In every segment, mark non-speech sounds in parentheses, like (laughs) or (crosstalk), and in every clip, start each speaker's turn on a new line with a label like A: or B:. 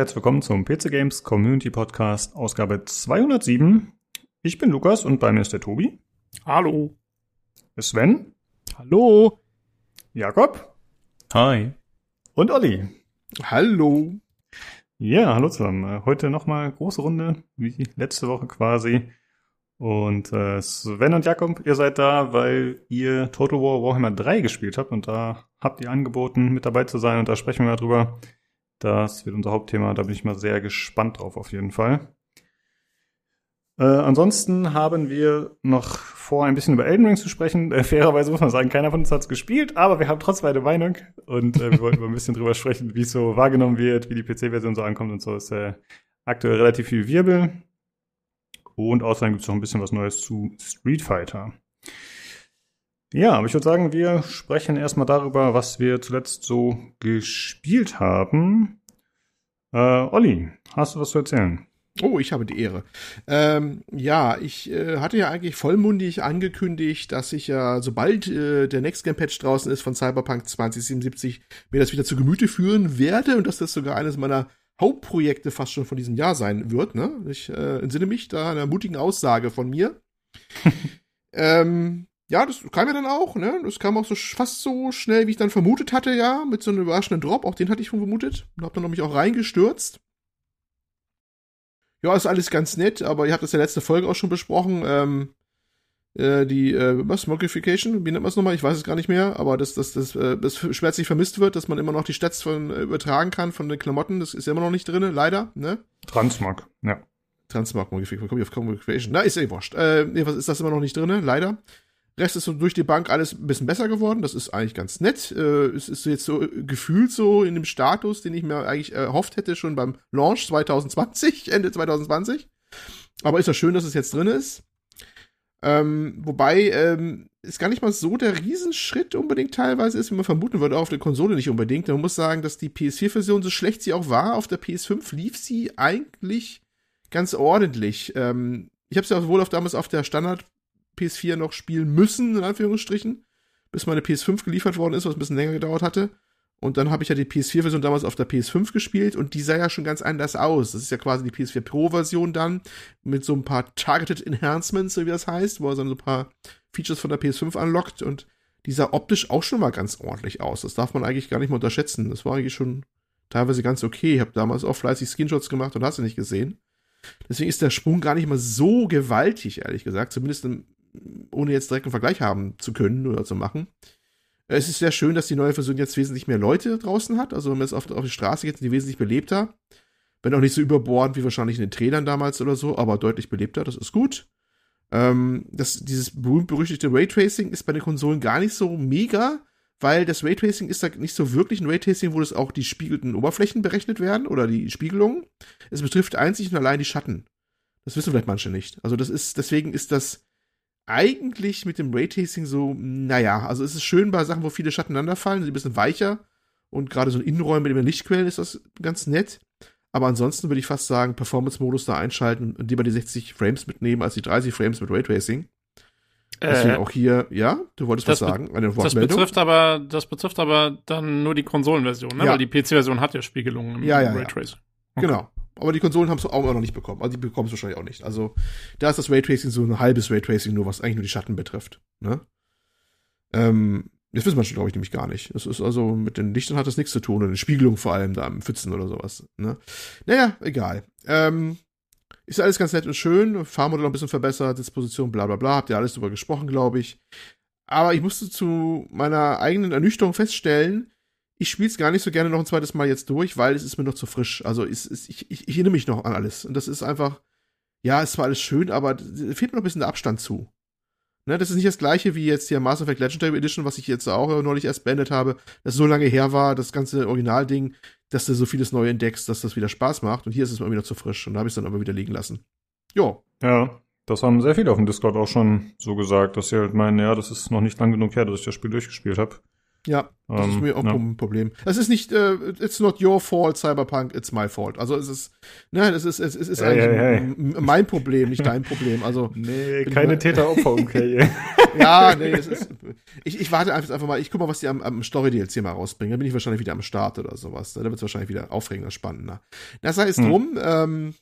A: Herzlich willkommen zum PC Games Community Podcast, Ausgabe 207. Ich bin Lukas und bei mir ist der Tobi.
B: Hallo.
A: Sven.
B: Hallo.
A: Jakob.
C: Hi.
A: Und Olli.
D: Hallo.
A: Ja, hallo zusammen. Äh, heute nochmal große Runde, wie letzte Woche quasi. Und äh, Sven und Jakob, ihr seid da, weil ihr Total War Warhammer 3 gespielt habt und da habt ihr angeboten, mit dabei zu sein und da sprechen wir drüber. Das wird unser Hauptthema, da bin ich mal sehr gespannt drauf auf jeden Fall. Äh, ansonsten haben wir noch vor, ein bisschen über Elden Ring zu sprechen. Äh, fairerweise muss man sagen, keiner von uns hat es gespielt, aber wir haben trotzdem eine Meinung und äh, wir wollten mal ein bisschen drüber sprechen, wie es so wahrgenommen wird, wie die PC-Version so ankommt und so. Ist äh, aktuell relativ viel Wirbel. Und außerdem gibt es noch ein bisschen was Neues zu Street Fighter. Ja, aber ich würde sagen, wir sprechen erstmal darüber, was wir zuletzt so gespielt haben. Äh, Olli, hast du was zu erzählen?
D: Oh, ich habe die Ehre. Ähm, ja, ich äh, hatte ja eigentlich vollmundig angekündigt, dass ich ja, sobald äh, der Next Game Patch draußen ist von Cyberpunk 2077, mir das wieder zu Gemüte führen werde und dass das sogar eines meiner Hauptprojekte fast schon von diesem Jahr sein wird. Ne? Ich äh, entsinne mich da einer mutigen Aussage von mir. (laughs) ähm, ja, das kam ja dann auch, ne? Das kam auch so fast so schnell, wie ich dann vermutet hatte, ja, mit so einem überraschenden Drop. Auch den hatte ich schon vermutet und hab dann nämlich auch reingestürzt. Ja, ist alles ganz nett, aber ihr habt das ja letzte Folge auch schon besprochen. Ähm, äh, die, äh, was, Modification, wie nennt man es nochmal? Ich weiß es gar nicht mehr, aber dass das, das, äh, das schmerzlich vermisst wird, dass man immer noch die Stats von äh, übertragen kann von den Klamotten, das ist ja immer noch nicht drin, leider, ne?
A: Transmog, ja.
D: Transmog Modification, komm ich auf. Na, ist eh wurscht. Äh, was ist das immer noch nicht drin, leider. Rest ist so durch die Bank alles ein bisschen besser geworden. Das ist eigentlich ganz nett. Äh, es ist jetzt so gefühlt so in dem Status, den ich mir eigentlich erhofft hätte, schon beim Launch 2020, (laughs) Ende 2020. Aber ist ja schön, dass es jetzt drin ist. Ähm, wobei ähm, es gar nicht mal so der Riesenschritt unbedingt teilweise ist, wie man vermuten würde, auch auf der Konsole nicht unbedingt. Man muss sagen, dass die PS4-Version, so schlecht sie auch war, auf der PS5 lief sie eigentlich ganz ordentlich. Ähm, ich habe sie auch wohl auf damals auf der Standard PS4 noch spielen müssen, in Anführungsstrichen, bis meine PS5 geliefert worden ist, was ein bisschen länger gedauert hatte. Und dann habe ich ja die PS4-Version damals auf der PS5 gespielt und die sah ja schon ganz anders aus. Das ist ja quasi die PS4 Pro-Version dann mit so ein paar Targeted Enhancements, so wie das heißt, wo er so ein paar Features von der PS5 anlockt und die sah optisch auch schon mal ganz ordentlich aus. Das darf man eigentlich gar nicht mal unterschätzen. Das war eigentlich schon teilweise ganz okay. Ich habe damals auch fleißig Screenshots gemacht und hast du nicht gesehen. Deswegen ist der Sprung gar nicht mal so gewaltig, ehrlich gesagt. Zumindest ohne jetzt direkt einen Vergleich haben zu können oder zu machen. Es ist sehr schön, dass die neue Version jetzt wesentlich mehr Leute draußen hat. Also wenn man jetzt auf, auf die Straße geht, sind die wesentlich belebter. Wenn auch nicht so überbordend wie wahrscheinlich in den Trailern damals oder so, aber deutlich belebter, das ist gut. Ähm, das, dieses berühmt-berüchtigte Raytracing ist bei den Konsolen gar nicht so mega, weil das Raytracing ist da nicht so wirklich ein Raytracing, wo das auch die spiegelten Oberflächen berechnet werden oder die Spiegelungen. Es betrifft einzig und allein die Schatten. Das wissen vielleicht manche nicht. Also das ist, deswegen ist das eigentlich mit dem Raytracing so, naja, also es ist schön bei Sachen, wo viele Schatten fallen, sind ein bisschen weicher und gerade so ein Innenräumen mit den Lichtquellen ist das ganz nett. Aber ansonsten würde ich fast sagen, Performance-Modus da einschalten und lieber die 60 Frames mitnehmen als die 30 Frames mit Raytracing. Deswegen äh, auch hier, ja, du wolltest was sagen,
B: eine Wortmeldung. Das betrifft aber, das betrifft aber dann nur die Konsolenversion, ne? Ja. Weil die PC-Version hat ja Spiegelungen im
D: ja, ja, Raytracing. Okay. Genau. Aber die Konsolen haben es auch noch nicht bekommen. Also die bekommen es wahrscheinlich auch nicht. Also da ist das Raytracing so ein halbes Raytracing, nur was eigentlich nur die Schatten betrifft. Ne? Ähm, das wissen schon, glaube ich, nämlich gar nicht. Das ist also mit den Lichtern hat das nichts zu tun, oder den Spiegelungen vor allem da im Pfützen oder sowas. Ne? Naja, egal. Ähm, ist alles ganz nett und schön. Fahrmodell noch ein bisschen verbessert, Disposition, bla bla bla. Habt ihr alles drüber gesprochen, glaube ich. Aber ich musste zu meiner eigenen Ernüchterung feststellen, ich spiele es gar nicht so gerne noch ein zweites Mal jetzt durch, weil es ist mir noch zu frisch. Also es, es, ich, ich, ich erinnere mich noch an alles. Und das ist einfach, ja, es war alles schön, aber fehlt mir noch ein bisschen der Abstand zu. Ne, das ist nicht das gleiche wie jetzt hier Mass Effect Legendary Edition, was ich jetzt auch neulich erst beendet habe, das so lange her war, das ganze Originalding, dass du so vieles neu entdeckst, dass das wieder Spaß macht. Und hier ist es irgendwie noch zu frisch. Und da habe ich es dann aber wieder liegen lassen. Jo.
A: Ja, das haben sehr viele auf dem Discord auch schon so gesagt, dass sie halt meinen, ja, das ist noch nicht lang genug her, dass ich das Spiel durchgespielt habe.
D: Ja, das um, ist ähm, mir auch ja. ein Problem. Es ist nicht, uh, it's not your fault, Cyberpunk, it's my fault. Also es ist, ne, es ist, es, es ist hey, eigentlich hey, mein Problem, nicht dein Problem. Also (laughs)
A: nee, keine Täter-Opfer-Umkehr. (laughs)
D: ja, nee, es ist, ich, ich warte einfach mal, ich guck mal, was die am, am Story-DLC mal rausbringen. Dann bin ich wahrscheinlich wieder am Start oder sowas. Da wird es wahrscheinlich wieder aufregender, spannender. Das heißt hm. drum, ähm,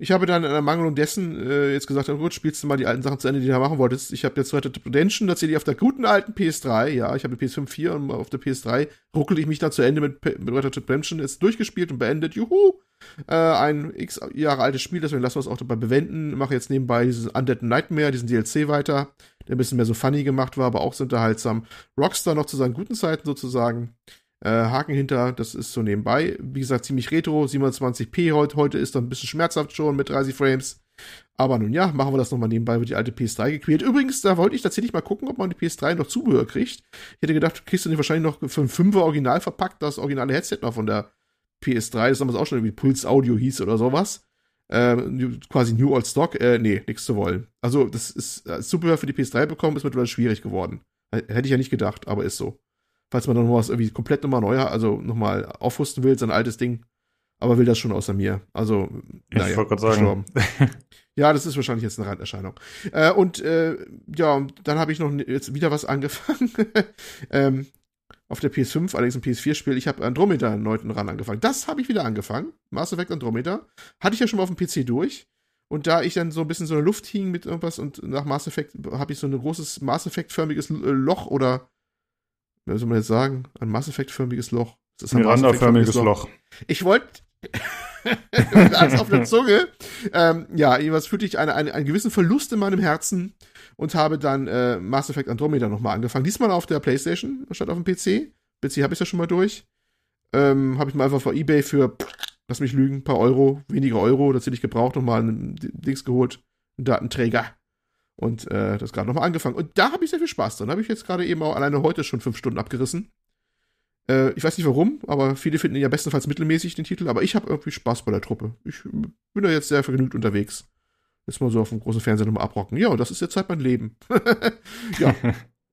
D: ich habe dann in Ermangelung dessen äh, jetzt gesagt, gut, spielst du mal die alten Sachen zu Ende, die du da machen wolltest. Ich habe jetzt Red Dead Redemption tatsächlich auf der guten alten PS3, ja, ich habe die PS5 4 und auf der PS3 ruckel ich mich da zu Ende mit, mit Red Dead Redemption, ist durchgespielt und beendet, juhu! Äh, ein x Jahre altes Spiel, deswegen lassen wir es auch dabei bewenden. Mache jetzt nebenbei dieses Undead Nightmare, diesen DLC weiter, der ein bisschen mehr so funny gemacht war, aber auch so unterhaltsam. Rockstar noch zu seinen guten Zeiten sozusagen. Äh, Haken hinter, das ist so nebenbei. Wie gesagt, ziemlich retro, 720p heute, heute ist dann ein bisschen schmerzhaft schon mit 30 Frames. Aber nun ja, machen wir das nochmal nebenbei, wird die alte PS3 gequält. Übrigens, da wollte ich tatsächlich mal gucken, ob man die PS3 noch Zubehör kriegt. Ich hätte gedacht, kriegst du nicht wahrscheinlich noch für ein 5er Original verpackt, das originale Headset noch von der PS3, das damals auch schon irgendwie Pulse Audio hieß oder sowas. Äh, quasi New Old Stock. Äh, nee, nichts zu wollen. Also, das ist, als Zubehör für die PS3 bekommen, ist mittlerweile schwierig geworden. Hätte ich ja nicht gedacht, aber ist so falls man dann noch was irgendwie komplett nochmal neu, also nochmal aufrüsten will, sein altes Ding. Aber will das schon außer mir. Also,
A: naja, ich wollte gerade sagen.
D: ja, das ist wahrscheinlich jetzt eine Randerscheinung. Äh, und äh, ja, dann habe ich noch jetzt wieder was angefangen. (laughs) ähm, auf der PS5, allerdings ein PS4-Spiel. Ich habe Andromeda erneut ran angefangen. Das habe ich wieder angefangen. Mass Effect Andromeda. Hatte ich ja schon mal auf dem PC durch. Und da ich dann so ein bisschen so eine Luft hing mit irgendwas und nach Mass Effect habe ich so ein großes Mass Effect-förmiges Loch oder wie soll man jetzt sagen, ein Mass Effect-förmiges Loch.
A: Das ist ein Miranda-förmiges Loch. Loch.
D: Ich wollte Angst (laughs) auf der Zunge. Ähm, ja, jeweils fühlte ich eine, eine, einen gewissen Verlust in meinem Herzen und habe dann äh, Mass Effect Andromeda nochmal angefangen. Diesmal auf der Playstation statt auf dem PC. PC habe ich ja schon mal durch. Ähm, habe ich mal einfach vor Ebay für, lass mich lügen, ein paar Euro, weniger Euro, das hätte ich gebraucht, nochmal einen Dings geholt, einen Datenträger. Und äh, das gerade nochmal angefangen. Und da habe ich sehr viel Spaß dran. habe ich jetzt gerade eben auch alleine heute schon fünf Stunden abgerissen. Äh, ich weiß nicht warum, aber viele finden ihn ja bestenfalls mittelmäßig, den Titel. Aber ich habe irgendwie Spaß bei der Truppe. Ich bin da jetzt sehr vergnügt unterwegs. Jetzt mal so auf dem großen Fernseher nochmal abrocken. Ja, und das ist jetzt halt mein Leben. (laughs) (laughs) ja.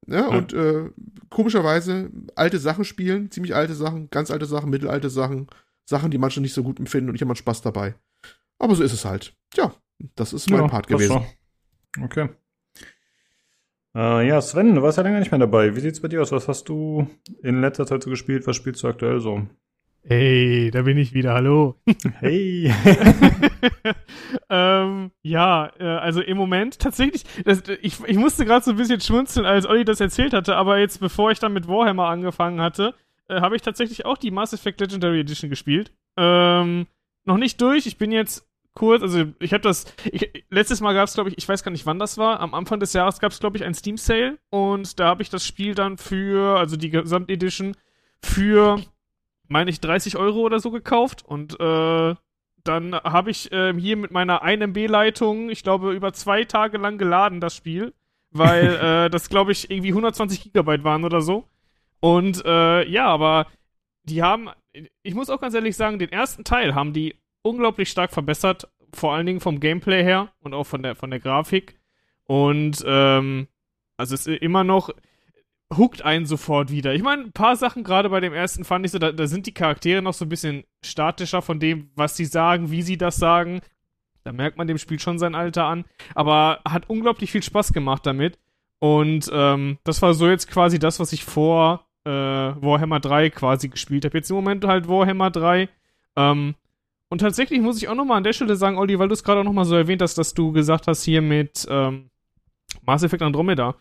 D: ja. Und äh, komischerweise alte Sachen spielen, ziemlich alte Sachen, ganz alte Sachen, mittelalte Sachen, Sachen, die manche nicht so gut empfinden und ich habe mal Spaß dabei. Aber so ist es halt. Ja, das ist mein ja, Part gewesen.
A: Okay. Äh, ja, Sven, du warst ja länger nicht mehr dabei. Wie sieht's bei dir aus? Was hast du in letzter Zeit so gespielt? Was spielst du aktuell so?
B: Hey, da bin ich wieder. Hallo. (laughs)
A: Hey. (laughs)
B: ähm, ja, äh, also im Moment tatsächlich, das, ich, ich musste gerade so ein bisschen schmunzeln, als Olli das erzählt hatte, aber jetzt, bevor ich dann mit Warhammer angefangen hatte, äh, habe ich tatsächlich auch die Mass Effect Legendary Edition gespielt. Ähm, noch nicht durch. Ich bin jetzt kurz, also ich habe das, ich, letztes Mal gab es, glaube ich, ich weiß gar nicht, wann das war, am Anfang des Jahres gab es, glaube ich, ein Steam-Sale und da habe ich das Spiel dann für, also die Gesamtedition, für, meine ich, 30 Euro oder so gekauft und äh, dann habe ich äh, hier mit meiner 1 MB-Leitung, ich glaube, über zwei Tage lang geladen, das Spiel, weil (laughs) äh, das, glaube ich, irgendwie 120 Gigabyte waren oder so. Und äh, ja, aber die haben, ich muss auch ganz ehrlich sagen, den ersten Teil haben die unglaublich stark verbessert, vor allen Dingen vom Gameplay her und auch von der, von der Grafik. Und ähm, also es ist immer noch, huckt einen sofort wieder. Ich meine, ein paar Sachen gerade bei dem ersten fand ich so, da, da, sind die Charaktere noch so ein bisschen statischer von dem, was sie sagen, wie sie das sagen. Da merkt man dem Spiel schon sein Alter an. Aber hat unglaublich viel Spaß gemacht damit. Und ähm, das war so jetzt quasi das, was ich vor äh, Warhammer 3 quasi gespielt habe. Jetzt im Moment halt Warhammer 3. Ähm, und tatsächlich muss ich auch nochmal an der Stelle sagen, Olli, weil du es gerade auch nochmal so erwähnt hast, dass du gesagt hast hier mit ähm, Mass Effect Andromeda.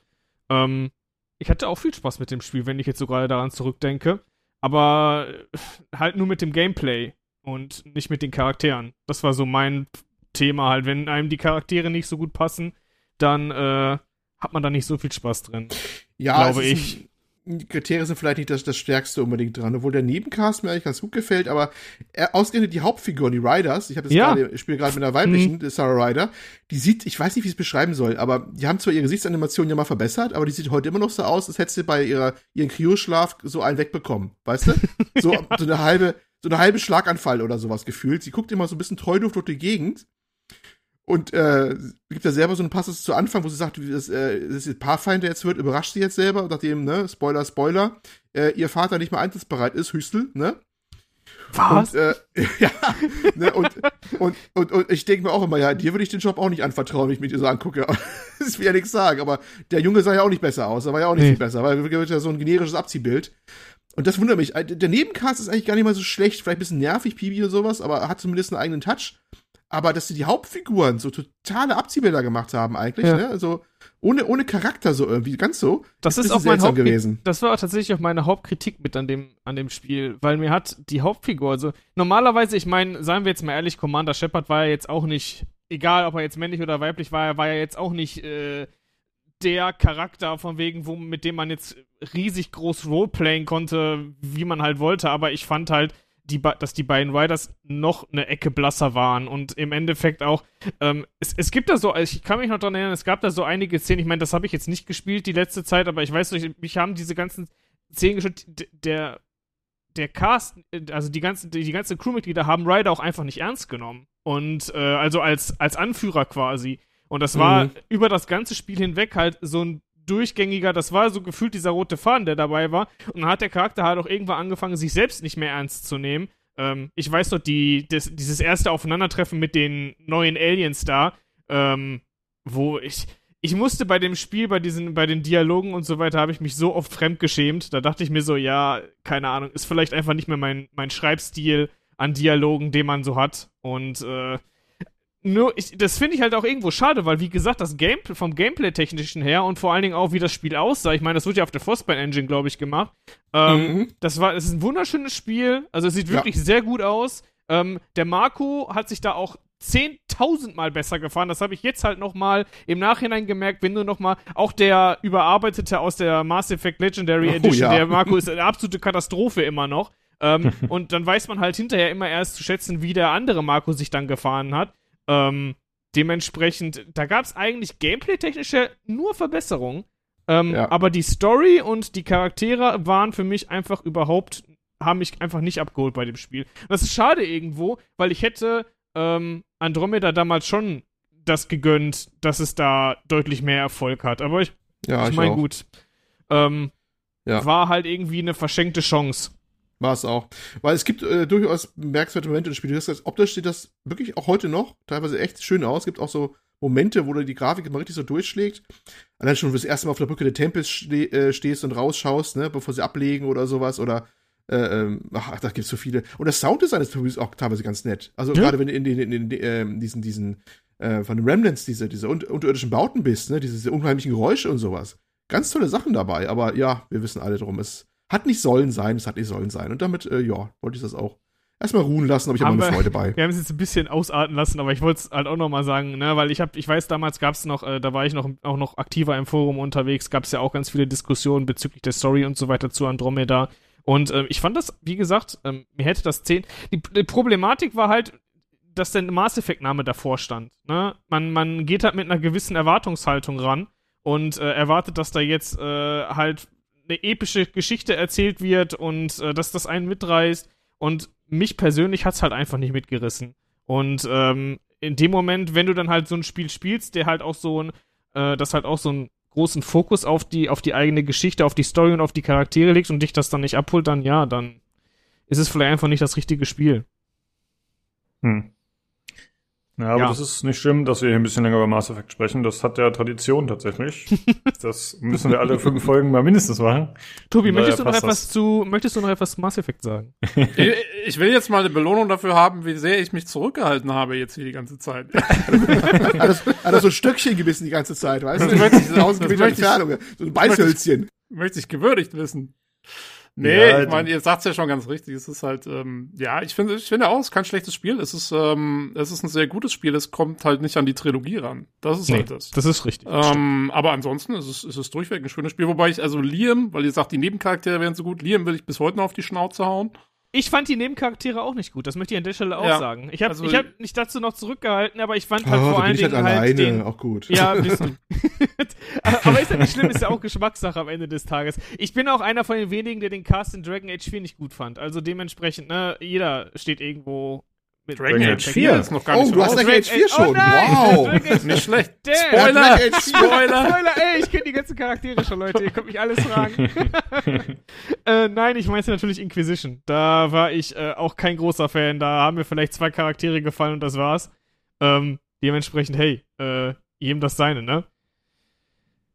B: Ähm, ich hatte auch viel Spaß mit dem Spiel, wenn ich jetzt so gerade daran zurückdenke. Aber äh, halt nur mit dem Gameplay und nicht mit den Charakteren. Das war so mein Thema halt. Wenn einem die Charaktere nicht so gut passen, dann äh, hat man da nicht so viel Spaß drin.
D: Ja, glaube ich. Kriterien sind vielleicht nicht das, das Stärkste unbedingt dran, obwohl der Nebencast mir eigentlich ganz gut gefällt, aber er, ausgerechnet die Hauptfigur, die Riders, ich habe jetzt ja. gerade, spiele gerade mit einer weiblichen, mhm. Sarah Ryder, die sieht, ich weiß nicht, wie ich es beschreiben soll, aber die haben zwar ihre Gesichtsanimation ja mal verbessert, aber die sieht heute immer noch so aus, als hätte sie bei ihrer, ihren Kryoschlaf so einen wegbekommen, weißt du? (laughs) So, so eine halbe, so eine halbe Schlaganfall oder sowas gefühlt. Sie guckt immer so ein bisschen treuduft durch die Gegend Und äh, gibt ja selber so einen Passus zu Anfang, wo sie sagt, wie das, äh, das jetzt Pathfinder jetzt wird, überrascht sie jetzt selber, nachdem, ne, Spoiler, Spoiler, äh, ihr Vater nicht mehr einsatzbereit ist, Hüstel, ne?
B: Was?
D: Und, äh, (laughs) ja, ne, und, und, und, und ich denke mir auch immer, ja, dir würde ich den Job auch nicht anvertrauen, wenn ich mir dir so angucke. (laughs) das will ja nichts sagen, aber der Junge sah ja auch nicht besser aus, er war ja auch nicht
B: Nee.
D: viel besser, weil wird ja so ein generisches Abziehbild. Und das wundert mich. Äh, Der Nebencast ist eigentlich gar nicht mal so schlecht, vielleicht ein bisschen nervig, Pibi und sowas, aber hat zumindest einen eigenen Touch. Aber dass sie die Hauptfiguren so totale Abziehbilder gemacht haben, eigentlich,
B: Ja.
D: ne? Also ohne, ohne Charakter so irgendwie, ganz so.
B: Das ist
D: bisschen
B: auch mein Hauptkritik.
D: gewesen.
B: Das war tatsächlich auch meine Hauptkritik mit an dem, an dem Spiel, weil mir hat die Hauptfigur, also normalerweise, ich meine, seien wir jetzt mal ehrlich, Commander Shepard war ja jetzt auch nicht, egal ob er jetzt männlich oder weiblich war, er war ja jetzt auch nicht äh, der Charakter von wegen, wo, mit dem man jetzt riesig groß Roleplayen konnte, wie man halt wollte, aber ich fand halt, die, dass die beiden Riders noch eine Ecke blasser waren und im Endeffekt auch, ähm, es, es gibt da so, ich kann mich noch daran erinnern, es gab da so einige Szenen, ich meine, das habe ich jetzt nicht gespielt die letzte Zeit, aber ich weiß nicht, mich haben diese ganzen Szenen d- der, der Cast, also die ganzen, die, die ganzen Crewmitglieder haben Ryder auch einfach nicht ernst genommen. Und äh, also als, als Anführer quasi. Und das war
D: Mhm.
B: über das ganze Spiel hinweg halt so ein durchgängiger, das war so gefühlt dieser rote Faden, der dabei war. Und dann hat der Charakter halt auch irgendwann angefangen, sich selbst nicht mehr ernst zu nehmen. Ähm, ich weiß noch, die, das, dieses erste Aufeinandertreffen mit den neuen Aliens da, ähm, wo ich, ich musste bei dem Spiel, bei diesen, bei den Dialogen und so weiter, habe ich mich so oft fremdgeschämt. Da dachte ich mir so, ja, keine Ahnung, ist vielleicht einfach nicht mehr mein, mein Schreibstil an Dialogen, den man so hat. Und äh, nur, ich, das finde ich halt auch irgendwo schade, weil wie gesagt, das Gameplay vom Gameplay-technischen her und vor allen Dingen auch, wie das Spiel aussah, ich meine, das wird ja auf der Frostbite Engine, glaube ich, gemacht. Ähm,
D: Mhm.
B: das war, es ist ein wunderschönes Spiel. Also es sieht
D: Ja.
B: wirklich sehr gut aus. Ähm, der Marco hat sich da auch 10.000 Mal besser gefahren. Das habe ich jetzt halt noch mal im Nachhinein gemerkt, wenn du noch mal auch der überarbeitete aus der Mass Effect Legendary
D: Oh,
B: Edition,
D: ja.
B: der (laughs) Marco ist eine absolute Katastrophe immer noch. Ähm, (laughs) und dann weiß man halt hinterher immer erst zu schätzen, wie der andere Marco sich dann gefahren hat. Ähm, dementsprechend, da gab es eigentlich gameplay-technische nur Verbesserungen. Ähm,
D: Ja.
B: Aber die Story und die Charaktere waren für mich einfach überhaupt, haben mich einfach nicht abgeholt bei dem Spiel. Das ist schade irgendwo, weil ich hätte ähm, Andromeda damals schon das gegönnt, dass es da deutlich mehr Erfolg hat. Aber ich,
D: Ja,
B: ich
D: ich,
B: meine, gut. Ähm,
D: Ja.
B: War halt irgendwie eine verschenkte Chance.
D: War es auch. Weil es gibt äh, durchaus bemerkenswerte Momente im Spiel. Das heißt, optisch sieht das wirklich auch heute noch teilweise echt schön aus. Es gibt auch so Momente, wo du die Grafik mal richtig so durchschlägt. Allein schon, wenn du das erste Mal auf der Brücke der Tempels ste äh, stehst und rausschaust, ne, bevor sie ablegen oder sowas. Oder äh, ähm, ach, da gibt's so viele. Und das Sounddesign ist übrigens auch teilweise ganz nett. Also
B: Ja.
D: gerade wenn du in den, in den, ähm, diesen, diesen, äh, von den Remnants, diese, diese un unterirdischen Bauten bist, ne, diese, diese unheimlichen Geräusche und sowas. Ganz tolle Sachen dabei, aber ja, wir wissen alle drum, es hat nicht sollen sein, es hat nicht sollen sein. Und damit, äh, ja, wollte ich das auch erstmal ruhen lassen, aber ich habe meine Freude bei.
B: Wir haben es jetzt ein bisschen ausarten lassen, aber ich wollte es halt auch noch mal sagen, ne, weil ich habe, ich weiß, damals gab es noch, äh, da war ich noch auch noch aktiver im Forum unterwegs, gab es ja auch ganz viele Diskussionen bezüglich der Story und so weiter zu Andromeda. Und ähm, ich fand das, wie gesagt, ähm, mir hätte das 10. Die, die Problematik war halt, dass der Mass Effect-Name davor stand. Ne? Man, man geht halt mit einer gewissen Erwartungshaltung ran und äh, erwartet, dass da jetzt äh, halt eine epische Geschichte erzählt wird und äh, dass das einen mitreißt. Und mich persönlich hat's halt einfach nicht mitgerissen. Und ähm, in dem Moment, wenn du dann halt so ein Spiel spielst, der halt auch so ein, äh, das halt auch so einen großen Fokus auf die, auf die eigene Geschichte, auf die Story und auf die Charaktere legt und dich das dann nicht abholt, dann ja, dann ist es vielleicht einfach nicht das richtige Spiel.
A: Hm. Ja, aber
B: Ja.
A: das ist nicht schlimm, dass wir hier ein bisschen länger über Mass Effect sprechen. Das hat ja Tradition tatsächlich. (laughs) das müssen wir alle fünf Folgen mal mindestens machen.
B: Tobi, möchtest du noch etwas
A: das.
B: zu, möchtest du noch etwas zu Mass Effect sagen? (laughs)
C: ich, ich will jetzt mal eine Belohnung dafür haben, wie sehr ich mich zurückgehalten habe jetzt hier die ganze Zeit. (laughs)
D: hat, das, hat das so ein Stöckchen gebissen die ganze Zeit, weißt du?
C: Das möchte ich- das möchte ich-.
D: So ein Beißhölzchen.
C: Möchte ich gewürdigt wissen. Nee,
A: Ja,
C: ich meine, ihr sagt's ja schon ganz richtig. Es ist halt, ähm, ja, ich finde, ich finde auch, es ist kein schlechtes Spiel. Es ist, ähm, es ist ein sehr gutes Spiel. Es kommt halt nicht an die Trilogie ran. Das ist halt das.
B: das ist richtig.
C: Ähm, aber ansonsten ist es, ist es durchweg ein schönes Spiel. Wobei ich, also Liam, weil ihr sagt, die Nebencharaktere wären so gut, Liam will ich bis heute noch auf die Schnauze hauen.
B: Ich fand die Nebencharaktere auch nicht gut, das möchte ich an der Stelle auch
C: Ja,
B: sagen. Ich habe
C: also-
B: ich hab mich dazu noch zurückgehalten, aber ich fand
D: Oh,
B: halt vor
D: da bin
B: allen
D: ich halt
B: Dingen halt
D: alleine.
B: den,
D: Auch gut.
B: Ja, (laughs) bist du. (laughs) Aber ist ja nicht schlimm, ist ja auch Geschmackssache am Ende des Tages. Ich bin auch einer von den wenigen, der den Cast in Dragon Age 4 nicht gut fand. Also dementsprechend, ne, jeder steht irgendwo mit
C: Dragon
A: Dragon
C: Age
A: Age
C: 4
A: 4
C: ist noch gar
D: Oh,
C: nicht
D: du hast. Dragon Age 4
B: Oh
D: schon.
B: nein!
D: Wow.
C: Nicht schlecht. (laughs)
B: Damn.
C: Spoiler!
D: Dragon Age 4.
C: Spoiler!
B: Spoiler, ey, ich kenne die ganzen Charaktere schon, Leute. Ihr könnt mich alles fragen. (laughs) äh, nein, ich meinte natürlich Inquisition. Da war ich äh, auch kein großer Fan. Da haben mir vielleicht zwei Charaktere gefallen und das war's. Ähm, dementsprechend, hey, äh, jedem das seine, ne?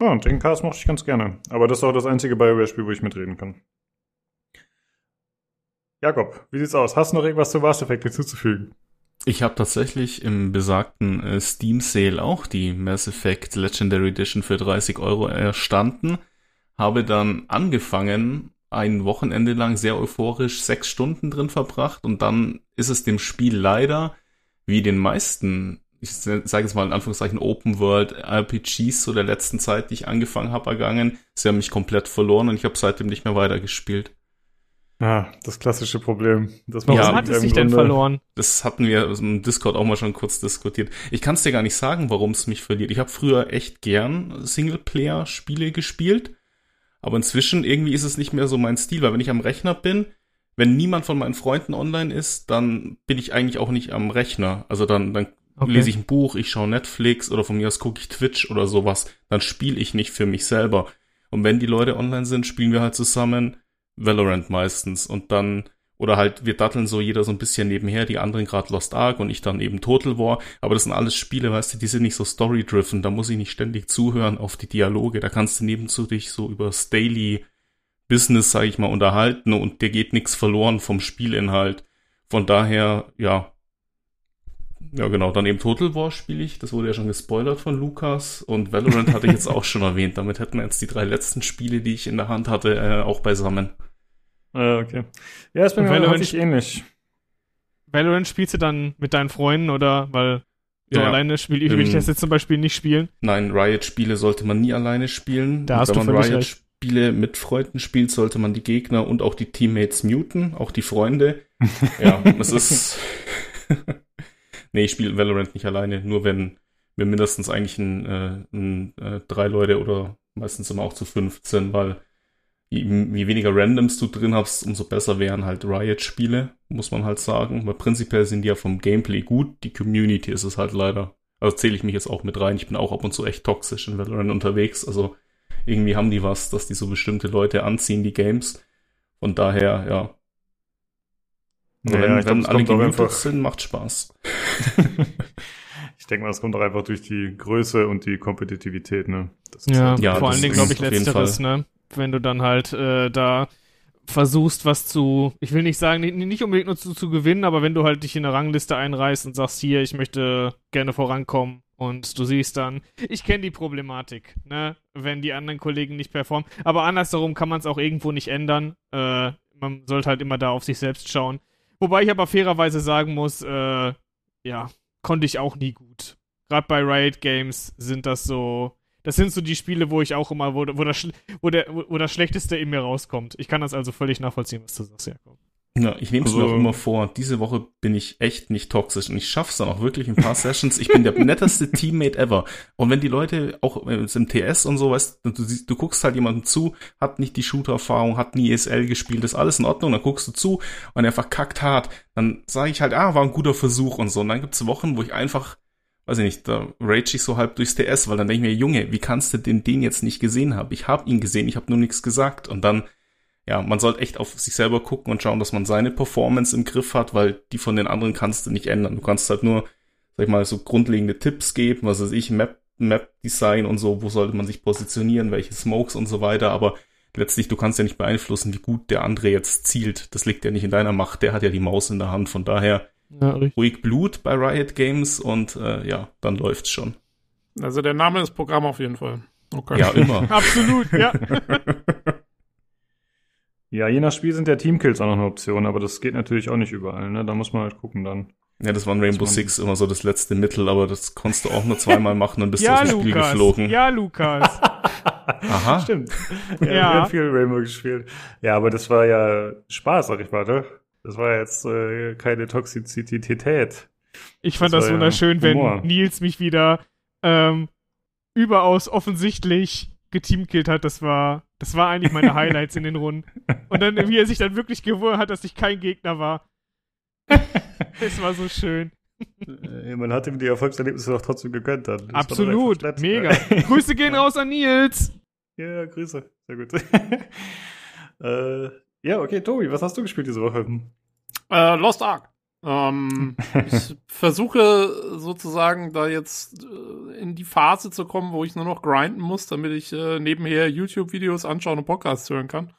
A: Ja, und den Cast mochte ich ganz gerne. Aber das ist auch das einzige BioWare-Spiel, wo ich mitreden kann. Jakob, wie sieht's aus? Hast du noch irgendwas zu Mass Effect hinzuzufügen?
E: Ich habe tatsächlich im besagten äh, Steam Sale auch die Mass Effect Legendary Edition für 30 Euro erstanden. Habe dann angefangen, ein Wochenende lang sehr euphorisch sechs Stunden drin verbracht und dann ist es dem Spiel leider, wie den meisten, ich sage jetzt mal in Anführungszeichen Open World RPGs so der letzten Zeit, die ich angefangen habe, ergangen. Sie haben mich komplett verloren und ich habe seitdem nicht mehr weitergespielt.
A: Ja, das klassische Problem. Das
E: Ja,
B: Warum hat es sich denn
A: Grunde-
B: verloren?
E: Das hatten wir im Discord auch mal schon kurz diskutiert. Ich kann es dir gar nicht sagen, warum es mich verliert. Ich habe früher echt gern Singleplayer-Spiele gespielt, aber inzwischen irgendwie ist es nicht mehr so mein Stil, weil wenn ich am Rechner bin, wenn niemand von meinen Freunden online ist, dann bin ich eigentlich auch nicht am Rechner. Also dann, dann
B: Okay.
E: lese ich ein Buch, ich schaue Netflix oder von mir aus gucke ich Twitch oder sowas. Dann spiele ich nicht für mich selber. Und wenn die Leute online sind, spielen wir halt zusammen Valorant meistens und dann oder halt wir datteln so jeder so ein bisschen nebenher, die anderen gerade Lost Ark und ich dann eben Total War, aber das sind alles Spiele, weißt du, die sind nicht so story driven, da muss ich nicht ständig zuhören auf die Dialoge, da kannst du nebenzu dich so über Daily Business, sag ich mal, unterhalten und dir geht nichts verloren vom Spielinhalt. Von daher, ja, ja, genau. Dann eben Total War spiele ich. Das wurde ja schon gespoilert von Lukas. Und Valorant hatte ich jetzt auch schon (laughs) erwähnt. Damit hätten wir jetzt die drei letzten Spiele, die ich in der Hand hatte, äh, auch beisammen.
A: Äh, okay. Ja, ist bei mir
B: Valorant-
A: häufig ähnlich.
B: Valorant spielst du dann mit deinen Freunden oder weil so
E: Ja,
B: alleine spiele ich, will ich
E: Ähm,
B: das jetzt zum Beispiel nicht spielen.
E: Nein, Riot-Spiele sollte man nie alleine spielen.
B: Da
E: Und
B: hast
E: wenn
B: du
E: man. Riot-Spiele mit Freunden spielt, sollte man die Gegner und auch die Teammates muten, auch die Freunde. (laughs) ja, es ist. (laughs) nee, ich spiele Valorant nicht alleine, nur wenn wir mindestens eigentlich ein, äh, ein, äh, drei Leute oder meistens immer auch zu 15, weil je, je weniger Randoms du drin hast, umso besser wären halt Riot-Spiele, muss man halt sagen. Weil prinzipiell sind die ja vom Gameplay gut, die Community ist es halt leider. Also zähle ich mich jetzt auch mit rein. Ich bin auch ab und zu echt toxisch in Valorant unterwegs. Also irgendwie haben die was, dass die so bestimmte Leute anziehen, die Games. Von daher, ja.
A: Naja,
E: wenn,
A: ich glaub,
E: wenn
A: es
E: alle
A: einfach-
E: sind, macht Spaß. (laughs)
A: ich denke mal, das kommt doch einfach durch die Größe und die Kompetitivität, ne? Das ist
B: Ja,
A: halt-
E: Ja,
B: vor
E: das
B: allen Dingen glaube ich letzteres, ne? Wenn du dann halt äh, da versuchst, was zu, ich will nicht sagen, nicht, nicht unbedingt nur zu, zu gewinnen, aber wenn du halt dich in eine Rangliste einreißt und sagst, hier, ich möchte gerne vorankommen und du siehst dann, ich kenne die Problematik, ne? Wenn die anderen Kollegen nicht performen. Aber andersherum kann man es auch irgendwo nicht ändern. Äh, man sollte halt immer da auf sich selbst schauen. Wobei ich aber fairerweise sagen muss, äh, ja, konnte ich auch nie gut. Gerade bei Riot Games sind das so, das sind so die Spiele, wo ich auch immer, wo, wo, das, wo, der, wo das Schlechteste in mir rauskommt. Ich kann das also völlig nachvollziehen, was du sagst, Jakob.
E: Ja, ich nehme es mir
A: Also-
E: auch immer vor. Diese Woche bin ich echt nicht toxisch und ich schaff's dann auch wirklich ein paar (laughs) Sessions. Ich bin der netteste Teammate ever. Und wenn die Leute auch äh, im TS und so, weißt du, siehst, du guckst halt jemandem zu, hat nicht die Shooter-Erfahrung, hat nie ESL gespielt, ist alles in Ordnung, dann guckst du zu und er verkackt hart. Dann sage ich halt, ah, war ein guter Versuch und so. Und dann gibt's Wochen, wo ich einfach, weiß ich nicht, da rage ich so halb durchs TS, weil dann denke ich mir, Junge, wie kannst du den, den jetzt nicht gesehen haben? Ich habe ihn gesehen, ich habe nur nichts gesagt. Und dann ja, man sollte echt auf sich selber gucken und schauen, dass man seine Performance im Griff hat, weil die von den anderen kannst du nicht ändern. Du kannst halt nur, sag ich mal, so grundlegende Tipps geben, was weiß ich, Map, Map Design und so, wo sollte man sich positionieren, welche Smokes und so weiter, aber letztlich, du kannst ja nicht beeinflussen, wie gut der andere jetzt zielt. Das liegt ja nicht in deiner Macht, der hat ja die Maus in der Hand, von daher
B: Ja,
E: ruhig Blut bei Riot Games und äh, ja, dann läuft's schon.
C: Also der Name ist Programm auf jeden Fall. Okay.
E: Ja, immer. (laughs)
B: Absolut, ja. (laughs)
A: Ja, je nach Spiel sind ja Teamkills auch noch eine Option, aber das geht natürlich auch nicht überall, ne? Da muss man halt gucken dann.
E: Ja, das war in Rainbow Six immer so das letzte Mittel, aber das konntest du auch nur zweimal machen und bist
B: ja,
E: aus dem Spiel geflogen.
B: Ja, Lukas. (laughs)
E: Aha.
A: Stimmt.
B: Ja.
A: ja. Wir haben viel Rainbow gespielt. Ja, aber das war ja Spaß, sag ich mal, ne? Das war jetzt äh, keine Toxizität.
B: Ich fand
A: Das
B: das,
A: war ja
B: wunderschön, wenn. Nils mich wieder ähm, überaus offensichtlich geteamkillt hat. Das war, das war eigentlich meine Highlights in den Runden. Und dann, wie er sich dann wirklich gewundert hat, dass ich kein Gegner war. Es war so schön.
A: Äh, Man hat ihm die Erfolgserlebnisse doch trotzdem gegönnt dann. Das
B: Absolut.
A: nett.
B: Mega. (laughs) Grüße gehen raus an Nils.
A: Ja, Grüße. Sehr gut. (laughs) äh, ja, okay, Tobi, was hast du gespielt diese Woche?
C: Äh, Lost Ark. Ähm, (laughs) ich versuche sozusagen da jetzt äh, in die Phase zu kommen, wo ich nur noch grinden muss, damit ich äh, nebenher YouTube-Videos anschauen und Podcasts hören kann.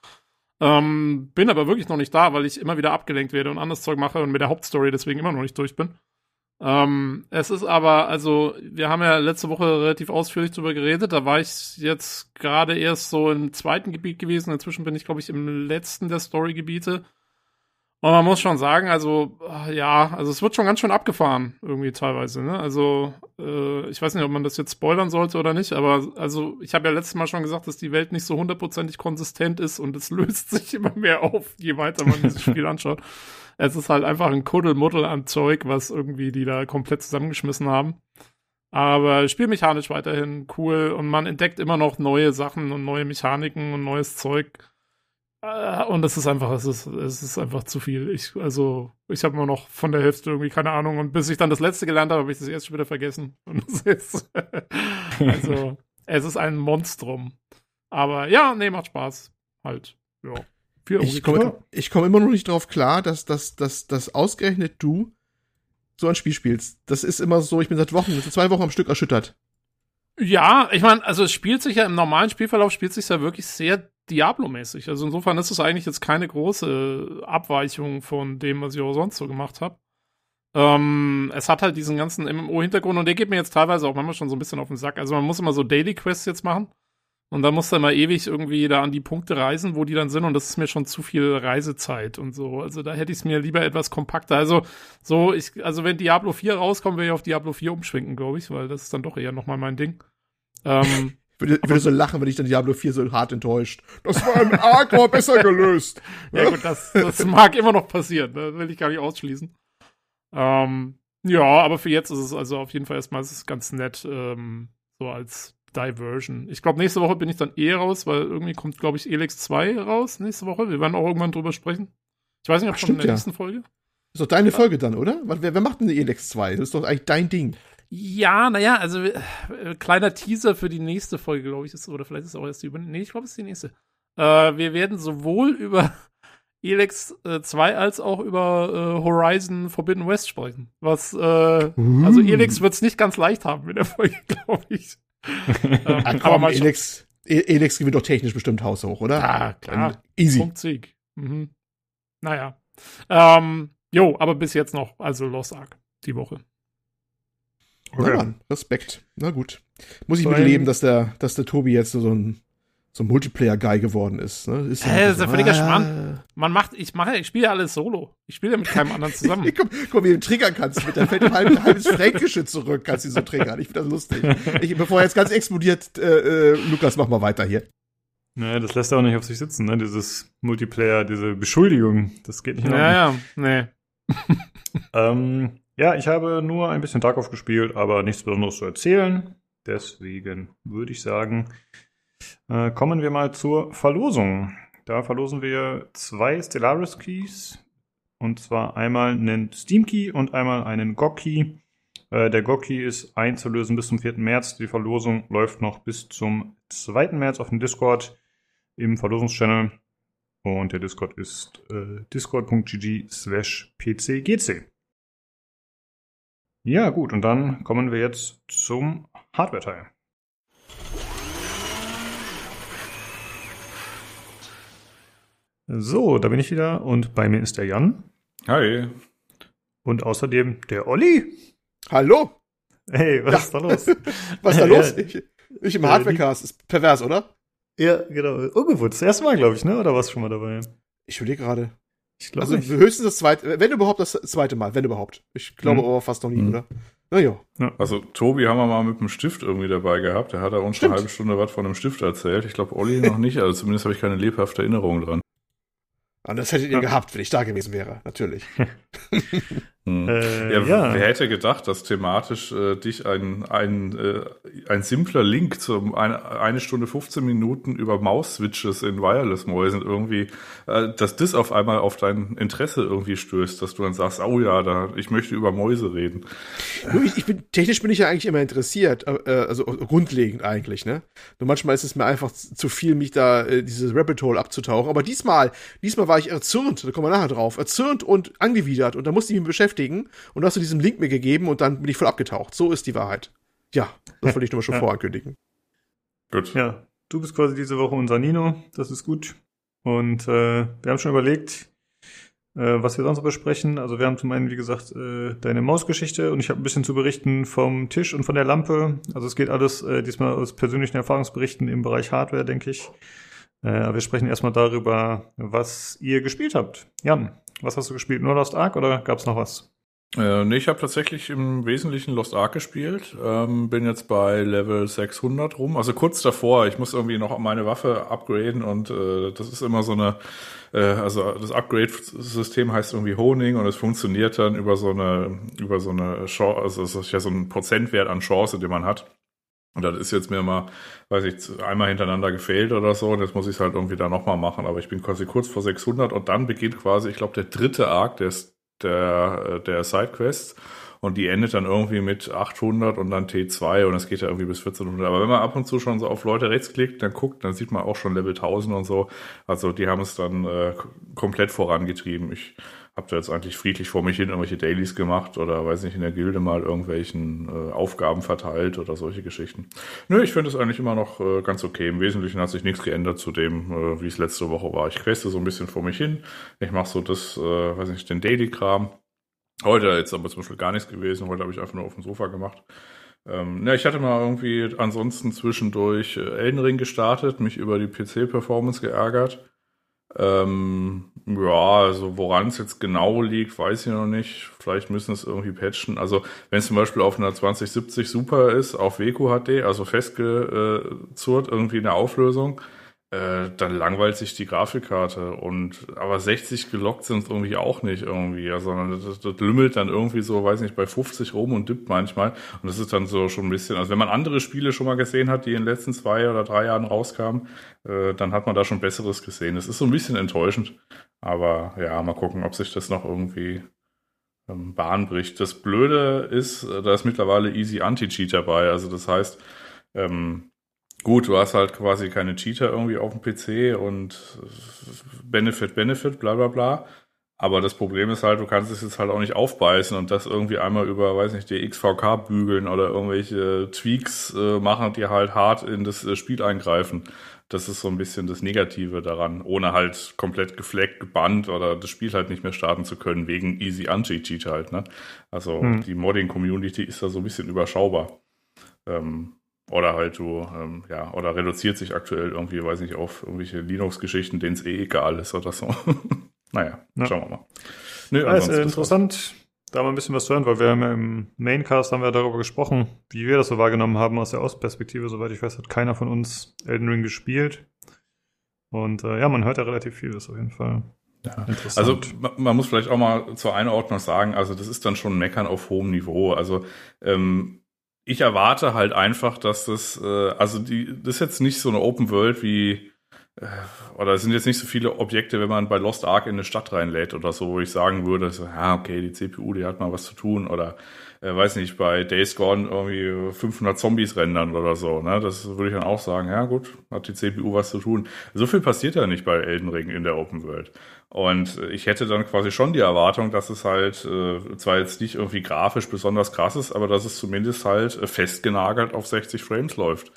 C: Ähm, bin aber wirklich noch nicht da, weil ich immer wieder abgelenkt werde und anderes Zeug mache und mit der Hauptstory deswegen immer noch nicht durch bin. Ähm, es ist aber, also, wir haben ja letzte Woche relativ ausführlich drüber geredet. Da war ich jetzt gerade erst so im zweiten Gebiet gewesen. Inzwischen bin ich, glaube ich, im letzten der Storygebiete. Und man muss schon sagen, also, äh, ja, also es wird schon ganz schön abgefahren, irgendwie teilweise, ne? Also, äh, ich weiß nicht, ob man das jetzt spoilern sollte oder nicht, aber also, ich habe ja letztes Mal schon gesagt, dass die Welt nicht so hundertprozentig konsistent ist und es (laughs) löst sich immer mehr auf, je weiter man dieses Spiel anschaut. (laughs) Es ist halt einfach ein Kuddelmuddel an Zeug, was irgendwie die da komplett zusammengeschmissen haben. Aber spielmechanisch weiterhin cool und man entdeckt immer noch neue Sachen und neue Mechaniken und neues Zeug. Äh, Und es ist einfach, es ist, es ist einfach zu viel. Ich, also, ich habe immer noch von der Hälfte irgendwie keine Ahnung. Und bis ich dann das letzte gelernt habe, habe ich das erste schon wieder vergessen. (laughs) Und es ist, also, es ist ein Monstrum. Aber ja, nee, macht Spaß. Halt, ja.
D: Ich komme komm immer noch nicht drauf klar, dass, dass, dass, dass ausgerechnet du so ein Spiel spielst. Das ist immer so, ich bin seit Wochen, seit zwei Wochen am Stück erschüttert.
C: Ja, ich meine, also es spielt sich ja im normalen Spielverlauf spielt sich ja wirklich sehr Diablo-mäßig. Also insofern ist es eigentlich jetzt keine große Abweichung von dem, was ich auch sonst so gemacht habe. Ähm, es hat halt diesen ganzen MMO-Hintergrund und der geht mir jetzt teilweise auch manchmal schon so ein bisschen auf den Sack. Also man muss immer so Daily Quests jetzt machen und dann muss er immer ewig irgendwie da an die Punkte reisen, wo die dann sind und das ist mir schon zu viel Reisezeit und so. Also da hätte ich es mir lieber etwas kompakter. Also so, ich, also wenn Diablo 4 rauskommt, werde ich auf Diablo 4 umschwenken, glaube ich, weil das ist dann doch eher nochmal mein Ding. Ähm,
D: würde, ich würde so lachen, wenn ich dann Diablo 4 so hart enttäuscht. Das war im Arcor besser gelöst. (laughs)
C: Ja, gut, das, das mag immer noch passieren, ne? will ich gar nicht ausschließen. Ähm, ja, aber für jetzt ist es also auf jeden Fall erstmal ganz nett, ähm, so als Diversion. Ich glaube, nächste Woche bin ich dann eh raus, weil irgendwie kommt, glaube ich, Elex 2 raus nächste Woche. Wir werden auch irgendwann drüber sprechen. Ich weiß nicht, ob
D: Ach,
C: schon in der
D: ja.
C: nächsten Folge.
D: ist doch deine Folge dann, oder? Wer, wer macht denn die Elex 2? Das ist doch eigentlich dein Ding.
C: Ja, naja, also äh, kleiner Teaser für die nächste Folge, glaube ich, ist, oder vielleicht ist es auch erst die über. Nee, ich glaube, es ist die nächste. Äh, wir werden sowohl über (laughs) Elex äh, 2 als auch über äh, Horizon Forbidden West sprechen. Was, äh, also Elex wird es nicht ganz leicht haben in der Folge, (laughs) glaube ich. (laughs) ähm,
D: Ah,
C: aber
D: komm,
C: mal schauen.
D: Elex, E- Elex gewinnt doch technisch bestimmt Haus hoch, oder?
C: Ja, klar.
D: Dann Easy.
C: Punkt Sieg. Mhm. Naja. Ähm, jo, aber bis jetzt noch, also Lost Ark, die Woche.
D: Na
A: Okay.
D: dann, Respekt. Na gut. Muss ich
A: So
D: mit
A: ein-
D: leben, dass der, dass der Tobi jetzt so ein, so ein Multiplayer-Guy geworden ist. Ne? ist
C: Hä, das ist
D: so,
C: ja völliger
D: ah.
C: Schmarrn. Man macht, ich mache, ich spiele ja alles solo. Ich spiele ja mit keinem anderen zusammen. (laughs)
D: Guck, guck, wie du triggern kannst. Mit der fällt ein halbes, halbes Fränkische zurück, kannst du so triggern. Ich finde das lustig. Ich, bevor er jetzt ganz explodiert, äh, äh, Lukas, mach mal weiter hier.
A: Naja, das lässt er auch nicht auf sich sitzen, ne? Dieses Multiplayer, diese Beschuldigung. Das geht nicht in Ordnung.
C: Ja, ja, nee. (laughs)
A: Ähm, ja, ich habe nur ein bisschen Tarkov gespielt, aber nichts Besonderes zu erzählen. Deswegen würde ich sagen, äh, kommen wir mal zur Verlosung. Da verlosen wir zwei Stellaris Keys. Und zwar einmal einen Steam Key und einmal einen GOG Key. Äh, der GOG Key ist einzulösen bis zum 4. März. Die Verlosung läuft noch bis zum 2. März auf dem Discord im Verlosungschannel. Und der Discord ist äh, discord.gg slash pcgc. Ja, gut, und dann kommen wir jetzt zum Hardware-Teil. So, da bin ich wieder und bei mir ist der Jan
E: Hi.
A: und außerdem der Olli.
D: Hallo?
A: Hey, was
D: Ja.
A: ist da los? (laughs)
D: Was ist da
A: Ja,
D: los? Ich, ich im
A: Äh,
D: Hardwarecast. Ist pervers, oder?
A: ja, genau. Ungewohnt. Das erste Mal, glaube ich, ne? Oder warst du schon mal dabei?
D: Ich überlege gerade.
A: Ich glaube
D: Also
A: nicht.
D: höchstens das zweite, wenn überhaupt das zweite Mal, wenn überhaupt. Ich glaube
A: Mhm.
D: aber fast noch nie,
E: Mhm.
D: oder? Naja.
F: Also Tobi haben wir mal mit dem Stift irgendwie dabei gehabt. Der hat da uns
D: Stimmt.
F: eine halbe Stunde was von einem Stift erzählt. Ich glaube, Olli noch nicht. Also zumindest habe ich keine lebhafte Erinnerung dran.
D: Und das hättet ihr
A: Ja.
D: gehabt, wenn ich da gewesen wäre, natürlich. (laughs)
F: Hm.
A: Äh,
F: ja,
A: ja.
F: wer hätte gedacht, dass thematisch äh, dich ein, ein, äh, ein simpler Link zum eine, eine Stunde 15 Minuten über Maus-Switches in Wireless-Mäusen irgendwie, äh, dass das auf einmal auf dein Interesse irgendwie stößt, dass du dann sagst, oh ja, da, ich möchte über Mäuse reden.
D: Nur ich, ich bin, technisch bin ich ja eigentlich immer interessiert, äh, also grundlegend eigentlich, ne? Nur manchmal ist es mir einfach zu viel, mich da äh, dieses Rabbit Hole abzutauchen. Aber diesmal, diesmal war ich erzürnt, da kommen wir nachher drauf, erzürnt und angewidert und da musste ich mich beschäftigen und da hast du diesen Link mir gegeben und dann bin ich voll abgetaucht. So ist die Wahrheit. Ja, das wollte ich nur mal schon
A: Ja.
D: vorankündigen.
F: Gut.
A: Ja, du bist quasi diese Woche unser Nino, das ist gut. Und äh, wir haben schon überlegt, äh, was wir sonst noch besprechen. Also wir haben zum einen, wie gesagt, äh, deine Mausgeschichte und ich habe ein bisschen zu berichten vom Tisch und von der Lampe. Also es geht alles äh, diesmal aus persönlichen Erfahrungsberichten im Bereich Hardware, denke ich. Äh, aber wir sprechen erstmal darüber, was ihr gespielt habt. Jan, was hast du gespielt? Nur Lost Ark oder gab es noch was?
F: Äh, nee, ich habe tatsächlich im Wesentlichen Lost Ark gespielt. Ähm, bin jetzt bei Level 600 rum. Also kurz davor. Ich muss irgendwie noch meine Waffe upgraden und äh, das ist immer so eine. Äh, also das Upgrade-System heißt irgendwie Honing und es funktioniert dann über so eine über so eine Chance. Also es ist ja so ein Prozentwert an Chance, den man hat. Und das ist jetzt mir mal, weiß ich, einmal hintereinander gefehlt oder so. Und jetzt muss ich es halt irgendwie da nochmal machen. Aber ich bin quasi kurz vor 600 und dann beginnt quasi, ich glaube, der dritte Arc des, der, der Sidequests. Und die endet dann irgendwie mit 800 und dann T2 und es geht ja irgendwie bis 1400. Aber wenn man ab und zu schon so auf Leute rechts klickt, dann guckt, dann sieht man auch schon Level 1000 und so. Also die haben es dann äh, komplett vorangetrieben. Ich habe da jetzt eigentlich friedlich vor mich hin irgendwelche Dailies gemacht oder weiß nicht, in der Gilde mal irgendwelchen äh, Aufgaben verteilt oder solche Geschichten. Nö, ich finde es eigentlich immer noch äh, ganz okay. Im Wesentlichen hat sich nichts geändert zu dem, äh, wie es letzte Woche war. Ich queste so ein bisschen vor mich hin. Ich mache so das, äh, weiß nicht, den Daily-Kram. Heute jetzt aber zum Beispiel gar nichts gewesen. Heute habe ich einfach nur auf dem Sofa gemacht. Ähm, ja, ich hatte mal irgendwie ansonsten zwischendurch äh, Elden Ring gestartet, mich über die PC-Performance geärgert. Ähm, ja, also woran es jetzt genau liegt, weiß ich noch nicht. Vielleicht müssen es irgendwie patchen. Also wenn es zum Beispiel auf einer 2070 Super ist, auf WQHD, also festgezurrt, irgendwie in der Auflösung, äh, dann langweilt sich die Grafikkarte. Und aber 60 gelockt sind irgendwie auch nicht irgendwie, ja, sondern das, das lümmelt dann irgendwie so, weiß nicht, bei 50 rum und dippt manchmal. Und das ist dann so schon ein bisschen, also wenn man andere Spiele schon mal gesehen hat, die in den letzten zwei oder drei Jahren rauskamen, äh, dann hat man da schon Besseres gesehen. Das ist so ein bisschen enttäuschend. Aber ja, mal gucken, ob sich das noch irgendwie ähm, Bahn bricht. Das Blöde ist, äh, da ist mittlerweile Easy Anti-Cheat dabei. Also das heißt, ähm, gut, du hast halt quasi keine Cheater irgendwie auf dem PC und Benefit, Benefit, bla bla bla. Aber das Problem ist halt, du kannst es jetzt halt auch nicht aufbeißen und das irgendwie einmal über, weiß nicht, die XVK bügeln oder irgendwelche Tweaks äh, machen, die halt hart in das äh, Spiel eingreifen. Das ist so ein bisschen das Negative daran, ohne halt komplett gefleckt, gebannt oder das Spiel halt nicht mehr starten zu können, wegen Easy Anti-Cheat halt, ne? Also
A: Hm.
F: die Modding-Community ist da so ein bisschen überschaubar. Ähm, oder halt du, ähm, ja, oder reduziert sich aktuell irgendwie, weiß nicht, auf irgendwelche Linux-Geschichten, denen es eh egal ist oder so. (laughs) naja,
A: Ja.
F: schauen wir mal. Nö,
A: Ja, ist äh,
F: war's.
A: interessant, da mal ein bisschen was zu hören, weil wir haben ja im Maincast haben wir darüber gesprochen, wie wir das so wahrgenommen haben aus der Außenperspektive. Soweit ich weiß, hat keiner von uns Elden Ring gespielt. Und äh, ja, man hört ja relativ viel, das ist auf jeden Fall
F: Ja.
A: interessant.
F: Also ma- man muss vielleicht auch mal zur Einordnung sagen, also das ist dann schon Meckern auf hohem Niveau. Also ähm, ich erwarte halt einfach, dass das, äh, also die, das ist jetzt nicht so eine Open World wie, äh, oder es sind jetzt nicht so viele Objekte, wenn man bei Lost Ark in eine Stadt reinlädt oder so, wo ich sagen würde, so, ja, okay, die CPU, die hat mal was zu tun oder äh, weiß nicht, bei Days Gone irgendwie 500 Zombies rendern oder so, ne? Das würde ich dann auch sagen, ja gut, hat die CPU was zu tun. So viel passiert ja nicht bei Elden Ring in der Open World. Und ich hätte dann quasi schon die Erwartung, dass es halt äh, zwar jetzt nicht irgendwie grafisch besonders krass ist, aber dass es zumindest halt äh, festgenagelt auf 60 Frames läuft.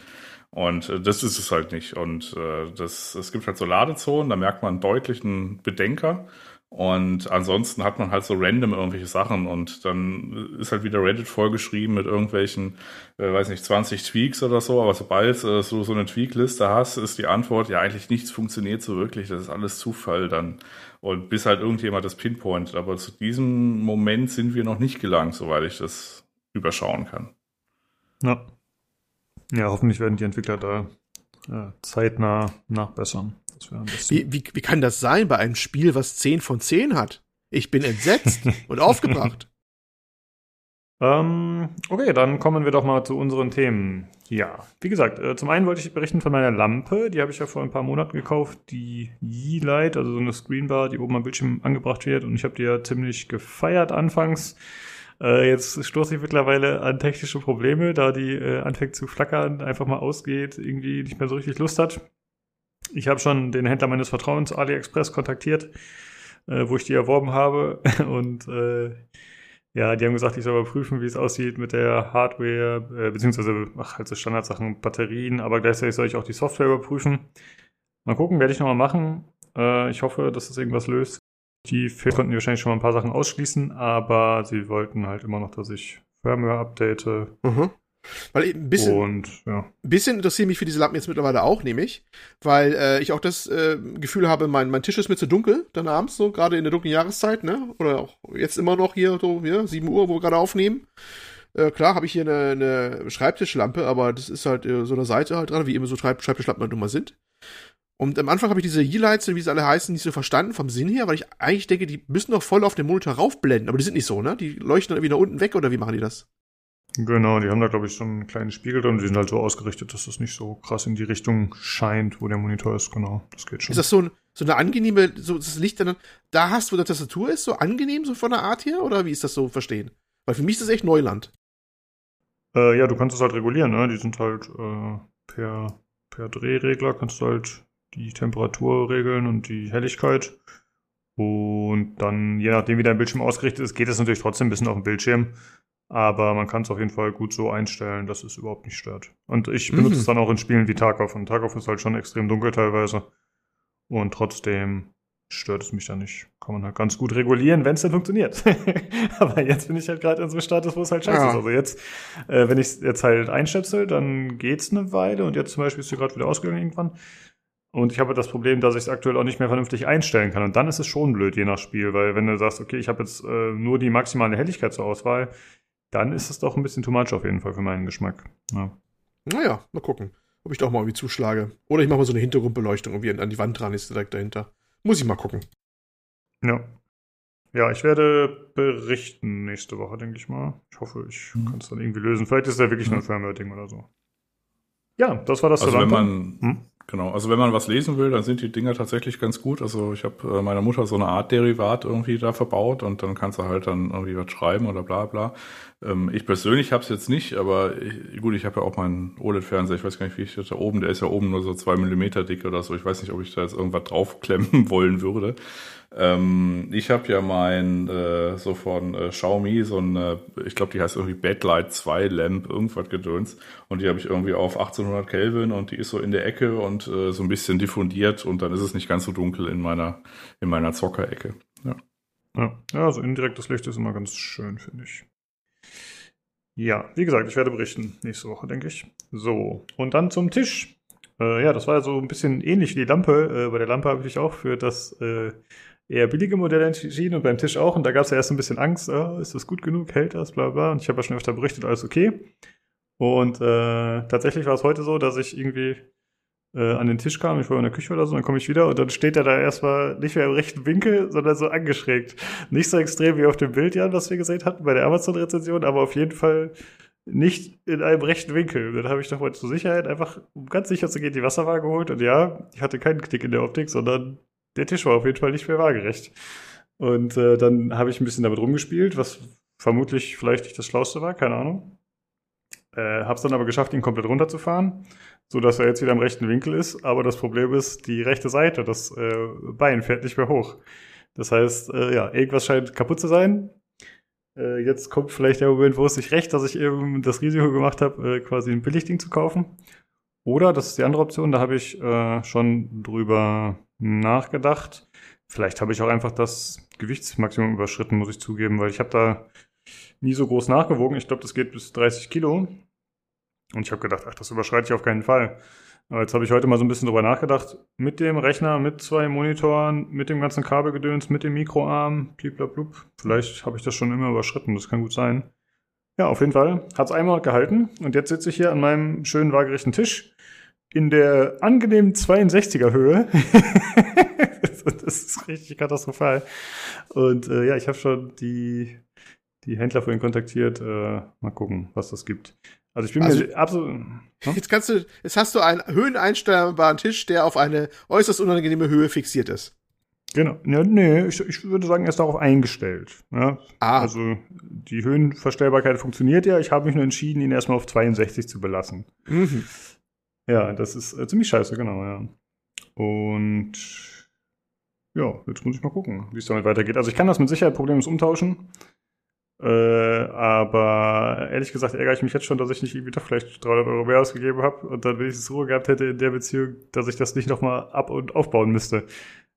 F: Und äh, das ist es halt nicht. Und äh, das, es gibt halt so Ladezonen, da merkt man einen Bedenker. Und ansonsten hat man halt so random irgendwelche Sachen und dann ist halt wieder Reddit vollgeschrieben mit irgendwelchen, äh, weiß nicht, 20 Tweaks oder so, aber sobald äh, du so eine Tweak-Liste hast, ist die Antwort, ja eigentlich nichts funktioniert so wirklich, das ist alles Zufall dann. Und bis halt irgendjemand das pinpointet. Aber zu diesem Moment sind wir noch nicht gelangt, soweit ich das überschauen kann.
A: ja. ja, hoffentlich werden die Entwickler da äh, zeitnah nachbessern.
D: Wie, wie, wie kann das sein bei einem Spiel, was 10 von 10 hat? Ich bin entsetzt (laughs) und aufgebracht.
A: Ähm, okay, dann kommen wir doch mal zu unseren Themen. Ja, wie gesagt, äh, zum einen wollte ich berichten von meiner Lampe. Die habe ich ja vor ein paar Monaten gekauft. Die Yeelight, also so eine Screenbar, die oben am Bildschirm angebracht wird. Und ich habe die ja ziemlich gefeiert anfangs. Äh, jetzt stoße ich mittlerweile an technische Probleme, da die äh, anfängt zu flackern, einfach mal ausgeht, irgendwie nicht mehr so richtig Lust hat. Ich habe schon den Händler meines Vertrauens, AliExpress, kontaktiert, äh, wo ich die erworben habe. (laughs) Und äh, ja, die haben gesagt, ich soll überprüfen, wie es aussieht mit der Hardware, äh, beziehungsweise, ach, halt so Standardsachen, Batterien, aber gleichzeitig soll ich auch die Software überprüfen. Mal gucken, werde ich nochmal machen. Äh, ich hoffe, dass das irgendwas löst. Die konnten wahrscheinlich schon mal ein paar Sachen ausschließen, aber sie wollten halt immer noch, dass ich Firmware update.
D: Mhm. Weil ein bisschen,
A: Und ja.
D: ein bisschen interessiert mich für diese Lampen jetzt mittlerweile auch, nämlich, weil äh, ich auch das äh, Gefühl habe, mein, mein Tisch ist mir zu dunkel, dann abends so, gerade in der dunklen Jahreszeit, ne? Oder auch jetzt immer noch hier so, ja, 7 Uhr, wo wir gerade aufnehmen. Äh, klar habe ich hier eine, eine Schreibtischlampe, aber das ist halt äh, so eine Seite halt dran, wie immer so Schreib Schreibtischlampen halt nun mal sind. Und am Anfang habe ich diese Yeelights, wie sie alle heißen, nicht so verstanden vom Sinn her, weil ich eigentlich denke, die müssen doch voll auf den Monitor raufblenden, aber die sind nicht so, ne? Die leuchten dann irgendwie nach unten weg oder wie machen die das?
A: Genau, die haben da, glaube ich, so einen kleinen Spiegel drin. Die sind halt so ausgerichtet, dass das nicht so krass in die Richtung scheint, wo der Monitor ist. Genau, das geht schon.
D: Ist das so, ein, so eine angenehme, so das Licht dann da hast, wo der Tastatur ist, so angenehm so von der Art her? Oder wie ist das so verstehen? Weil für mich ist das echt Neuland.
A: Äh, ja, du kannst es halt regulieren, ne? Die sind halt äh, per, per Drehregler kannst du halt die Temperatur regeln und die Helligkeit. Und dann, je nachdem, wie dein Bildschirm ausgerichtet ist, geht es natürlich trotzdem ein bisschen auf dem Bildschirm. Aber man kann es auf jeden Fall gut so einstellen, dass es überhaupt nicht stört. Und ich benutze
D: Mhm.
A: es dann auch in Spielen wie Tarkov. Und Tarkov ist halt schon extrem dunkel teilweise. Und trotzdem stört es mich da nicht. Kann man halt ganz gut regulieren, wenn es dann funktioniert. (laughs) Aber jetzt bin ich halt gerade in so einem Status, wo es halt scheiße
D: Ja.
A: ist. Also jetzt, äh, wenn ich es jetzt halt einstöpsel, dann geht's eine Weile. Und jetzt zum Beispiel ist sie gerade wieder ausgegangen irgendwann. Und ich habe das Problem, dass ich es aktuell auch nicht mehr vernünftig einstellen kann. Und dann ist es schon blöd, je nach Spiel. Weil wenn du sagst, okay, ich habe jetzt äh, nur die maximale Helligkeit zur Auswahl, dann ist es doch ein bisschen too much auf jeden Fall für meinen Geschmack. Ja.
D: Naja, mal gucken, ob ich doch mal irgendwie zuschlage. Oder ich mache mal so eine Hintergrundbeleuchtung, irgendwie an die Wand dran ist direkt dahinter. Muss ich mal gucken.
A: Ja. Ja, ich werde berichten nächste Woche, denke ich mal. Ich hoffe, ich
F: Mhm.
A: kann es dann irgendwie lösen. Vielleicht ist es ja wirklich nur ein Firmware-Ding oder so. Ja, das war das
F: Also wenn man,
A: Hm?
F: Genau, also wenn man was lesen will, dann sind die Dinger tatsächlich ganz gut. Also ich habe äh, meiner Mutter so eine Art Derivat irgendwie da verbaut und dann kannst du halt dann irgendwie was schreiben oder bla bla. Ähm, ich persönlich habe es jetzt nicht, aber ich, gut, ich habe ja auch meinen OLED-Fernseher, ich weiß gar nicht, wie ich das da oben, der ist ja oben nur so zwei Millimeter dick oder so. Ich weiß nicht, ob ich da jetzt irgendwas draufklemmen (laughs) wollen würde. Ähm, ich habe ja mein äh, so von äh, Xiaomi so ein, ich glaube, die heißt irgendwie Backlight 2 Lamp, irgendwas gedöns. Und die habe ich irgendwie auf 1800 Kelvin und die ist so in der Ecke und äh, so ein bisschen diffundiert und dann ist es nicht ganz so dunkel in meiner, in meiner Zockerecke. Ja.
A: Ja, ja, also indirektes Licht ist immer ganz schön, finde ich. Ja, wie gesagt, ich werde berichten nächste Woche, denke ich. So, und dann zum Tisch. Äh, ja, das war ja so ein bisschen ähnlich wie die Lampe. Äh, bei der Lampe habe ich auch für das äh, eher billige Modell entschieden und beim Tisch auch. Und da gab es ja erst ein bisschen Angst, oh, ist das gut genug, hält das, bla bla. Und ich habe ja schon öfter berichtet, alles okay. Und äh, tatsächlich war es heute so, dass ich irgendwie äh, an den Tisch kam, ich war in der Küche oder so, dann komme ich wieder und dann steht er da erstmal nicht mehr im rechten Winkel, sondern so angeschrägt. Nicht so extrem wie auf dem Bild, Jan, was wir gesehen hatten bei der Amazon-Rezension, aber auf jeden Fall nicht in einem rechten Winkel. Dann habe ich doch mal zur Sicherheit einfach, um ganz sicher zu gehen, die Wasserwaage geholt und ja, ich hatte keinen Knick in der Optik, sondern der Tisch war auf jeden Fall nicht mehr waagerecht. Und äh, dann habe ich ein bisschen damit rumgespielt, was vermutlich vielleicht nicht das Schlauste war, keine Ahnung. Äh, hab's dann aber geschafft, ihn komplett runterzufahren, so dass er jetzt wieder im rechten Winkel ist. Aber das Problem ist, die rechte Seite, das äh, Bein fährt nicht mehr hoch. Das heißt, äh, ja, irgendwas scheint kaputt zu sein. Äh, jetzt kommt vielleicht der Moment, wo es sich recht, dass ich eben das Risiko gemacht habe, äh, quasi ein Billigding zu kaufen. Oder, das ist die andere Option, da habe ich äh, schon drüber nachgedacht. Vielleicht habe ich auch einfach das Gewichtsmaximum überschritten, muss ich zugeben, weil ich habe da nie so groß nachgewogen. Ich glaube, das geht bis 30 Kilo. Und ich habe gedacht, ach, das überschreite ich auf keinen Fall. Aber jetzt habe ich heute mal so ein bisschen drüber nachgedacht. Mit dem Rechner, mit zwei Monitoren, mit dem ganzen Kabelgedöns, mit dem Mikroarm, bliblablub. Vielleicht habe ich das schon immer überschritten, das kann gut sein. Ja, auf jeden Fall hat es einmal gehalten. Und jetzt sitze ich hier an meinem schönen waagerechten Tisch in der angenehmen 62er Höhe. (laughs) das ist richtig katastrophal. Und äh, ja, ich habe schon die die Händler vorhin kontaktiert. Äh, mal gucken, was das gibt. Also ich bin
D: Also-
A: mir absolut. Hm?
D: Jetzt kannst du, jetzt hast du einen höheneinstellbaren Tisch, der auf eine äußerst unangenehme Höhe fixiert ist.
A: Genau. Ja, nee, ich, ich würde sagen, er ist darauf eingestellt. Ja?
D: Ah,
A: Also die Höhenverstellbarkeit funktioniert ja. Ich habe mich nur entschieden, ihn erstmal auf 62 zu belassen.
D: mhm.
A: Ja, das ist äh, ziemlich scheiße, genau, ja. Und ja, jetzt muss ich mal gucken, wie es damit weitergeht. Also ich kann das mit Sicherheit problemlos umtauschen. Äh, aber ehrlich gesagt ärgere ich mich jetzt schon, dass ich nicht irgendwie doch vielleicht 300 Euro mehr ausgegeben habe und dann wenigstens Ruhe gehabt hätte in der Beziehung, dass ich das nicht nochmal ab- und aufbauen müsste.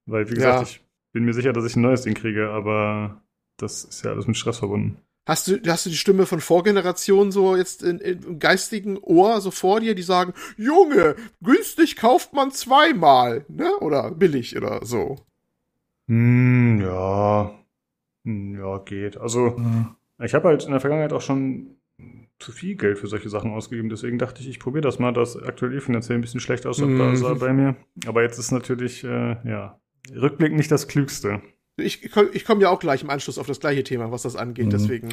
A: Weil, wie gesagt,
D: Ja.
A: ich bin mir sicher, dass ich ein neues Ding kriege, aber das ist ja alles mit Stress verbunden.
D: Hast du, hast du die Stimme von Vorgenerationen so jetzt in, in, im geistigen Ohr so vor dir, die sagen, Junge, günstig kauft man zweimal, ne? Oder billig oder so.
A: Hm, ja. Hm, Ja, geht. Also, ich habe halt in der Vergangenheit auch schon zu viel Geld für solche Sachen ausgegeben. Deswegen dachte ich, ich probiere das mal, das aktuell finanziell ein bisschen schlecht aussah
D: Mhm.
A: sah bei mir. Aber jetzt ist natürlich, äh, ja, Rückblick nicht das Klügste.
D: Ich, ich komme ja auch gleich im Anschluss auf das gleiche Thema, was das angeht,
F: Mhm.
D: deswegen.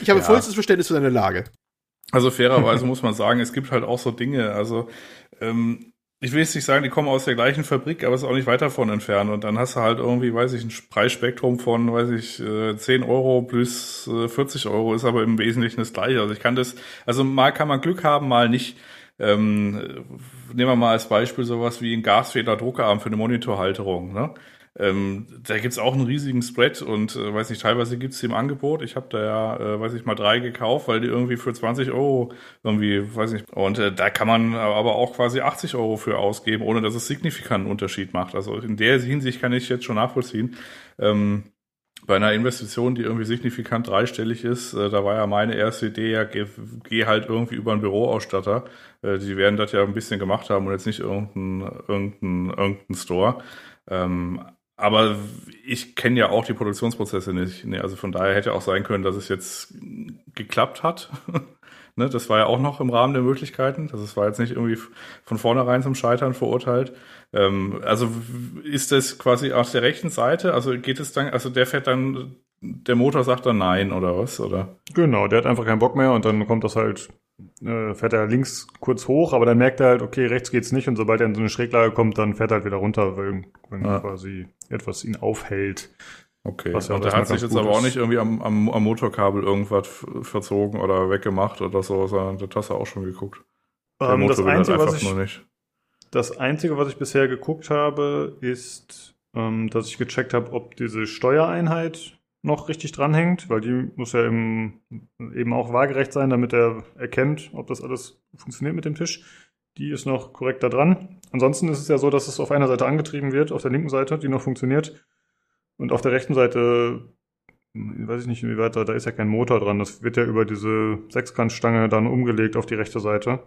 D: Ich habe
F: Ja.
D: vollstes Verständnis für deine Lage.
F: Also fairerweise (laughs) muss man sagen, es gibt halt auch so Dinge, also ähm, ich will jetzt nicht sagen, die kommen aus der gleichen Fabrik, aber es ist auch nicht weit davon entfernt. Und dann hast du halt irgendwie, weiß ich, ein Preisspektrum von, weiß ich, äh, 10 Euro plus äh, 40 Euro, ist aber im Wesentlichen das gleiche. Also ich kann das, also mal kann man Glück haben, mal nicht. Ähm, äh, nehmen wir mal als Beispiel sowas wie ein Gasfeder-Druckerarm für eine Monitorhalterung. Ne? Ähm, da gibt's auch einen riesigen Spread und äh, weiß nicht, teilweise gibt's die im Angebot. Ich habe da ja, äh, weiß ich mal, drei gekauft, weil die irgendwie für 20 Euro irgendwie, weiß nicht. Und äh, da kann man aber auch quasi 80 Euro für ausgeben, ohne dass es signifikanten Unterschied macht. Also in der Hinsicht kann ich jetzt schon nachvollziehen. Ähm, bei einer Investition, die irgendwie signifikant dreistellig ist, äh, da war ja meine erste Idee, ja, geh, geh halt irgendwie über einen Büroausstatter. Äh, die werden das ja ein bisschen gemacht haben und jetzt nicht irgendein, irgendein, irgendein Store. Ähm, aber ich kenne ja auch die Produktionsprozesse nicht. Nee, also von daher hätte auch sein können, dass es jetzt geklappt hat. (laughs) ne, das war ja auch noch im Rahmen der Möglichkeiten. Das war jetzt nicht irgendwie von vornherein zum Scheitern verurteilt. Ähm, also ist das quasi aus der rechten Seite? Also geht es dann, also der fährt dann, der Motor sagt dann nein oder was? Oder?
A: Genau, der hat einfach keinen Bock mehr und dann kommt das halt, äh, fährt er links kurz hoch, aber dann merkt er halt, okay, rechts geht's nicht und sobald er in so eine Schräglage kommt, dann fährt er halt wieder runter, weil wenn
F: Ja.
A: quasi etwas ihn aufhält.
F: Okay.
A: Was ja
F: und der hat sich jetzt aber auch nicht irgendwie am, am, am Motorkabel irgendwas verzogen oder weggemacht oder so, sondern das hast du auch schon geguckt. Der
A: Ähm, das,
F: halt
A: Einzige, was ich, das Einzige, was ich bisher geguckt habe, ist, ähm, dass ich gecheckt habe, ob diese Steuereinheit noch richtig dranhängt, weil die muss ja im, eben auch waagerecht sein, damit er erkennt, ob das alles funktioniert mit dem Tisch. Die ist noch korrekt da dran. Ansonsten ist es ja so, dass es auf einer Seite angetrieben wird, auf der linken Seite, die noch funktioniert. Und auf der rechten Seite, hm, weiß ich nicht, wie weit da, da ist ja kein Motor dran. Das wird ja über diese Sechskantstange dann umgelegt auf die rechte Seite.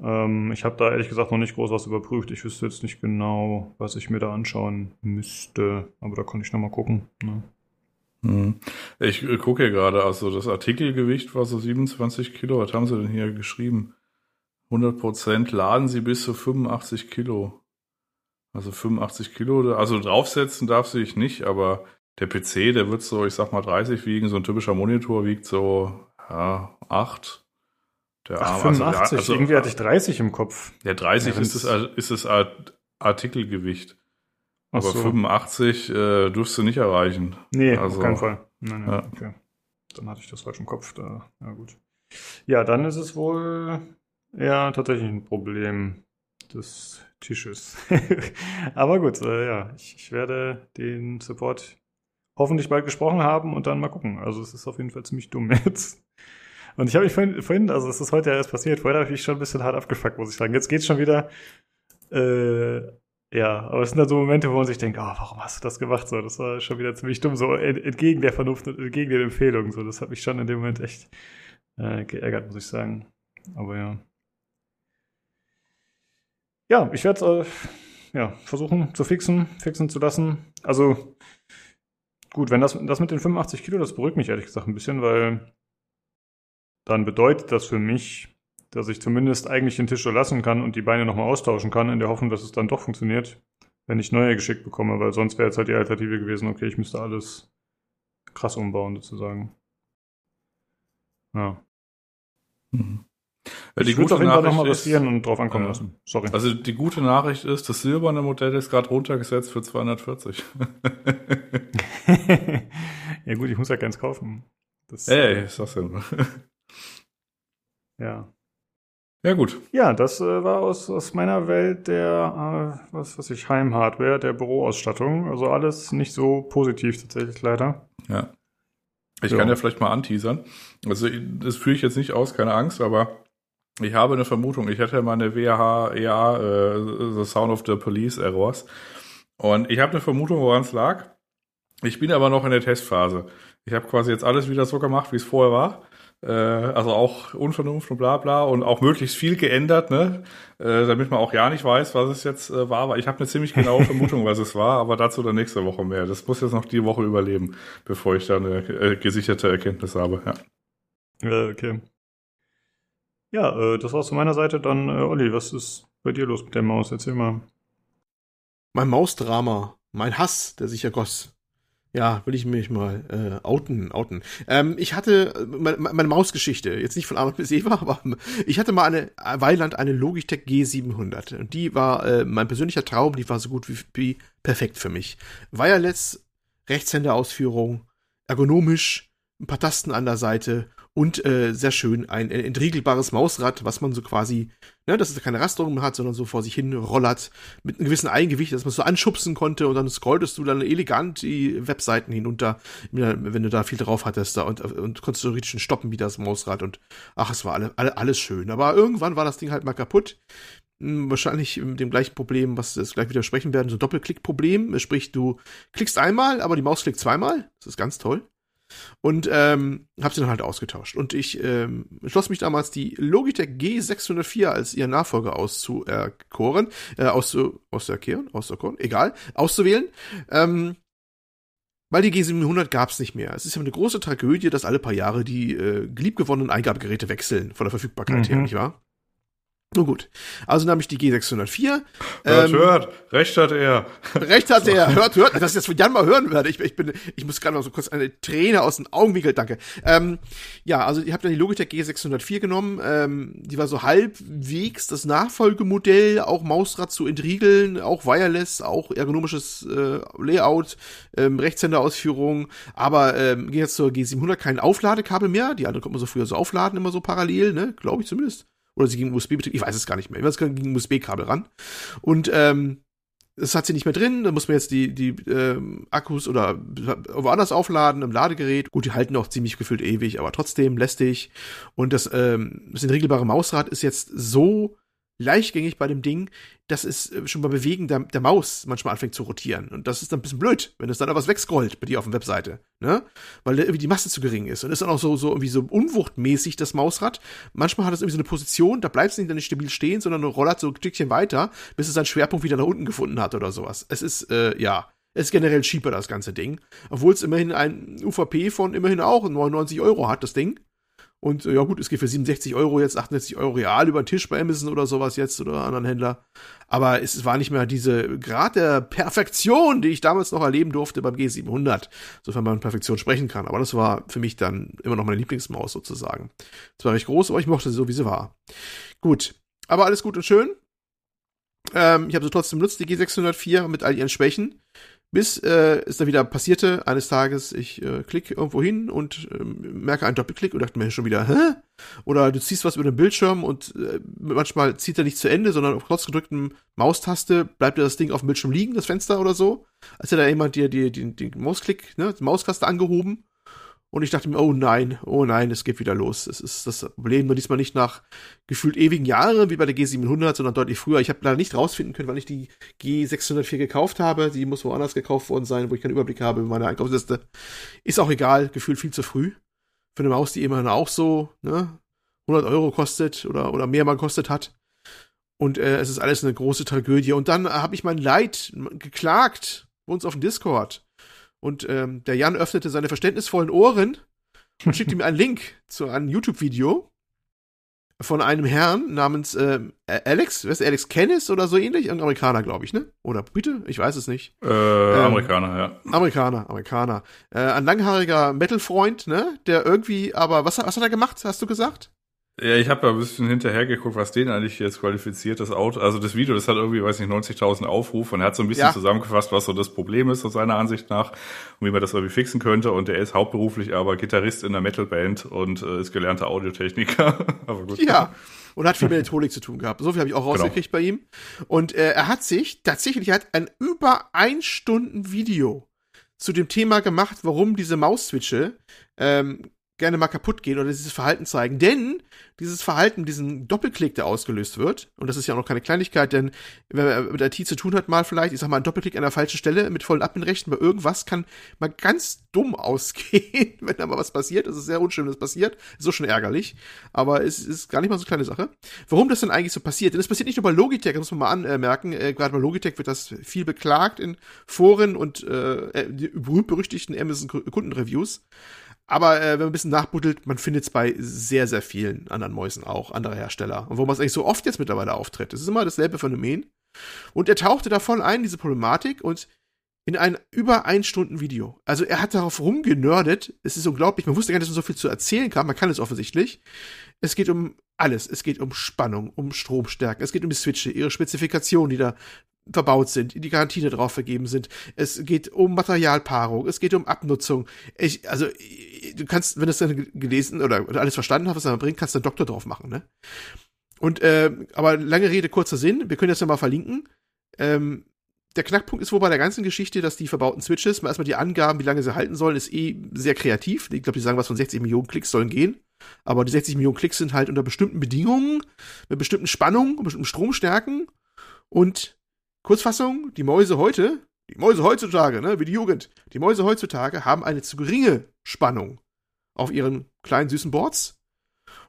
A: Ähm, ich habe da ehrlich gesagt noch nicht groß was überprüft. Ich wüsste jetzt nicht genau, was ich mir da anschauen müsste. Aber da kann ich noch mal gucken. Ne?
F: Hm. Ich äh, gucke hier gerade, also das Artikelgewicht war so 27 Kilo. Was haben sie denn hier geschrieben? 100 Prozent laden sie bis zu 85 Kilo. Also 85 Kilo, also draufsetzen darf sie ich nicht, aber der PC, der wird so, ich sag mal 30 wiegen, so ein typischer Monitor wiegt so, ja, 8. Der
A: Ach,
F: Arm, also,
A: 85.
F: ja, also,
A: Irgendwie hatte ich 30 im Kopf.
F: Ja, 30
A: Ja,
F: ist, das, ist das Art- Artikelgewicht.
A: Ach
F: Aber
A: so.
F: 85 äh, dürfst du nicht erreichen.
A: Nee,
F: Also-
A: auf keinen Fall. Nein, nein,
F: Ja.
A: okay. Dann hatte ich das falsch im Kopf. Da. Ja, gut. Ja, dann ist es wohl ja tatsächlich ein Problem des Tisches. (laughs) Aber gut, äh, ja, ich, ich werde den Support hoffentlich bald gesprochen haben und dann mal gucken. Also es ist auf jeden Fall ziemlich dumm (laughs) jetzt. Und ich habe mich vorhin, vorhin, also es ist heute ja erst passiert, vorher habe ich mich schon ein bisschen hart abgefuckt, muss ich sagen. Jetzt geht's schon wieder. Äh, ja, aber es sind dann so Momente, wo man sich denkt, oh, warum hast du das gemacht? So, das war schon wieder ziemlich dumm, so ent- entgegen der Vernunft und entgegen den Empfehlungen. So, das hat mich schon in dem Moment echt äh, geärgert, muss ich sagen. Aber ja. Ja, ich werde äh, ja, versuchen zu fixen, fixen zu lassen. Also gut, wenn das, das mit den 85 Kilo, das beruhigt mich ehrlich gesagt ein bisschen, weil dann bedeutet das für mich, dass ich zumindest eigentlich den Tisch so lassen kann und die Beine nochmal austauschen kann, in der Hoffnung, dass es dann doch funktioniert, wenn ich neue geschickt bekomme, weil sonst wäre jetzt halt die Alternative gewesen, okay, ich müsste alles krass umbauen sozusagen. Ja.
F: Mhm.
A: Ich
F: Die
A: würde
F: gute
A: auf jeden Fall nochmal riskieren und drauf ankommen
F: Ja.
A: lassen. Sorry.
F: also die gute Nachricht ist, das silberne Modell ist gerade runtergesetzt für 240. (laughs)
A: ja gut, ich muss ja keins kaufen. Das,
F: Ey, ist das denn?
A: Ja.
F: Ja, gut.
A: Ja, das äh, war aus, aus meiner Welt der, äh, was weiß ich, Heimhardware, der Büroausstattung. Also alles nicht so positiv tatsächlich leider.
F: Ja. Ich
A: Ja.
F: kann ja vielleicht mal anteasern. Also, das führe ich jetzt nicht aus, keine Angst, aber ich habe eine Vermutung. Ich hatte ja meine WH, EA, äh, The Sound of the Police Errors. Und ich habe eine Vermutung, woran es lag. Ich bin aber noch in der Testphase. Ich habe quasi jetzt alles wieder so gemacht, wie es vorher war. Äh, also auch Unvernunft und bla bla und auch möglichst viel geändert, ne? Äh, damit man auch ja nicht weiß, was es jetzt äh, war. Aber ich habe eine ziemlich genaue Vermutung, was es war, aber dazu dann nächste Woche mehr. Das muss jetzt noch die Woche überleben, bevor ich da eine äh, gesicherte Erkenntnis habe. Ja.
A: Äh, okay. Ja, äh, das war's von meiner Seite. Dann, äh, Olli, was ist bei dir los mit der Maus? Erzähl mal.
D: Mein Mausdrama, mein Hass, der sich ergoss. Ja, will ich mich mal äh, outen, outen. Ähm, ich hatte äh, meine, meine Mausgeschichte, jetzt nicht von Arnold bis Eva, (laughs) aber ich hatte mal eine Weiland eine Logitech G700 und die war äh, mein persönlicher Traum, die war so gut wie, wie perfekt für mich. Wireless, Rechtshänderausführung, ergonomisch, ein paar Tasten an der Seite und äh, sehr schön ein äh, entriegelbares Mausrad, was man so quasi, ne, dass es keine Rasterung mehr hat, sondern so vor sich hin rollert mit einem gewissen Eigengewicht, dass man so anschubsen konnte und dann scrolltest du dann elegant die Webseiten hinunter, wenn du da viel drauf hattest da und, und konntest du richtig stoppen wie das Mausrad und ach, es war alle, alle, alles schön. Aber irgendwann war das Ding halt mal kaputt. Hm, Wahrscheinlich mit dem gleichen Problem, was wir gleich wieder sprechen werden, so Doppelklick-Problem. Sprich, du klickst einmal, aber die Maus klickt zweimal. Das ist ganz toll. Und ähm, habe sie dann halt ausgetauscht. Und ich ähm, schloss mich damals, die Logitech G604 als ihren Nachfolger auszuerkoren, äh, auszu, auszuerkehren, auszuerkoren, egal, auszuwählen. Ähm, weil die G700 gab es nicht mehr. Es ist ja eine große Tragödie, dass alle paar Jahre die äh, liebgewonnenen Eingabegeräte wechseln von der Verfügbarkeit her,
A: Mhm.
D: nicht wahr? Nun gut. Also nahm ich die G604.
F: Hört,
D: ähm,
F: hört, recht hat er.
D: Recht hat er. Hört, hört. Dass ich das von Jan mal hören werde. Ich, ich bin, ich muss gerade mal so kurz eine Träne aus den Augenwinkel, danke. Ähm, ja, also ich habe dann die Logitech G604 genommen. Ähm, die war so halbwegs das Nachfolgemodell, auch Mausrad zu entriegeln, auch Wireless, auch ergonomisches äh, Layout, ähm, Rechtshänderausführung. Aber ähm, ging jetzt zur G700 kein Aufladekabel mehr. Die andere konnte man so früher so aufladen, immer so parallel, ne? Glaube ich zumindest. Oder sie ging USB, ich weiß es gar nicht mehr. Ich weiß, ging USB-Kabel ran. Und ähm, das hat sie nicht mehr drin, dann muss man jetzt die, die ähm, Akkus oder woanders aufladen im Ladegerät. Gut, die halten auch ziemlich gefühlt ewig, aber trotzdem lästig. Und das, ähm, das entriegelbare Mausrad ist jetzt so leichtgängig bei dem Ding, dass es äh, schon beim Bewegen der, der Maus manchmal anfängt zu rotieren. Und das ist dann ein bisschen blöd, wenn es dann aber was wegscrollt bei dir auf der Webseite, ne? Weil da irgendwie die Masse zu gering ist. Und ist dann auch so, so irgendwie so unwuchtmäßig, das Mausrad. Manchmal hat es irgendwie so eine Position, da bleibt es nicht dann stabil stehen, sondern rollert so ein Stückchen weiter, bis es seinen Schwerpunkt wieder nach unten gefunden hat oder sowas. Es ist, äh, ja, es ist generell cheaper, das ganze Ding. Obwohl es immerhin ein UVP von immerhin auch 99 Euro hat, das Ding. Und äh, ja gut, es geht für 67 Euro jetzt, 68 Euro real über den Tisch bei Amazon oder sowas jetzt oder anderen Händler. Aber es war nicht mehr diese Grad der Perfektion, die ich damals noch erleben durfte beim G700, sofern man Perfektion sprechen kann. Aber das war für mich dann immer noch meine Lieblingsmaus sozusagen. Zwar recht groß, aber ich mochte sie so, wie sie war. Gut, aber alles gut und schön. Ähm, ich habe sie trotzdem benutzt, die G604 mit all ihren Schwächen. Bis äh, es dann wieder passierte, eines Tages, ich äh, klicke irgendwo hin und äh, merke einen Doppelklick und dachte mir schon wieder, hä? Oder du ziehst was über den Bildschirm und äh, manchmal zieht er nicht zu Ende, sondern auf kurz gedrückten Maustaste bleibt dir das Ding auf dem Bildschirm liegen, das Fenster oder so. Als hätte da jemand dir die Mausklick, ne, die Mauskaste angehoben. Und ich dachte mir, oh nein, oh nein, es geht wieder los. Es ist das Problem, nur diesmal nicht nach gefühlt ewigen Jahren wie bei der G700, sondern deutlich früher. Ich habe leider nicht rausfinden können, wann ich die G604 gekauft habe. Die muss woanders gekauft worden sein, wo ich keinen Überblick habe über meine Einkaufsliste. Ist auch egal, gefühlt viel zu früh. Für eine Maus, die immerhin auch so ne, 100 Euro kostet oder, oder mehr mal kostet hat. Und äh, es ist alles eine große Tragödie. Und dann habe ich mein Leid geklagt bei uns auf dem Discord. Und ähm, der Jan öffnete seine verständnisvollen Ohren und schickte mir einen Link zu einem YouTube-Video. von einem Herrn namens äh, Alex, ist Alex Kennis oder so ähnlich? Ein Amerikaner, glaube ich, ne? Oder Brite? Ich weiß es nicht.
F: Äh, Amerikaner, ja.
D: Amerikaner, Amerikaner. Äh, ein langhaariger Metal-Freund, ne? Der irgendwie, aber was, was hat er gemacht, hast du gesagt?
F: Ja, ich habe ja ein bisschen hinterher geguckt, was den eigentlich jetzt qualifiziert, das Auto. Also das Video, das hat irgendwie, weiß nicht, 90.000 Aufrufe und er hat so ein bisschen
D: Ja.
F: zusammengefasst, was so das Problem ist, aus seiner Ansicht nach und wie man das irgendwie fixen könnte. Und er ist hauptberuflich aber Gitarrist in einer Metalband und äh, ist gelernter Audiotechniker. (laughs) aber gut.
D: Ja. Und hat viel mit Elektronik zu tun gehabt. So viel habe ich auch rausgekriegt bei ihm. Und äh, er hat sich tatsächlich, er hat ein über ein Stunden Video zu dem Thema gemacht, warum diese Mauszwitsche ähm, gerne mal kaputt gehen oder dieses Verhalten zeigen. Denn dieses Verhalten, diesen Doppelklick, der ausgelöst wird, und das ist ja auch noch keine Kleinigkeit, denn wenn man mit IT zu tun hat, mal vielleicht, ich sag mal, ein Doppelklick an der falschen Stelle mit vollen Adminrechten bei irgendwas kann mal ganz dumm (laughs) ausgehen, wenn da mal was passiert. Das ist sehr unschön, wenn das passiert. Ist so schon ärgerlich. Aber es ist gar nicht mal so eine kleine Sache. Warum das denn eigentlich so passiert? Denn es passiert nicht nur bei Logitech, das muss man mal anmerken. Äh, Gerade bei Logitech wird das viel beklagt in Foren und äh, die berühmt-berüchtigten Amazon-Kundenreviews. Aber äh, wenn man ein bisschen nachbuddelt, man findet es bei sehr, sehr vielen anderen Mäusen auch, anderer Hersteller. Und wo man es eigentlich so oft jetzt mittlerweile auftritt. Das ist immer dasselbe Phänomen. Und er tauchte da voll ein, diese Problematik, und in ein über ein Stunden Video. Also er hat darauf rumgenördet. Es ist unglaublich. Man wusste gar nicht, dass man so viel zu erzählen kann. Man kann es offensichtlich. Es geht um alles. Es geht um Spannung, um Stromstärken. Es geht um die Switche, ihre Spezifikationen, die da verbaut sind, die Garantie da drauf vergeben sind. Es geht um Materialpaarung. Es geht um Abnutzung. Ich, also, du kannst, wenn du es dann gelesen oder, oder alles verstanden hast, was er bringt, kannst du einen Doktor drauf machen, ne? Und, äh, aber lange Rede, kurzer Sinn. Wir können das ja mal verlinken. Ähm, der Knackpunkt ist wohl bei der ganzen Geschichte, dass die verbauten Switches, mal erstmal die Angaben, wie lange sie halten sollen, ist eh sehr kreativ. Ich glaube, die sagen was von 60 Millionen Klicks sollen gehen. Aber die 60 Millionen Klicks sind halt unter bestimmten Bedingungen, mit bestimmten Spannungen, bestimmten Stromstärken. Und Kurzfassung, die Mäuse heute, die Mäuse heutzutage, ne, wie die Jugend, die Mäuse heutzutage haben eine zu geringe Spannung auf ihren kleinen süßen Boards.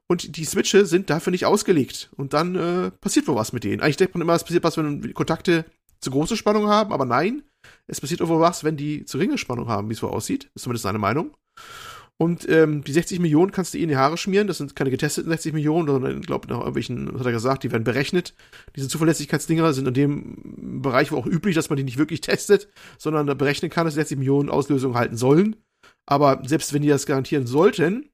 D: Und die Switche sind dafür nicht ausgelegt. Und dann äh, passiert wohl was mit denen. Eigentlich denkt man immer, es passiert was, wenn Kontakte zu große Spannung haben, aber nein, es passiert wohl was, wenn die zu geringe Spannung haben, wie es so aussieht. Ist zumindest seine Meinung. Und ähm, die 60 Millionen kannst du eh in die Haare schmieren. Das sind keine getesteten 60 Millionen, sondern ich glaube, nach irgendwelchen, hat er gesagt, die werden berechnet. Diese Zuverlässigkeitsdinger sind in dem Bereich auch üblich, dass man die nicht wirklich testet, sondern da berechnen kann, dass 60 Millionen Auslösungen halten sollen. Aber selbst wenn die das garantieren sollten,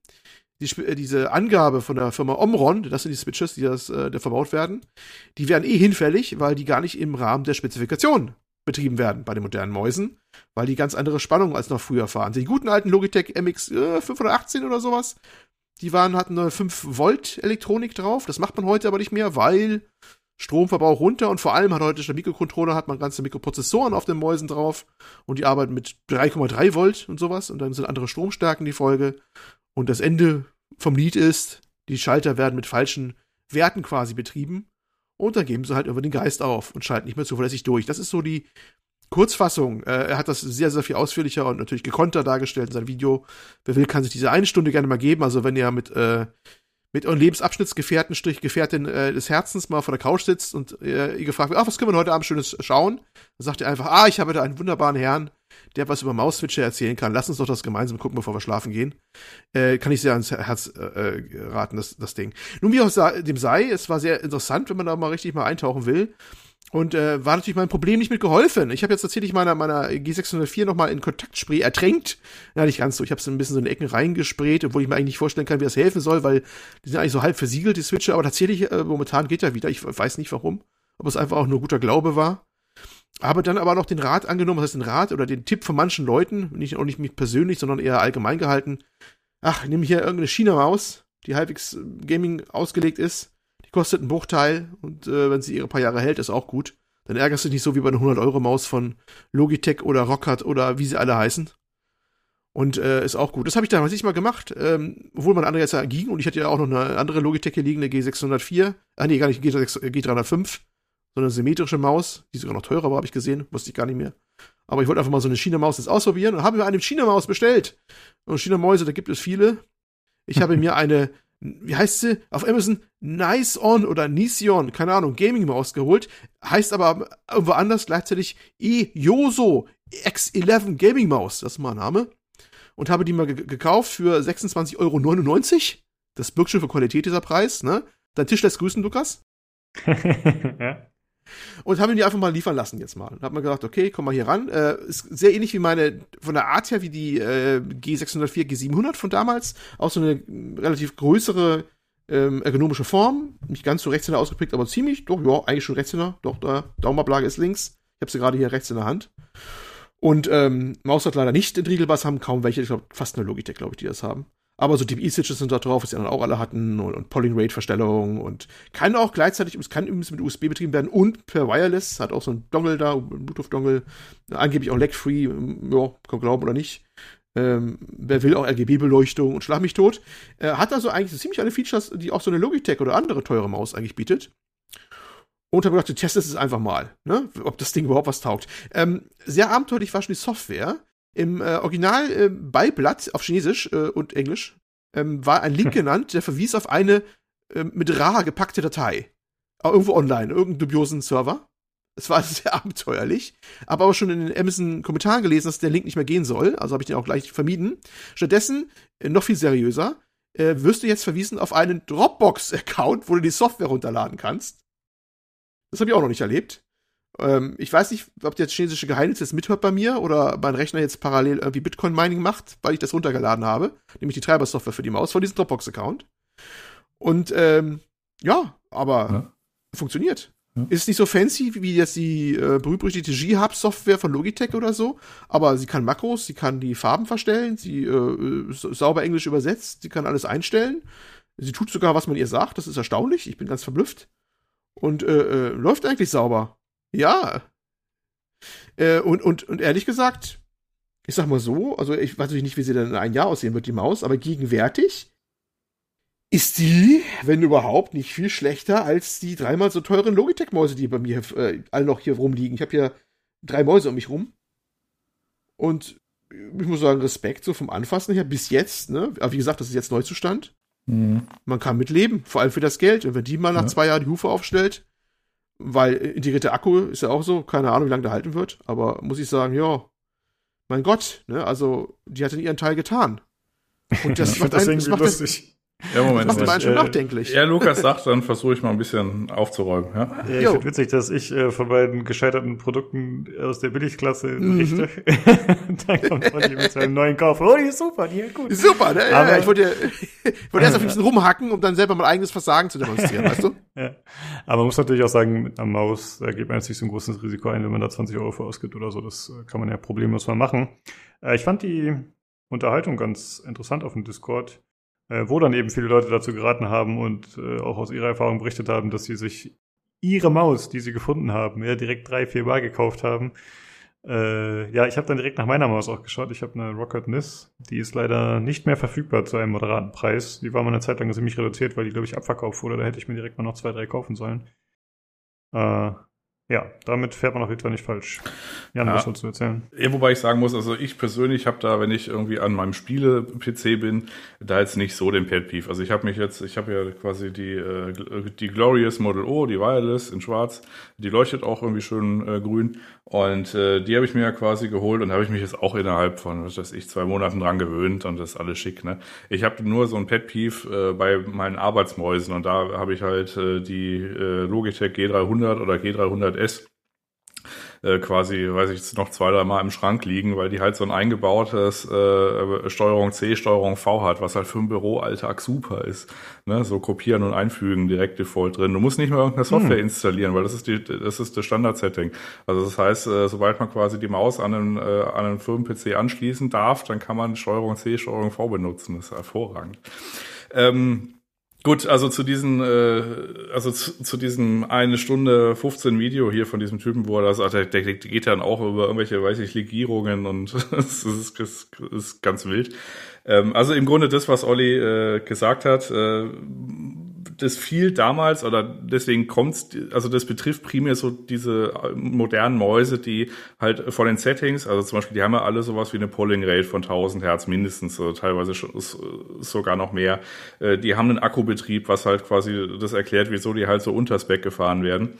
D: die, äh, diese Angabe von der Firma Omron, das sind die Switches, die das äh, verbaut werden, die wären eh hinfällig, weil die gar nicht im Rahmen der Spezifikation betrieben werden bei den modernen Mäusen, weil die ganz andere Spannungen als noch früher fahren. Die guten alten Logitech MX äh, 518 oder sowas, die waren, hatten eine 5 Volt Elektronik drauf. Das macht man heute aber nicht mehr, weil Stromverbrauch runter und vor allem hat heute der Mikrocontroller, hat man ganze Mikroprozessoren auf den Mäusen drauf und die arbeiten mit 3,3 Volt und sowas und dann sind andere Stromstärken die Folge. Und das Ende vom Lied ist, die Schalter werden mit falschen Werten quasi betrieben und dann geben sie halt über den Geist auf und schalten nicht mehr zuverlässig durch. Das ist so die Kurzfassung. Äh, er hat das sehr, sehr viel ausführlicher und natürlich gekonter dargestellt in seinem Video. Wer will, kann sich diese eine Stunde gerne mal geben. Also wenn ihr mit, äh, mit euren Lebensabschnittsgefährten, Strich Gefährtin äh, des Herzens mal vor der Couch sitzt und äh, ihr gefragt wird, ach, was können wir heute Abend Schönes schauen? Dann sagt ihr einfach, ah, ich habe da einen wunderbaren Herrn, der was über Maus-Switcher erzählen kann. Lass uns doch das gemeinsam gucken, bevor wir schlafen gehen. Äh, kann ich sehr ans Herz äh, äh, raten, das, das Ding. Nun, wie auch dem sei, es war sehr interessant, wenn man da mal richtig mal eintauchen will. Und äh, war natürlich mein Problem nicht mit geholfen. Ich habe jetzt tatsächlich meiner, meiner G604 nochmal in Kontaktspray ertränkt. Ja, nicht ganz so. Ich habe es ein bisschen so in Ecken reingesprayt, obwohl ich mir eigentlich nicht vorstellen kann, wie das helfen soll, weil die sind eigentlich so halb versiegelt, die Switche. Aber tatsächlich, äh, momentan geht er wieder. Ich weiß nicht warum. Ob es einfach auch nur guter Glaube war. Habe dann aber noch den Rat angenommen, was heißt den Rat oder den Tipp von manchen Leuten, nicht, auch nicht mich persönlich, sondern eher allgemein gehalten. Ach, nimm hier irgendeine China-Maus, die halbwegs äh, Gaming ausgelegt ist. Die kostet einen Bruchteil und äh, wenn sie ihre paar Jahre hält, ist auch gut. Dann ärgerst du dich nicht so wie bei einer 100-Euro-Maus von Logitech oder Rockhard oder wie sie alle heißen. Und äh, ist auch gut. Das habe ich damals nicht mal gemacht, ähm, obwohl mein anderer jetzt ja ging und ich hatte ja auch noch eine andere Logitech hier liegen, eine G604. Ah nee, gar nicht, G6, äh, G305. So eine symmetrische Maus, die sogar noch teurer war, habe ich gesehen, wusste ich gar nicht mehr. Aber ich wollte einfach mal so eine China-Maus jetzt ausprobieren und habe mir eine China-Maus bestellt. Und China-Mäuse, da gibt es viele. Ich habe (laughs) mir eine, wie heißt sie? Auf Amazon Nice On oder Nision, keine Ahnung, Gaming-Maus geholt. Heißt aber irgendwo anders gleichzeitig eJoso X11 Gaming-Maus. Das ist mal ein Name. Und habe die mal ge gekauft für 26,99 Euro. Das birgt schon für Qualität dieser Preis, ne? Dein Tisch lässt grüßen, Lukas. (laughs)
A: ja.
D: Und haben ihn die einfach mal liefern lassen jetzt mal. Und hat man gedacht, okay, komm mal hier ran. Äh, ist sehr ähnlich wie meine, von der Art her, wie die äh, G604, G700 von damals. Auch so eine relativ größere ähm, ergonomische Form. Nicht ganz so rechtshänder ausgeprägt, aber ziemlich. Doch, ja, eigentlich schon rechtshänder. Doch, da Daumenablage ist links. Ich habe sie gerade hier rechts in der Hand. Und ähm, Maus hat leider nicht den Riegelbass, haben kaum welche. Ich glaube, fast eine Logitech, glaube ich, die das haben. Aber so DPI-Switches sind da drauf, was die anderen auch alle hatten und, und Polling-Rate-Verstellung und kann auch gleichzeitig, es kann übrigens mit USB betrieben werden und per Wireless, hat auch so ein Dongle da, ein Bluetooth-Dongle, angeblich auch lag-free, ähm, ja, kann glauben oder nicht. Ähm, wer will auch RGB-Beleuchtung und schlag mich tot. Äh, hat also eigentlich so ziemlich alle Features, die auch so eine Logitech oder andere teure Maus eigentlich bietet. Und habe gedacht, du testest es einfach mal, ne? ob das Ding überhaupt was taugt. Ähm, sehr abenteuerlich war schon die Software. Im äh, Original äh, Beiblatt auf Chinesisch äh, und Englisch ähm, war ein Link (laughs) genannt, der verwies auf eine äh, mit RA gepackte Datei. Auch irgendwo online, irgendeinen dubiosen Server. Es war (laughs) sehr abenteuerlich. Aber auch schon in den Amazon-Kommentaren gelesen, dass der Link nicht mehr gehen soll. Also habe ich den auch gleich vermieden. Stattdessen, äh, noch viel seriöser, äh, wirst du jetzt verwiesen auf einen Dropbox-Account, wo du die Software runterladen kannst. Das habe ich auch noch nicht erlebt. Ähm, ich weiß nicht, ob der chinesische Geheimnis jetzt mithört bei mir oder mein Rechner jetzt parallel irgendwie Bitcoin-Mining macht, weil ich das runtergeladen habe. Nämlich die Treibersoftware für die Maus von diesem Dropbox-Account. Und ähm, ja, aber
F: Ja.
D: funktioniert. Ist nicht so fancy wie jetzt die äh, berühmt-berüchtigte G-Hub-Software von Logitech oder so, aber sie kann Makros, sie kann die Farben verstellen, sie äh, ist sauber Englisch übersetzt, sie kann alles einstellen. Sie tut sogar, was man ihr sagt, das ist erstaunlich, ich bin ganz verblüfft. Und äh, äh, läuft eigentlich sauber. Ja. Äh, und, und, und ehrlich gesagt, ich sag mal so, also ich weiß natürlich nicht, wie sie dann in einem Jahr aussehen wird, die Maus, aber gegenwärtig ist die, wenn überhaupt, nicht viel schlechter als die dreimal so teuren Logitech-Mäuse, die bei mir äh, alle noch hier rumliegen. Ich habe hier drei Mäuse um mich rum. Und ich muss sagen, Respekt so vom Anfassen her bis jetzt, ne? Aber wie gesagt, das ist jetzt Neuzustand.
F: Mhm.
D: Man kann mitleben, vor allem für das Geld. Und wenn die mal nach
F: Ja.
D: zwei Jahren die Hufe aufstellt, weil äh, integrierter Akku ist ja auch so, keine Ahnung, wie lange der halten wird, aber muss ich sagen, ja, mein Gott, ne, also die hat dann ihren Teil getan. Und (laughs) das macht
A: das
D: einen, das
A: irgendwie
D: macht, das,
A: lustig.
F: Ja, Moment.
D: macht einen
F: Moment.
D: schon
A: äh,
D: nachdenklich.
F: Ja, Lukas sagt, dann versuche ich mal ein bisschen aufzuräumen. Ja?
A: Ja, ich finde witzig, dass ich äh, von beiden gescheiterten Produkten aus der Billigklasse
D: Mhm.
A: richte. (laughs) Dann kommt Olli mit seinem neuen Kauf. Oh, die ist super, die ist gut.
D: Super, ne?
A: Aber-
D: ja, ich wollte, ja- ich wollte (laughs) erst auf ein bisschen rumhacken, um dann selber mein eigenes Versagen zu demonstrieren, weißt du? (laughs)
A: Ja. Aber man muss natürlich auch sagen, mit einer Maus, da geht man jetzt nicht so ein großes Risiko ein, wenn man da 20 Euro für ausgibt oder so. Das äh, kann man ja problemlos mal machen. Äh, ich fand die Unterhaltung ganz interessant auf dem Discord, äh, wo dann eben viele Leute dazu geraten haben und äh, auch aus ihrer Erfahrung berichtet haben, dass sie sich ihre Maus, die sie gefunden haben, ja direkt drei, vier Mal gekauft haben. Äh, ja, ich habe dann direkt nach meiner Maus auch geschaut. Ich habe eine Rocket Nis. Die ist leider nicht mehr verfügbar zu einem moderaten Preis. Die war mal eine Zeit lang ziemlich reduziert, weil die, glaube ich, abverkauft wurde. Da hätte ich mir direkt mal noch zwei, drei kaufen sollen. Äh, ja, damit fährt man auf jeden Fall nicht falsch. Jan,
F: Ja.
A: was sollst du erzählen?
F: Ja, wobei ich sagen muss, also ich persönlich habe da, wenn ich irgendwie an meinem Spiele-PC bin, da jetzt nicht so den Pet Peeve. Also ich habe mich jetzt, ich habe ja quasi die, äh, die Glorious Model O, die Wireless in schwarz, die leuchtet auch irgendwie schön äh, grün und äh, die habe ich mir ja quasi geholt und habe ich mich jetzt auch innerhalb von, was weiß ich, zwei Monaten dran gewöhnt und das ist alles schick, ne? Ich habe nur so ein Pet Peeve äh, bei meinen Arbeitsmäusen und da habe ich halt äh, die äh, Logitech G300 oder G300S äh, quasi, weiß ich, jetzt noch zwei, drei Mal im Schrank liegen, weil die halt so ein eingebautes äh, Steuerung C, Steuerung V hat, was halt für einen Büroalltag super ist. Ne? So kopieren und einfügen direkt default drin. Du musst nicht mehr irgendeine Software installieren, weil das ist die, das ist das Standard-Setting. Also das heißt, äh, sobald man quasi die Maus an einen, äh, an einen Firmen-PC anschließen darf, dann kann man Steuerung C, Steuerung V benutzen. Das ist hervorragend. Ähm, Gut, also zu diesen, äh, also zu, zu diesem eine Stunde 15 Video hier von diesem Typen, wo er das sagt, der, der geht dann auch über irgendwelche, weiß ich, Legierungen und (laughs) das ist, das ist ganz wild. Ähm, also im Grunde das, was Olli äh, gesagt hat, äh, das fiel damals oder deswegen kommt's, also das betrifft primär so diese modernen Mäuse, die halt von den Settings, also zum Beispiel, die haben ja alle sowas wie eine Polling Rate von 1000 Hertz mindestens, so teilweise schon, sogar noch mehr. Äh, Die haben einen Akkubetrieb, was halt quasi das erklärt, wieso die halt so unter Spec gefahren werden.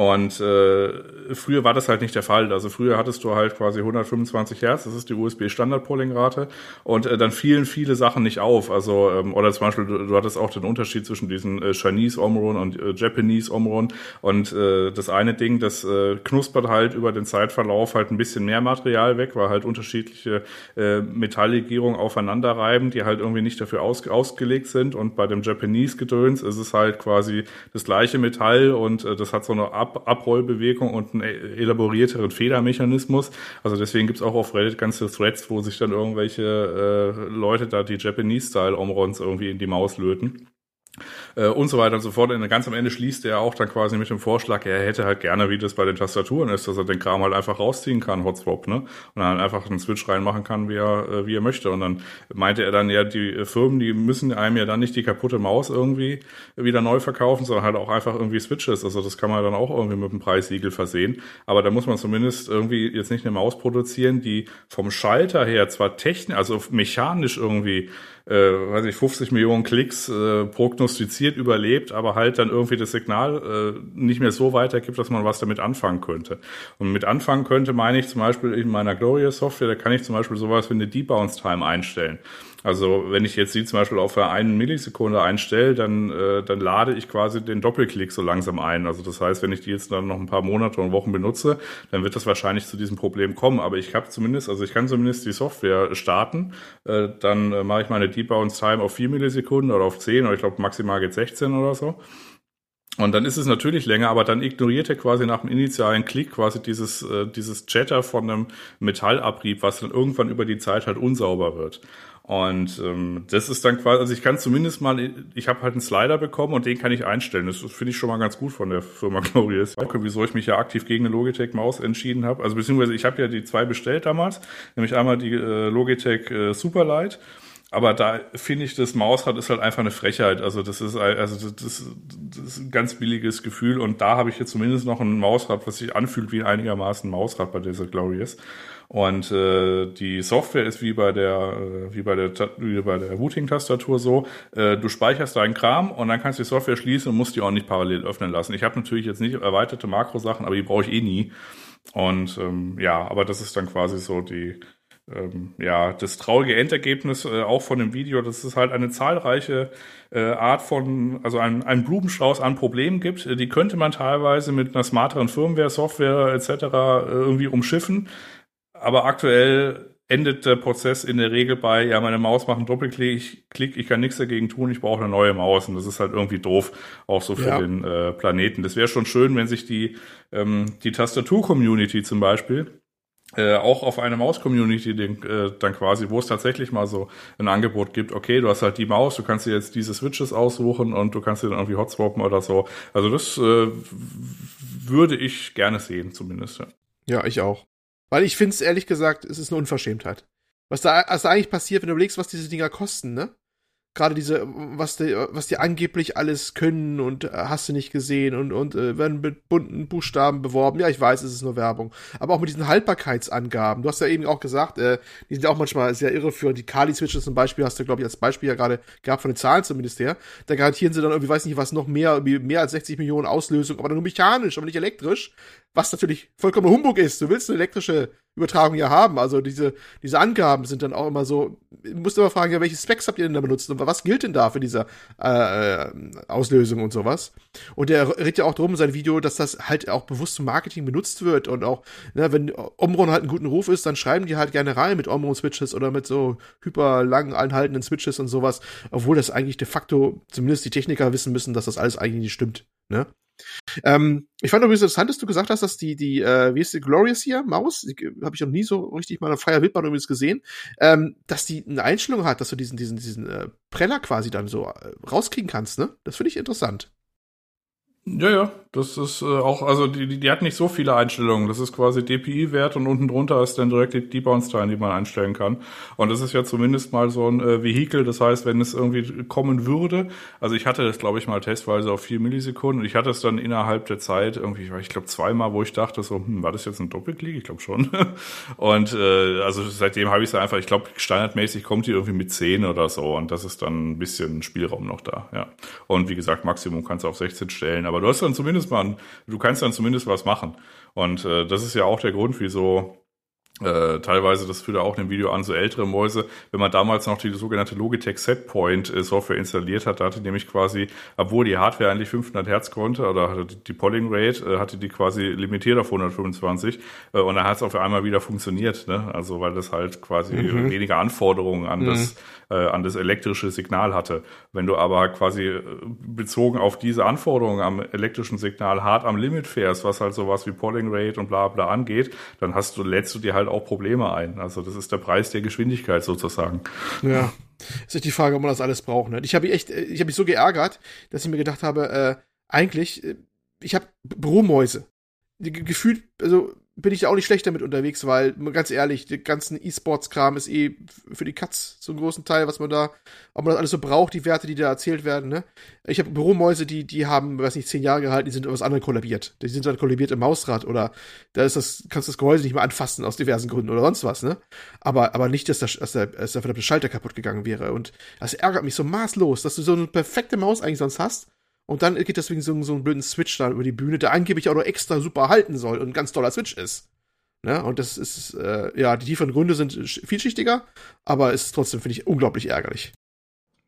F: Und äh, früher war das halt nicht der Fall. Also früher hattest du halt quasi 125 Hertz, das ist die USB-Standard-Polling-Rate. Und äh, dann fielen viele Sachen nicht auf. Also, ähm, oder zum Beispiel, du, du hattest auch den Unterschied zwischen diesen äh, Chinese Omron und äh, Japanese Omron. Und äh, das eine Ding, das äh, knuspert halt über den Zeitverlauf halt ein bisschen mehr Material weg, weil halt unterschiedliche äh, Metalllegierungen aufeinander reiben, die halt irgendwie nicht dafür aus, ausgelegt sind. Und bei dem Japanese-Gedöns ist es halt quasi das gleiche Metall und äh, das hat so eine Ab Abrollbewegung und einen elaborierteren Federmechanismus. Also deswegen gibt's auch auf Reddit ganze Threads, wo sich dann irgendwelche äh, Leute da die Japanese-Style-Omrons irgendwie in die Maus löten äh, und so weiter und so fort. Und ganz am Ende schließt er auch dann quasi mit dem Vorschlag, er hätte halt gerne, wie das bei den Tastaturen ist, dass er den Kram halt einfach rausziehen kann, Hotswap, ne? Und dann einfach einen Switch reinmachen kann, wie er, äh, wie er möchte. Und dann meinte er dann, ja, die Firmen, die müssen einem ja dann nicht die kaputte Maus irgendwie wieder neu verkaufen, sondern halt auch einfach irgendwie Switches. Also das kann man dann auch irgendwie mit dem Preissiegel versehen. Aber da muss man zumindest irgendwie jetzt nicht eine Maus produzieren, die vom Schalter her zwar technisch, also mechanisch irgendwie äh, weiß ich, 50 Millionen Klicks äh, prognostiziert überlebt, aber halt dann irgendwie das Signal äh, nicht mehr so weitergibt, dass man was damit anfangen könnte. Und mit anfangen könnte meine ich zum Beispiel in meiner Gloria Software, da kann ich zum Beispiel sowas wie eine Debounce Time einstellen. Also wenn ich jetzt sie zum Beispiel auf eine Millisekunde einstelle, dann, äh, dann lade ich quasi den Doppelklick so langsam ein. Also das heißt, wenn ich die jetzt dann noch ein paar Monate und Wochen benutze, dann wird das wahrscheinlich zu diesem Problem kommen. Aber ich habe zumindest, also ich kann zumindest die Software starten. Äh, dann äh, mache ich meine Deep Bounce Time auf vier Millisekunden oder auf zehn oder ich glaube maximal geht 16 oder so. Und dann ist es natürlich länger, aber dann ignoriert er quasi nach dem initialen Klick quasi dieses, äh, dieses Chatter von einem Metallabrieb, was dann irgendwann über die Zeit halt unsauber wird. Und ähm, das ist dann quasi, also ich kann zumindest mal, ich habe halt einen Slider bekommen und den kann ich einstellen. Das finde ich schon mal ganz gut von der Firma (laughs) Glorious. Okay, wieso ich mich ja aktiv gegen eine Logitech Maus entschieden habe. Also beziehungsweise ich habe ja die zwei bestellt damals, nämlich einmal die äh, Logitech äh, Superlight. Aber da finde ich, das Mausrad ist halt einfach eine Frechheit. Also das ist also das, das ist ein ganz billiges Gefühl und da habe ich jetzt zumindest noch ein Mausrad, was sich anfühlt wie einigermaßen Mausrad bei dieser Glorious. Und äh, die Software ist wie bei der äh, wie bei der wie bei der Routing-Tastatur so: äh, Du speicherst deinen Kram und dann kannst du die Software schließen und musst die auch nicht parallel öffnen lassen. Ich habe natürlich jetzt nicht erweiterte Makrosachen, aber die brauche ich eh nie. Und ähm, ja, aber das ist dann quasi so die ähm, ja, das traurige Endergebnis äh, auch von dem Video, dass es halt eine zahlreiche äh, Art von, also ein, ein Blumenstrauß an Problemen gibt. Die könnte man teilweise mit einer smarteren Firmware, Software etc. Äh, irgendwie umschiffen aber aktuell endet der Prozess in der Regel bei, ja, meine Maus macht einen Doppelklick, ich, klick, ich kann nichts dagegen tun, ich brauche eine neue Maus und das ist halt irgendwie doof, auch so für ja. den äh, Planeten. Das wäre schon schön, wenn sich die, ähm, die Tastatur-Community zum Beispiel äh, auch auf eine Maus-Community äh, dann quasi, wo es tatsächlich mal so ein Angebot gibt, okay, du hast halt die Maus, du kannst dir jetzt diese Switches aussuchen und du kannst dir dann irgendwie hotswappen oder so. Also das äh, würde ich gerne sehen, zumindest. Ja,
D: ja ich auch. Weil ich finde es ehrlich gesagt, es ist eine Unverschämtheit. Was da, was da eigentlich passiert, wenn du überlegst, was diese Dinger kosten, ne? Gerade diese, was die, was die angeblich alles können und äh, hast du nicht gesehen und, und äh, werden mit bunten Buchstaben beworben. Ja, ich weiß, es ist nur Werbung. Aber auch mit diesen Haltbarkeitsangaben. Du hast ja eben auch gesagt, äh, die sind auch manchmal sehr irreführend. Die Kali-Switches zum Beispiel hast du, glaube ich, als Beispiel ja gerade gehabt von den Zahlen zumindest her. Da garantieren sie dann irgendwie, weiß nicht was, noch mehr, irgendwie mehr als 60 Millionen Auslösung, aber nur mechanisch, aber nicht elektrisch. Was natürlich vollkommen Humbug ist. Du willst eine elektrische Übertragung ja haben. Also diese, diese Angaben sind dann auch immer so, musst immer fragen, ja, welche Specs habt ihr denn da benutzt und was gilt denn da für diese äh, Auslösung und sowas. Und er redet ja auch drum in seinem Video, dass das halt auch bewusst zum Marketing benutzt wird und auch, ne, wenn Omron halt einen guten Ruf ist, dann schreiben die halt gerne rein mit Omron-Switches oder mit so hyper lang anhaltenden Switches und sowas, obwohl das eigentlich de facto, zumindest die Techniker wissen müssen, dass das alles eigentlich nicht stimmt. Ne? Ähm, ich fand übrigens interessant, dass du gesagt hast, dass die, die, äh, wie ist die Glorious hier, Maus, habe ich noch nie so richtig mal auf freier Wildbahn übrigens gesehen, ähm, dass die eine Einstellung hat, dass du diesen, diesen, diesen äh, Preller quasi dann so äh, rauskriegen kannst, ne? Das finde ich interessant.
F: Ja, ja, das ist äh, auch, also die, die, die hat nicht so viele Einstellungen. Das ist quasi DPI-Wert und unten drunter ist dann direkt die Debounce-Time, die man einstellen kann. Und das ist ja zumindest mal so ein äh, Vehikel. Das heißt, wenn es irgendwie kommen würde, also ich hatte das, glaube ich, mal testweise auf vier Millisekunden und ich hatte es dann innerhalb der Zeit irgendwie, ich glaube, zweimal, wo ich dachte so, hm, war das jetzt ein Doppelklick? Ich glaube schon. (laughs) und äh, also seitdem habe ich es einfach, ich glaube, standardmäßig kommt die irgendwie mit 10 oder so und das ist dann ein bisschen Spielraum noch da, ja. Und wie gesagt, Maximum kannst du auf 16 stellen aber du hast dann zumindest mal, du kannst dann zumindest was machen. Und äh, das ist ja auch der Grund, wieso äh, teilweise, das führt auch in dem Video an, so ältere Mäuse, wenn man damals noch die sogenannte Logitech Setpoint äh, Software installiert hat, da hatte nämlich quasi, obwohl die Hardware eigentlich 500 Hertz konnte, oder hatte die Polling Rate, äh, hatte die quasi limitiert auf 125, äh, und dann hat es auf einmal wieder funktioniert, ne? also weil das halt quasi
D: Mhm.
F: weniger Anforderungen an
D: Mhm.
F: das äh, an das elektrische Signal hatte. Wenn du aber quasi äh, bezogen auf diese Anforderungen am elektrischen Signal hart am Limit fährst, was halt sowas wie Polling Rate und bla bla angeht, dann hast du, lädst du dir halt auch Probleme ein. Also das ist der Preis der Geschwindigkeit sozusagen.
D: Ja. Ist echt die Frage, ob man das alles braucht. Ne? Ich habe mich echt, äh, ich habe mich so geärgert, dass ich mir gedacht habe, äh, eigentlich, äh, ich habe Büromäuse. Gefühlt, also bin ich da auch nicht schlecht damit unterwegs, weil, ganz ehrlich, der ganzen E-Sports-Kram ist eh für die Katz einen großen Teil, was man da, ob man das alles so braucht, die Werte, die da erzählt werden, ne? Ich habe Büromäuse, die, die haben, weiß nicht, zehn Jahre gehalten, die sind was anderem kollabiert. Die sind dann kollabiert im Mausrad oder da ist das, kannst du das Gehäuse nicht mehr anfassen aus diversen Gründen oder sonst was, ne? Aber, aber nicht, dass, das, dass, der, dass der verdammte Schalter kaputt gegangen wäre. Und das ärgert mich so maßlos, dass du so eine perfekte Maus eigentlich sonst hast. Und dann geht deswegen so, so einen blöden Switch da über die Bühne, der angeblich auch noch extra super halten soll und ein ganz toller Switch ist. Ne? Und das ist, äh, ja, die tieferen Gründe sind sch- vielschichtiger, aber ist trotzdem, finde ich, unglaublich ärgerlich.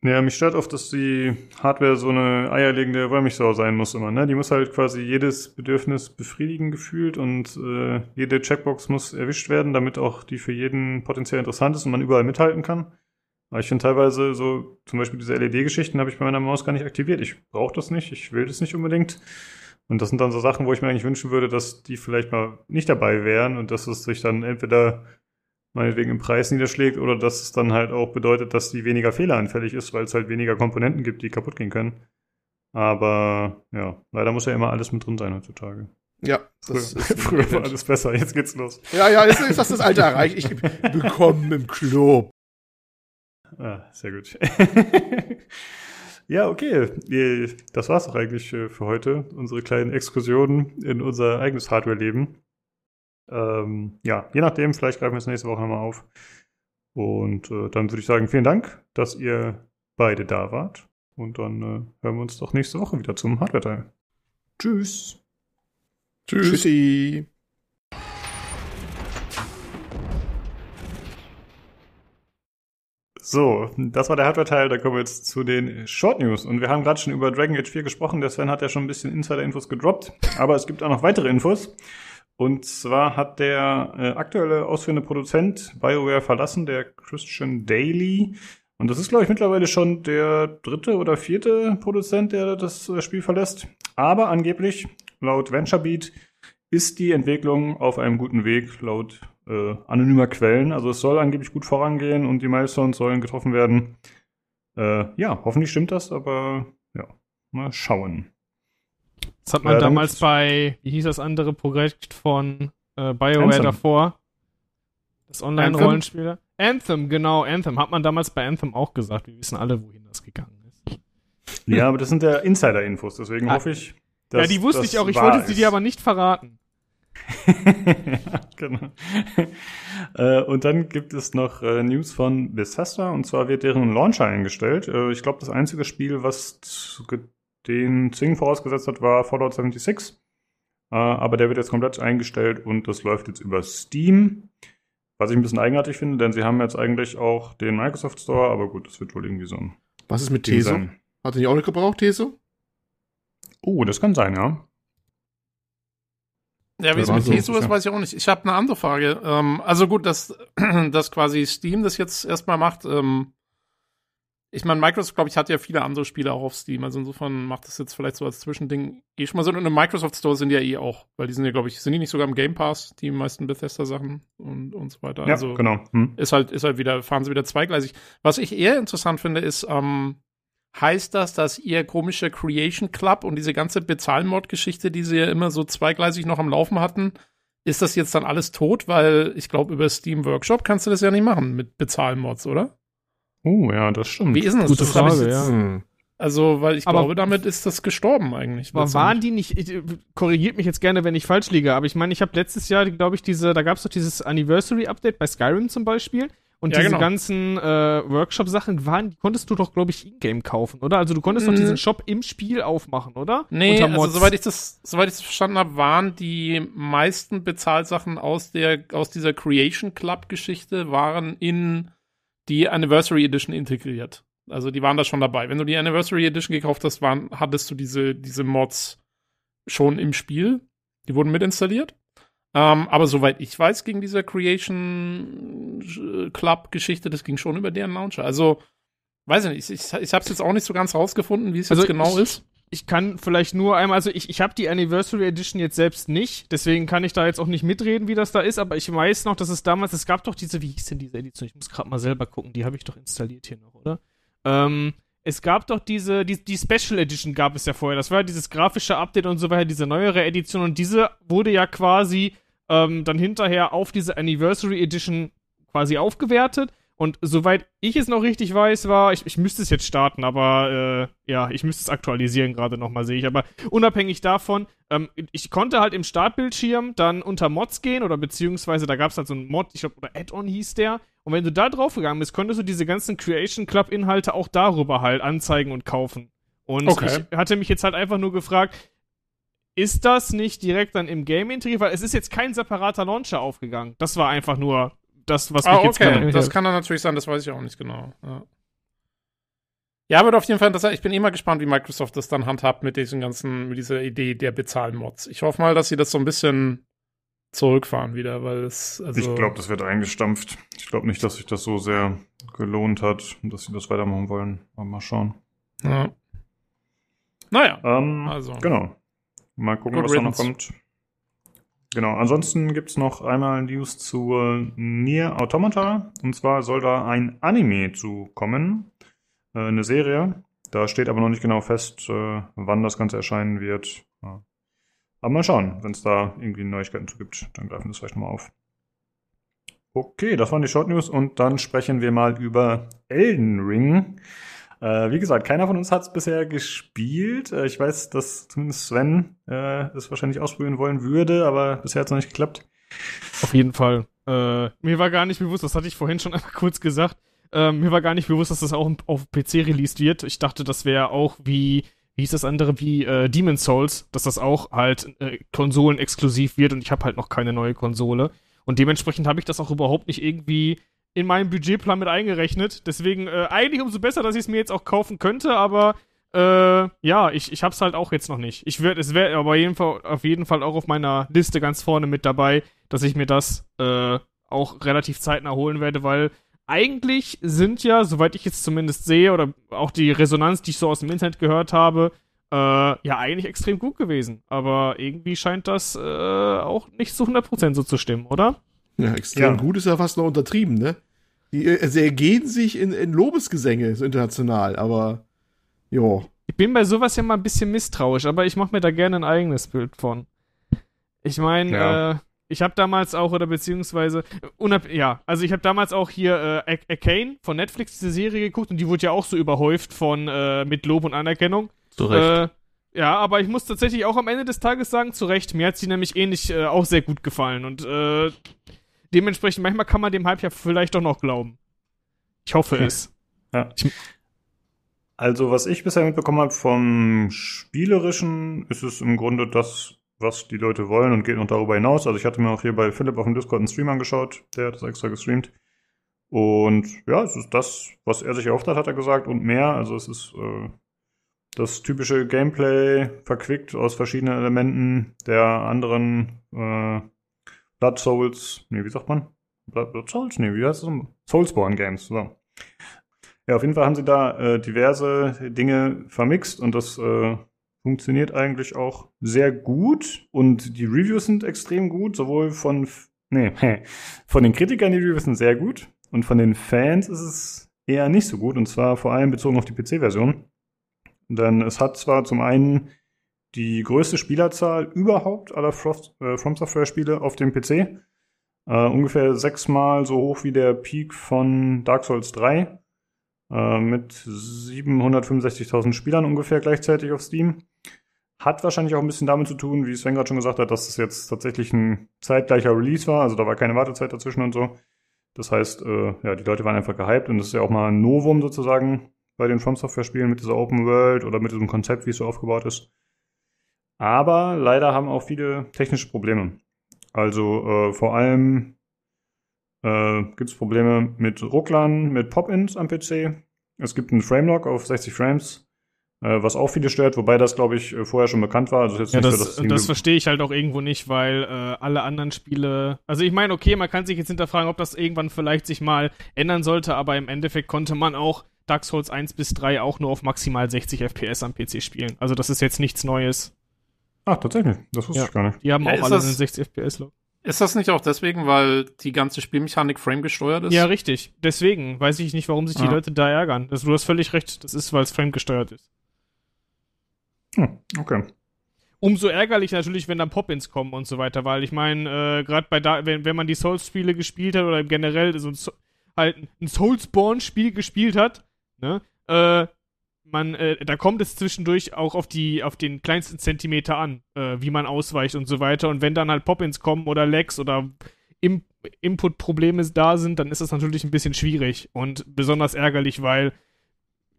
A: Ja, mich stört oft, dass die Hardware so eine eierlegende Wollmilchsau sein muss immer. Ne? Die muss halt quasi jedes Bedürfnis befriedigen gefühlt und äh, jede Checkbox muss erwischt werden, damit auch die für jeden potenziell interessant ist und man überall mithalten kann. Aber ich finde teilweise so, zum Beispiel diese LED-Geschichten habe ich bei meiner Maus gar nicht aktiviert. Ich brauche das nicht, ich will das nicht unbedingt. Und das sind dann so Sachen, wo ich mir eigentlich wünschen würde, dass die vielleicht mal nicht dabei wären und dass es sich dann entweder meinetwegen im Preis niederschlägt oder dass es dann halt auch bedeutet, dass die weniger fehleranfällig ist, weil es halt weniger Komponenten gibt, die kaputt gehen können. Aber ja, leider muss ja immer alles mit drin sein heutzutage.
D: Ja,
A: Früher,
D: das ist (laughs)
A: früher war alles besser, jetzt geht's los.
D: Ja, ja, jetzt ist das das Alter erreicht. Ich (laughs) willkommen im Club.
A: Ah, sehr gut. (laughs) ja, okay. Das war's doch eigentlich äh, für heute. Unsere kleinen Exkursionen in unser eigenes Hardware-Leben. Ähm, ja, je nachdem, vielleicht greifen wir es nächste Woche nochmal auf. Und äh, dann würde ich sagen, vielen Dank, dass ihr beide da wart. Und dann äh, hören wir uns doch nächste Woche wieder zum Hardware-Teil. Tschüss.
D: Tschüssi.
A: So, das war der Hardware-Teil. Da kommen wir jetzt zu den Short News. Und wir haben gerade schon über Dragon Age 4 gesprochen. Der Sven hat ja schon ein bisschen Insider-Infos gedroppt. Aber es gibt auch noch weitere Infos. Und zwar hat der äh, aktuelle ausführende Produzent BioWare verlassen, der Christian Daly. Und das ist, glaube ich, mittlerweile schon der dritte oder vierte Produzent, der das äh, Spiel verlässt. Aber angeblich, laut VentureBeat, ist die Entwicklung auf einem guten Weg, laut äh, anonymer Quellen. Also es soll angeblich gut vorangehen und die Milestones sollen getroffen werden. Äh, ja, hoffentlich stimmt das, aber ja, mal schauen.
B: Das hat man
A: dann-
B: damals bei, wie hieß das andere Projekt von äh, BioWare
A: Anthem.
B: davor? Das Online-Rollenspiel. Anthem, genau, Anthem. Hat man damals bei Anthem auch gesagt. Wir wissen alle, wohin das gegangen ist.
A: Ja, aber das sind ja Insider-Infos, deswegen
B: Ah.
A: hoffe ich,
B: ja, die wusste ich auch. Ich wollte sie dir aber nicht verraten. (laughs)
A: genau. äh, und dann gibt es noch äh, News von Bethesda und zwar wird deren Launcher eingestellt. Äh, ich glaube, das einzige Spiel, was den Zwingen vorausgesetzt hat, war Fallout 76. Äh, aber der wird jetzt komplett eingestellt und das läuft jetzt über Steam. Was ich ein bisschen eigenartig finde, denn sie haben jetzt eigentlich auch den Microsoft Store, aber gut, das wird wohl irgendwie so ein
D: Was ist mit Teso? Hat er nicht auch nicht gebraucht, Teso?
A: Oh, das kann sein, ja.
C: Ja, wie es mit
A: so,
C: Teso ist, weiß ich auch nicht. Ich habe eine andere Frage. Ähm, also gut, dass, (clears throat) dass quasi Steam das jetzt erstmal macht. Ähm, ich meine, Microsoft, glaube ich, hat ja viele andere Spiele auch auf Steam. Also insofern macht das jetzt vielleicht so als Zwischending eh schon mal Sinn. Und im Microsoft Store sind die ja eh auch, weil die sind ja, glaube ich, sind die nicht sogar im Game Pass, die meisten Bethesda-Sachen und, und so weiter.
A: Ja,
C: also
A: genau. Hm.
C: ist halt, ist halt wieder, fahren sie wieder zweigleisig. Was ich eher interessant finde, ist, ähm, heißt das, dass ihr komische Creation Club und diese ganze Bezahlmod-Geschichte, die sie ja immer so zweigleisig noch am Laufen hatten, ist das jetzt dann alles tot? Weil ich glaube, über Steam Workshop kannst du das ja nicht machen mit Bezahlmods, oder?
A: Oh, ja, das stimmt.
C: Wie ist denn das?
B: Gute
C: das
B: Frage,
C: jetzt-
B: ja.
C: Also, weil ich
B: Aber-
C: glaube, damit ist das gestorben eigentlich.
B: Aber waren die nicht, ich, korrigiert mich jetzt gerne, wenn ich falsch liege, aber ich meine, ich habe letztes Jahr, glaube ich, diese, da gab es doch dieses Anniversary-Update bei Skyrim zum Beispiel. Und
C: Ja,
B: diese
C: genau.
B: ganzen äh, Workshop-Sachen waren, die konntest du doch, glaube ich, in-game kaufen, oder? Also du konntest doch
C: Mhm.
B: diesen Shop im Spiel aufmachen, oder?
C: Nee, also soweit ich das, soweit ich das verstanden habe, waren die meisten Bezahlsachen aus der, aus dieser Creation Club Geschichte waren in die Anniversary Edition integriert. Also die waren da schon dabei. Wenn du die Anniversary Edition gekauft hast, waren, hattest du diese, diese Mods schon im Spiel. Die wurden mitinstalliert. Ähm, aber soweit ich weiß, ging diese Creation äh, Club Geschichte, das ging schon über deren Launcher. Also, weiß ich nicht, ich, ich, ich habe es jetzt auch nicht so ganz rausgefunden, wie es
B: Also
C: jetzt genau
B: ich-
C: ist.
B: ich kann vielleicht nur einmal, also ich, ich habe die Anniversary Edition jetzt selbst nicht, deswegen kann ich da jetzt auch nicht mitreden, wie das da ist, aber ich weiß noch, dass es damals, es gab doch diese, wie hieß denn diese Edition? Ich muss gerade mal selber gucken, die habe ich doch installiert hier noch, oder? Ähm, es gab doch diese, die, die Special Edition gab es ja vorher, das war ja dieses grafische Update und so weiter, diese neuere Edition und diese wurde ja quasi ähm, dann hinterher auf diese Anniversary Edition quasi aufgewertet und soweit ich es noch richtig weiß, war, ich, ich müsste es jetzt starten, aber äh, ja, ich müsste es aktualisieren gerade nochmal, sehe ich. Aber unabhängig davon, ähm, ich konnte halt im Startbildschirm dann unter Mods gehen oder beziehungsweise da gab es halt so einen Mod, ich glaube, oder Add-on hieß der. Und wenn du da drauf gegangen bist, konntest du diese ganzen Creation Club-Inhalte auch darüber halt anzeigen und kaufen. Und
C: Okay.
B: ich hatte mich jetzt halt einfach nur gefragt, ist das nicht direkt dann im Game integriert? Weil es ist jetzt kein separater Launcher aufgegangen. Das war einfach nur das, was mich
C: Ah,
B: jetzt
C: okay. Das kann dann natürlich sein, das weiß ich auch nicht genau. Ja, ja wird auf jeden Fall interessant. Ich bin immer gespannt, wie Microsoft das dann handhabt mit diesen ganzen, mit dieser Idee der Bezahlmods. Ich hoffe mal, dass sie das so ein bisschen zurückfahren wieder, weil es, also.
A: Ich glaube, das wird eingestampft. Ich glaube nicht, dass sich das so sehr gelohnt hat und dass sie das weitermachen wollen. Aber mal schauen.
C: Ja. Naja.
A: Ähm,
C: Also.
A: Genau. Mal gucken,
C: Good
A: was da noch
C: riddance.
A: kommt. Genau, ansonsten gibt's noch einmal News zu äh, Nier Automata. Und zwar soll da ein Anime zu kommen. Äh, eine Serie. Da steht aber noch nicht genau fest, äh, wann das Ganze erscheinen wird. Ja. Aber mal schauen, wenn es da irgendwie Neuigkeiten zu gibt, dann greifen wir das vielleicht nochmal auf. Okay, das waren die Short News und dann sprechen wir mal über Elden Ring. Äh, wie gesagt, keiner von uns hat es bisher gespielt. Äh, ich weiß, dass zumindest Sven äh, es wahrscheinlich ausprobieren wollen würde, aber bisher hat es noch nicht geklappt.
B: Auf jeden Fall. Äh, mir war gar nicht bewusst, das hatte ich vorhin schon (laughs) einmal kurz gesagt, äh, mir war gar nicht bewusst, dass das auch auf PC released wird. Ich dachte, das wäre auch wie, wie hieß das andere, wie äh, Demon's Souls, dass das auch halt äh, konsolenexklusiv wird und ich habe halt noch keine neue Konsole. Und dementsprechend habe ich das auch überhaupt nicht irgendwie in meinen Budgetplan mit eingerechnet. Deswegen äh, eigentlich umso besser, dass ich es mir jetzt auch kaufen könnte, aber äh, ja, ich, ich hab's halt auch jetzt noch nicht. Ich werd, es wäre aber jeden Fall, auf jeden Fall auch auf meiner Liste ganz vorne mit dabei, dass ich mir das äh, auch relativ zeitnah holen werde, weil eigentlich sind ja, soweit ich jetzt zumindest sehe, oder auch die Resonanz, die ich so aus dem Internet gehört habe, äh, ja, eigentlich extrem gut gewesen. Aber irgendwie scheint das äh, auch nicht zu 100% so zu stimmen, oder?
D: Ja, extrem
A: Ja.
D: gut ist ja fast noch untertrieben, ne? Die, äh, sie ergehen sich in, in Lobesgesänge, so international, aber jo.
B: Ich bin bei sowas ja mal ein bisschen misstrauisch, aber ich mache mir da gerne ein eigenes Bild von. Ich meine,
A: Ja.
B: äh, ich habe damals auch, oder beziehungsweise, unab ja, also ich habe damals auch hier äh, Arcane von Netflix, diese Serie geguckt und die wurde ja auch so überhäuft von, äh, mit Lob und Anerkennung.
E: Zu Recht.
B: Äh, ja, aber ich muss tatsächlich auch am Ende des Tages sagen, zu Recht, mir hat sie nämlich ähnlich äh, auch sehr gut gefallen und äh, dementsprechend, manchmal kann man dem Hype ja vielleicht doch noch glauben. Ich hoffe es.
A: Also, was ich bisher mitbekommen habe vom Spielerischen, ist es im Grunde das, was die Leute wollen und geht noch darüber hinaus. Also, ich hatte mir auch hier bei Philipp auf dem Discord einen Stream angeschaut, der hat das extra gestreamt. Und ja, es ist das, was er sich erhofft hat, hat er gesagt, und mehr. Also, es ist äh, das typische Gameplay verquickt aus verschiedenen Elementen der anderen äh, Blood Souls, nee, wie sagt man? Blood, Blood Souls? Nee, wie heißt das? Soulsborne Games, so. Ja, auf jeden Fall haben sie da äh, diverse Dinge vermixt und das äh, funktioniert eigentlich auch sehr gut und die Reviews sind extrem gut, sowohl von nee, (laughs) von den Kritikern die Reviews sind sehr gut und von den Fans ist es eher nicht so gut und zwar vor allem bezogen auf die PC-Version. Denn es hat zwar zum einen die größte Spielerzahl überhaupt aller Frost, äh, From Software-Spiele auf dem PC. Äh, ungefähr sechsmal so hoch wie der Peak von Dark Souls 3 äh, mit 765.000 Spielern ungefähr gleichzeitig auf Steam. Hat wahrscheinlich auch ein bisschen damit zu tun, wie Sven gerade schon gesagt hat, dass es jetzt tatsächlich ein zeitgleicher Release war, also da war keine Wartezeit dazwischen und so. Das heißt, äh, ja, die Leute waren einfach gehypt und das ist ja auch mal ein Novum sozusagen bei den From Software Spielen mit dieser Open World oder mit diesem Konzept, wie es so aufgebaut ist. Aber leider haben auch viele technische Probleme. Also äh, vor allem äh, gibt es Probleme mit Rucklern, mit Pop-ins am PC. Es gibt einen Framelock auf 60 Frames, äh, was auch viele stört, wobei das, glaube ich, äh, vorher schon bekannt war. Also jetzt
B: Ja,
A: nicht
B: das,
A: so, dass
B: das verstehe ich halt auch irgendwo nicht, weil äh, alle anderen Spiele. Also ich meine, okay, man kann sich jetzt hinterfragen, ob das irgendwann vielleicht sich mal ändern sollte, aber im Endeffekt konnte man auch Dark Souls 1 bis 3 auch nur auf maximal 60 FPS am PC spielen. Also das ist jetzt nichts Neues.
A: Ach, tatsächlich. Das wusste
B: Ja.
A: ich gar nicht.
B: Die haben
C: Ja,
B: auch alle
C: das-
B: einen 60 FPS Lock.
C: Ist das nicht auch deswegen, weil die ganze Spielmechanik frame gesteuert ist?
B: Ja, richtig. Deswegen weiß ich nicht, warum sich die
C: Ah.
B: Leute da ärgern. Das, du hast völlig recht. Das ist, weil es Frame gesteuert ist.
A: Hm, okay.
B: Umso ärgerlich natürlich, wenn dann Pop-ins kommen und so weiter, weil ich meine, äh, gerade bei da, wenn, wenn man die Souls-Spiele gespielt hat oder generell so ein, So- halt ein Soulsborne-Spiel gespielt hat, ne, äh, man, äh, da kommt es zwischendurch auch auf die, auf den kleinsten Zentimeter an, äh, wie man ausweicht und so weiter. Und wenn dann halt Pop-ins kommen oder Lags oder Im Input-Probleme da sind, dann ist das natürlich ein bisschen schwierig und besonders ärgerlich, weil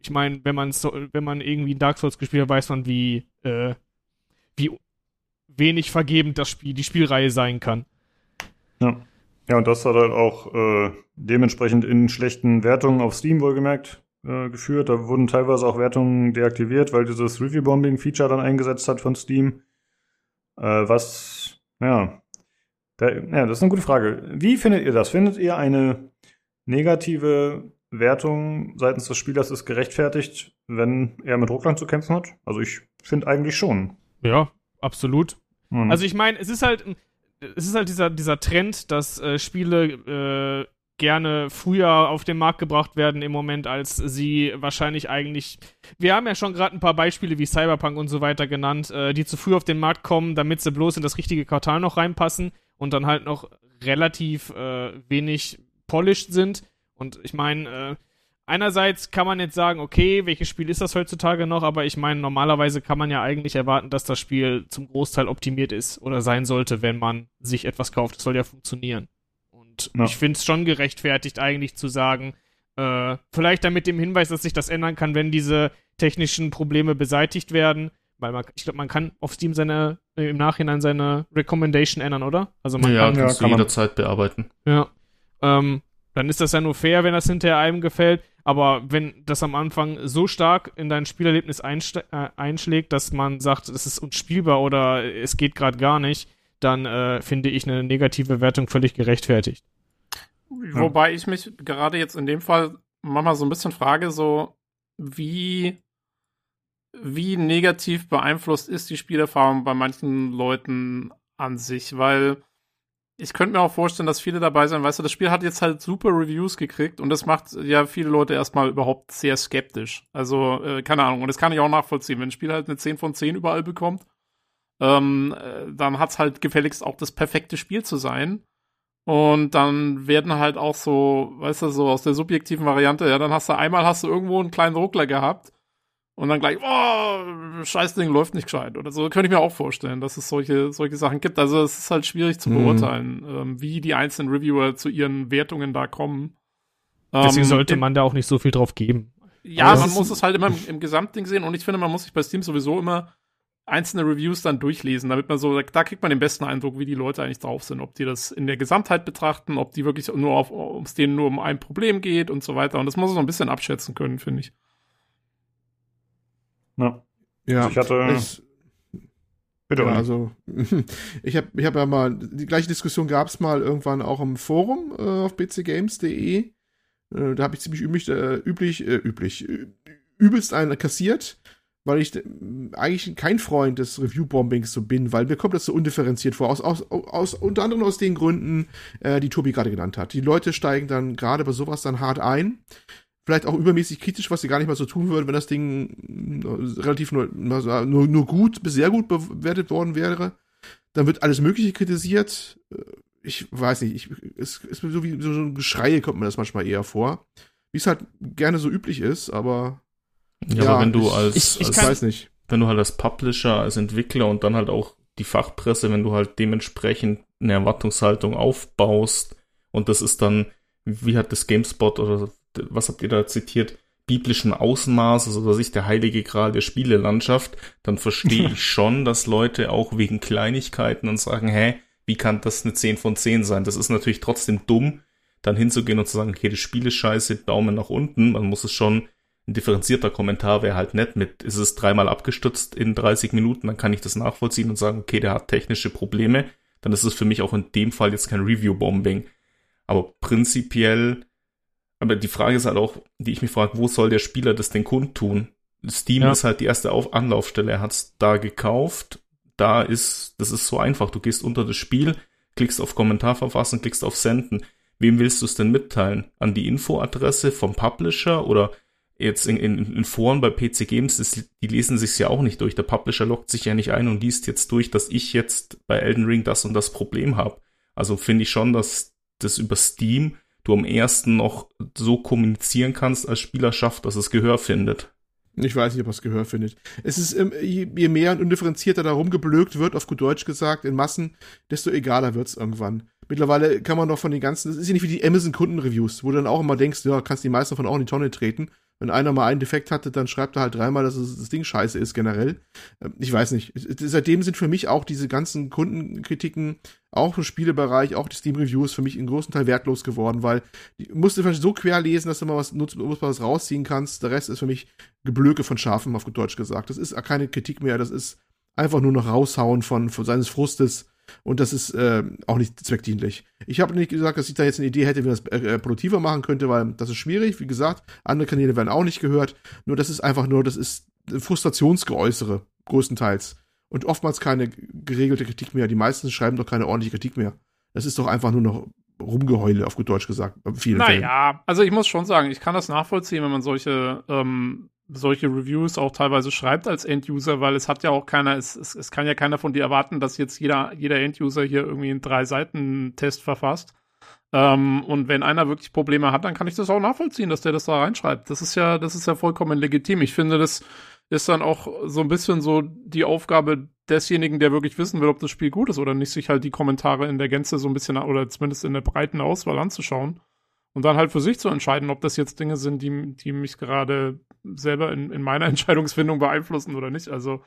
B: ich meine, wenn man so, wenn man irgendwie Dark Souls gespielt hat, weiß man, wie, äh, wie wenig vergebend das Spiel, die Spielreihe sein kann.
A: Ja. Ja, und das hat halt auch äh, dementsprechend in schlechten Wertungen auf Steam wohlgemerkt äh, geführt. Da wurden teilweise auch Wertungen deaktiviert, weil dieses Review-Bombing-Feature dann eingesetzt hat von Steam. Äh, was, ja. Da, ja, das ist eine gute Frage. Wie findet ihr das? Findet ihr eine negative Wertung seitens des Spielers ist gerechtfertigt, wenn er mit Ruckland zu kämpfen hat? Also ich finde eigentlich schon.
B: Ja, absolut.
A: Hm.
B: Also ich meine, es ist halt, es ist halt dieser, dieser Trend, dass äh, Spiele äh, gerne früher auf den Markt gebracht werden im Moment, als sie wahrscheinlich eigentlich. Wir haben ja schon gerade ein paar Beispiele wie Cyberpunk und so weiter genannt, äh, die zu früh auf den Markt kommen, damit sie bloß in das richtige Quartal noch reinpassen und dann halt noch relativ äh, wenig polished sind. Und ich meine, äh, einerseits kann man jetzt sagen, okay, welches Spiel ist das heutzutage noch, aber ich meine, normalerweise kann man ja eigentlich erwarten, dass das Spiel zum Großteil optimiert ist oder sein sollte, wenn man sich etwas kauft. Das soll ja funktionieren. Und
A: Ja.
B: ich finde es schon gerechtfertigt, eigentlich zu sagen, äh, vielleicht dann mit dem Hinweis, dass sich das ändern kann, wenn diese technischen Probleme beseitigt werden. Weil man, ich glaube, man kann auf Steam seine, äh, im Nachhinein seine Recommendation ändern, oder? Also man
E: ja,
B: kann,
E: kannst
A: kann
E: du
A: man.
E: jederzeit bearbeiten.
B: ja. Ähm, dann ist das ja nur fair, wenn das hinterher einem gefällt. Aber wenn das am Anfang so stark in dein Spielerlebnis äh, einschlägt, dass man sagt, es ist unspielbar oder es geht gerade gar nicht, dann äh, finde ich eine negative Wertung völlig gerechtfertigt.
C: Wobei ich mich gerade jetzt in dem Fall manchmal so ein bisschen frage, so wie, wie negativ beeinflusst ist die Spielerfahrung bei manchen Leuten an sich, weil ich könnte mir auch vorstellen, dass viele dabei sein, weißt du, das Spiel hat jetzt halt super Reviews gekriegt und das macht ja viele Leute erstmal überhaupt sehr skeptisch. Also, äh, keine Ahnung, und das kann ich auch nachvollziehen. Wenn ein Spiel halt eine 10 von 10 überall bekommt, ähm, äh, dann hat's halt gefälligst auch das perfekte Spiel zu sein. Und dann werden halt auch so, weißt du, so aus der subjektiven Variante, ja, dann hast du einmal hast du irgendwo einen kleinen Ruckler gehabt und dann gleich, oh, scheiß Ding läuft nicht gescheit oder so. Könnte ich mir auch vorstellen, dass es solche, solche Sachen gibt. Also es ist halt schwierig zu
D: Mhm.
C: beurteilen, ähm, wie die einzelnen Reviewer zu ihren Wertungen da kommen.
B: Deswegen
C: Ähm,
B: sollte man da auch nicht so viel drauf geben.
C: ja,
B: Aber
C: man
B: es
C: muss es halt immer im, im Gesamtding sehen und ich finde, man muss sich bei Steam sowieso immer einzelne Reviews dann durchlesen, damit man so, da kriegt man den besten Eindruck, wie die Leute eigentlich drauf sind, ob die das in der Gesamtheit betrachten, ob die wirklich nur auf, ob es denen nur um ein Problem geht und so weiter. Und das muss man so ein bisschen abschätzen können, finde ich.
A: Ja.
D: Ja,
A: Also ich hatte.
D: es,
A: bitte,
D: ja also (laughs) ich habe ich hab ja mal, die gleiche Diskussion gab es mal irgendwann auch im Forum äh, auf bcgames.de. Äh, da habe ich ziemlich üblich, äh, üblich, äh, üblich, übelst einen kassiert, weil ich eigentlich kein Freund des Review-Bombings so bin, weil mir kommt das so undifferenziert vor. Aus, aus, aus, unter anderem aus den Gründen, äh, die Tobi gerade genannt hat. Die Leute steigen dann gerade bei sowas dann hart ein. Vielleicht auch übermäßig kritisch, was sie gar nicht mal so tun würden, wenn das Ding äh, relativ nur, nur, nur gut bis sehr gut bewertet worden wäre. Dann wird alles Mögliche kritisiert. Äh, Ich weiß nicht, ich, es ist so wie so ein Geschrei kommt mir das manchmal eher vor. Wie es halt gerne so üblich ist, aber
E: Ja,
D: Ja,
E: aber wenn du
D: ich-
E: als,
B: ich- ich
D: ich
E: als
D: weiß nicht.
E: wenn du halt als Publisher, als Entwickler und dann halt auch die Fachpresse, wenn du halt dementsprechend eine Erwartungshaltung aufbaust und das ist dann wie hat das GameSpot oder was habt ihr da zitiert, biblischen Außenmaßes oder sich der heilige Gral der Spielelandschaft, dann verstehe ich (laughs) schon, dass Leute auch wegen Kleinigkeiten und sagen, hä, wie kann das eine 10 von 10 sein? Das ist natürlich trotzdem dumm, dann hinzugehen und zu sagen, okay, das Spiel ist scheiße, Daumen nach unten. Man muss es schon, ein differenzierter Kommentar wäre halt nett mit, ist es dreimal abgestürzt in 30 Minuten, dann kann ich das nachvollziehen und sagen, okay, der hat technische Probleme. Dann ist es für mich auch in dem Fall jetzt kein Review-Bombing. Aber prinzipiell aber die Frage ist halt auch, die ich mich frage, wo soll der Spieler das den Kunden tun? Steam ja. ist halt die erste Auf Anlaufstelle. Er hat's da gekauft. Da ist, das ist so einfach. Du gehst unter das Spiel, klickst auf Kommentar verfassen, klickst auf Senden. Wem willst du es denn mitteilen? An die Infoadresse vom Publisher oder jetzt in, in, in Foren bei PC Games, das, die lesen sich's ja auch nicht durch. Der Publisher lockt sich ja nicht ein und liest jetzt durch, dass ich jetzt bei Elden Ring das und das Problem habe. Also finde ich schon, dass das über Steam du am ersten noch so kommunizieren kannst als Spielerschaft, dass es Gehör findet.
D: Ich weiß nicht, ob es Gehör findet. Es ist, ähm, je, je mehr und undifferenzierter da rumgeblökt wird, auf gut Deutsch gesagt, in Massen, desto egaler wird's irgendwann. Mittlerweile kann man doch von den ganzen, das ist ja nicht wie die Amazon-Kundenreviews, wo du dann auch immer denkst, ja, kannst die meisten davon auch in die Tonne treten. Wenn einer mal einen Defekt hatte, dann schreibt er halt dreimal, dass das Ding scheiße ist generell. Ähm, ich weiß nicht. Seitdem sind für mich auch diese ganzen Kundenkritiken, auch im Spielebereich, auch die Steam-Reviews für mich in großen Teil wertlos geworden, weil du musst du so quer lesen, dass du mal was Nutzbares rausziehen kannst. Der Rest ist für mich Geblöke von Schafen, auf gut Deutsch gesagt. Das ist keine Kritik mehr, das ist einfach nur noch raushauen von, von seines Frustes und das ist äh, auch nicht zweckdienlich. Ich habe nicht gesagt, dass ich da jetzt eine Idee hätte, wie man das äh, produktiver machen könnte, weil das ist schwierig. Wie gesagt, andere Kanäle werden auch nicht gehört. Nur das ist einfach nur, das ist Frustrationsgeäußere, größtenteils. Und oftmals keine geregelte Kritik mehr. Die meisten schreiben doch keine ordentliche Kritik mehr. Das ist doch einfach nur noch Rumgeheule, auf gut Deutsch gesagt.
C: Vielen naja, Fällen. also ich muss schon sagen, ich kann das nachvollziehen, wenn man solche ähm, solche Reviews auch teilweise schreibt als End-User, weil es hat ja auch keiner, es, es, es kann ja keiner von dir erwarten, dass jetzt jeder, jeder End-User hier irgendwie einen Drei-Seiten-Test verfasst. Ähm, und wenn einer wirklich Probleme hat, dann kann ich das auch nachvollziehen, dass der das da reinschreibt. Das ist ja, das ist ja vollkommen legitim. Ich finde, das ist dann auch so ein bisschen so die Aufgabe desjenigen, der wirklich wissen will, ob das Spiel gut ist oder nicht, sich halt die Kommentare in der Gänze so ein bisschen oder zumindest in der breiten Auswahl anzuschauen und dann halt für sich zu entscheiden, ob das jetzt Dinge sind, die, die mich gerade selber in, in meiner (laughs) Entscheidungsfindung beeinflussen oder nicht. Also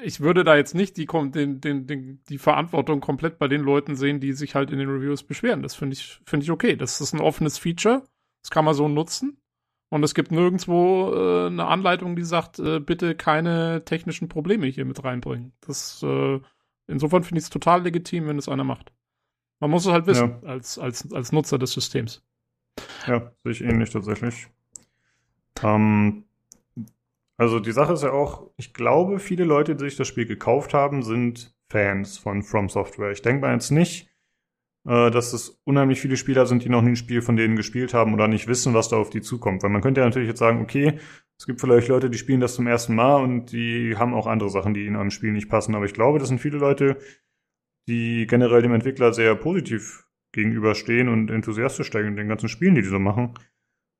C: ich würde da jetzt nicht die, den, den, den, die Verantwortung komplett bei den Leuten sehen, die sich halt in den Reviews beschweren. Das finde ich, finde ich okay. Das ist ein offenes Feature. Das kann man so nutzen. Und es gibt nirgendwo äh, eine Anleitung, die sagt, äh, bitte keine technischen Probleme hier mit reinbringen. Das, äh, insofern finde ich es total legitim, wenn es einer macht. Man muss es halt wissen, ja. als, als, als Nutzer des Systems.
A: Ja, sehe ich ähnlich tatsächlich. Ähm, also die Sache ist ja auch, ich glaube, viele Leute, die sich das Spiel gekauft haben, sind Fans von From Software. Ich denke mal jetzt nicht, äh, dass es unheimlich viele Spieler sind, die noch nie ein Spiel von denen gespielt haben oder nicht wissen, was da auf die zukommt. Weil man könnte ja natürlich jetzt sagen, okay, es gibt vielleicht Leute, die spielen das zum ersten Mal und die haben auch andere Sachen, die ihnen am Spiel nicht passen. Aber ich glaube, das sind viele Leute, die generell dem Entwickler sehr positiv gegenüberstehen und enthusiastisch steigen den ganzen Spielen, die die so machen.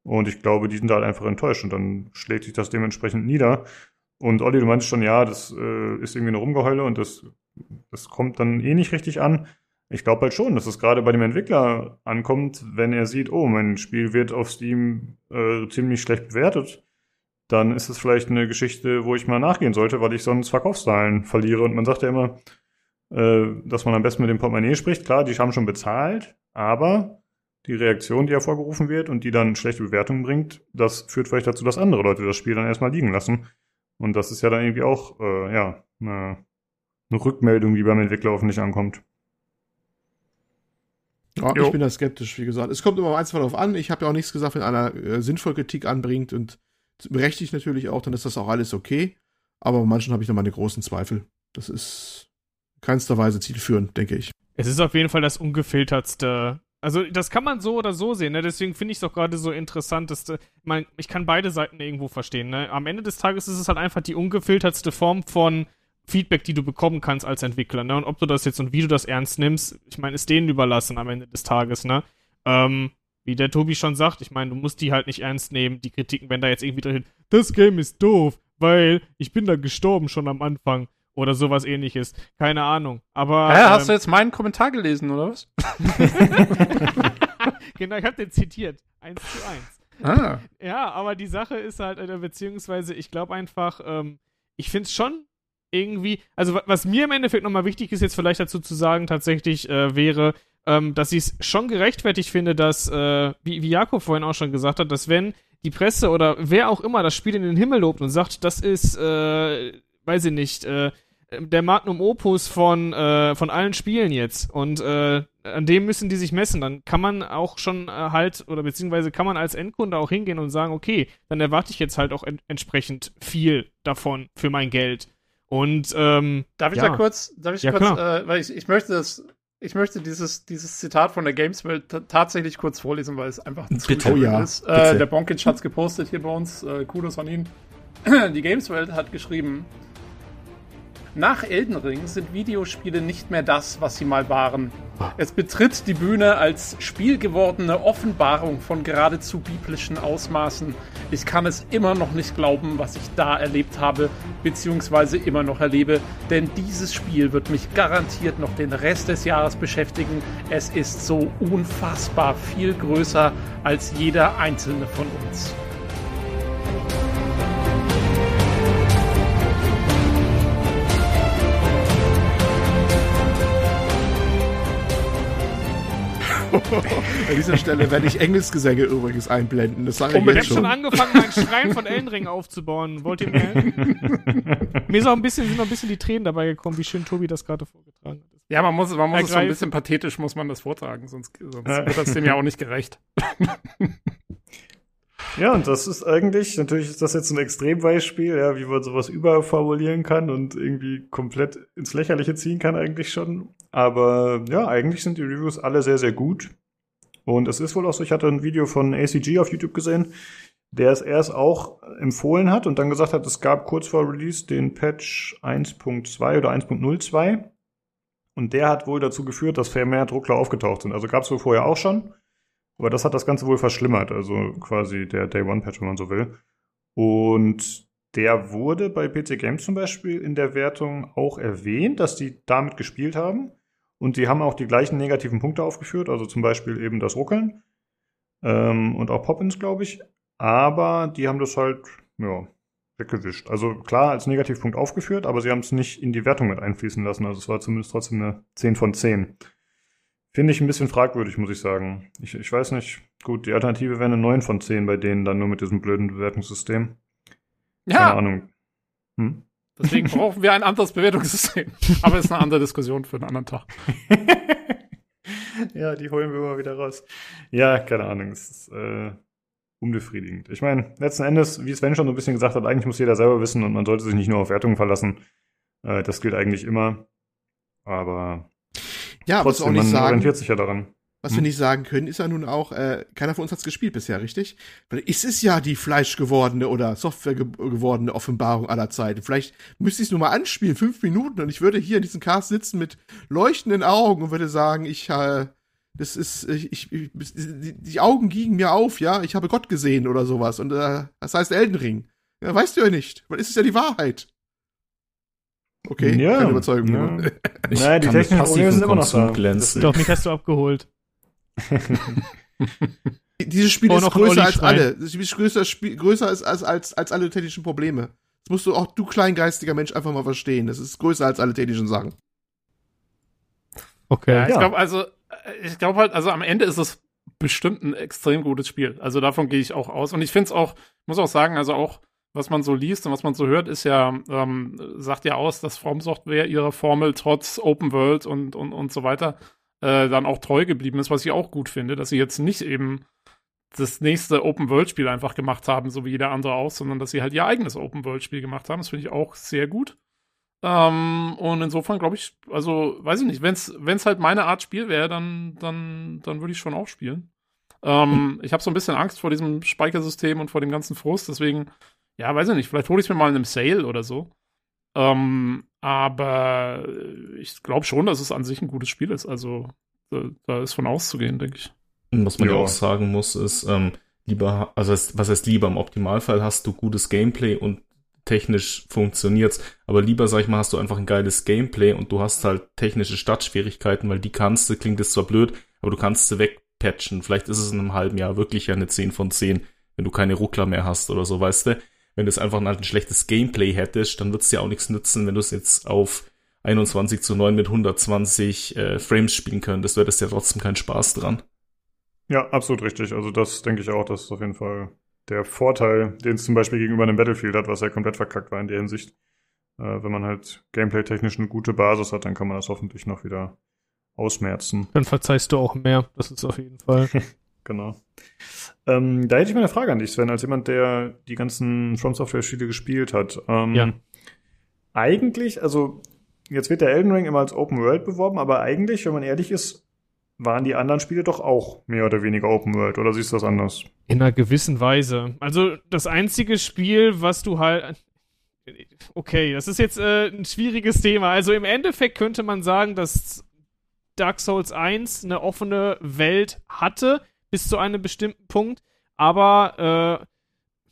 A: Und ich glaube, die sind halt einfach enttäuscht und dann schlägt sich das dementsprechend nieder. Und Olli, du meinst schon, ja, das äh, ist irgendwie eine Rumgeheule und das, das kommt dann eh nicht richtig an. Ich glaube halt schon, dass es gerade bei dem Entwickler ankommt, wenn er sieht, oh, mein Spiel wird auf Steam äh, ziemlich schlecht bewertet, dann ist es vielleicht eine Geschichte, wo ich mal nachgehen sollte, weil ich sonst Verkaufszahlen verliere. Und man sagt ja immer, äh, dass man am besten mit dem Portemonnaie spricht. Klar, die haben schon bezahlt, aber die Reaktion, die hervorgerufen wird und die dann schlechte Bewertungen bringt, das führt vielleicht dazu, dass andere Leute das Spiel dann erstmal liegen lassen. Und das ist ja dann irgendwie auch, äh, ja, eine, eine Rückmeldung, die beim Entwickler hoffentlich ankommt.
D: Ja, ich bin da skeptisch, wie gesagt. Es kommt immer eins darauf an. Ich habe ja auch nichts gesagt, wenn einer äh, sinnvoll Kritik anbringt und berechtigt natürlich auch, dann ist das auch alles okay. Aber bei manchen habe ich noch meine großen Zweifel. Das ist keinster Weise zielführend, denke ich.
B: Es ist auf jeden Fall das ungefiltertste also das kann man so oder so sehen, ne? Deswegen finde ich es doch gerade so interessant, dass man, ich kann beide Seiten irgendwo verstehen. Ne? Am Ende des Tages ist es halt einfach die ungefiltertste Form von Feedback, die du bekommen kannst als Entwickler. Ne? Und ob du das jetzt und wie du das ernst nimmst, ich meine, ist denen überlassen am Ende des Tages. Ne? Ähm, wie der Tobi schon sagt, ich meine, du musst die halt nicht ernst nehmen, die Kritiken, wenn da jetzt irgendwie drin, das Game ist doof, weil ich bin da gestorben schon am Anfang oder sowas ähnliches. Keine Ahnung. Aber.
C: Hä, hast ähm, du jetzt meinen Kommentar gelesen, oder was? (laughs)
B: genau, ich habe den zitiert. Eins zu eins.
C: Ah.
B: Ja, aber die Sache ist halt, äh, beziehungsweise ich glaube einfach, ähm, ich finde es schon irgendwie, also wa- was mir im Endeffekt nochmal wichtig ist, jetzt vielleicht dazu zu sagen, tatsächlich äh, wäre, ähm, dass ich es schon gerechtfertigt finde, dass, äh, wie, wie Jakob vorhin auch schon gesagt hat, dass wenn die Presse oder wer auch immer das Spiel in den Himmel lobt und sagt, das ist, äh, weiß ich nicht, äh, der Magnum Opus von, äh, von allen Spielen jetzt und äh, an dem müssen die sich messen, dann kann man auch schon äh, halt, oder beziehungsweise kann man als Endkunde auch hingehen und sagen, okay, dann erwarte ich jetzt halt auch en entsprechend viel davon für mein Geld. Und ähm,
C: Darf ich
B: Ja.
C: da kurz, darf ich
B: Ja,
C: kurz, äh, weil ich, ich möchte das, ich möchte dieses, dieses Zitat von der Gameswelt ta- tatsächlich kurz vorlesen, weil es einfach zu
E: Bitte.
D: Oh ja,
C: ist. Äh, der Bonkic hat's gepostet hier bei uns, äh, Kudos an ihn. (clears throat) Die Gameswelt hat geschrieben, nach Elden Ring sind Videospiele nicht mehr das, was sie mal waren. Es betritt die Bühne als spielgewordene Offenbarung von geradezu biblischen Ausmaßen. Ich kann es immer noch nicht glauben, was ich da erlebt habe, beziehungsweise immer noch erlebe, denn dieses Spiel wird mich garantiert noch den Rest des Jahres beschäftigen. Es ist so unfassbar viel größer als jeder einzelne von uns. (laughs)
D: An dieser Stelle werde ich Engelsgesänge übrigens einblenden. Das sage ich
B: ich habe
D: jetzt
B: schon
D: schon.
B: angefangen, einen Schrein von (laughs) Elden Ring aufzubauen. Wollt ihr mehr? Mir ist auch ein bisschen, sind noch ein bisschen die Tränen dabei gekommen, wie schön Tobi das gerade vorgetragen hat.
C: Ja, man muss, man muss es so ein bisschen pathetisch, muss man das vortragen, sonst, sonst wird das dem ja auch nicht gerecht. (laughs)
A: Ja, und das ist eigentlich, natürlich ist das jetzt ein Extrembeispiel, ja, wie man sowas überformulieren kann und irgendwie komplett ins Lächerliche ziehen kann eigentlich schon. Aber ja, eigentlich sind die Reviews alle sehr, sehr gut. Und es ist wohl auch so, ich hatte ein Video von ACG auf YouTube gesehen, der es erst auch empfohlen hat und dann gesagt hat, es gab kurz vor Release den Patch 1.2 oder 1.02. Und der hat wohl dazu geführt, dass vermehrt Druckler aufgetaucht sind. Also gab es wohl vorher auch schon. Aber das hat das Ganze wohl verschlimmert, also quasi der Day One Patch, wenn man so will. Und der wurde bei PC Games zum Beispiel in der Wertung auch erwähnt, dass die damit gespielt haben. Und die haben auch die gleichen negativen Punkte aufgeführt, also zum Beispiel eben das Ruckeln ähm, und auch Poppins, glaube ich. Aber die haben das halt, ja, weggewischt. Also klar als Negativpunkt aufgeführt, aber sie haben es nicht in die Wertung mit einfließen lassen. Also es war zumindest trotzdem eine 10 von 10. Finde ich ein bisschen fragwürdig, muss ich sagen. Ich, ich weiß nicht. Gut, die Alternative wäre eine 9 von 10 bei denen dann nur mit diesem blöden Bewertungssystem. Keine
C: Ja,
A: Ahnung. Hm?
C: Deswegen (laughs) brauchen wir ein anderes Bewertungssystem. Aber ist eine andere Diskussion für einen anderen Tag. (laughs)
A: ja, die holen wir immer wieder raus. Ja, keine Ahnung. Es ist äh, unbefriedigend. Ich meine, letzten Endes, wie Sven schon so ein bisschen gesagt hat, eigentlich muss jeder selber wissen und man sollte sich nicht nur auf Wertungen verlassen. Äh, das gilt eigentlich immer. Aber
D: Ja,
A: trotzdem,
D: nicht
A: man
D: sagen,
A: orientiert sich ja daran.
D: Was
A: Hm.
D: wir nicht sagen können, ist ja nun auch, äh, keiner von uns hat's gespielt bisher, richtig? Weil es ist ja die fleischgewordene oder Software ge gewordene Offenbarung aller Zeiten. Vielleicht müsste ich es nur mal anspielen, fünf Minuten, und ich würde hier in diesem Cast sitzen mit leuchtenden Augen und würde sagen, ich, äh, das ist, ich, ich, ich die, die Augen gingen mir auf, ja, ich habe Gott gesehen oder sowas. Und äh, das heißt Elden Ring. Ja, weißt du ja nicht, weil es ist ja die Wahrheit. Okay,
A: Ja,
D: keine Überzeugung.
A: ja. (laughs)
E: Ich
A: Naja, die technischen Probleme sind immer noch da.
E: glänzen.
B: Doch, mich hast du abgeholt. (laughs)
D: Dieses Spiel
B: Oh,
D: ist
B: noch ein
D: größer als alle. Das Spiel ist größer, Spiel, größer als, als, als, als alle technischen Probleme. Das musst du auch, du kleingeistiger Mensch, einfach mal verstehen. Das ist größer als alle technischen Sachen.
B: Okay.
C: Ja, ich
A: Ja.
C: glaube also, äh, ich glaube halt, also am Ende ist es bestimmt ein extrem gutes Spiel. Also davon gehe ich auch aus. Und ich finde es auch, muss auch sagen, also auch, was man so liest und was man so hört, ist ja, ähm, sagt ja aus, dass From Software ihrer Formel trotz Open World und, und, und so weiter äh, dann auch treu geblieben ist, was ich auch gut finde, dass sie jetzt nicht eben das nächste Open World Spiel einfach gemacht haben, so wie jeder andere auch, sondern dass sie halt ihr eigenes Open World Spiel gemacht haben. Das finde ich auch sehr gut. Ähm, und insofern glaube ich, also weiß ich nicht, wenn es halt meine Art Spiel wäre, dann, dann, dann würde ich schon auch spielen. Ähm, ich habe so ein bisschen Angst vor diesem Speichersystem und vor dem ganzen Frust, deswegen, ja, weiß ich nicht, vielleicht hole ich es mir mal in einem Sale oder so. Ähm, aber ich glaube schon, dass es an sich ein gutes Spiel ist. Also da, da ist von auszugehen, denke ich.
E: Und was man ja
A: Ja.
E: auch sagen muss, ist, ähm, lieber, also es- was heißt lieber, im Optimalfall hast du gutes Gameplay und technisch funktioniert's, aber lieber, sag ich mal, hast du einfach ein geiles Gameplay und du hast halt technische Startschwierigkeiten, weil die kannst du, klingt jetzt zwar blöd, aber du kannst sie patchen. Vielleicht ist es in einem halben Jahr wirklich eine 10 von 10, wenn du keine Ruckler mehr hast oder so, weißt du? Wenn du es einfach halt ein schlechtes Gameplay hättest, dann wird es dir auch nichts nützen, wenn du es jetzt auf 21 zu 9 mit 120 äh, Frames spielen könntest, wäre das ja trotzdem kein Spaß dran.
A: Ja, absolut richtig. Also das denke ich auch, das ist auf jeden Fall der Vorteil, den es zum Beispiel gegenüber einem Battlefield hat, was ja komplett verkackt war in der Hinsicht. Äh, wenn man halt gameplay-technisch eine gute Basis hat, dann kann man das hoffentlich noch wieder ausmerzen.
B: Dann verzeihst du auch mehr. Das ist auf jeden Fall. (laughs)
A: genau. Ähm, da hätte ich mal eine Frage an dich, Sven, als jemand, der die ganzen From Software-Spiele gespielt hat. Ähm,
B: Ja.
A: Eigentlich, also jetzt wird der Elden Ring immer als Open World beworben, aber eigentlich, wenn man ehrlich ist, waren die anderen Spiele doch auch mehr oder weniger Open World, oder siehst du das anders?
B: In einer gewissen Weise. Also das einzige Spiel, was du halt. Okay, das ist jetzt äh, ein schwieriges Thema. Also im Endeffekt könnte man sagen, dass Dark Souls 1 eine offene Welt hatte, bis zu einem bestimmten Punkt, aber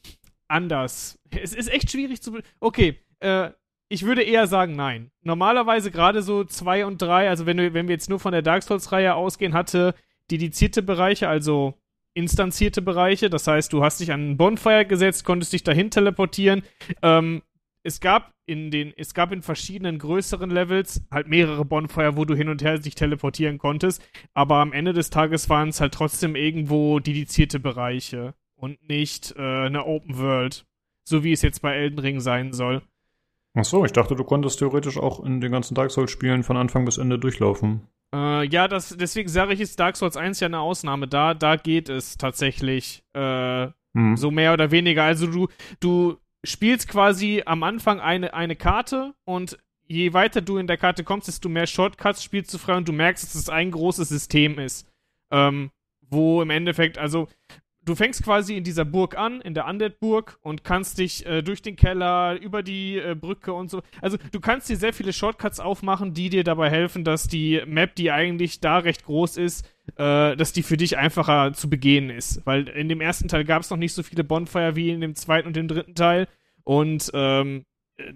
B: äh, anders. Es ist echt schwierig zu. Okay, äh, ich würde eher sagen, nein. Normalerweise gerade so 2 und 3, also wenn, du, wenn wir jetzt nur von der Dark Souls-Reihe ausgehen, hatte dedizierte Bereiche, also instanzierte Bereiche. Das heißt, du hast dich an einen Bonfire gesetzt, konntest dich dahin teleportieren. Ähm, es gab in den, es gab in verschiedenen größeren Levels halt mehrere Bonfire, wo du hin und her dich teleportieren konntest. Aber am Ende des Tages waren es halt trotzdem irgendwo dedizierte Bereiche und nicht äh, eine Open World, so wie es jetzt bei Elden Ring sein soll.
A: Ach so, ich dachte, du konntest theoretisch auch in den ganzen Dark Souls-Spielen von Anfang bis Ende durchlaufen.
B: Äh, ja, das, deswegen sage ich, ist Dark Souls 1 ja eine Ausnahme. Da, da geht es tatsächlich äh,
A: Hm.
B: so mehr oder weniger. Also du, du spielst quasi am Anfang eine, eine Karte und je weiter du in der Karte kommst, desto mehr Shortcuts spielst du frei und du merkst, dass es ein großes System ist. Ähm, wo im Endeffekt, also du fängst quasi in dieser Burg an, in der Undead-Burg und kannst dich äh, durch den Keller, über die äh, Brücke und so. Also du kannst dir sehr viele Shortcuts aufmachen, die dir dabei helfen, dass die Map, die eigentlich da recht groß ist, äh, dass die für dich einfacher zu begehen ist. Weil in dem ersten Teil gab es noch nicht so viele Bonfire wie in dem zweiten und dem dritten Teil. Und ähm,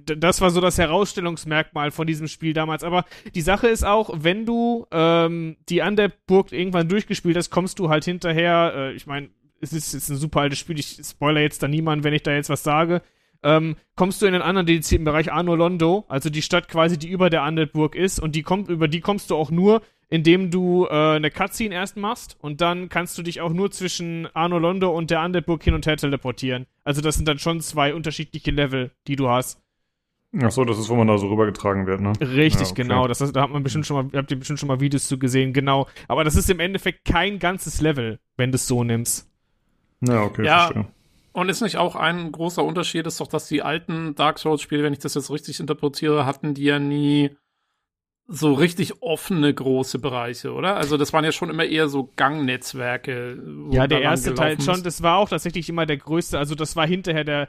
B: das war so das Herausstellungsmerkmal von diesem Spiel damals. Aber die Sache ist auch, wenn du ähm, die Undead-Burg irgendwann durchgespielt hast, kommst du halt hinterher, äh, ich meine, es ist jetzt ein super altes Spiel, ich spoiler jetzt da niemanden, wenn ich da jetzt was sage, ähm, kommst du in einen anderen dedizierten Bereich, Arno Londo, also die Stadt quasi, die über der Undead-Burg ist und die kommt, über die kommst du auch nur, indem du äh, eine Cutscene erst machst und dann kannst du dich auch nur zwischen Arno Londo und der Undead-Burg hin und her teleportieren. Also das sind dann schon zwei unterschiedliche Level, die du hast.
A: Ach so, das ist, wo man da so rübergetragen wird, ne?
B: Richtig,
A: Ja, okay.
B: genau. Das, da hat man bestimmt schon mal, habt ihr bestimmt schon mal Videos zu gesehen, genau. Aber das ist im Endeffekt kein ganzes Level, wenn du es so nimmst.
A: Ja, okay,
C: Ja.
A: verstehe.
C: Und ist nicht auch ein großer Unterschied, ist doch, dass die alten Dark Souls-Spiele, wenn ich das jetzt richtig interpretiere, hatten die ja nie so richtig offene große Bereiche, oder? Also das waren ja schon immer eher so Gangnetzwerke. wo
B: Ja, der erste Teil
C: gelaufen
B: schon, das war auch tatsächlich immer der größte, also das war hinterher der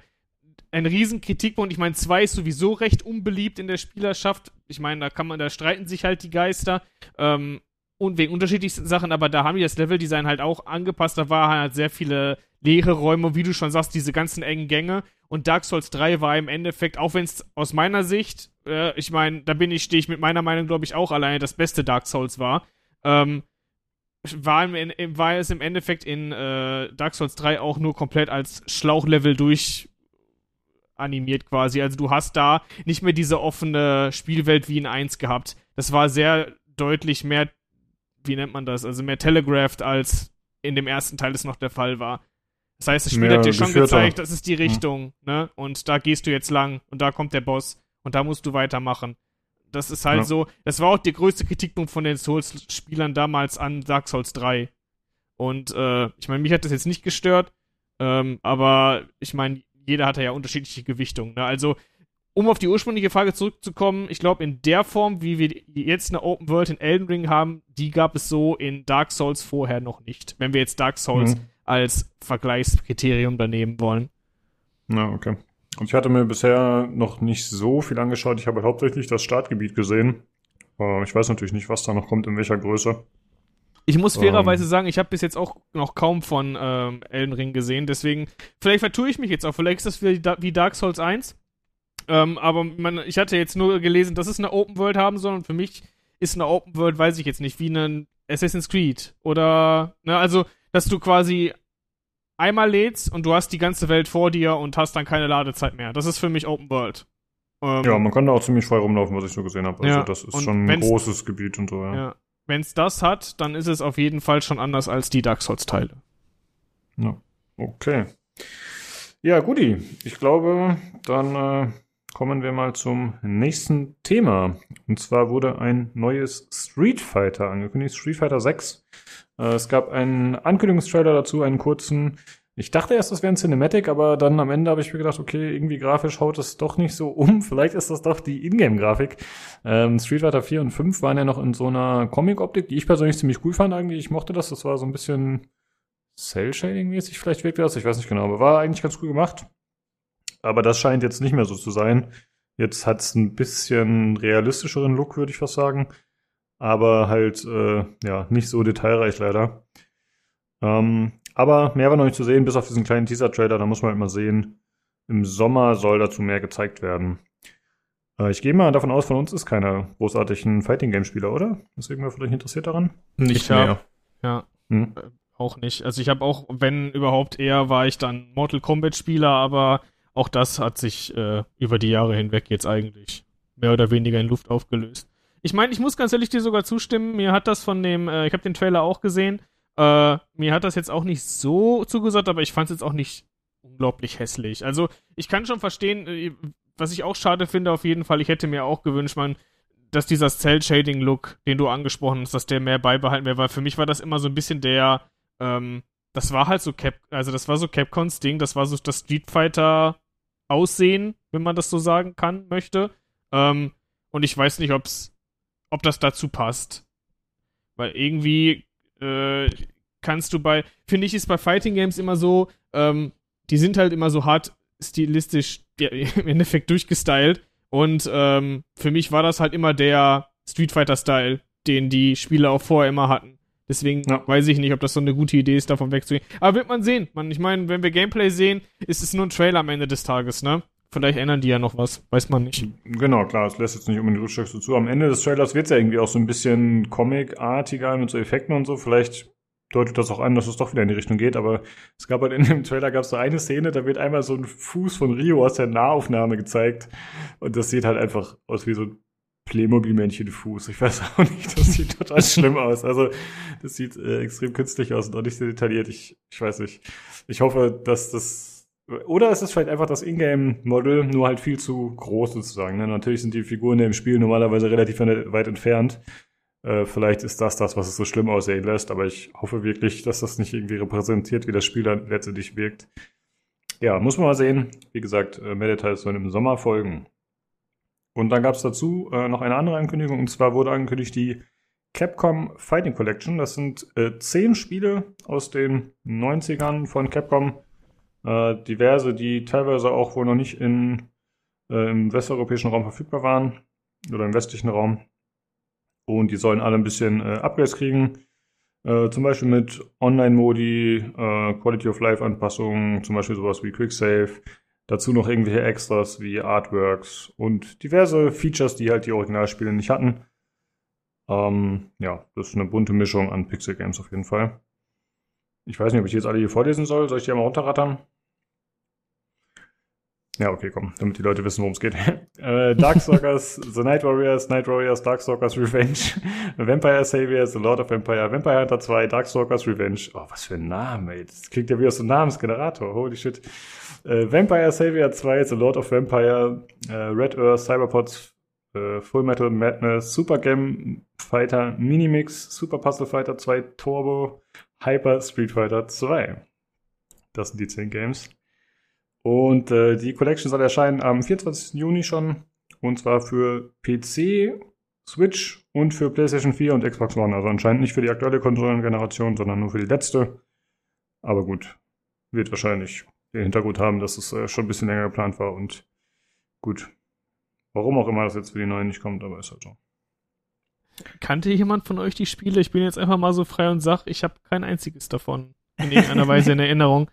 B: ein riesen Kritikpunkt. Ich meine, zwei ist sowieso recht unbeliebt in der Spielerschaft. Ich meine, da kann man, da streiten sich halt die Geister. Ähm, und wegen unterschiedlichsten Sachen, aber da haben die das Leveldesign halt auch angepasst. Da waren halt sehr viele leere Räume, wie du schon sagst, diese ganzen engen Gänge. Und Dark Souls 3 war im Endeffekt, auch wenn es aus meiner Sicht, äh, ich meine, da bin ich, stehe ich mit meiner Meinung, glaube ich, auch alleine das beste Dark Souls war. Ähm, war, im, im, war es im Endeffekt in äh, Dark Souls 3 auch nur komplett als Schlauchlevel durch animiert quasi. Also du hast da nicht mehr diese offene Spielwelt wie in 1 gehabt. Das war sehr deutlich mehr, wie nennt man das, also mehr telegraphed als in dem ersten Teil es noch der Fall war. Das heißt, das Spiel
A: Mehr
B: hat dir schon gezeigt, das ist die Richtung, ne? Und da gehst du jetzt lang und da kommt der Boss und da musst du weitermachen. Das ist halt
A: Ja.
B: so, das war auch der größte Kritikpunkt von den Souls-Spielern damals an Dark Souls 3. Und äh, ich meine, mich hat das jetzt nicht gestört, ähm, aber ich meine, jeder hat ja unterschiedliche Gewichtungen. Ne? Also, um auf die ursprüngliche Frage zurückzukommen, ich glaube, in der Form, wie wir jetzt eine Open World in Elden Ring haben, die gab es so in Dark Souls vorher noch nicht. Wenn wir jetzt Dark Souls
A: Mhm.
B: als Vergleichskriterium daneben wollen.
A: Ja, okay. Und ich hatte mir bisher noch nicht so viel angeschaut. Ich habe hauptsächlich das Startgebiet gesehen. Äh, ich weiß natürlich nicht, was da noch kommt, in welcher Größe.
B: Ich muss
A: Ähm.
B: fairerweise sagen, ich habe bis jetzt auch noch kaum von ähm, Elden Ring gesehen, deswegen, vielleicht vertue ich mich jetzt auch, vielleicht ist das wie, Da- wie Dark Souls 1. Ähm, aber man, ich hatte jetzt nur gelesen, dass es eine Open World haben soll und für mich ist eine Open World, weiß ich jetzt nicht, wie ein Assassin's Creed oder, ne, also, dass du quasi einmal lädst und du hast die ganze Welt vor dir und hast dann keine Ladezeit mehr. Das ist für mich Open World.
A: Ähm, ja, man kann da auch ziemlich frei rumlaufen, was ich so gesehen habe. Also
B: ja,
A: das ist schon ein großes Gebiet und so, ja. ja.
B: Wenn es das hat, dann ist es auf jeden Fall schon anders als die Dark Souls-Teile.
A: Ja. Okay. Ja, guti. Ich glaube, dann äh, kommen wir mal zum nächsten Thema. Und zwar wurde ein neues Street Fighter angekündigt, Street Fighter 6. Äh, es gab einen Ankündigungstrailer dazu, einen kurzen. Ich dachte erst, das wäre ein Cinematic, aber dann am Ende habe ich mir gedacht, okay, irgendwie grafisch haut es doch nicht so um. (laughs) Vielleicht ist das doch die Ingame-Grafik. Ähm, Street Fighter 4 und 5 waren ja noch in so einer Comic-Optik, die ich persönlich ziemlich cool fand eigentlich. Ich mochte das. Das war so ein bisschen Cell-Shading-mäßig vielleicht wirkte das. Ich weiß nicht genau, aber war eigentlich ganz cool gemacht. Aber das scheint jetzt nicht mehr so zu sein. Jetzt hat es ein bisschen realistischeren Look, würde ich fast sagen aber halt äh, ja nicht so detailreich leider. Ähm, aber mehr war noch nicht zu sehen, bis auf diesen kleinen Teaser-Trailer. Da muss man halt mal sehen. Im Sommer soll dazu mehr gezeigt werden. Äh, ich gehe mal davon aus, von uns ist keiner großartig ein Fighting-Game-Spieler, oder? Ist irgendwer vielleicht interessiert daran?
B: Nicht ich mehr. Hab, ja. Hm? Äh, auch nicht. Also ich habe auch, wenn überhaupt eher, war ich dann Mortal Kombat-Spieler, aber auch das hat sich äh, über die Jahre hinweg jetzt eigentlich mehr oder weniger in Luft aufgelöst. Ich meine, ich muss ganz ehrlich dir sogar zustimmen. Mir hat das von dem, äh, ich habe den Trailer auch gesehen. Äh, mir hat das jetzt auch nicht so zugesagt, aber ich fand es jetzt auch nicht unglaublich hässlich. Also ich kann schon verstehen, äh, was ich auch schade finde auf jeden Fall. Ich hätte mir auch gewünscht, man, dass dieser Cell-Shading-Look, den du angesprochen hast, dass der mehr beibehalten wäre, weil für mich war das immer so ein bisschen der, ähm, das war halt so Cap, also das war so Capcons Ding, das war so das Street Fighter Aussehen, wenn man das so sagen kann, möchte. Ähm, und ich weiß nicht, ob's ob das dazu passt. Weil irgendwie äh, kannst du bei, finde ich, ist bei Fighting Games immer so, ähm, die sind halt immer so hart stilistisch ja, (laughs) im Endeffekt durchgestylt. Und ähm, für mich war das halt immer der Street Fighter-Style, den die Spieler auch vorher immer hatten. Deswegen ja. weiß ich nicht, ob das so eine gute Idee ist, davon wegzugehen. Aber wird man sehen. Man, ich meine, wenn wir Gameplay sehen, ist es nur ein Trailer am Ende des Tages, ne? Vielleicht ändern die ja noch was, weiß man nicht.
A: Genau, klar, es lässt jetzt nicht unbedingt Rückschläge zu. Am Ende des Trailers wird es ja irgendwie auch so ein bisschen Comic-artiger mit so Effekten und so. Vielleicht deutet das auch an, dass es doch wieder in die Richtung geht, aber es gab halt in dem Trailer gab es so eine Szene, da wird einmal so ein Fuß von Rio aus der Nahaufnahme gezeigt und das sieht halt einfach aus wie so ein Playmobil-Männchen-Fuß. Ich weiß auch nicht, das sieht total (laughs) schlimm aus. Also das sieht äh, extrem künstlich aus und auch nicht sehr detailliert. Ich, ich weiß nicht. Ich hoffe, dass das oder ist es vielleicht einfach das Ingame-Model, nur halt viel zu groß sozusagen. Ne? Natürlich sind die Figuren im Spiel normalerweise relativ weit entfernt. Äh, vielleicht ist das das, was es so schlimm aussehen lässt, aber ich hoffe wirklich, dass das nicht irgendwie repräsentiert, wie das Spiel dann letztendlich wirkt. Ja, muss man mal sehen. Wie gesagt, äh, mehr Details sollen im Sommer folgen. Und dann gab es dazu äh, noch eine andere Ankündigung, und zwar wurde angekündigt die Capcom Fighting Collection. Das sind äh, zehn Spiele aus den 90ern von Capcom äh, diverse, die teilweise auch wohl noch nicht in, äh, im westeuropäischen Raum verfügbar waren oder im westlichen Raum. Und die sollen alle ein bisschen äh, Upgrades kriegen. Äh, zum Beispiel mit Online-Modi, Quality of Life-Anpassungen, zum Beispiel sowas wie Quicksave. Dazu noch irgendwelche Extras wie Artworks und diverse Features, die halt die Originalspiele nicht hatten. Ähm, ja, das ist eine bunte Mischung an Pixel Games auf jeden Fall. Ich weiß nicht, ob ich jetzt alle hier vorlesen soll. Soll ich die einmal runterrattern? Ja, okay, komm, damit die Leute wissen, worum es geht. (laughs) äh, Darkstalkers, (laughs) The Night Warriors, Night Warriors, Darkstalkers Revenge, (laughs) Vampire Savior, The Lord of Empire, Vampire Hunter 2, Darkstalkers Revenge. Oh, was für ein Name, ey. Das klingt ja wie aus einem Namensgenerator. Holy shit. Äh, Vampire Savior 2, The Lord of Vampire, äh, Red Earth, Cyberpods, äh, Full Metal Madness, Super Game Fighter Minimix, Super Puzzle Fighter 2 Turbo, Hyper Street Fighter 2. Das sind die 10 Games. Und äh, die Collection soll erscheinen am 24. Juni schon. Und zwar für PC, Switch und für PlayStation 4 und Xbox One. Also anscheinend nicht für die aktuelle Konsolengeneration, sondern nur für die letzte. Aber gut, wird wahrscheinlich den Hintergrund haben, dass es äh, schon ein bisschen länger geplant war. Und gut, warum auch immer das jetzt für die neuen nicht kommt, aber ist halt so.
B: Kannte jemand von euch die Spiele? Ich bin jetzt einfach mal so frei und sag, ich habe kein einziges davon in irgendeiner Weise in (laughs) Erinnerung.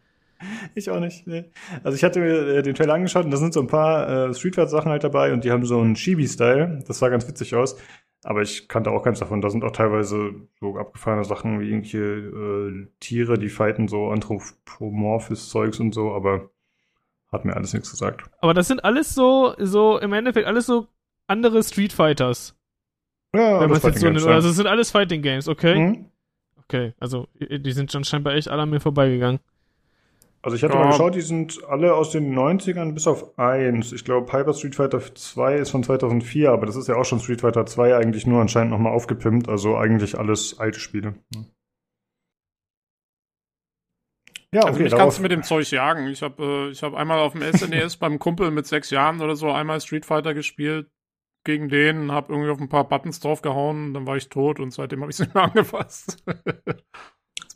B: (laughs)
A: Ich auch nicht. Nee. Also ich hatte mir äh, den Trailer angeschaut und da sind so ein paar äh, Street Fighter Sachen halt dabei und die haben so einen Chibi-Style. Das sah ganz witzig aus. Aber ich kannte auch ganz davon. Da sind auch teilweise so abgefahrene Sachen wie irgendwelche äh, Tiere, die fighten so anthropomorphes Zeugs und so, aber hat mir alles nichts gesagt.
B: Aber das sind alles so, so im Endeffekt alles so andere Street Fighters.
A: Ja,
B: wenn
A: alles
B: jetzt so.
A: Games, ja.
B: Also es sind alles Fighting Games, okay?
A: Mhm.
B: Okay, also die sind schon scheinbar echt alle an mir vorbeigegangen.
A: Also ich hatte
C: Ja.
A: mal geschaut, die sind alle aus den 90ern bis auf eins. Ich glaube, Hyper Street Fighter 2 ist von 2004, aber das ist ja auch schon Street Fighter 2 eigentlich nur anscheinend nochmal aufgepimpt. Also eigentlich alles alte Spiele. Ja,
C: Also
A: okay,
C: mich
A: darauf,
C: kannst du mit dem Zeug jagen. Ich habe äh, ich hab einmal auf dem SNES (laughs) beim Kumpel mit sechs Jahren oder so einmal Street Fighter gespielt gegen den, habe irgendwie auf ein paar Buttons draufgehauen, dann war ich tot und seitdem habe ich es nicht mehr (laughs) angefasst.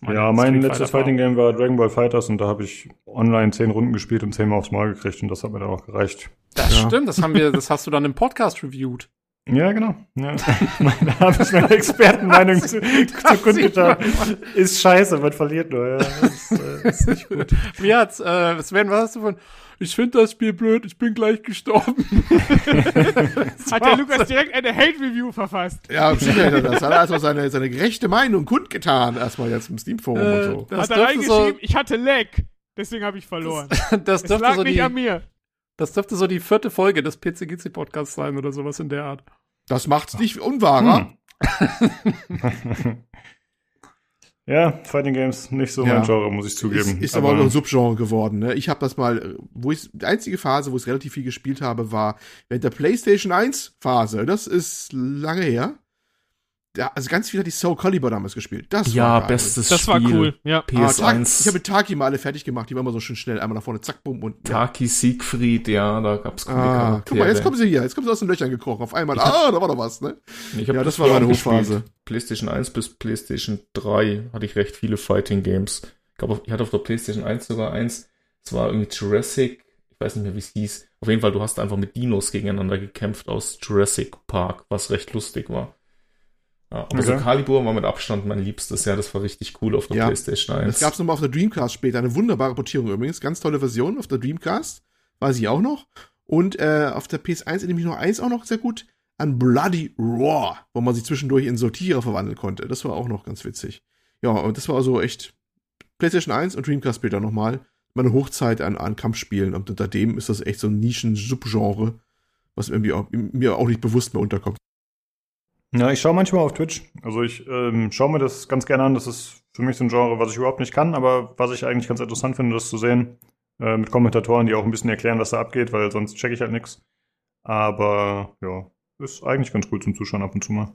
C: Das ist
A: ja, mein
C: Street
A: letztes. Fighting Game war Dragon Ball Fighters und da habe ich online zehn Runden gespielt und zehnmal aufs Mal gekriegt und das hat mir dann auch gereicht.
C: Das
D: Ja.
C: stimmt, das haben wir, das hast du dann im Podcast reviewed.
A: Ja, genau. Ja. (laughs) da habe ich meine Expertenmeinung (laughs) zu, zu kundgetan. Ist scheiße, man verliert nur. Ja. Das ist, äh, ist nicht gut. (laughs)
C: Mir hat's, äh, Sven, was hast du von? Ich finde das Spiel blöd, ich bin gleich gestorben.
B: Hat der Lukas direkt eine Hate-Review verfasst.
D: Ja, bestimmt hat er das. Hat er erstmal seine, seine gerechte Meinung kundgetan, erstmal jetzt im Steam-Forum und so.
C: Äh, das
B: Hat er
C: dürfte so,
B: reingeschrieben, ich hatte Lag. Deswegen habe ich verloren.
C: das
B: Es
C: dürfte
B: lag
C: so
B: nicht
C: die,
B: an mir.
C: Das dürfte so die vierte Folge des PCGC Podcasts sein oder sowas in der Art.
D: Das macht's nicht unwahrer. (laughs)
A: Ja, Fighting Games nicht so
D: Ja.
A: mein Genre, muss ich
D: Ist,
A: zugeben.
D: ist aber auch noch ein Subgenre geworden. Ne? Ich habe das mal, wo ich die einzige Phase, wo ich relativ viel gespielt habe, war während der PlayStation 1 Phase. Das ist lange her. Da, also ganz viel hat die Soul Calibur damals gespielt. Das
E: Ja,
D: war
E: bestes
B: Das war
E: Spiel.
B: cool, ja.
D: Ah, Tag,
E: PS1.
D: ich habe mit Taki mal alle fertig gemacht. Die waren immer so schön schnell. Einmal nach vorne, zack, bumm und. Ja.
E: Taki Siegfried, ja, da gab's coole
D: Ah,
E: Charaktere.
D: guck mal, jetzt kommen sie hier. Jetzt kommen sie aus den Löchern gekrochen. Auf einmal. Ah, da war doch was, ne?
E: Ich hab
D: Ja, das war
E: früher
D: meine. Hochphase.
E: PlayStation 1 bis PlayStation 3 hatte ich recht viele Fighting Games. Ich glaube, ich hatte auf der PlayStation 1 sogar eins. Es war irgendwie Jurassic, ich weiß nicht mehr, wie es hieß. Auf jeden Fall, du hast einfach mit Dinos gegeneinander gekämpft aus Jurassic Park, was recht lustig war. Ja, aber
A: Okay.
E: so Calibur war mit Abstand mein liebstes. Ja, das war richtig cool auf der
D: Ja.
E: PlayStation 1.
D: Das gab's nochmal auf der Dreamcast später. Eine wunderbare Portierung übrigens. Ganz tolle Version auf der Dreamcast. Weiß ich auch noch. Und äh, auf der PS1 erinnere ich mich noch eins auch noch sehr gut. An Bloody Roar, wo man sich zwischendurch in so Tiere verwandeln konnte. Das war auch noch ganz witzig. Ja, und das war also echt PlayStation 1 und Dreamcast später nochmal. Meine Hochzeit an, an Kampfspielen. Und unter dem ist das echt so ein Nischen-Subgenre, was irgendwie auch, mir auch nicht bewusst mehr unterkommt.
A: Ja, ich schaue manchmal auf Twitch. Also ich ähm, schaue mir das ganz gerne an. Das ist für mich so ein Genre, was ich überhaupt nicht kann, aber was ich eigentlich ganz interessant finde, das zu sehen. Äh, mit Kommentatoren, die auch ein bisschen erklären, was da abgeht, weil sonst checke ich halt nichts. Aber ja, ist eigentlich ganz cool zum Zuschauen ab und zu mal.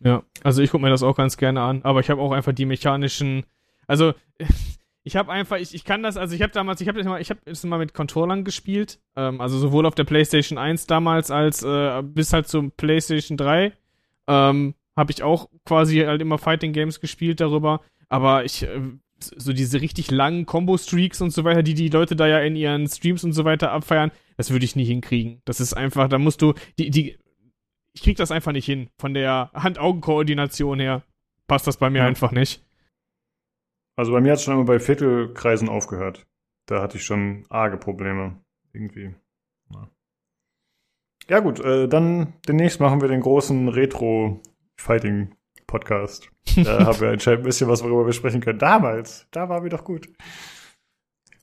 B: Ja, also ich gucke mir das auch ganz gerne an, aber ich habe auch einfach die mechanischen, also (laughs) ich habe einfach, ich, ich kann das, also ich habe damals, ich habe das mal, ich habe mal mit Controllern gespielt, ähm, also sowohl auf der PlayStation 1 damals als äh, bis halt zum PlayStation 3 ähm, habe ich auch quasi halt immer Fighting Games gespielt darüber, aber ich äh, so diese richtig langen Combo-Streaks und so weiter, die die Leute da ja in ihren Streams und so weiter abfeiern, das würde ich nie hinkriegen. Das ist einfach, da musst du, die, die, ich krieg das einfach nicht hin. Von der Hand-Augen-Koordination her passt das bei mir
A: Ja.
B: einfach nicht.
A: Also bei mir hat es schon immer bei Viertelkreisen aufgehört. Da hatte ich schon arge Probleme. Irgendwie. Ja, gut, äh, dann demnächst machen wir den großen Retro-Fighting-Podcast. (laughs) Da haben wir anscheinend ein bisschen was, worüber wir sprechen können. Damals, da waren wir doch gut.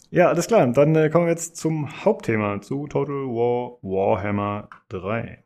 A: Ja, alles klar. Dann äh, kommen wir jetzt zum Hauptthema, zu Total War Warhammer 3.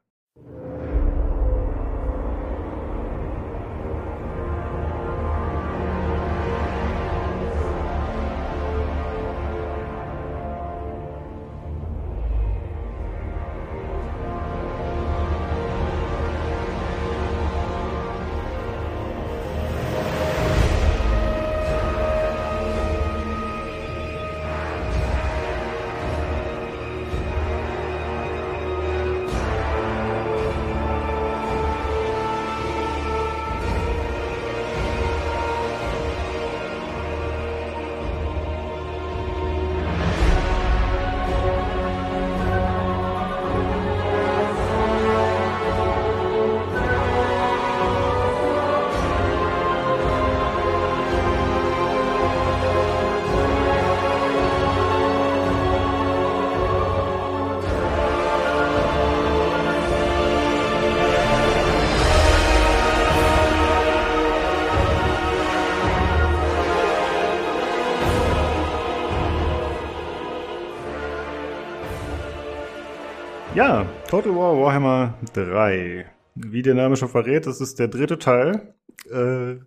A: Total War Warhammer 3. Wie der Name schon verrät, das ist der dritte Teil. Äh, äh,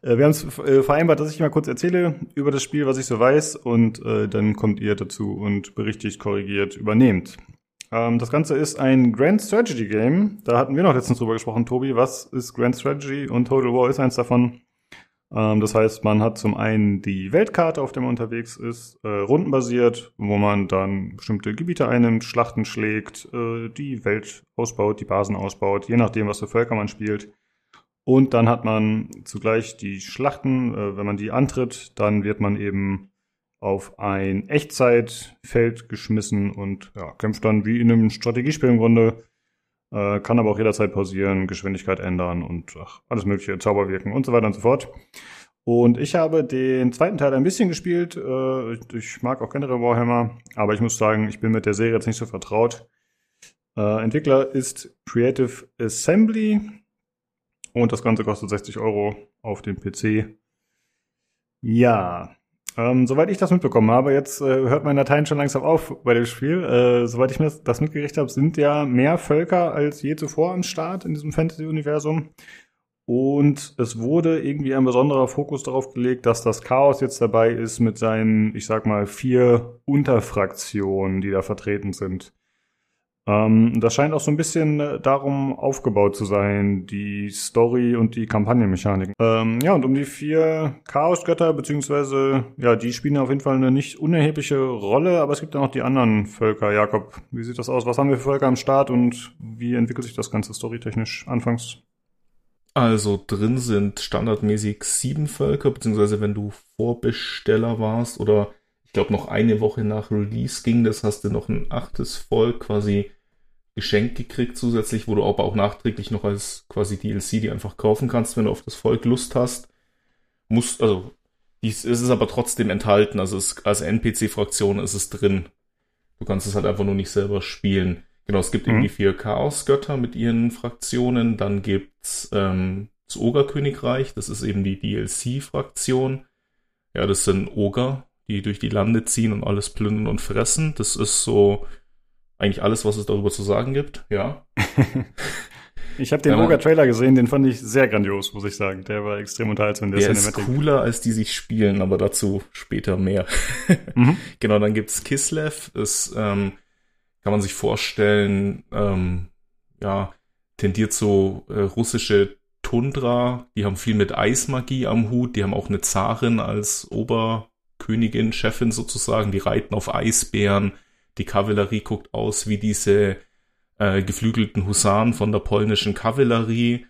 A: wir haben es äh, vereinbart, dass ich mal kurz erzähle über das Spiel, was ich so weiß, und äh, dann kommt ihr dazu und berichtigt, korrigiert, übernehmt. Ähm, das Ganze ist ein Grand Strategy Game. Da hatten wir noch letztens drüber gesprochen, Tobi. Was ist Grand Strategy? Und Total War ist eins davon. Ähm, das heißt, man hat zum einen die Weltkarte, auf der man unterwegs ist, äh, rundenbasiert, wo man dann bestimmte Gebiete einnimmt, Schlachten schlägt, äh, die Welt ausbaut, die Basen ausbaut, je nachdem, was für Völker man spielt. Und dann hat man zugleich die Schlachten, äh, wenn man die antritt, dann wird man eben auf ein Echtzeitfeld geschmissen und ja, kämpft dann wie in einem Strategiespiel im Grunde äh, kann aber auch jederzeit pausieren, Geschwindigkeit ändern und ach, alles mögliche, Zauber wirken und so weiter und so fort. Und ich habe den zweiten Teil ein bisschen gespielt. Äh, ich mag auch generell Warhammer, aber ich muss sagen, ich bin mit der Serie jetzt nicht so vertraut. Äh, Entwickler ist Creative Assembly und das Ganze kostet 60 Euro auf dem PC. Ja, ähm, soweit ich das mitbekommen habe, jetzt äh, hört mein Latein schon langsam auf bei dem Spiel. Äh, soweit ich mir das mitgerichtet habe, sind ja mehr Völker als je zuvor am Start in diesem Fantasy-Universum. Und es wurde irgendwie ein besonderer Fokus darauf gelegt, dass das Chaos jetzt dabei ist mit seinen, ich sag mal, vier Unterfraktionen, die da vertreten sind. Ähm, das scheint auch so ein bisschen äh, darum aufgebaut zu sein, die Story und die Kampagnenmechaniken. Ähm, ja, und um die vier Chaosgötter, beziehungsweise, ja, die spielen auf jeden Fall eine nicht unerhebliche Rolle, aber es gibt ja noch die anderen Völker. Jakob, wie sieht das aus? Was haben wir für Völker am Start und wie entwickelt sich das Ganze storytechnisch anfangs?
E: Also drin sind standardmäßig sieben Völker, beziehungsweise wenn du Vorbesteller warst oder ich glaube, noch eine Woche nach Release ging das, hast du noch ein achtes Volk quasi geschenkt gekriegt zusätzlich, wo du aber auch nachträglich noch als quasi DLC die einfach kaufen kannst, wenn du auf das Volk Lust hast. Musst, also, dies ist es aber trotzdem enthalten, also es, als NPC-Fraktion ist es drin. Du kannst es halt einfach nur nicht selber spielen. Genau, es gibt mhm. eben die vier Chaosgötter mit ihren Fraktionen, dann gibt's ähm, das Ogerkönigreich, das ist eben die DLC-Fraktion. Ja, das sind Oger, die durch die Lande ziehen und alles plündern und fressen. Das ist so eigentlich alles, was es darüber zu sagen gibt, ja. (laughs)
A: ich habe den ja, Trailer gesehen, den fand ich sehr grandios, muss ich sagen. Der war extrem unterhaltsam.
E: Der, der ist cooler, als die sich spielen, aber dazu später mehr. (laughs) mhm. Genau, dann gibt's Kislev, ist, ähm, kann man sich vorstellen, ähm, ja, tendiert so äh, russische Tundra, die haben viel mit Eismagie am Hut, die haben auch eine Zarin als Ober Königin, Chefin sozusagen, die reiten auf Eisbären, die Kavallerie guckt aus wie diese äh, geflügelten Husaren von der polnischen Kavallerie.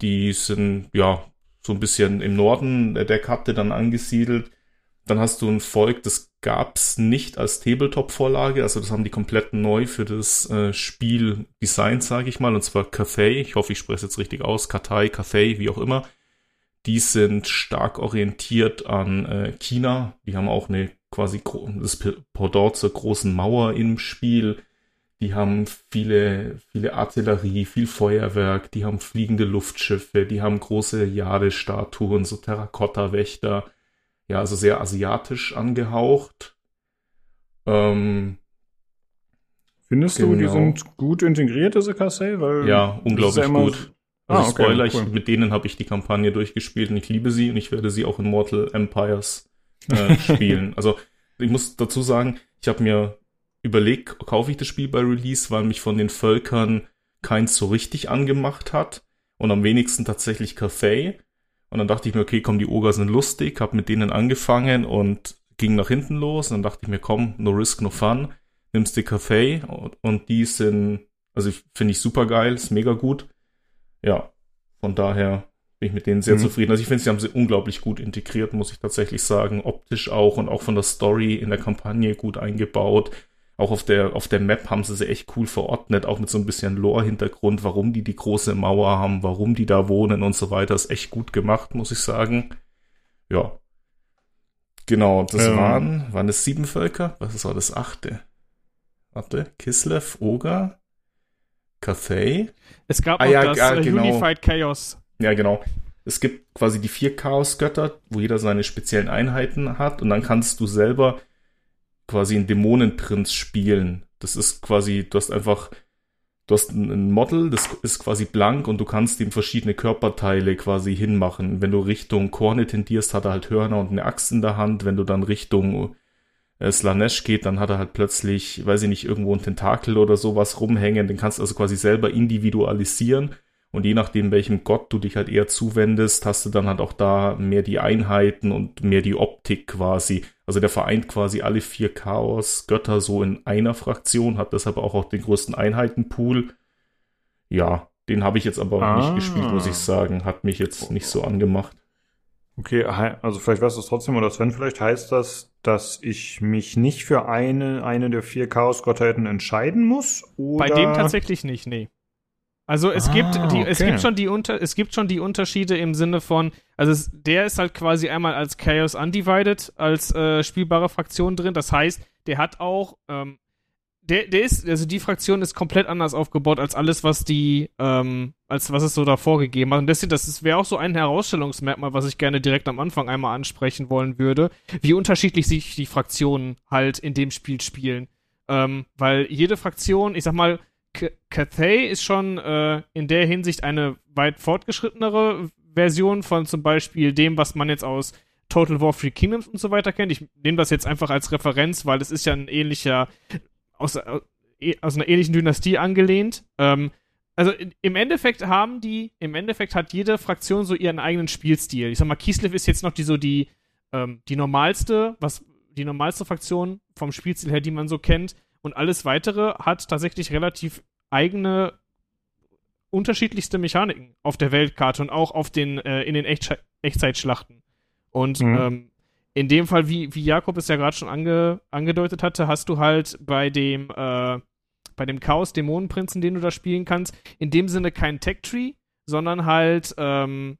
E: Die sind ja so ein bisschen im Norden der Karte dann angesiedelt. Dann hast du ein Volk, das gab's nicht als Tabletop-Vorlage, also das haben die komplett neu für das äh, Spiel designt, sage ich mal, und zwar Cathay. Ich hoffe, ich spreche es jetzt richtig aus. Cathay, Cathay, wie auch immer. Die sind stark orientiert an äh, China. Die haben auch eine quasi das Pendant zur großen Mauer im Spiel. Die haben viele, viele Artillerie, viel Feuerwerk, die haben fliegende Luftschiffe, die haben große Jadestatuen, so Terrakotta-Wächter. Ja, also sehr asiatisch angehaucht. Ähm,
A: Findest genau. du, die genau. sind gut integriert, diese Kassel?
E: Weil ja, unglaublich ja gut. Also ah, okay, Spoiler, cool. ich, mit denen habe ich die Kampagne durchgespielt und ich liebe sie und ich werde sie auch in Mortal Empires äh, spielen. Also ich muss dazu sagen, ich habe mir überlegt, kaufe ich das Spiel bei Release, weil mich von den Völkern keins so richtig angemacht hat und am wenigsten tatsächlich Cathay. Und dann dachte ich mir, okay, komm, die Oger sind lustig, habe mit denen angefangen und ging nach hinten los. Und dann dachte ich mir, komm, no risk, no fun, nimmst die Cathay und, und die sind, also finde ich super geil, ist mega gut ja, von daher bin ich mit denen sehr mhm. zufrieden. Also ich finde, sie haben sie unglaublich gut integriert, muss ich tatsächlich sagen. Optisch auch und auch von der Story in der Kampagne gut eingebaut. Auch auf der, auf der Map haben sie sie echt cool verordnet, auch mit so ein bisschen Lore-Hintergrund, warum die die große Mauer haben, warum die da wohnen und so weiter. Ist echt gut gemacht, muss ich sagen. Ja. Genau, das ähm. waren, waren es sieben Völker? Was war das achte? Warte, Kislev, Oga, Cathay.
B: Es gab ah, auch ja, das ja, äh, genau. Unified Chaos.
E: Ja, genau. Es gibt quasi die vier Chaosgötter, wo jeder seine speziellen Einheiten hat und dann kannst du selber quasi einen Dämonenprinz spielen. Das ist quasi, du hast einfach, du hast ein Model, das ist quasi blank und du kannst ihm verschiedene Körperteile quasi hinmachen. Wenn du Richtung Korne tendierst, hat er halt Hörner und eine Axt in der Hand. Wenn du dann Richtung äh, Slanesh geht, dann hat er halt plötzlich, weiß ich nicht, irgendwo ein Tentakel oder sowas rumhängen. Den kannst du also quasi selber individualisieren. Und je nachdem, welchem Gott du dich halt eher zuwendest, hast du dann halt auch da mehr die Einheiten und mehr die Optik quasi. Also der vereint quasi alle vier Chaos-Götter so in einer Fraktion, hat deshalb auch, auch den größten Einheitenpool. Ja, den habe ich jetzt aber ah. nicht gespielt, muss ich sagen. Hat mich jetzt nicht so angemacht.
A: Okay, also vielleicht weißt du es trotzdem, oder Sven, vielleicht heißt das, dass ich mich nicht für eine, eine der vier Chaos-Gottheiten entscheiden muss?
B: Oder? Bei dem tatsächlich nicht, nee. Also es ah, gibt die, okay. es gibt schon die unter, es gibt schon die Unterschiede im Sinne von, also es, der ist halt quasi einmal als Chaos Undivided als äh, spielbare Fraktion drin. Das heißt, der hat auch, ähm, der, der ist, also die Fraktion ist komplett anders aufgebaut als alles, was die, ähm, als was es so davor gegeben hat. Und deswegen, das wäre auch so ein Herausstellungsmerkmal, was ich gerne direkt am Anfang einmal ansprechen wollen würde, wie unterschiedlich sich die Fraktionen halt in dem Spiel spielen. Ähm, weil jede Fraktion, ich sag mal, Cathay ist schon äh, in der Hinsicht eine weit fortgeschrittenere Version von zum Beispiel dem, was man jetzt aus Total War Free Kingdoms und so weiter kennt. Ich nehme das jetzt einfach als Referenz, weil es ist ja ein ähnlicher, aus, äh, aus einer ähnlichen Dynastie angelehnt. Ähm, also im Endeffekt haben die, im Endeffekt hat jede Fraktion so ihren eigenen Spielstil. Ich sag mal, Kislev ist jetzt noch die so die, ähm, die normalste, was die normalste Fraktion vom Spielstil her, die man so kennt. Und alles weitere hat tatsächlich relativ eigene unterschiedlichste Mechaniken auf der Weltkarte und auch auf den, äh, in den Echt Echtzeitschlachten. Und mhm. ähm, in dem Fall, wie, wie Jakob es ja gerade schon ange, angedeutet hatte, hast du halt bei dem, äh, bei dem Chaos-Dämonenprinzen, den du da spielen kannst, in dem Sinne kein Tech-Tree, sondern halt ähm,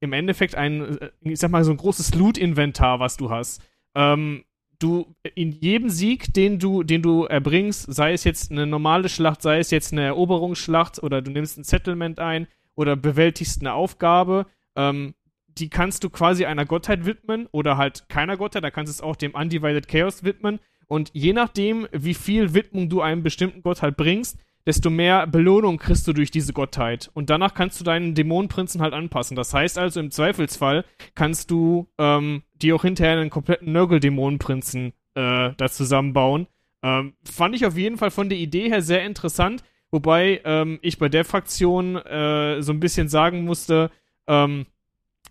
B: im Endeffekt ein, äh, ich sag mal, so ein großes Loot-Inventar, was du hast. Ähm, du in jedem Sieg, den du, den du erbringst, sei es jetzt eine normale Schlacht, sei es jetzt eine Eroberungsschlacht oder du nimmst ein Settlement ein oder bewältigst eine Aufgabe, ähm, die kannst du quasi einer Gottheit widmen oder halt keiner Gottheit, da kannst du es auch dem Undivided Chaos widmen. Und je nachdem, wie viel Widmung du einem bestimmten Gott halt bringst, desto mehr Belohnung kriegst du durch diese Gottheit. Und danach kannst du deinen Dämonenprinzen halt anpassen. Das heißt also, im Zweifelsfall kannst du ähm, dir auch hinterher einen kompletten Nörgel-Dämonenprinzen äh, da zusammenbauen. Ähm, fand ich auf jeden Fall von der Idee her sehr interessant, wobei ähm, ich bei der Fraktion äh, so ein bisschen sagen musste, ähm,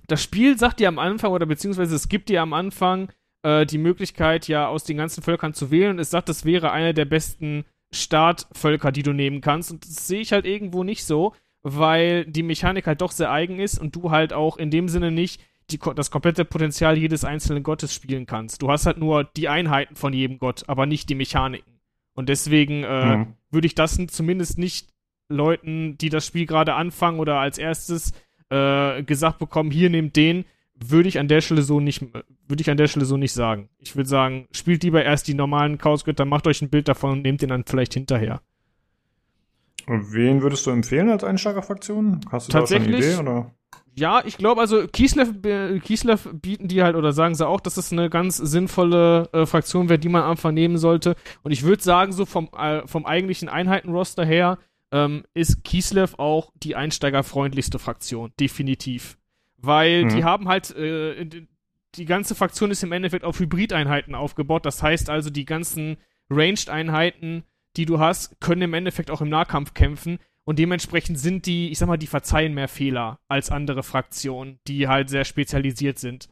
B: das Spiel sagt dir am Anfang, oder beziehungsweise es gibt dir am Anfang äh, die Möglichkeit, ja aus den ganzen Völkern zu wählen und es sagt, das wäre eine der besten Startvölker, die du nehmen kannst. Und das sehe ich halt irgendwo nicht so, weil die Mechanik halt doch sehr eigen ist und du halt auch in dem Sinne nicht die, das komplette Potenzial jedes einzelnen Gottes spielen kannst. Du hast halt nur die Einheiten von jedem Gott, aber nicht die Mechaniken. Und deswegen äh, mhm. würde ich das zumindest nicht Leuten, die das Spiel gerade anfangen oder als erstes äh, gesagt bekommen, hier nehmt den, würde ich an der Stelle so nicht, würde ich an der Stelle so nicht sagen. Ich würde sagen, spielt lieber erst die normalen Chaosgötter, macht euch ein Bild davon und nehmt den dann vielleicht hinterher.
A: Wen würdest du empfehlen als Einsteigerfraktion? Hast du da schon eine Idee, oder?
B: Ja, ich glaube, also Kislev, Kislev bieten die halt oder sagen sie auch, dass es eine ganz sinnvolle äh, Fraktion wäre, die man einfach nehmen sollte. Und ich würde sagen, so vom, äh, vom eigentlichen Einheitenroster her ähm, ist Kislev auch die einsteigerfreundlichste Fraktion, definitiv. Weil mhm. die haben halt, äh, die ganze Fraktion ist im Endeffekt auf Hybrid-Einheiten aufgebaut. Das heißt also, die ganzen Ranged-Einheiten, die du hast, können im Endeffekt auch im Nahkampf kämpfen. Und dementsprechend sind die, ich sag mal, die verzeihen mehr Fehler als andere Fraktionen, die halt sehr spezialisiert sind.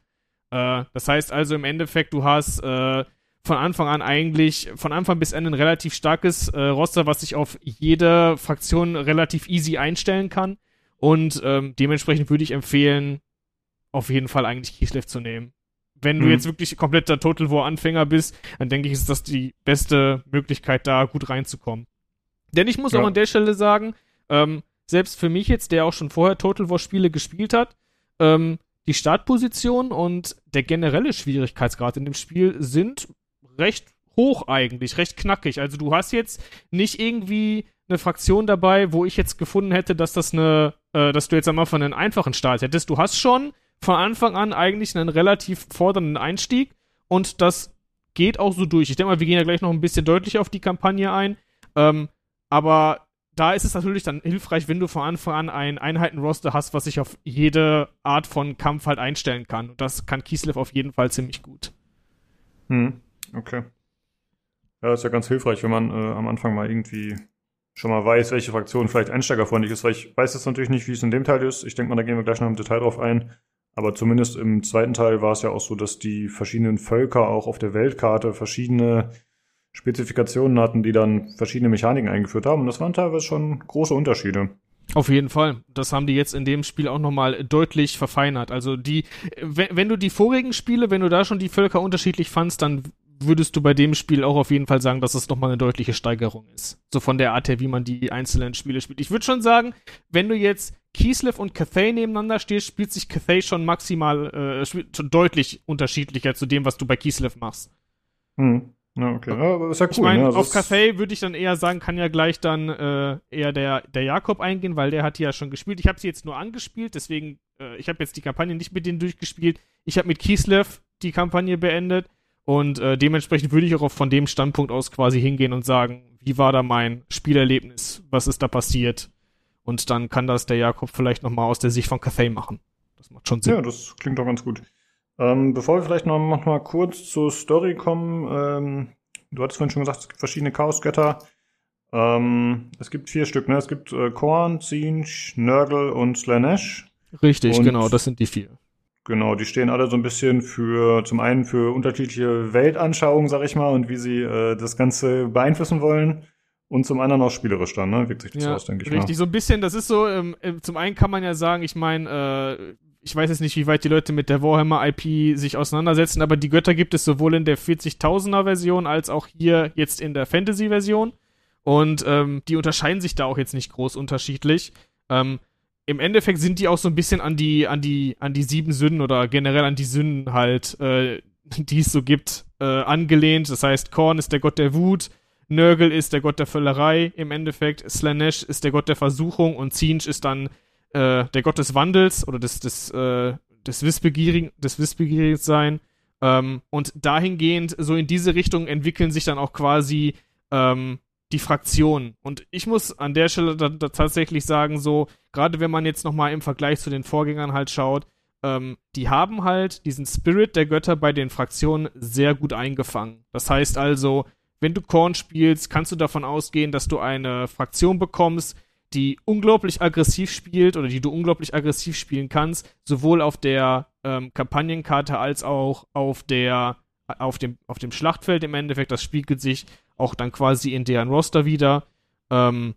B: Äh, das heißt also im Endeffekt, du hast äh, von Anfang an eigentlich, von Anfang bis Ende ein relativ starkes äh, Roster, was sich auf jede Fraktion relativ easy einstellen kann. Und ähm, dementsprechend würde ich empfehlen, auf jeden Fall eigentlich Kislev zu nehmen. Wenn mhm. du jetzt wirklich kompletter Total War Anfänger bist, dann denke ich, ist das die beste Möglichkeit, da gut reinzukommen. Denn ich muss ja. auch an der Stelle sagen, ähm, selbst für mich jetzt, der auch schon vorher Total War Spiele gespielt hat, ähm, die Startposition und der generelle Schwierigkeitsgrad in dem Spiel sind recht hoch eigentlich, recht knackig. Also du hast jetzt nicht irgendwie eine Fraktion dabei, wo ich jetzt gefunden hätte, dass das eine, äh, dass du jetzt am Anfang einen einfachen Start hättest. Du hast schon von Anfang an eigentlich einen relativ fordernden Einstieg und das geht auch so durch. Ich denke mal, wir gehen ja gleich noch ein bisschen deutlicher auf die Kampagne ein. Ähm, aber da ist es natürlich dann hilfreich, wenn du von Anfang an ein Einheitenroster hast, was sich auf jede Art von Kampf halt einstellen kann. Und das kann Kislev auf jeden Fall ziemlich gut.
A: Hm, okay. Ja, ist ja ganz hilfreich, wenn man äh, am Anfang mal irgendwie schon mal weiß, welche Fraktion vielleicht einsteigerfreundlich ist, weil ich weiß jetzt natürlich nicht, wie es in dem Teil ist. Ich denke mal, da gehen wir gleich noch im Detail drauf ein. Aber zumindest im zweiten Teil war es ja auch so, dass die verschiedenen Völker auch auf der Weltkarte verschiedene Spezifikationen hatten, die dann verschiedene Mechaniken eingeführt haben. Und das waren teilweise schon große Unterschiede.
B: Auf jeden Fall. Das haben die jetzt in dem Spiel auch nochmal deutlich verfeinert. Also die, wenn, du die vorigen Spiele, wenn du da schon die Völker unterschiedlich fandst, dann würdest du bei dem Spiel auch auf jeden Fall sagen, dass es nochmal eine deutliche Steigerung ist. So von der Art her, wie man die einzelnen Spiele spielt. Ich würde schon sagen, wenn du jetzt Kislev und Cathay nebeneinander stehst, spielt sich Cathay schon maximal, äh, schon deutlich unterschiedlicher zu dem, was du bei Kislev machst.
A: Hm. Ja, okay. Ja, ist ja cool.
B: Ich meine,
A: ne? Also
B: auf Cathay würde ich dann eher sagen, kann ja gleich dann äh, eher der, der Jakob eingehen, weil der hat die ja schon gespielt. Ich habe sie jetzt nur angespielt, deswegen, äh, ich habe jetzt die Kampagne nicht mit denen durchgespielt. Ich habe mit Kislev die Kampagne beendet und äh, dementsprechend würde ich auch von dem Standpunkt aus quasi hingehen und sagen, wie war da mein Spielerlebnis, was ist da passiert? Und dann kann das der Jakob vielleicht nochmal aus der Sicht von Cathay machen. Das macht schon Sinn.
A: Ja, das klingt doch ganz gut. Ähm, bevor wir vielleicht noch, noch mal kurz zur Story kommen, ähm, du hattest vorhin schon gesagt, es gibt verschiedene Chaosgötter. Ähm, es gibt vier Stück, ne? Es gibt äh, Korn, Zinch, Nurgle und Slanesh.
B: Richtig,
A: Und-
B: genau, das sind die vier.
A: Genau, die stehen alle so ein bisschen für, zum einen für unterschiedliche Weltanschauungen, sag ich mal, und wie sie äh, das Ganze beeinflussen wollen. Und zum anderen auch spielerisch dann, ne? Wirkt sich das
B: Ja,
A: aus, denke ich
B: richtig. So ein bisschen, das ist so, ähm, äh, zum einen kann man ja sagen, ich meine, äh, ich weiß jetzt nicht, wie weit die Leute mit der Warhammer IP sich auseinandersetzen, aber die Götter gibt es sowohl in der 40.000er Version als auch hier jetzt in der Fantasy Version. Und ähm, die unterscheiden sich da auch jetzt nicht groß unterschiedlich. Ähm, Im Endeffekt sind die auch so ein bisschen an die, an die, an die sieben Sünden oder generell an die Sünden halt, äh, (laughs) die es so gibt, äh, angelehnt. Das heißt, Korn ist der Gott der Wut, Nurgle ist der Gott der Völlerei im Endeffekt, Slanesh ist der Gott der Versuchung und Zinch ist dann äh, der Gott des Wandels oder des, des, äh, des Wissbegierigen, des Wissbegierigen sein. Ähm, und dahingehend, so in diese Richtung entwickeln sich dann auch quasi ähm, die Fraktionen. Und ich muss an der Stelle da, da tatsächlich sagen, so, gerade wenn man jetzt nochmal im Vergleich zu den Vorgängern halt schaut, ähm, die haben halt diesen Spirit der Götter bei den Fraktionen sehr gut eingefangen. Das heißt also, wenn du Korn spielst, kannst du davon ausgehen, dass du eine Fraktion bekommst, die unglaublich aggressiv spielt oder die du unglaublich aggressiv spielen kannst, sowohl auf der ähm, Kampagnenkarte als auch auf der auf dem auf dem Schlachtfeld im Endeffekt. Das spiegelt sich auch dann quasi in deren Roster wieder. Ähm,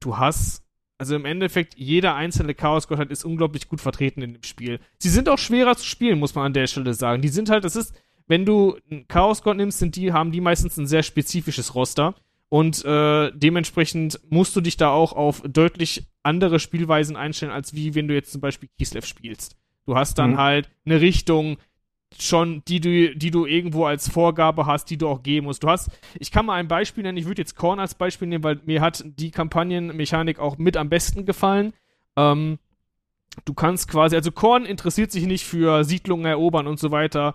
B: du hast also im Endeffekt jeder einzelne Chaosgottheit ist unglaublich gut vertreten in dem Spiel. Sie sind auch schwerer zu spielen, muss man an der Stelle sagen. Die sind halt, das ist, wenn du einen Chaosgott nimmst, sind die haben die meistens ein sehr spezifisches Roster. Und äh, dementsprechend musst du dich da auch auf deutlich andere Spielweisen einstellen, als wie wenn du jetzt zum Beispiel Kislev spielst. Du hast dann
A: Mhm.
B: halt eine Richtung schon, die du, die du irgendwo als Vorgabe hast, die du auch geben musst. Du hast, ich kann mal ein Beispiel nennen, ich würde jetzt Korn als Beispiel nehmen, weil mir hat die Kampagnenmechanik auch mit am besten gefallen. Ähm, du kannst quasi, also Korn interessiert sich nicht für Siedlungen erobern und so weiter.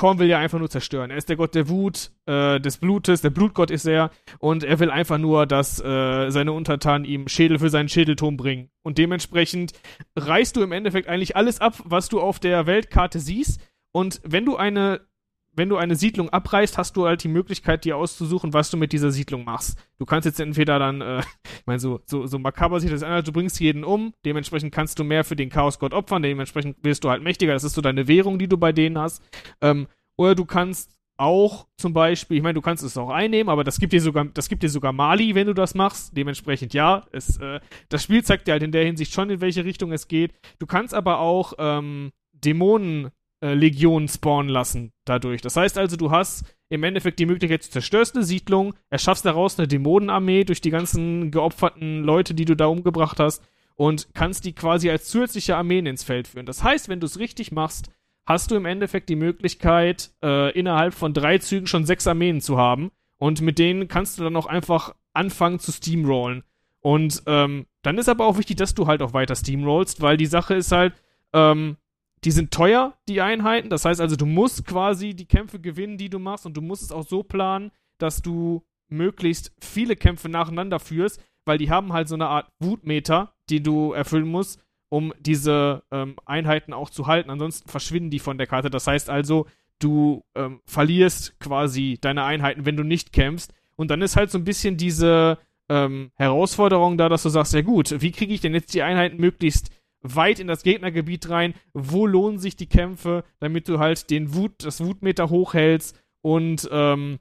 B: Korn will ja einfach nur zerstören. Er ist der Gott der Wut, äh, des Blutes, der Blutgott ist er und er will einfach nur, dass äh, seine Untertanen ihm Schädel für seinen Schädelturm bringen. Und dementsprechend reißt du im Endeffekt eigentlich alles ab, was du auf der Weltkarte siehst. Und wenn du eine, wenn du eine Siedlung abreißt, hast du halt die Möglichkeit, dir auszusuchen, was du mit dieser Siedlung machst. Du kannst jetzt entweder dann, äh, (laughs) ich meine, so, so, so makaber sieht das an, du bringst jeden um, dementsprechend kannst du mehr für den Chaosgott opfern, dementsprechend wirst du halt mächtiger, das ist so deine Währung, die du bei denen hast. Ähm, oder du kannst auch zum Beispiel, ich meine, du kannst es auch einnehmen, aber das gibt dir sogar, das gibt dir sogar Mali, wenn du das machst. Dementsprechend ja. Es, äh, das Spiel zeigt dir halt in der Hinsicht schon, in welche Richtung es geht. Du kannst aber auch ähm, Dämonen äh, Legionen spawnen lassen dadurch. Das heißt also, du hast im Endeffekt die Möglichkeit, du zerstörst eine Siedlung, erschaffst daraus eine Dämonenarmee durch die ganzen geopferten Leute, die du da umgebracht hast und kannst die quasi als zusätzliche Armeen ins Feld führen. Das heißt, wenn du es richtig machst, hast du im Endeffekt die Möglichkeit, äh, innerhalb von drei Zügen schon sechs Armeen zu haben und mit denen kannst du dann auch einfach anfangen zu steamrollen. Und ähm, dann ist aber auch wichtig, dass du halt auch weiter steamrollst, weil die Sache ist halt, ähm, die sind teuer, die Einheiten. Das heißt also, du musst quasi die Kämpfe gewinnen, die du machst, und du musst es auch so planen, dass du möglichst viele Kämpfe nacheinander führst, weil die haben halt so eine Art Wutmeter, die du erfüllen musst, um diese ähm, Einheiten auch zu halten. Ansonsten verschwinden die von der Karte. Das heißt also, du ähm, verlierst quasi deine Einheiten, wenn du nicht kämpfst. Und dann ist halt so ein bisschen diese ähm, Herausforderung da, dass du sagst, ja gut, wie kriege ich denn jetzt die Einheiten möglichst weit in das Gegnergebiet rein? Wo lohnen sich die Kämpfe, damit du halt den Wut, das Wutmeter hochhältst und ähm,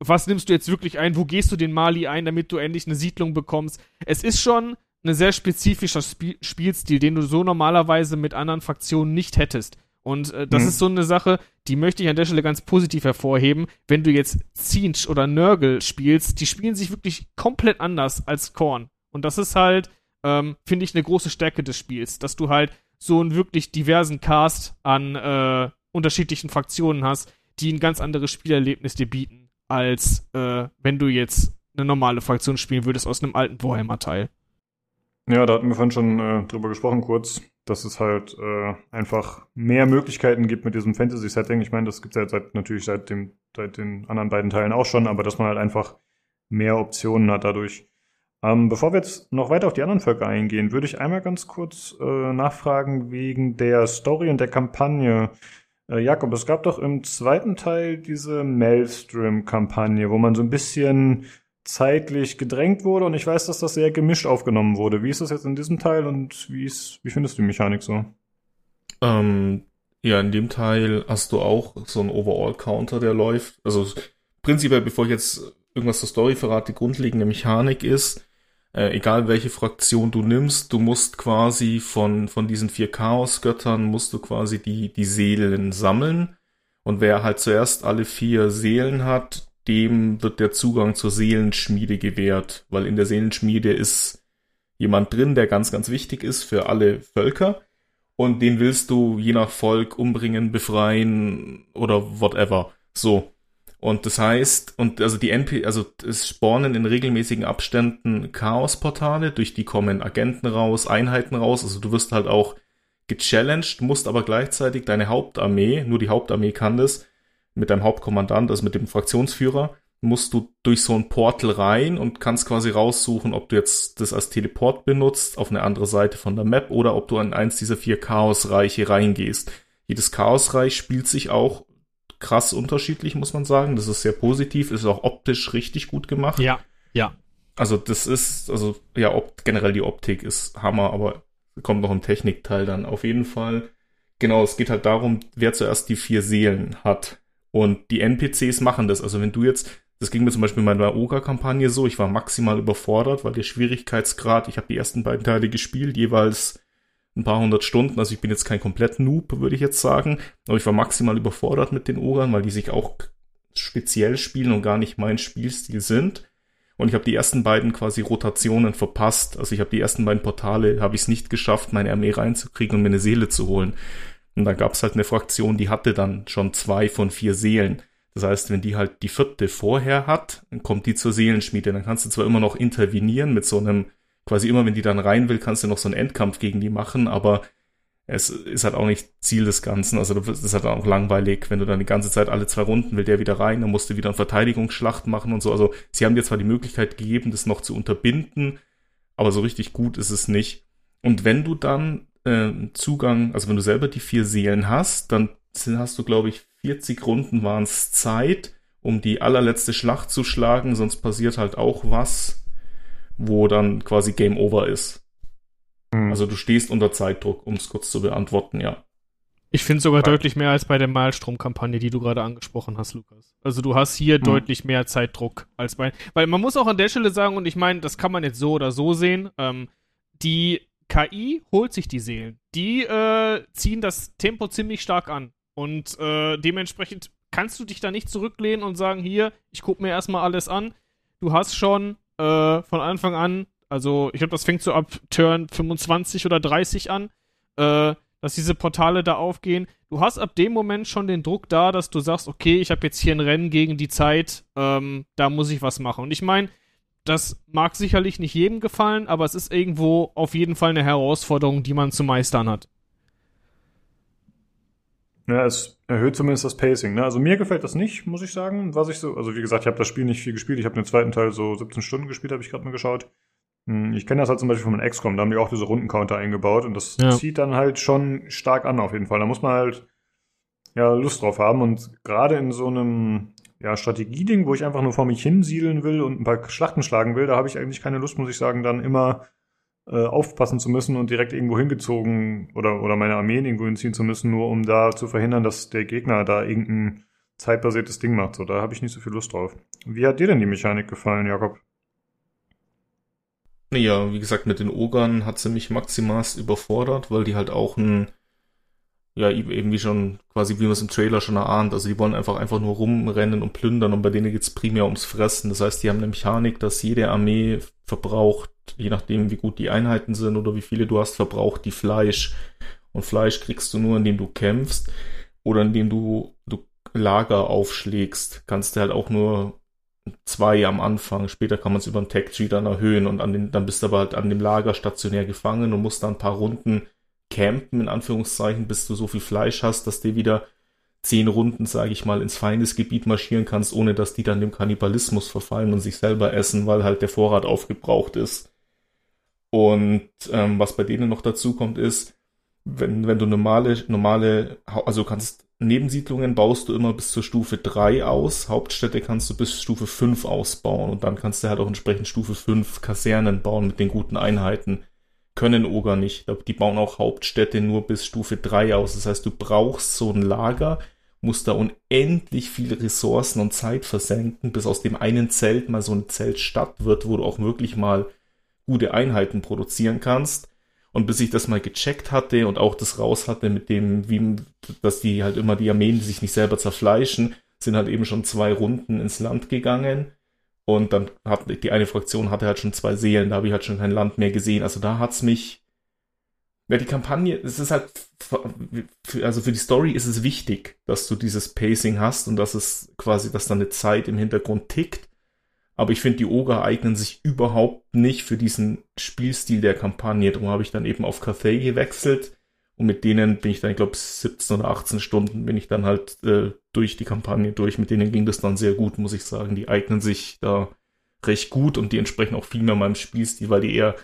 B: was nimmst du jetzt wirklich ein? Wo gehst du den Mali ein, damit du endlich eine Siedlung bekommst? Es ist schon ein sehr spezifischer Sp Spielstil, den du so normalerweise mit anderen Fraktionen nicht hättest. Und äh, das mhm. ist so eine Sache, die möchte ich an der Stelle ganz positiv hervorheben. Wenn du jetzt Zinch oder Nurgle spielst, die spielen sich wirklich komplett anders als Korn. Und das ist halt, ähm, finde ich, eine große Stärke des Spiels, dass du halt so einen wirklich diversen Cast an äh, unterschiedlichen Fraktionen hast, die ein ganz anderes Spielerlebnis dir bieten, als äh, wenn du jetzt eine normale Fraktion spielen würdest aus einem alten Warhammer-Teil.
A: Ja, da hatten wir vorhin schon äh, drüber gesprochen kurz dass es halt äh, einfach mehr Möglichkeiten gibt mit diesem Fantasy-Setting. Ich meine, das gibt es ja seit, natürlich seit, dem, seit den anderen beiden Teilen auch schon, aber dass man halt einfach mehr Optionen hat dadurch. Ähm, bevor wir jetzt noch weiter auf die anderen Völker eingehen, würde ich einmal ganz kurz äh, nachfragen wegen der Story und der Kampagne. Äh, Jakob, es gab doch im zweiten Teil diese Maelstrom-Kampagne, wo man so ein bisschen zeitlich gedrängt wurde und ich weiß, dass das sehr gemischt aufgenommen wurde. Wie ist das jetzt in diesem Teil und wie, ist, wie findest du die Mechanik so?
E: Ähm, ja, in dem Teil hast du auch so einen Overall-Counter, der läuft. Also prinzipiell, bevor ich jetzt irgendwas zur Story verrate, die grundlegende Mechanik ist, äh, egal welche Fraktion du nimmst, du musst quasi von, von diesen vier Chaos-Göttern musst du quasi die, die Seelen sammeln. Und wer halt zuerst alle vier Seelen hat, dem wird der Zugang zur Seelenschmiede gewährt, weil in der Seelenschmiede ist jemand drin, der ganz, ganz wichtig ist für alle Völker. Und den willst du je nach Volk umbringen, befreien oder whatever. So. Und das heißt, und also die NP, also es spawnen in regelmäßigen Abständen Chaosportale, durch die kommen Agenten raus, Einheiten raus, also du wirst halt auch gechallenged, musst aber gleichzeitig deine Hauptarmee, nur die Hauptarmee kann das, mit deinem Hauptkommandant, also mit dem Fraktionsführer, musst du durch so ein Portal rein und kannst quasi raussuchen, ob du jetzt das als Teleport benutzt auf eine andere Seite von der Map oder ob du an eins dieser vier Chaosreiche reingehst. Jedes Chaosreich spielt sich auch krass unterschiedlich, muss man sagen. Das ist sehr positiv, ist auch optisch richtig gut gemacht.
B: Ja, ja.
E: Also das ist, also ja, ob, generell die Optik ist Hammer, aber kommt noch im Technikteil dann auf jeden Fall. Genau, es geht halt darum, wer zuerst die vier Seelen hat. Und die NPCs machen das. Also wenn du jetzt, das ging mir zum Beispiel in meiner Oga-Kampagne so, ich war maximal überfordert, weil der Schwierigkeitsgrad, ich habe die ersten beiden Teile gespielt, jeweils ein paar hundert Stunden, also ich bin jetzt kein komplett Noob, würde ich jetzt sagen, aber ich war maximal überfordert mit den Ogern, weil die sich auch speziell spielen und gar nicht mein Spielstil sind. Und ich habe die ersten beiden quasi Rotationen verpasst. Also ich habe die ersten beiden Portale, habe ich es nicht geschafft, meine Armee reinzukriegen und mir eine Seele zu holen. Und da gab es halt eine Fraktion, die hatte dann schon zwei von vier Seelen. Das heißt, wenn die halt die vierte vorher hat, dann kommt die zur Seelenschmiede. Dann kannst du zwar immer noch intervenieren mit so einem, quasi immer, wenn die dann rein will, kannst du noch so einen Endkampf gegen die machen, aber es ist halt auch nicht Ziel des Ganzen. Also das ist halt auch langweilig, wenn du dann die ganze Zeit alle zwei Runden will der wieder rein, dann musst du wieder eine Verteidigungsschlacht machen und so. Also sie haben dir zwar die Möglichkeit gegeben, das noch zu unterbinden, aber so richtig gut ist es nicht. Und wenn du dann äh, Zugang, also wenn du selber die vier Seelen hast, dann hast du, glaube ich, 40 Runden waren es Zeit, um die allerletzte Schlacht zu schlagen, sonst passiert halt auch was, wo dann quasi Game Over ist. Mhm. Also du stehst unter Zeitdruck, um es kurz zu beantworten, ja.
B: Ich finde sogar ja. deutlich mehr als bei der Malstrom-Kampagne, die du gerade angesprochen hast, Lukas. Also du hast hier mhm. deutlich mehr Zeitdruck als bei. Weil man muss auch an der Stelle sagen, und ich meine, das kann man jetzt so oder so sehen, ähm, die KI holt sich die Seelen. Die äh, ziehen das Tempo ziemlich stark an. Und äh, dementsprechend kannst du dich da nicht zurücklehnen und sagen, hier, ich gucke mir erstmal alles an. Du hast schon äh, von Anfang an, also ich glaube, das fängt so ab Turn 25 oder 30 an, äh, dass diese Portale da aufgehen. Du hast ab dem Moment schon den Druck da, dass du sagst, okay, ich habe jetzt hier ein Rennen gegen die Zeit, ähm, da muss ich was machen. Und ich meine, das mag sicherlich nicht jedem gefallen, aber es ist irgendwo auf jeden Fall eine Herausforderung, die man zu meistern hat.
A: Ja, es erhöht zumindest das Pacing. Ne? Also mir gefällt das nicht, muss ich sagen. Was ich so, also wie gesagt, ich habe das Spiel nicht viel gespielt. Ich habe den zweiten Teil so 17 Stunden gespielt, habe ich gerade mal geschaut. Hm, Ich kenne das halt zum Beispiel von XCOM, da haben die auch diese Rundencounter eingebaut und das
B: Ja.
A: zieht dann halt schon stark an auf jeden Fall. Da muss man halt ja Lust drauf haben und gerade in so einem ja, Strategieding, wo ich einfach nur vor mich hinsiedeln will und ein paar Schlachten schlagen will, da habe ich eigentlich keine Lust, muss ich sagen, dann immer äh, aufpassen zu müssen und direkt irgendwo hingezogen oder, oder meine Armeen irgendwo hinziehen zu müssen, nur um da zu verhindern, dass der Gegner da irgendein zeitbasiertes Ding macht. So, da habe ich nicht so viel Lust drauf. Wie hat dir denn die Mechanik gefallen, Jakob?
E: Ja, wie gesagt, mit den Ogern hat sie mich maximalst überfordert, weil die halt auch ein, ja, eben wie schon, quasi wie man es im Trailer schon erahnt, also die wollen einfach einfach nur rumrennen und plündern und bei denen geht's primär ums Fressen. Das heißt, die haben eine Mechanik, dass jede Armee verbraucht, je nachdem wie gut die Einheiten sind oder wie viele du hast, verbraucht die Fleisch. Und Fleisch kriegst du nur, indem du kämpfst oder indem du, du Lager aufschlägst. Kannst du halt auch nur zwei am Anfang. Später kann man es über den Tech Tree dann erhöhen und an den, dann bist du aber halt an dem Lager stationär gefangen und musst dann ein paar Runden campen, in Anführungszeichen, bis du so viel Fleisch hast, dass du wieder zehn Runden, sage ich mal, ins Feindesgebiet marschieren kannst, ohne dass die dann dem Kannibalismus verfallen und sich selber essen, weil halt der Vorrat aufgebraucht ist. Und ähm, was bei denen noch dazu kommt, ist, wenn, wenn du normale, normale, also kannst Nebensiedlungen baust du immer bis zur Stufe 3 aus, Hauptstädte kannst du bis Stufe 5 ausbauen und dann kannst du halt auch entsprechend Stufe 5 Kasernen bauen mit den guten Einheiten. Können Oger nicht. Die bauen auch Hauptstädte nur bis Stufe 3 aus. Das heißt, du brauchst so ein Lager, musst da unendlich viele Ressourcen und Zeit versenken, bis aus dem einen Zelt mal so eine Zeltstadt wird, wo du auch wirklich mal gute Einheiten produzieren kannst. Und bis ich das mal gecheckt hatte und auch das raus hatte mit dem, wie, dass die halt immer die Armeen, sich nicht selber zerfleischen, sind halt eben schon zwei Runden ins Land gegangen. Und dann hat die eine Fraktion hatte halt schon zwei Seelen, da habe ich halt schon kein Land mehr gesehen. Also da hat's mich. Ja, die Kampagne, es ist halt, also für die Story ist es wichtig, dass du dieses Pacing hast und dass es quasi, dass da eine Zeit im Hintergrund tickt. Aber ich finde, die Oger eignen sich überhaupt nicht für diesen Spielstil der Kampagne. Darum habe ich dann eben auf Cathay gewechselt. Und mit denen bin ich dann, ich glaube, 17 oder 18 Stunden bin ich dann halt äh, durch die Kampagne durch. Mit denen ging das dann sehr gut, muss ich sagen. Die eignen sich da recht gut und die entsprechen auch viel mehr meinem Spielstil, weil die eher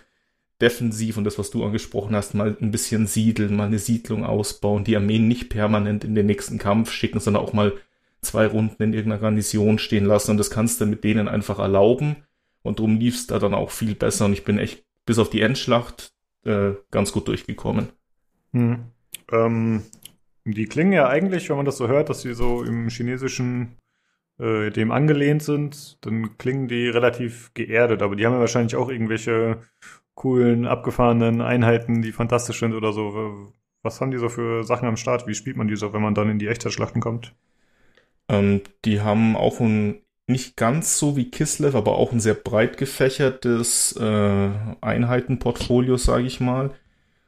E: defensiv und das, was du angesprochen hast, mal ein bisschen siedeln, mal eine Siedlung ausbauen, die Armeen nicht permanent in den nächsten Kampf schicken, sondern auch mal zwei Runden in irgendeiner Garnison stehen lassen und das kannst du mit denen einfach erlauben und drum lief's da dann auch viel besser und ich bin echt bis auf die Endschlacht äh, ganz gut durchgekommen.
A: Hm. Ähm, die klingen ja eigentlich, wenn man das so hört, dass sie so im chinesischen äh, dem angelehnt sind, dann klingen die relativ geerdet, aber die haben ja wahrscheinlich auch irgendwelche coolen, abgefahrenen Einheiten, die fantastisch sind oder so. Was haben die so für Sachen am Start? Wie spielt man die so, wenn man dann in die Echtzeitschlachten kommt?
E: Ähm, die haben auch ein nicht ganz so wie Kislev, aber auch ein sehr breit gefächertes äh, Einheitenportfolio, sage ich mal.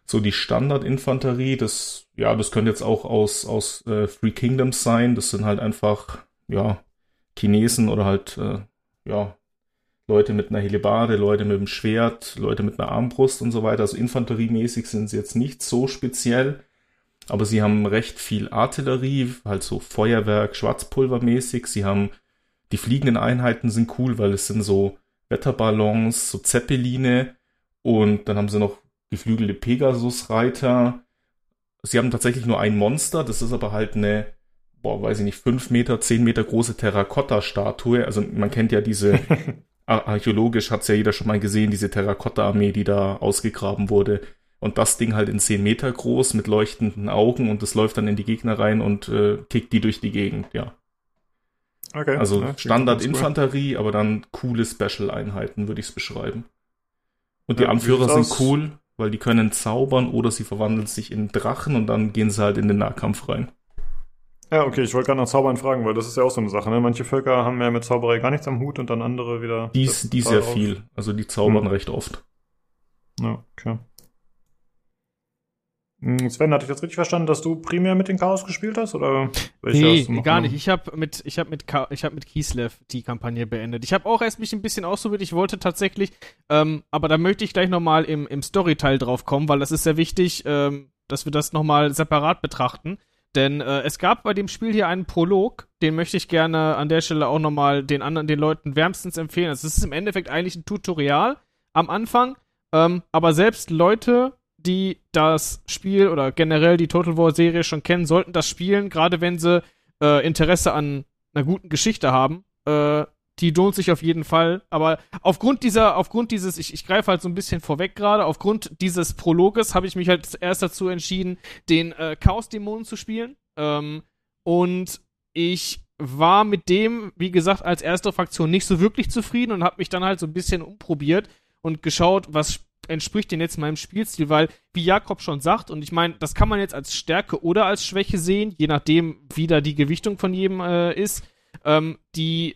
E: So die Standardinfanterie, das ja, das könnte jetzt auch aus aus äh, Free Kingdoms sein. Das sind halt einfach ja Chinesen oder halt äh, ja Leute mit einer Hellebarde, Leute mit einem Schwert, Leute mit einer Armbrust und so weiter. Also infanteriemäßig sind sie jetzt nicht so speziell. Aber sie haben recht viel Artillerie, halt so Feuerwerk, Schwarzpulvermäßig. Sie haben die fliegenden Einheiten sind cool, weil es sind so Wetterballons, so Zeppeline und dann haben sie noch geflügelte Pegasus-Reiter. Sie haben tatsächlich nur ein Monster, das ist aber halt eine, boah, weiß ich nicht, fünf Meter, zehn Meter große Terrakotta-Statue. Also man kennt ja diese, (laughs) archäologisch hat's ja jeder schon mal gesehen, diese Terrakotta-Armee, die da ausgegraben wurde. Und das Ding halt in 10 Meter groß mit leuchtenden Augen und das läuft dann in die Gegner rein und äh, kickt die durch die Gegend, ja.
A: Okay.
E: Also
A: ja, klingt
E: Standard
A: ganz cool.
E: Aber dann coole Special-Einheiten, würde ich es beschreiben. Und die
A: Ja,
E: Anführer sind cool, weil die können zaubern oder sie verwandeln sich in Drachen und dann gehen sie halt in den Nahkampf rein.
A: Ja, okay, ich wollte gerade nach Zaubern fragen, weil das ist ja auch so eine Sache. Ne? Manche Völker haben ja mit Zauberei gar nichts am Hut und dann andere wieder.
E: Dies, die sehr viel. Also die zaubern
A: Hm.
E: recht oft.
A: Ja, okay. Hm, Sven, hatte ich das richtig verstanden, dass du primär mit den Chaos gespielt hast? Oder
B: Nee, gar nicht. Ich habe mit, ich habe mit, Ka ich habe mit Kislev die Kampagne beendet. Ich habe auch erst mich ein bisschen ausprobiert. Ich wollte tatsächlich, ähm, aber da möchte ich gleich nochmal im, im Story-Teil drauf kommen, weil das ist sehr wichtig, ähm, dass wir das nochmal separat betrachten. Denn äh, es gab bei dem Spiel hier einen Prolog, den möchte ich gerne an der Stelle auch nochmal den anderen, den Leuten wärmstens empfehlen. Also es ist im Endeffekt eigentlich ein Tutorial am Anfang, ähm, aber selbst Leute, die das Spiel oder generell die Total War Serie schon kennen, sollten das spielen, gerade wenn sie äh, Interesse an einer guten Geschichte haben. Äh, die lohnt sich auf jeden Fall. Aber aufgrund dieser, aufgrund dieses, ich, ich greife halt so ein bisschen vorweg gerade, aufgrund dieses Prologes habe ich mich halt erst dazu entschieden, den äh, Chaos-Dämonen zu spielen. Ähm, und ich war mit dem, wie gesagt, als erste Fraktion nicht so wirklich zufrieden und habe mich dann halt so ein bisschen umprobiert und geschaut, was entspricht denn jetzt meinem Spielstil, weil, wie Jakob schon sagt, und ich meine, das kann man jetzt als Stärke oder als Schwäche sehen, je nachdem, wie da die Gewichtung von jedem äh, ist. Ähm, die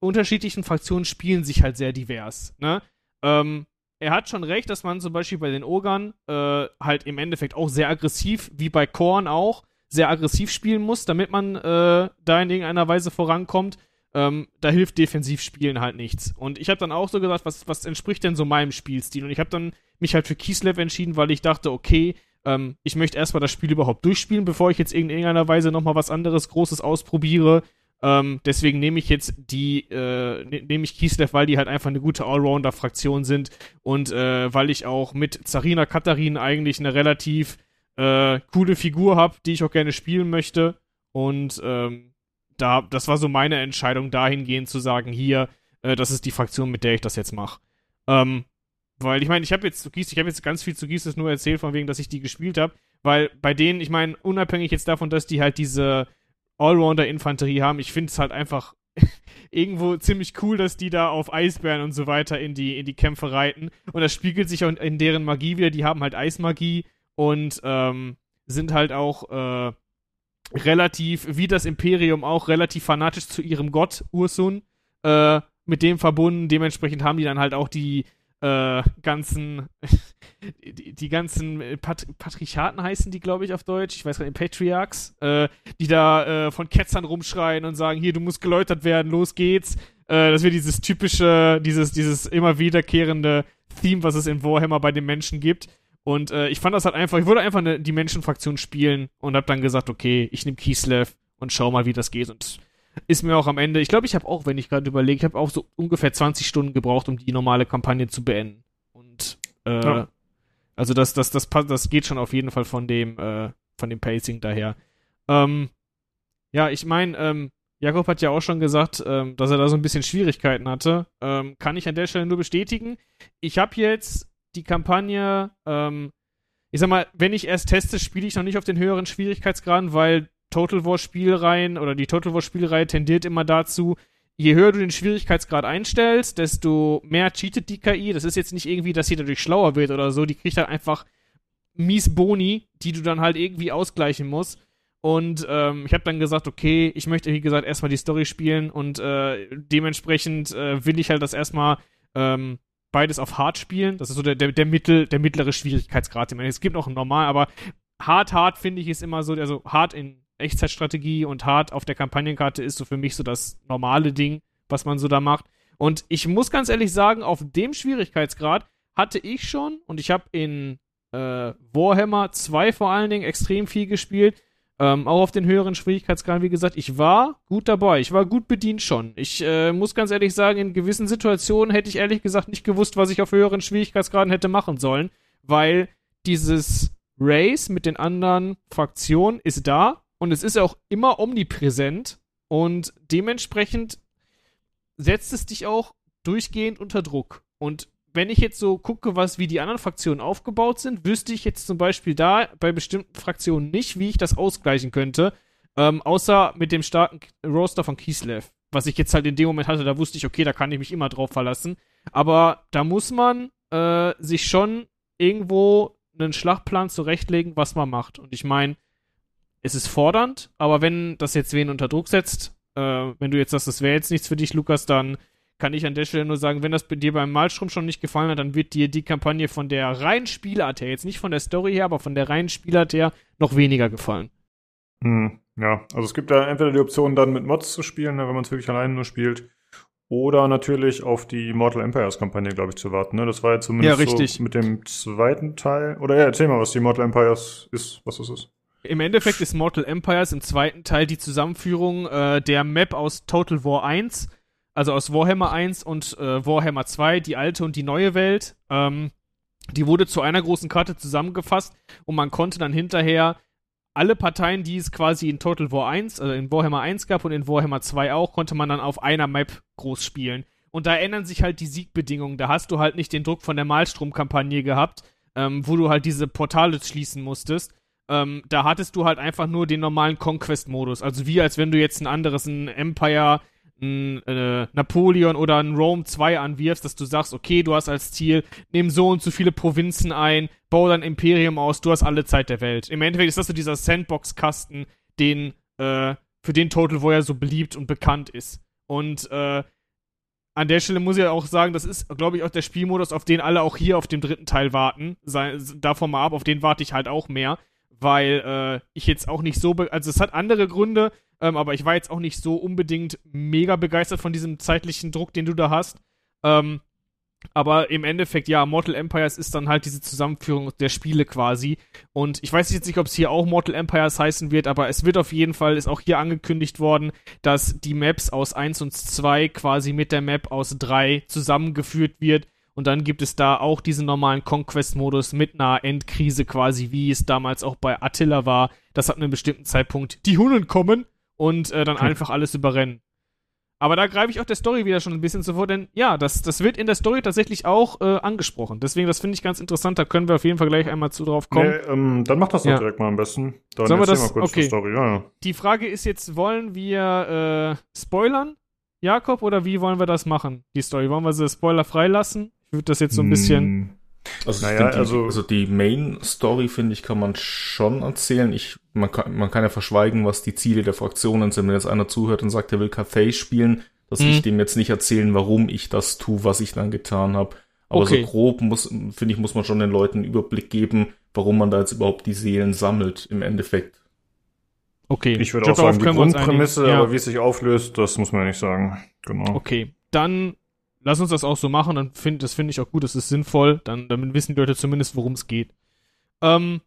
B: unterschiedlichen Fraktionen spielen sich halt sehr divers. Ne? Ähm, er hat schon recht, dass man zum Beispiel bei den Ogern äh, halt im Endeffekt auch sehr aggressiv, wie bei Korn auch, sehr aggressiv spielen muss, damit man äh, da in irgendeiner Weise vorankommt. Ähm, da hilft Defensivspielen halt nichts. Und ich habe dann auch so gesagt, was, was entspricht denn so meinem Spielstil? Und ich habe dann mich halt für Kislev entschieden, weil ich dachte, okay, ähm, ich möchte erstmal das Spiel überhaupt durchspielen, bevor ich jetzt in irgendeiner Weise nochmal was anderes Großes ausprobiere. Ähm, deswegen nehme ich jetzt die, äh, ne, nehme ich Kislev, weil die halt einfach eine gute Allrounder-Fraktion sind und äh, weil ich auch mit Zarina Katarin eigentlich eine relativ äh, coole Figur habe, die ich auch gerne spielen möchte. Und ähm, da, das war so meine Entscheidung, dahingehend zu sagen, hier, äh, das ist die Fraktion, mit der ich das jetzt mache. Ähm, weil ich meine, ich habe jetzt zu Gies, ich habe jetzt ganz viel zu Gies nur erzählt, von wegen, dass ich die gespielt habe, weil bei denen, ich meine, unabhängig jetzt davon, dass die halt diese Allrounder-Infanterie haben. Ich finde es halt einfach (laughs) irgendwo ziemlich cool, dass die da auf Eisbären und so weiter in die, in die Kämpfe reiten. Und das spiegelt sich auch in deren Magie wieder. Die haben halt Eismagie und ähm, sind halt auch äh, relativ, wie das Imperium auch, relativ fanatisch zu ihrem Gott, Ursun, äh, mit dem verbunden. Dementsprechend haben die dann halt auch die äh, ganzen, (laughs) die, die, ganzen Pat Patriarchaten heißen die, glaube ich, auf Deutsch. Ich weiß gar nicht, Patriarchs, äh, die da äh, von Ketzern rumschreien und sagen, hier, du musst geläutert werden, los geht's. Äh, das wird dieses typische, dieses, dieses immer wiederkehrende Theme, was es in Warhammer bei den Menschen gibt. Und äh, ich fand das halt einfach, ich wollte einfach eine, die Menschenfraktion spielen und habe dann gesagt, okay, ich nehme Kislev und schau mal, wie das geht. Und ist mir auch am Ende, ich glaube, ich habe auch, wenn ich gerade überlege, ich habe auch so ungefähr 20 Stunden gebraucht, um die normale Kampagne zu beenden. Und äh, ja. also das, das, das, das geht schon auf jeden Fall von dem, äh, von dem Pacing daher. Ähm, ja, ich meine, ähm, Jakob hat ja auch schon gesagt, ähm, dass er da so ein bisschen Schwierigkeiten hatte. Ähm, kann ich an der Stelle nur bestätigen. Ich habe jetzt die Kampagne, ähm, ich sag mal, wenn ich erst teste, spiele ich noch nicht auf den höheren Schwierigkeitsgraden, weil Total War Spielreihen oder die Total War Spielreihe tendiert immer dazu, je höher du den Schwierigkeitsgrad einstellst, desto mehr cheatet die KI. Das ist jetzt nicht irgendwie, dass sie dadurch schlauer wird oder so. Die kriegt halt einfach mies Boni, die du dann halt irgendwie ausgleichen musst. Und ähm, ich habe dann gesagt, okay, ich möchte, wie gesagt, erstmal die Story spielen und äh, dementsprechend äh, will ich halt das erstmal ähm, beides auf Hard spielen. Das ist so der, der, der, Mittel, der mittlere Schwierigkeitsgrad. Es gibt auch einen normal, aber hart, hart finde ich ist immer so, also hart in Echtzeitstrategie und hart auf der Kampagnenkarte ist so für mich so das normale Ding, was man so da macht. Und ich muss ganz ehrlich sagen, auf dem Schwierigkeitsgrad hatte ich schon, und ich habe in äh, Warhammer 2 vor allen Dingen extrem viel gespielt, ähm, auch auf den höheren Schwierigkeitsgraden, wie gesagt, ich war gut dabei, ich war gut bedient schon. Ich äh, muss ganz ehrlich sagen, in gewissen Situationen hätte ich ehrlich gesagt nicht gewusst, was ich auf höheren Schwierigkeitsgraden hätte machen sollen, weil dieses Race mit den anderen Fraktionen ist da, und es ist auch immer omnipräsent und dementsprechend setzt es dich auch durchgehend unter Druck. Und wenn ich jetzt so gucke, was wie die anderen Fraktionen aufgebaut sind, wüsste ich jetzt zum Beispiel da bei bestimmten Fraktionen nicht, wie ich das ausgleichen könnte, ähm, außer mit dem starken Roster von Kislev. Was ich jetzt halt in dem Moment hatte, da wusste ich, okay, da kann ich mich immer drauf verlassen. Aber da muss man äh, sich schon irgendwo einen Schlachtplan zurechtlegen, was man macht. Und ich meine, es ist fordernd, aber wenn das jetzt wen unter Druck setzt, äh, wenn du jetzt sagst, das wäre jetzt nichts für dich, Lukas, dann kann ich an der Stelle nur sagen, wenn das dir beim Malstrom schon nicht gefallen hat, dann wird dir die Kampagne von der reinen Spielart her, jetzt nicht von der Story her, aber von der reinen Spielart her, noch weniger gefallen.
A: Hm, ja, also es gibt da entweder die Option, dann mit Mods zu spielen, ne, wenn man es wirklich alleine nur spielt, oder natürlich auf die Mortal Empires Kampagne, glaube ich, zu warten. Ne? Das war ja zumindest
B: ja, richtig.
A: So mit dem zweiten Teil. Oder ja, erzähl mal, was die Mortal Empires ist, was das ist.
B: Im Endeffekt ist Mortal Empires im zweiten Teil die Zusammenführung äh, der Map aus Total War 1, also aus Warhammer 1 und äh, Warhammer 2, die alte und die neue Welt. Ähm, die wurde zu einer großen Karte zusammengefasst und man konnte dann hinterher alle Parteien, die es quasi in Total War 1, also in Warhammer 1 gab und in Warhammer 2 auch, konnte man dann auf einer Map groß spielen. Und da ändern sich halt die Siegbedingungen. Da hast du halt nicht den Druck von der Malstrom-Kampagne gehabt, ähm, wo du halt diese Portale schließen musstest. Ähm, da hattest du halt einfach nur den normalen Conquest-Modus. Also wie als wenn du jetzt ein anderes, ein Empire, ein äh, Napoleon oder ein Rome 2 anwirfst, dass du sagst, okay, du hast als Ziel, nimm so und so viele Provinzen ein, bau dein Imperium aus, du hast alle Zeit der Welt. Im Endeffekt ist das so dieser Sandbox-Kasten, den, äh, für den Total War ja so beliebt und bekannt ist. Und äh, an der Stelle muss ich auch sagen, das ist, glaube ich, auch der Spielmodus, auf den alle auch hier auf dem dritten Teil warten. Sei, davon mal ab, auf den warte ich halt auch mehr, weil äh, ich jetzt auch nicht so, also es hat andere Gründe, ähm, aber ich war jetzt auch nicht so unbedingt mega begeistert von diesem zeitlichen Druck, den du da hast. Ähm, aber im Endeffekt, ja, Mortal Empires ist dann halt diese Zusammenführung der Spiele quasi. Und ich weiß jetzt nicht, ob es hier auch Mortal Empires heißen wird, aber es wird auf jeden Fall, ist auch hier angekündigt worden, dass die Maps aus 1 und 2 quasi mit der Map aus 3 zusammengeführt wird. Und dann gibt es da auch diesen normalen Conquest-Modus mit einer Endkrise quasi, wie es damals auch bei Attila war, dass ab einem bestimmten Zeitpunkt die Hunnen kommen und äh, dann hm. einfach alles überrennen. Aber da greife ich auch der Story wieder schon ein bisschen zuvor, denn ja, das, das wird in der Story tatsächlich auch äh, angesprochen. Deswegen, das finde ich ganz interessant, da können wir auf jeden Fall gleich einmal zu drauf kommen. Nee,
A: ähm, dann mach das doch ja. direkt mal am besten. Dann
B: Sollen wir das?
A: mal kurz
B: okay.
A: die Story. Ja, ja.
B: Die Frage ist jetzt, wollen wir äh, spoilern, Jakob, oder wie wollen wir das machen, die Story? Wollen wir sie spoilerfrei lassen? Ich würde das jetzt so ein bisschen.
E: Hm. Also, naja, die, also, also die Main Story, finde ich, kann man schon erzählen. Ich, man, kann, man kann ja verschweigen, was die Ziele der Fraktionen sind. Wenn jetzt einer zuhört und sagt, er will Cathay spielen, dass mhm. ich dem jetzt nicht erzählen, warum ich das tue, was ich dann getan habe. Aber okay. so grob muss, finde ich, muss man schon den Leuten einen Überblick geben, warum man da jetzt überhaupt die Seelen sammelt im Endeffekt.
A: Okay. Ich würde auch sagen, die Grundprämisse, ja. aber wie es sich auflöst, das muss man ja nicht sagen. Genau.
B: Okay. Dann lass uns das auch so machen, dann find, das finde ich auch gut, das ist sinnvoll, dann, damit wissen die Leute zumindest, worum es geht. Ähm,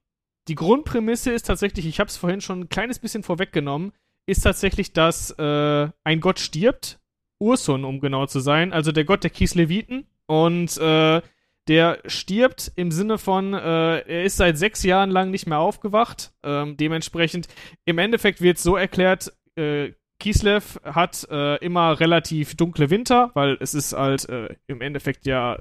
B: die Grundprämisse ist tatsächlich, ich habe es vorhin schon ein kleines bisschen vorweggenommen, ist tatsächlich, dass äh, ein Gott stirbt, Ursun, um genau zu sein, also der Gott der Kisleviten, und äh, der stirbt im Sinne von, äh, er ist seit sechs Jahren lang nicht mehr aufgewacht. Ähm, dementsprechend, im Endeffekt wird so erklärt, äh, Kislev hat äh, immer relativ dunkle Winter, weil es ist halt äh, im Endeffekt ja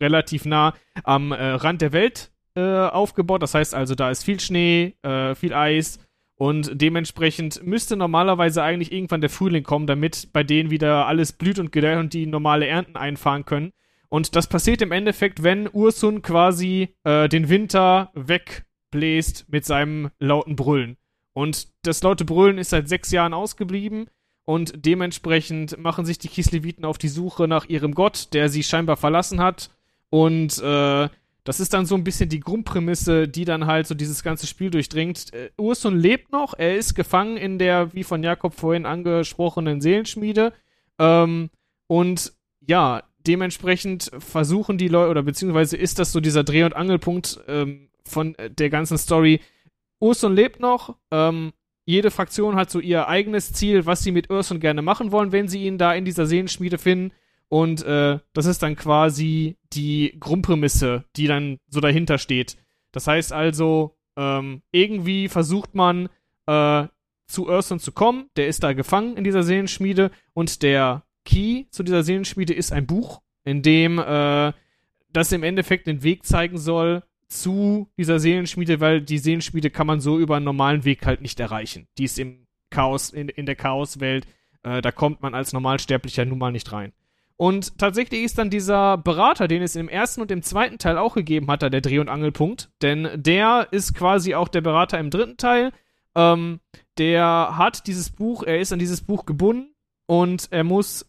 B: relativ nah am äh, Rand der Welt äh, aufgebaut. Das heißt also, da ist viel Schnee, äh, viel Eis und dementsprechend müsste normalerweise eigentlich irgendwann der Frühling kommen, damit bei denen wieder alles blüht und gedeiht und die normale Ernten einfahren können. Und das passiert im Endeffekt, wenn Ursun quasi äh, den Winter wegbläst mit seinem lauten Brüllen. Und das laute Brüllen ist seit sechs Jahren ausgeblieben und dementsprechend machen sich die Kisleviten auf die Suche nach ihrem Gott, der sie scheinbar verlassen hat. Und äh, das ist dann so ein bisschen die Grundprämisse, die dann halt so dieses ganze Spiel durchdringt. Äh, Ursun lebt noch, er ist gefangen in der, wie von Jakob vorhin angesprochenen Seelenschmiede. Ähm, und ja, dementsprechend versuchen die Leute, oder beziehungsweise ist das so dieser Dreh- und Angelpunkt ähm, von der ganzen Story, Urson lebt noch. Ähm, jede Fraktion hat so ihr eigenes Ziel, was sie mit Urson gerne machen wollen, wenn sie ihn da in dieser Seelenschmiede finden. Und äh, das ist dann quasi die Grundprämisse, die dann so dahinter steht. Das heißt also, ähm, irgendwie versucht man äh, zu Urson zu kommen. Der ist da gefangen in dieser Seelenschmiede. Und der Key zu dieser Seelenschmiede ist ein Buch, in dem äh, das im Endeffekt den Weg zeigen soll, zu dieser Seelenschmiede, weil die Seelenschmiede kann man so über einen normalen Weg halt nicht erreichen. Die ist im Chaos, in, in der Chaoswelt, äh, da kommt man als Normalsterblicher nun mal nicht rein. Und tatsächlich ist dann dieser Berater, den es im ersten und im zweiten Teil auch gegeben hat, da der Dreh- und Angelpunkt. Denn der ist quasi auch der Berater im dritten Teil. Ähm, der hat dieses Buch, er ist an dieses Buch gebunden und er muss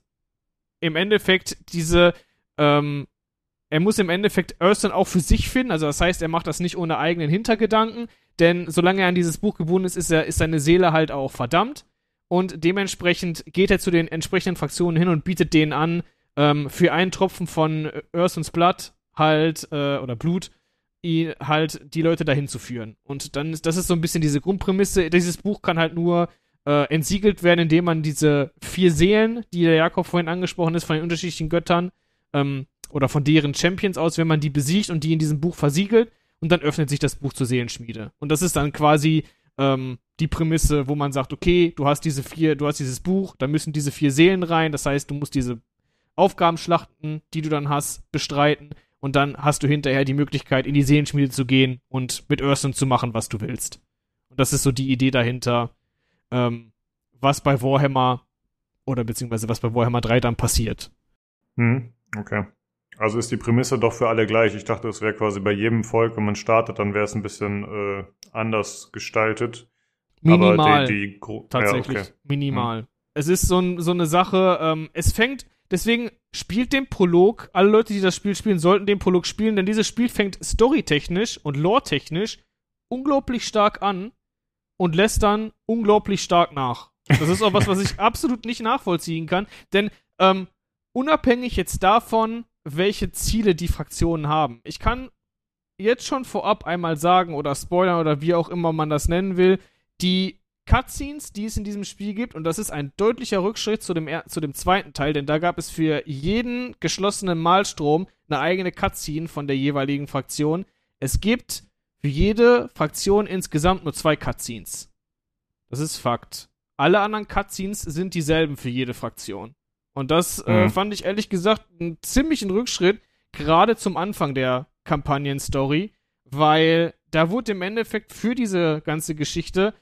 B: im Endeffekt diese ähm, er muss im Endeffekt Earthstone auch für sich finden. Also das heißt, er macht das nicht ohne eigenen Hintergedanken, denn solange er an dieses Buch gebunden ist, ist, er, ist seine Seele halt auch verdammt. Und dementsprechend geht er zu den entsprechenden Fraktionen hin und bietet denen an, ähm, für einen Tropfen von Ursuns Blood halt, äh, oder Blut, ihn halt die Leute dahin zu führen. Und dann ist das ist so ein bisschen diese Grundprämisse. Dieses Buch kann halt nur äh, entsiegelt werden, indem man diese vier Seelen, die der Jakob vorhin angesprochen ist, von den unterschiedlichen Göttern ähm, oder von deren Champions aus, wenn man die besiegt und die in diesem Buch versiegelt, und dann öffnet sich das Buch zur Seelenschmiede. Und das ist dann quasi ähm, die Prämisse, wo man sagt, okay, du hast diese vier, du hast dieses Buch, da müssen diese vier Seelen rein, das heißt, du musst diese Aufgabenschlachten, die du dann hast, bestreiten und dann hast du hinterher die Möglichkeit, in die Seelenschmiede zu gehen und mit Ursula zu machen, was du willst. Und das ist so die Idee dahinter, ähm, was bei Warhammer oder beziehungsweise was bei Warhammer 3 dann passiert.
A: Hm, okay. Also ist die Prämisse doch für alle gleich. Ich dachte, es wäre quasi bei jedem Volk, wenn man startet, dann wäre es ein bisschen äh, anders gestaltet.
B: Minimal.
A: Aber die, die
B: tatsächlich.
A: Ja, okay.
B: Minimal. Hm. Es ist so, ein, so eine Sache, ähm, es fängt, deswegen spielt den Prolog, alle Leute, die das Spiel spielen, sollten den Prolog spielen, denn dieses Spiel fängt storytechnisch und lore-technisch unglaublich stark an und lässt dann unglaublich stark nach. Das ist auch was, was ich (laughs) absolut nicht nachvollziehen kann, denn ähm, unabhängig jetzt davon, welche Ziele die Fraktionen haben. Ich kann jetzt schon vorab einmal sagen oder spoilern oder wie auch immer man das nennen will, die Cutscenes, die es in diesem Spiel gibt, und das ist ein deutlicher Rückschritt zu dem, zu dem zweiten Teil, denn da gab es für jeden geschlossenen Malstrom eine eigene Cutscene von der jeweiligen Fraktion. Es gibt für jede Fraktion insgesamt nur zwei Cutscenes. Das ist Fakt. Alle anderen Cutscenes sind dieselben für jede Fraktion. Und das äh, mhm. äh, fand ich ehrlich gesagt einen ziemlichen Rückschritt, gerade zum Anfang der Kampagnen-Story, weil da wurde im Endeffekt für diese ganze Geschichte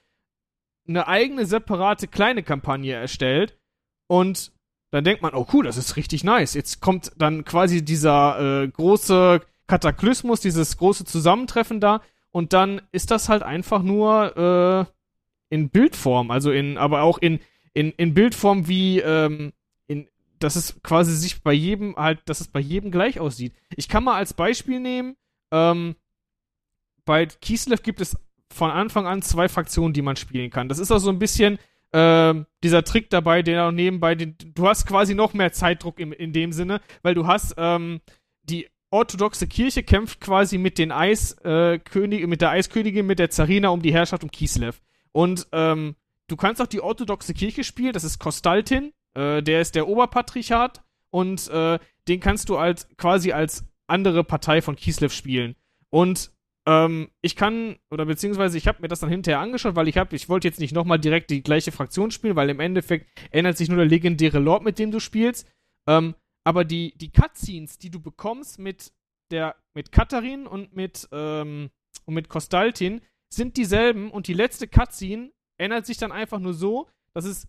B: eine eigene separate kleine Kampagne erstellt und dann denkt man, oh cool, das ist richtig nice. Jetzt kommt dann quasi dieser äh, große Kataklysmus, dieses große Zusammentreffen da und dann ist das halt einfach nur äh, in Bildform, also in, aber auch in, in, in Bildform wie ähm, dass es quasi sich bei jedem halt, dass es bei jedem gleich aussieht. Ich kann mal als Beispiel nehmen, ähm, bei Kislev gibt es von Anfang an zwei Fraktionen, die man spielen kann. Das ist auch so ein bisschen äh, dieser Trick dabei, der auch nebenbei, den, du hast quasi noch mehr Zeitdruck im, in dem Sinne, weil du hast ähm, die orthodoxe Kirche kämpft quasi mit den Eiskönig, äh, mit der Eiskönigin, mit der Zarina um die Herrschaft um Kislev. Und ähm, du kannst auch die orthodoxe Kirche spielen, das ist Kostaltin, äh, der ist der Oberpatriarchat und äh, den kannst du als quasi als andere Partei von Kislev spielen. Und ähm, ich kann, oder beziehungsweise ich habe mir das dann hinterher angeschaut, weil ich habe, ich wollte jetzt nicht nochmal direkt die gleiche Fraktion spielen, weil im Endeffekt ändert sich nur der legendäre Lord, mit dem du spielst. Ähm, aber die, die Cutscenes, die du bekommst mit der, mit Katharin und mit, ähm, und mit Kostaltin, sind dieselben und die letzte Cutscene ändert sich dann einfach nur so, dass es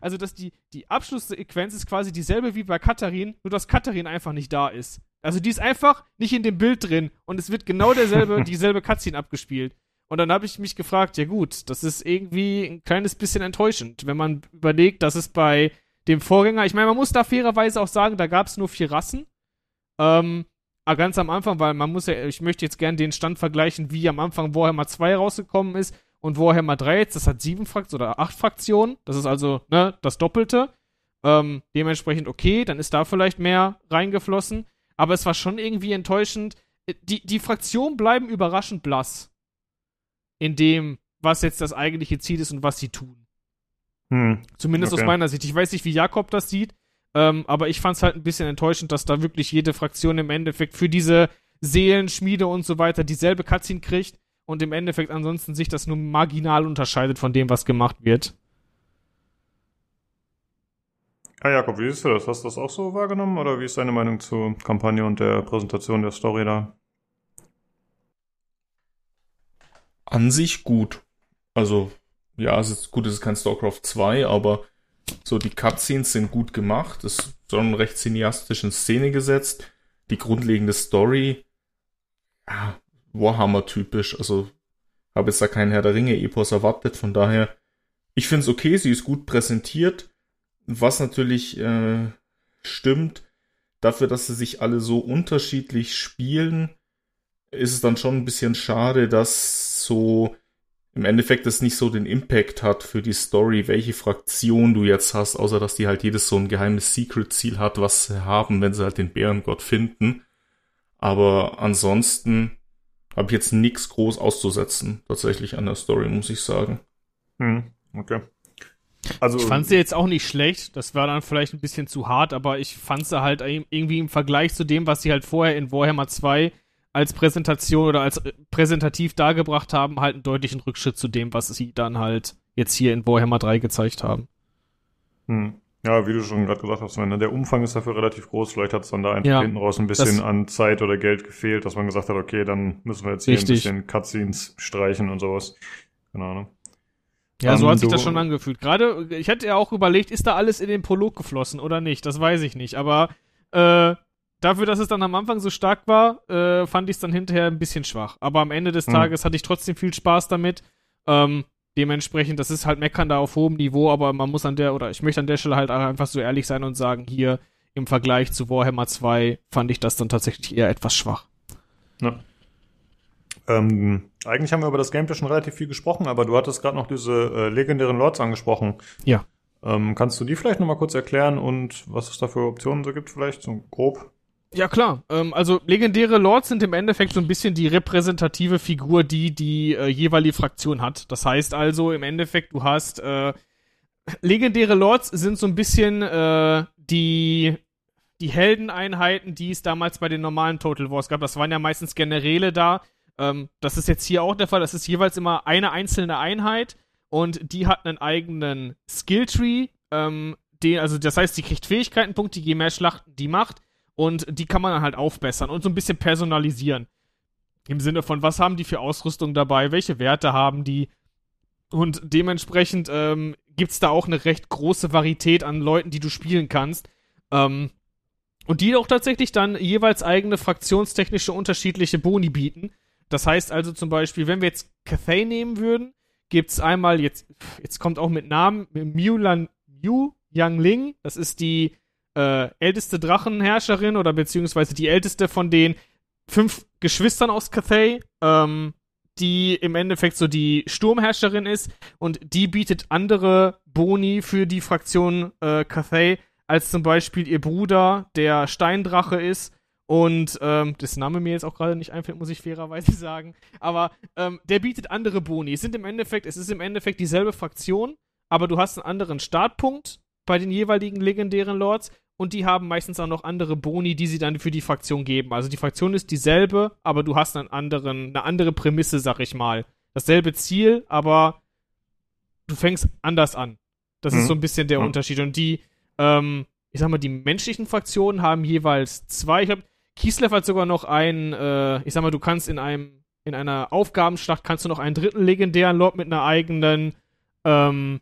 B: also dass die, die Abschlusssequenz ist quasi dieselbe wie bei Katharin, nur dass Katharin einfach nicht da ist. Also die ist einfach nicht in dem Bild drin und es wird genau derselbe, (laughs) dieselbe Cutscene abgespielt. Und dann habe ich mich gefragt, ja gut, das ist irgendwie ein kleines bisschen enttäuschend, wenn man überlegt, dass es bei dem Vorgänger, ich meine, man muss da fairerweise auch sagen, da gab es nur vier Rassen. Ähm, ah, ganz am Anfang, weil man muss ja, ich möchte jetzt gerne den Stand vergleichen, wie am Anfang Warhammer 2 rausgekommen ist und Warhammer 3 jetzt, das hat sieben Fraktionen oder acht Fraktionen. Das ist also ne, das Doppelte. Ähm, dementsprechend okay, dann ist da vielleicht mehr reingeflossen. Aber es war schon irgendwie enttäuschend. Äh, die, die Fraktionen bleiben überraschend blass. In dem, was jetzt das eigentliche Ziel ist und was sie tun. Hm. Zumindest okay. aus meiner Sicht. Ich weiß nicht, wie Jakob das sieht, ähm, aber ich fand es halt ein bisschen enttäuschend, dass da wirklich jede Fraktion im Endeffekt für diese Seelenschmiede und so weiter dieselbe Cutscene kriegt und im Endeffekt ansonsten sich das nur marginal unterscheidet von dem, was gemacht wird.
A: Ja, Jakob, wie siehst du das? Hast du das auch so wahrgenommen oder wie ist deine Meinung zur Kampagne und der Präsentation der Story da?
E: An sich gut. Also, ja, es ist gut, es ist kein StarCraft 2, aber so die Cutscenes sind gut gemacht. Es ist schon recht cineastisch in Szene gesetzt. Die grundlegende Story, ja, Warhammer-typisch. Also habe jetzt da keinen Herr der Ringe-Epos erwartet. Von daher, ich finde es okay, sie ist gut präsentiert. Was natürlich äh, stimmt, dafür, dass sie sich alle so unterschiedlich spielen, ist es dann schon ein bisschen schade, dass so im Endeffekt es nicht so den Impact hat für die Story, welche Fraktion du jetzt hast, außer dass die halt jedes so ein geheimes Secret-Ziel hat, was sie haben, wenn sie halt den Bärengott finden. Aber ansonsten habe ich jetzt nichts groß auszusetzen, tatsächlich an der Story, muss ich sagen.
A: Hm, okay. Also,
B: Ich fand sie jetzt auch nicht schlecht. Das war dann vielleicht ein bisschen zu hart, aber ich fand sie halt irgendwie im Vergleich zu dem, was sie halt vorher in Warhammer 2 als Präsentation oder als äh, präsentativ dargebracht haben, halt einen deutlichen Rückschritt zu dem, was sie dann halt jetzt hier in Warhammer 3 gezeigt haben.
A: hm. Ja, wie du schon gerade gesagt hast, Sven, ne, der Umfang ist dafür relativ groß. Vielleicht hat es dann da einfach
B: Ja,
A: hinten raus ein bisschen an Zeit oder Geld gefehlt, dass man gesagt hat, okay, dann müssen wir jetzt hier
B: Richtig.
A: ein bisschen Cutscenes streichen und sowas. Keine Ahnung.
B: Ja, so
A: Ähm,
B: hat sich das schon angefühlt. Gerade, ich hatte ja auch überlegt, ist da alles in den Prolog geflossen oder nicht? Das weiß ich nicht. Aber äh, dafür, dass es dann am Anfang so stark war, äh, fand ich es dann hinterher ein bisschen schwach. Aber am Ende des
A: Hm.
B: Tages hatte ich trotzdem viel Spaß damit. Ähm, dementsprechend, das ist halt Meckern da auf hohem Niveau, aber man muss an der, oder ich möchte an der Stelle halt auch einfach so ehrlich sein und sagen, hier im Vergleich zu Warhammer 2 fand ich das dann tatsächlich eher etwas schwach.
A: Ja. Ähm, eigentlich haben wir über das Gameplay schon relativ viel gesprochen, aber du hattest gerade noch diese äh, legendären Lords angesprochen.
B: Ja.
A: Ähm, kannst du die vielleicht nochmal kurz erklären und was es da für Optionen so gibt, vielleicht so grob?
B: Ja, klar. Ähm, also legendäre Lords sind im Endeffekt so ein bisschen die repräsentative Figur, die die äh, jeweilige Fraktion hat. Das heißt also im Endeffekt, du hast äh, legendäre Lords sind so ein bisschen äh, die die Heldeneinheiten, die es damals bei den normalen Total Wars gab. Das waren ja meistens Generäle da. Ähm, das ist jetzt hier auch der Fall. Das ist jeweils immer eine einzelne Einheit und die hat einen eigenen Skilltree. Ähm, den, also das heißt, sie kriegt Fähigkeitenpunkte, je mehr Schlachten die macht und die kann man dann halt aufbessern und so ein bisschen personalisieren. Im Sinne von, was haben die für Ausrüstung dabei, welche Werte haben die und dementsprechend ähm, gibt es da auch eine recht große Varietät an Leuten, die du spielen kannst. Ähm, und die auch tatsächlich dann jeweils eigene fraktionstechnische unterschiedliche Boni bieten. Das heißt also zum Beispiel, wenn wir jetzt Cathay nehmen würden, gibt's einmal, jetzt, jetzt kommt auch mit Namen, Mulan, Yu Yangling, das ist die äh, älteste Drachenherrscherin oder beziehungsweise die älteste von den fünf Geschwistern aus Cathay, ähm, die im Endeffekt so die Sturmherrscherin ist und die bietet andere Boni für die Fraktion äh, Cathay, als zum Beispiel ihr Bruder, der Steindrache ist und ähm, das Name mir jetzt auch gerade nicht einfällt, muss ich fairerweise (laughs) sagen. Aber ähm, der bietet andere Boni. Es sind im Endeffekt, es ist im Endeffekt dieselbe Fraktion, aber du hast einen anderen Startpunkt bei den jeweiligen legendären Lords und die haben meistens auch noch andere Boni, die sie dann für die Fraktion geben. Also die Fraktion ist dieselbe, aber du hast einen anderen, eine andere Prämisse, sag ich mal. Dasselbe Ziel, aber du fängst anders an. Das
A: Mhm.
B: ist so ein bisschen der
A: Ja.
B: Unterschied. Und die, ähm, ich sag mal, die menschlichen Fraktionen haben jeweils zwei. Ich glaube, Kislev hat sogar noch einen, äh, ich sag mal, du kannst in einem, in einer Aufgabenschlacht kannst du noch einen dritten legendären Lord mit einer eigenen, ähm,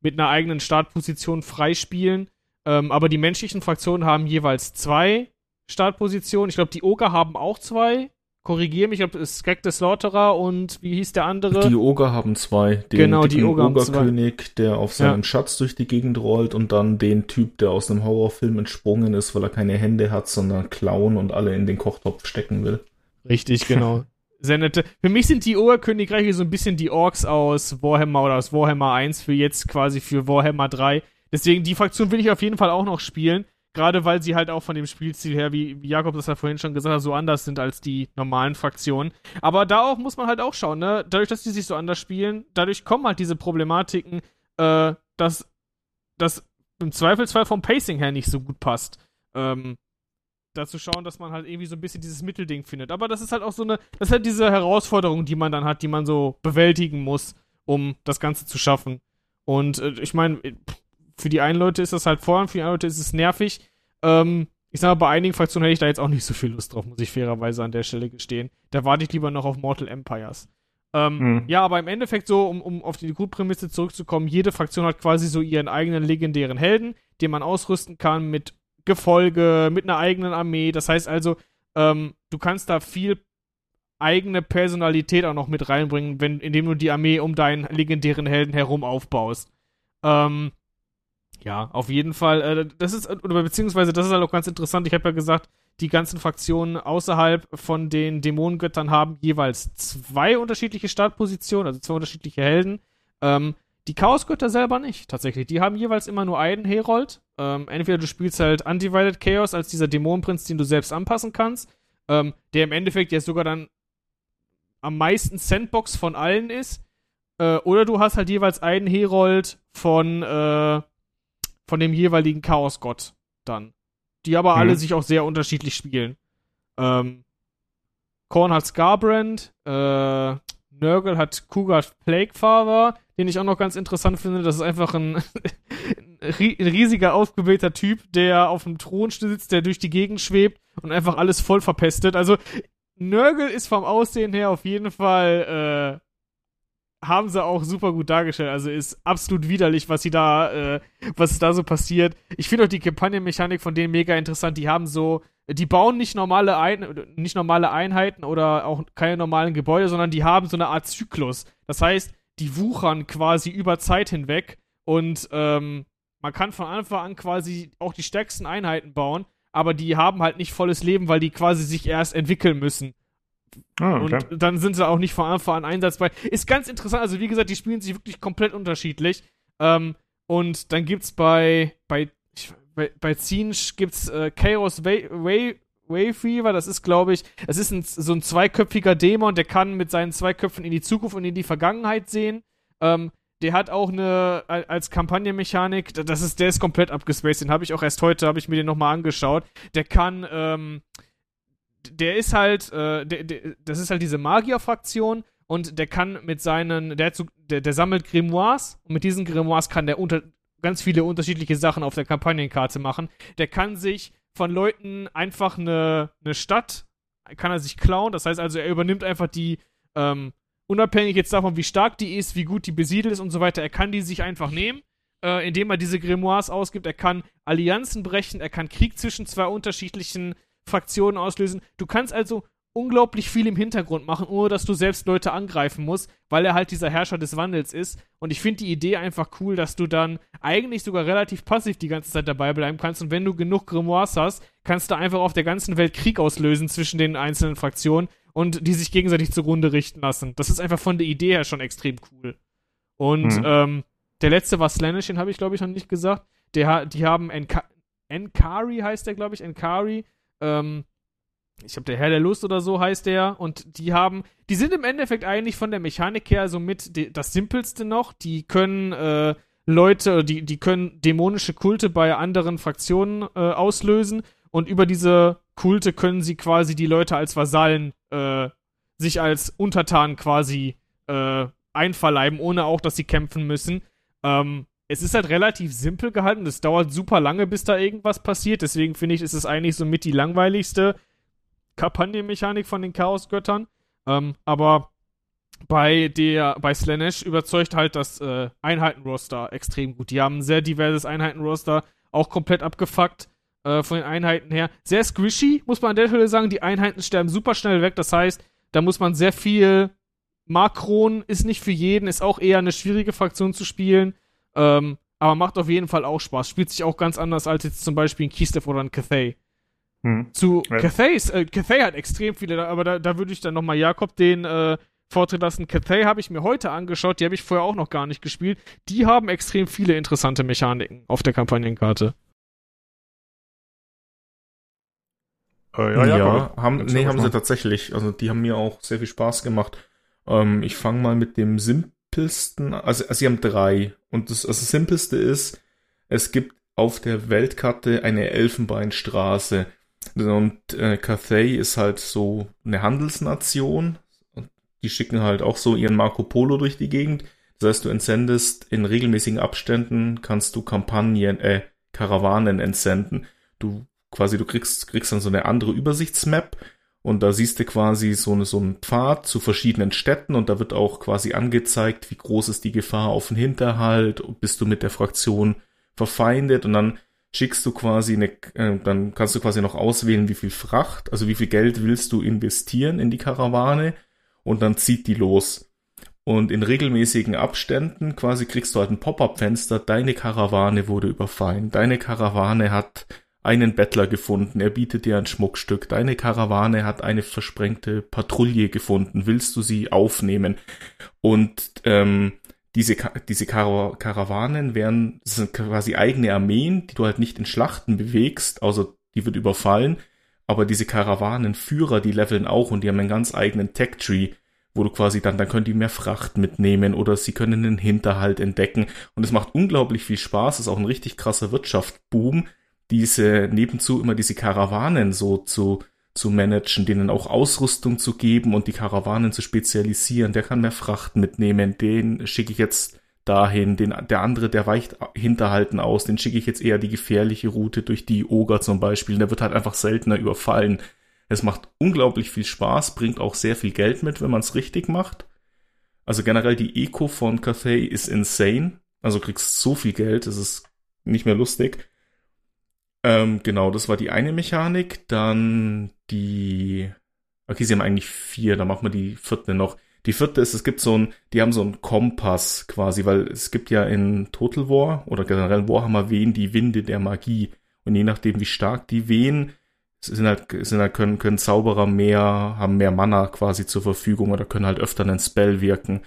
B: mit einer eigenen Startposition freispielen. Ähm, aber die menschlichen Fraktionen haben jeweils zwei Startpositionen. Ich glaube, die Oger haben auch zwei. Korrigiere mich, ob es Skek the Slaughterer und wie hieß der andere?
E: Die Oger haben zwei. Den
B: Genau, die Oger haben zwei.
E: Ogerkönig, der auf seinen
B: Ja.
E: Schatz durch die Gegend rollt und dann den Typ, der aus einem Horrorfilm entsprungen ist, weil er keine Hände hat, sondern klauen und alle in den Kochtopf stecken will.
B: Richtig, genau. (laughs) Sehr nette. Für mich sind die Oberkönigreiche so ein bisschen die Orks aus Warhammer oder aus Warhammer 1 für jetzt quasi für Warhammer 3. Deswegen, die Fraktion will ich auf jeden Fall auch noch spielen. Gerade weil sie halt auch von dem Spielziel her, wie, wie Jakob das ja vorhin schon gesagt hat, so anders sind als die normalen Fraktionen. Aber da auch muss man halt auch schauen, ne? Dadurch, dass die sich so anders spielen, dadurch kommen halt diese Problematiken, äh, dass das im Zweifelsfall vom Pacing her nicht so gut passt. Ähm, dazu schauen, dass man halt irgendwie so ein bisschen dieses Mittelding findet. Aber das ist halt auch so eine, das ist halt diese Herausforderung, die man dann hat, die man so bewältigen muss, um das Ganze zu schaffen. Und äh, ich meine, für die einen Leute ist das halt vor für die anderen Leute ist es nervig. Ähm, ich sag mal, bei einigen Fraktionen hätte ich da jetzt auch nicht so viel Lust drauf, muss ich fairerweise an der Stelle gestehen. Da warte ich lieber noch auf Mortal Empires. Ähm,
A: Mhm.
B: Ja, aber im Endeffekt so, um, um auf die Grundprämisse zurückzukommen, jede Fraktion hat quasi so ihren eigenen legendären Helden, den man ausrüsten kann mit Gefolge, mit einer eigenen Armee. Das heißt also, ähm, du kannst da viel eigene Personalität auch noch mit reinbringen, wenn, indem du die Armee um deinen legendären Helden herum aufbaust. Ähm, ja, auf jeden Fall. Äh, das ist, oder beziehungsweise, das ist halt auch ganz interessant. Ich habe ja gesagt, die ganzen Fraktionen außerhalb von den Dämonengöttern haben jeweils zwei unterschiedliche Startpositionen, also zwei unterschiedliche Helden. Ähm, die Chaosgötter selber nicht, tatsächlich. Die haben jeweils immer nur einen Herold. Ähm, entweder du spielst halt Undivided Chaos als dieser Dämonenprinz, den du selbst anpassen kannst, ähm, der im Endeffekt ja sogar dann am meisten Sandbox von allen ist. Äh, oder du hast halt jeweils einen Herold von, äh, von dem jeweiligen Chaosgott dann. Die aber
A: Mhm.
B: alle sich auch sehr unterschiedlich spielen. Ähm, Korn hat Scarbrand, äh, Nurgle hat Cougar Plaguefather, den ich auch noch ganz interessant finde. Das ist einfach ein, (laughs) ein ri- ein riesiger, aufgeblähter Typ, der auf dem Thron sitzt, der durch die Gegend schwebt und einfach alles voll verpestet. Also, Nurgle ist vom Aussehen her auf jeden Fall, äh, haben sie auch super gut dargestellt. Also ist absolut widerlich, was sie da, äh, was da so passiert. Ich finde auch die Kampagnenmechanik von denen mega interessant. Die haben so, die bauen nicht normale, Ein nicht normale Einheiten oder auch keine normalen Gebäude, sondern die haben so eine Art Zyklus. Das heißt, die wuchern quasi über Zeit hinweg und ähm, man kann von Anfang an quasi auch die stärksten Einheiten bauen, aber die haben halt nicht volles Leben, weil die quasi sich erst entwickeln müssen.
A: Ah, okay.
B: Und dann sind sie auch nicht von Anfang an einsatzbar. Ist ganz interessant. Also, wie gesagt, die spielen sich wirklich komplett unterschiedlich. Ähm, und dann gibt's bei, bei, ich, bei, bei Zinch gibt's äh, Chaos Way, Way, Wayfever. Das ist, glaube ich, es ist ein, so ein zweiköpfiger Dämon, der kann mit seinen zwei Köpfen in die Zukunft und in die Vergangenheit sehen. Ähm, der hat auch eine, als Kampagnenmechanik, das ist, der ist komplett abgespaced. Den habe ich auch erst heute, habe ich mir den nochmal angeschaut. Der kann, ähm, der ist halt, äh, der, der, das ist halt diese Magier-Fraktion und der kann mit seinen, der, so, der, der sammelt Grimoires und mit diesen Grimoires kann der unter, ganz viele unterschiedliche Sachen auf der Kampagnenkarte machen. Der kann sich von Leuten einfach eine, eine Stadt, kann er sich klauen, das heißt also, er übernimmt einfach die, ähm, unabhängig jetzt davon, wie stark die ist, wie gut die besiedelt ist und so weiter, er kann die sich einfach nehmen, äh, indem er diese Grimoires ausgibt, er kann Allianzen brechen, er kann Krieg zwischen zwei unterschiedlichen Fraktionen auslösen. Du kannst also unglaublich viel im Hintergrund machen, ohne dass du selbst Leute angreifen musst, weil er halt dieser Herrscher des Wandels ist. Und ich finde die Idee einfach cool, dass du dann eigentlich sogar relativ passiv die ganze Zeit dabei bleiben kannst. Und wenn du genug Grimoires hast, kannst du einfach auf der ganzen Welt Krieg auslösen zwischen den einzelnen Fraktionen und die sich gegenseitig zugrunde richten lassen. Das ist einfach von der Idee her schon extrem cool. Und
A: Mhm.
B: ähm, der letzte war Slanish, den habe ich glaube ich noch nicht gesagt. Der, die haben Enka Enkari heißt der, glaube ich, Enkari. Ähm, ich glaube, der Herr der Lust oder so heißt der. Und die haben, die sind im Endeffekt eigentlich von der Mechanik her so mit de, das simpelste noch. Die können äh, Leute, die, die können dämonische Kulte bei anderen Fraktionen äh, auslösen. Und über diese Kulte können sie quasi die Leute als Vasallen äh, sich als Untertanen quasi äh, einverleiben, ohne auch, dass sie kämpfen müssen. Ähm, es ist halt relativ simpel gehalten. Es dauert super lange, bis da irgendwas passiert. Deswegen finde ich, ist es eigentlich so mit die langweiligste Kampagnenmechanik von den Chaosgöttern. Ähm, aber bei der, bei Slanesh überzeugt halt das äh, Einheitenroster extrem gut. Die haben ein sehr diverses Einheitenroster, auch komplett abgefuckt äh, von den Einheiten her. Sehr squishy, muss man an der Stelle sagen. Die Einheiten sterben super schnell weg. Das heißt, da muss man sehr viel Makron ist nicht für jeden, ist auch eher eine schwierige Fraktion zu spielen. Ähm, aber macht auf jeden Fall auch Spaß. Spielt sich auch ganz anders als jetzt zum Beispiel ein Keystep oder ein Cathay.
A: Hm.
B: Zu
A: Ja.
B: Cathays, äh, Cathay hat extrem viele, aber da, da würde ich dann nochmal Jakob den äh, Vortritt lassen. Cathay habe ich mir heute angeschaut, die habe ich vorher auch noch gar nicht gespielt. Die haben extrem viele interessante Mechaniken auf der Kampagnenkarte.
A: Äh,
E: Ja,
A: Jakob,
E: haben,
A: willst du
E: nee, haben sie tatsächlich. Also die haben mir auch sehr viel Spaß gemacht. Ähm, ich fange mal mit dem simpelsten, also, also sie haben drei. Und das, also das simpelste ist, es gibt auf der Weltkarte eine Elfenbeinstraße. Und äh, Cathay ist halt so eine Handelsnation. Die schicken halt auch so ihren Marco Polo durch die Gegend. Das heißt, du entsendest in regelmäßigen Abständen, kannst du Kampagnen, äh, Karawanen entsenden. Du quasi, du kriegst, kriegst dann so eine andere Übersichtsmap und da siehst du quasi so, eine, so einen Pfad zu verschiedenen Städten und da wird auch quasi angezeigt, wie groß ist die Gefahr auf den Hinterhalt, bist du mit der Fraktion verfeindet und dann schickst du quasi eine, äh, dann kannst du quasi noch auswählen, wie viel Fracht, also wie viel Geld willst du investieren in die Karawane und dann zieht die los. Und in regelmäßigen Abständen quasi kriegst du halt ein Pop-up-Fenster, deine Karawane wurde überfallen, deine Karawane hat einen Bettler gefunden, er bietet dir ein Schmuckstück, deine Karawane hat eine versprengte Patrouille gefunden, willst du sie aufnehmen? Und ähm, diese, diese Kara Karawanen wären, sind quasi eigene Armeen, die du halt nicht in Schlachten bewegst, außer die wird überfallen, aber diese Karawanenführer, die leveln auch und die haben einen ganz eigenen Tech-Tree, wo du quasi dann, dann können die mehr Fracht mitnehmen oder sie können einen Hinterhalt entdecken. Und es macht unglaublich viel Spaß, ist auch ein richtig krasser Wirtschaftsboom, diese nebenzu immer diese Karawanen so zu, zu managen, denen auch Ausrüstung zu geben und die Karawanen zu spezialisieren. Der kann mehr Fracht mitnehmen, den schicke ich jetzt dahin, den, der andere, der weicht Hinterhalten aus, den schicke ich jetzt eher die gefährliche Route durch die Oger zum Beispiel. Der wird halt einfach seltener überfallen. Es macht unglaublich viel Spaß, bringt auch sehr viel Geld mit, wenn man es richtig macht. Also generell die Eco von Cathay ist insane. Also kriegst so viel Geld, es ist nicht mehr lustig. Ähm, genau, das war die eine Mechanik. Dann die. Okay, sie haben eigentlich vier, dann machen wir die vierte noch. Die vierte ist, es gibt so ein, die haben so einen Kompass quasi, weil es gibt ja in Total War oder generell Warhammer wehen die Winde der Magie. Und je nachdem, wie stark die wehen, sind halt, sind halt können, können Zauberer mehr, haben mehr Mana quasi zur Verfügung oder können halt öfter einen Spell wirken.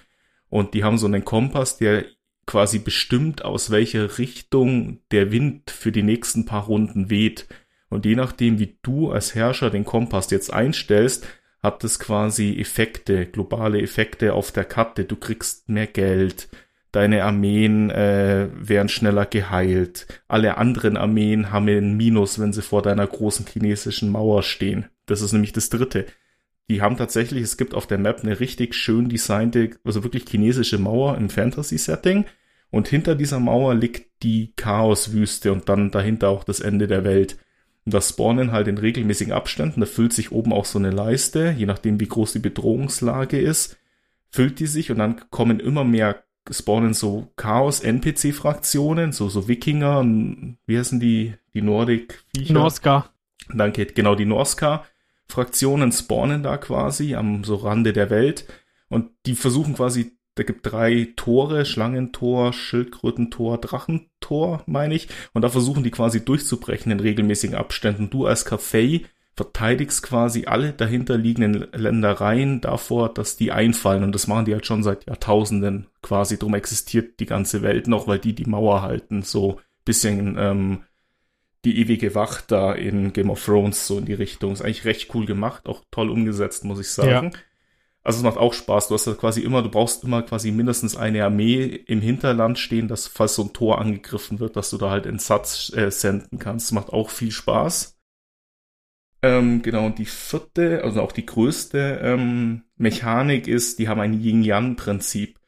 E: Und die haben so einen Kompass, der quasi bestimmt, aus welcher Richtung der Wind für die nächsten paar Runden weht. Und je nachdem, wie du als Herrscher den Kompass jetzt einstellst, hat es quasi Effekte, globale Effekte auf der Karte. Du kriegst mehr Geld, deine Armeen äh, werden schneller geheilt. Alle anderen Armeen haben ein Minus, wenn sie vor deiner großen chinesischen Mauer stehen. Das ist nämlich das dritte. Die haben tatsächlich, es gibt auf der Map eine richtig schön designte, also wirklich chinesische Mauer im Fantasy-Setting. Und hinter dieser Mauer liegt die Chaoswüste und dann dahinter auch das Ende der Welt. Und das spawnen halt in regelmäßigen Abständen. Da füllt sich oben auch so eine Leiste, je nachdem wie groß die Bedrohungslage ist, füllt die sich und dann kommen immer mehr spawnen so Chaos-NPC-Fraktionen, so, so Wikinger, wie heißen die, die Nordic-Viecher?
B: Norska.
E: Danke, genau, die Norska-Fraktionen spawnen da quasi am so Rande der Welt und die versuchen quasi, da gibt drei Tore, Schlangentor, Schildkrötentor, Drachentor, meine ich, und da versuchen die quasi durchzubrechen in regelmäßigen Abständen. Du als Café verteidigst quasi alle dahinterliegenden Ländereien davor, dass die einfallen. Und das machen die halt schon seit Jahrtausenden quasi. Drum existiert die ganze Welt noch, weil die die Mauer halten. So bisschen ähm, die ewige Wacht da in Game of Thrones, so in die Richtung. Ist eigentlich recht cool gemacht, auch toll umgesetzt, muss ich sagen. Ja. Also es macht auch Spaß. Du hast ja quasi immer, du brauchst immer quasi mindestens eine Armee im Hinterland stehen, dass falls so ein Tor angegriffen wird, dass du da halt in Satz äh, senden kannst. Das macht auch viel Spaß. Ähm, genau, und die vierte, also auch die größte ähm, Mechanik ist, die haben ein Yin-Yang-Prinzip.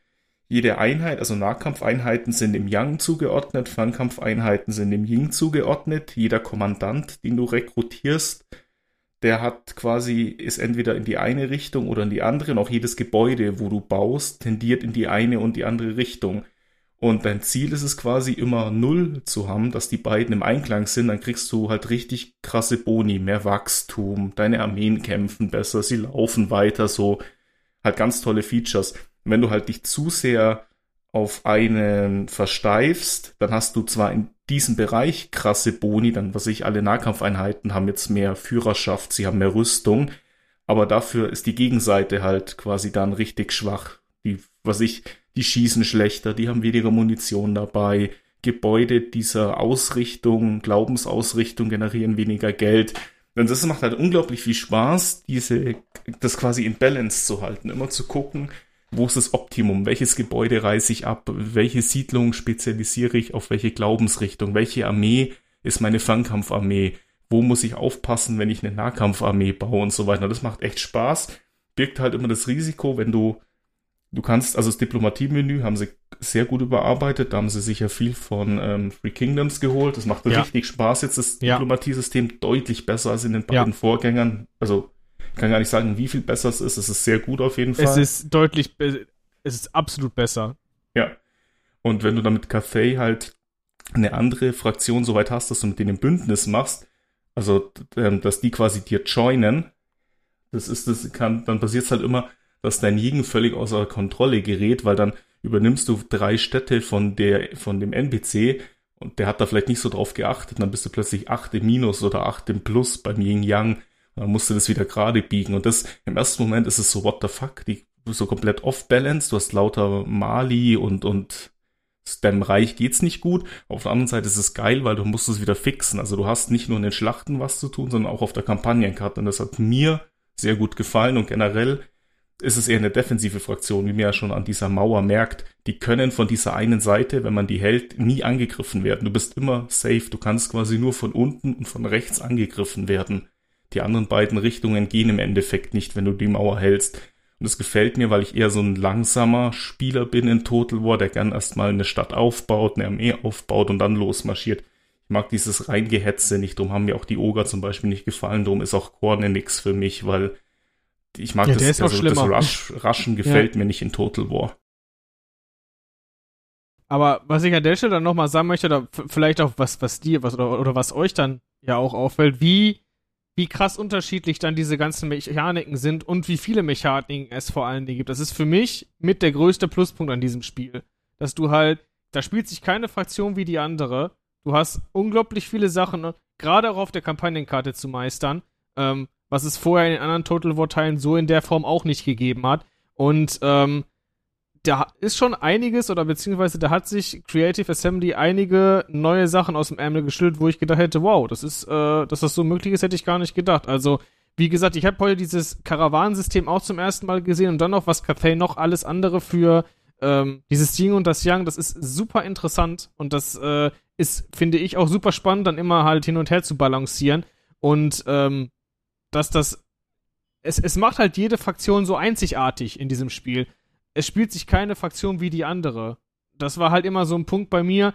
E: Jede Einheit, also Nahkampfeinheiten sind im Yang zugeordnet, Fernkampfeinheiten sind im Yin zugeordnet. Jeder Kommandant, den du rekrutierst, der hat quasi, ist entweder in die eine Richtung oder in die andere. Und auch jedes Gebäude, wo du baust, tendiert in die eine und die andere Richtung. Und dein Ziel ist es quasi immer null zu haben, dass die beiden im Einklang sind, dann kriegst du halt richtig krasse Boni, mehr Wachstum, deine Armeen kämpfen besser, sie laufen weiter, so halt ganz tolle Features. Und wenn du halt dich zu sehr auf einen versteifst, dann hast du zwar in diesem Bereich krasse Boni, dann was ich, alle Nahkampfeinheiten haben jetzt mehr Führerschaft, sie haben mehr Rüstung, aber dafür ist die Gegenseite halt quasi dann richtig schwach. Die, was ich, die schießen schlechter, die haben weniger Munition dabei, Gebäude dieser Ausrichtung, Glaubensausrichtung generieren weniger Geld. Und das macht halt unglaublich viel Spaß, diese, das quasi in Balance zu halten, immer zu gucken, wo ist das Optimum, welches Gebäude reiße ich ab, welche Siedlung spezialisiere ich auf welche Glaubensrichtung, welche Armee ist meine Fernkampfarmee, wo muss ich aufpassen, wenn ich eine Nahkampfarmee baue und so weiter. Das macht echt Spaß, birgt halt immer das Risiko, wenn du Du kannst, also das Diplomatie-Menü haben sie sehr gut überarbeitet. Da haben sie sicher viel von ähm, Free Kingdoms geholt. Das macht ja. richtig Spaß jetzt, das ja. Diplomatiesystem deutlich besser als in den beiden ja. Vorgängern. Also, kann gar nicht sagen, wie viel besser es ist. Es ist sehr gut auf jeden Fall.
B: Es ist deutlich, es ist absolut besser.
E: Ja. Und wenn du dann mit Cathay halt eine andere Fraktion so weit hast, dass du mit denen ein Bündnis machst, also, ähm, dass die quasi dir joinen, das ist, das kann, dann passiert es halt immer, dass dein Jigen völlig außer Kontrolle gerät, weil dann übernimmst du drei Städte von der, von dem NPC und der hat da vielleicht nicht so drauf geachtet, dann bist du plötzlich acht im Minus oder acht im Plus beim Yin Yang. Und dann musst du das wieder gerade biegen. Und das, im ersten Moment ist es so, what the fuck, die, so komplett off-balance. Du hast lauter Mali und, und deinem Reich geht's nicht gut. Auf der anderen Seite ist es geil, weil du musst es wieder fixen. Also du hast nicht nur in den Schlachten was zu tun, sondern auch auf der Kampagnenkarte. Und das hat mir sehr gut gefallen und generell ist es eher eine defensive Fraktion, wie man ja schon an dieser Mauer merkt. Die können von dieser einen Seite, wenn man die hält, nie angegriffen werden. Du bist immer safe. Du kannst quasi nur von unten und von rechts angegriffen werden. Die anderen beiden Richtungen gehen im Endeffekt nicht, wenn du die Mauer hältst. Und das gefällt mir, weil ich eher so ein langsamer Spieler bin in Total War, der gern erstmal eine Stadt aufbaut, eine Armee aufbaut und dann losmarschiert. Ich mag dieses Reingehetze nicht, darum haben mir auch die Oger zum Beispiel nicht gefallen, darum ist auch Korne nix für mich, weil ich mag
B: Ja,
E: das,
B: ist
E: also, das. Rush, Rushen gefällt mir nicht in Total War.
B: Aber was ich an der Stelle dann nochmal sagen möchte, oder vielleicht auch was, was dir, was, oder, oder was euch dann ja auch auffällt, wie, wie krass unterschiedlich dann diese ganzen Mechaniken sind und wie viele Mechaniken es vor allen Dingen gibt. Das ist für mich mit der größte Pluspunkt an diesem Spiel. Dass du halt, da spielt sich keine Fraktion wie die andere. Du hast unglaublich viele Sachen, ne, gerade auch auf der Kampagnenkarte zu meistern, ähm, was es vorher in den anderen Total War Teilen so in der Form auch nicht gegeben hat. Und ähm, da ist schon einiges oder beziehungsweise da hat sich Creative Assembly einige neue Sachen aus dem Ärmel geschüttelt, wo ich gedacht hätte, wow, das ist, äh, dass das so möglich ist, hätte ich gar nicht gedacht. Also, wie gesagt, ich habe heute dieses Karawanensystem auch zum ersten Mal gesehen und dann noch, was Cathay noch alles andere für ähm, dieses Yin und das Yang, das ist super interessant und das äh, ist, finde ich, auch super spannend, dann immer halt hin und her zu balancieren und ähm, dass das es, es macht halt jede Fraktion so einzigartig in diesem Spiel es spielt sich keine Fraktion wie die andere. Das war halt immer so ein Punkt bei mir,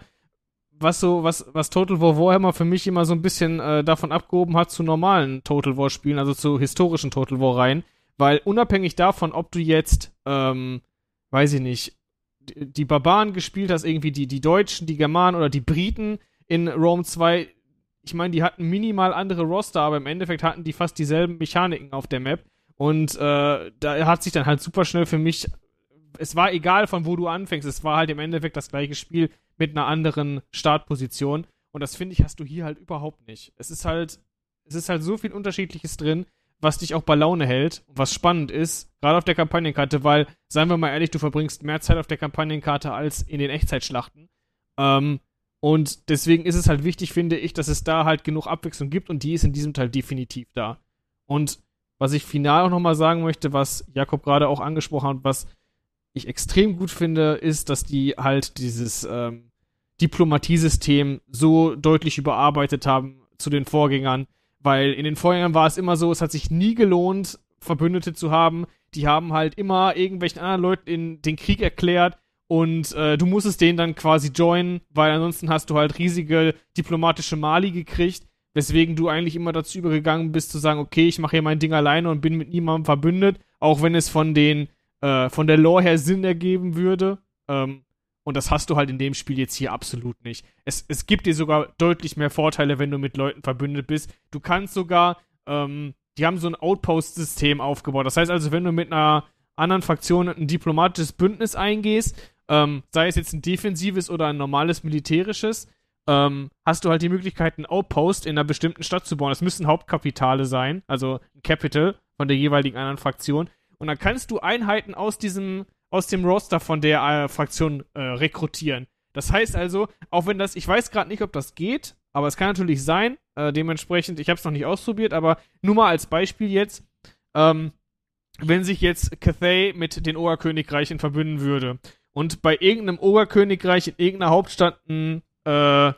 B: was so, was, was Total War Warhammer für mich immer so ein bisschen äh, davon abgehoben hat zu normalen Total War Spielen, also zu historischen Total War Reihen, weil unabhängig davon, ob du jetzt, ähm, weiß ich nicht, die, die Barbaren gespielt hast, irgendwie die, die Deutschen, die Germanen oder die Briten in Rome 2, ich meine, die hatten minimal andere Roster, aber im Endeffekt hatten die fast dieselben Mechaniken auf der Map. Und äh, da hat sich dann halt super schnell für mich es war egal, von wo du anfängst. Es war halt im Endeffekt das gleiche Spiel mit einer anderen Startposition. Und das finde ich, hast du hier halt überhaupt nicht. Es ist halt, es ist halt so viel Unterschiedliches drin, was dich auch bei Laune hält und was spannend ist, gerade auf der Kampagnenkarte, weil, seien wir mal ehrlich, du verbringst mehr Zeit auf der Kampagnenkarte als in den Echtzeitschlachten. Ähm, und deswegen ist es halt wichtig, finde ich, dass es da halt genug Abwechslung gibt und die ist in diesem Teil definitiv da. Und was ich final auch nochmal sagen möchte, was Jakob gerade auch angesprochen hat, was ich extrem gut finde, ist, dass die halt dieses ähm, Diplomatiesystem so deutlich überarbeitet haben zu den Vorgängern, weil in den Vorgängern war es immer so, es hat sich nie gelohnt, Verbündete zu haben. Die haben halt immer irgendwelchen anderen Leuten in den Krieg erklärt und äh, du musstest den dann quasi joinen, weil ansonsten hast du halt riesige diplomatische Mali gekriegt, weswegen du eigentlich immer dazu übergegangen bist zu sagen, okay, ich mache hier mein Ding alleine und bin mit niemandem verbündet, auch wenn es von den äh, von der Lore her Sinn ergeben würde. Ähm, und das hast du halt in dem Spiel jetzt hier absolut nicht. Es, es gibt dir sogar deutlich mehr Vorteile, wenn du mit Leuten verbündet bist. Du kannst sogar, ähm, die haben so ein Outpost-System aufgebaut. Das heißt also, wenn du mit einer anderen Fraktion ein diplomatisches Bündnis eingehst, ähm, sei es jetzt ein defensives oder ein normales militärisches, ähm, hast du halt die Möglichkeit, ein Outpost in einer bestimmten Stadt zu bauen. Das müssen Hauptkapitale sein, also ein Capital von der jeweiligen anderen Fraktion. Und dann kannst du Einheiten aus diesem, aus dem Roster von der äh, Fraktion äh, rekrutieren. Das heißt also, auch wenn das, ich weiß gerade nicht, ob das geht, aber es kann natürlich sein. Äh, dementsprechend, ich habe es noch nicht ausprobiert, aber nur mal als Beispiel jetzt, ähm, wenn sich jetzt Cathay mit den Ogerkönigreichen verbünden würde und bei irgendeinem Ogerkönigreich in irgendeiner Hauptstadt ein, äh,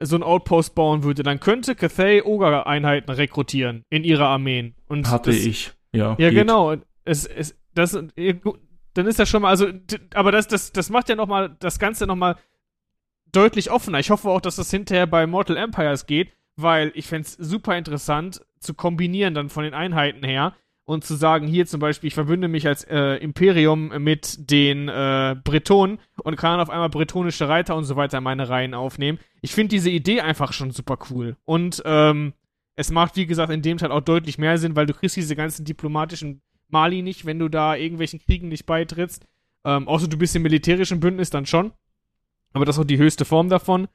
B: so ein Outpost bauen würde, dann könnte Cathay Oger-Einheiten rekrutieren in ihre Armeen. Und
E: Hatte
B: das,
E: ich. Ja,
B: ja,
E: geht.
B: genau. Es, es, das, dann ist das schon mal, also, aber das, das, das macht ja noch mal das Ganze noch mal deutlich offener. Ich hoffe auch, dass das hinterher bei Mortal Empires geht, weil ich fände es super interessant zu kombinieren dann von den Einheiten her und zu sagen, hier zum Beispiel, ich verbünde mich als äh, Imperium mit den äh, Bretonen und kann dann auf einmal bretonische Reiter und so weiter in meine Reihen aufnehmen. Ich finde diese Idee einfach schon super cool. Und ähm, es macht, wie gesagt, in dem Teil auch deutlich mehr Sinn, weil du kriegst diese ganzen diplomatischen Mali nicht, wenn du da irgendwelchen Kriegen nicht beitrittst. Ähm, außer du bist im militärischen Bündnis dann schon. Aber das ist auch die höchste Form davon.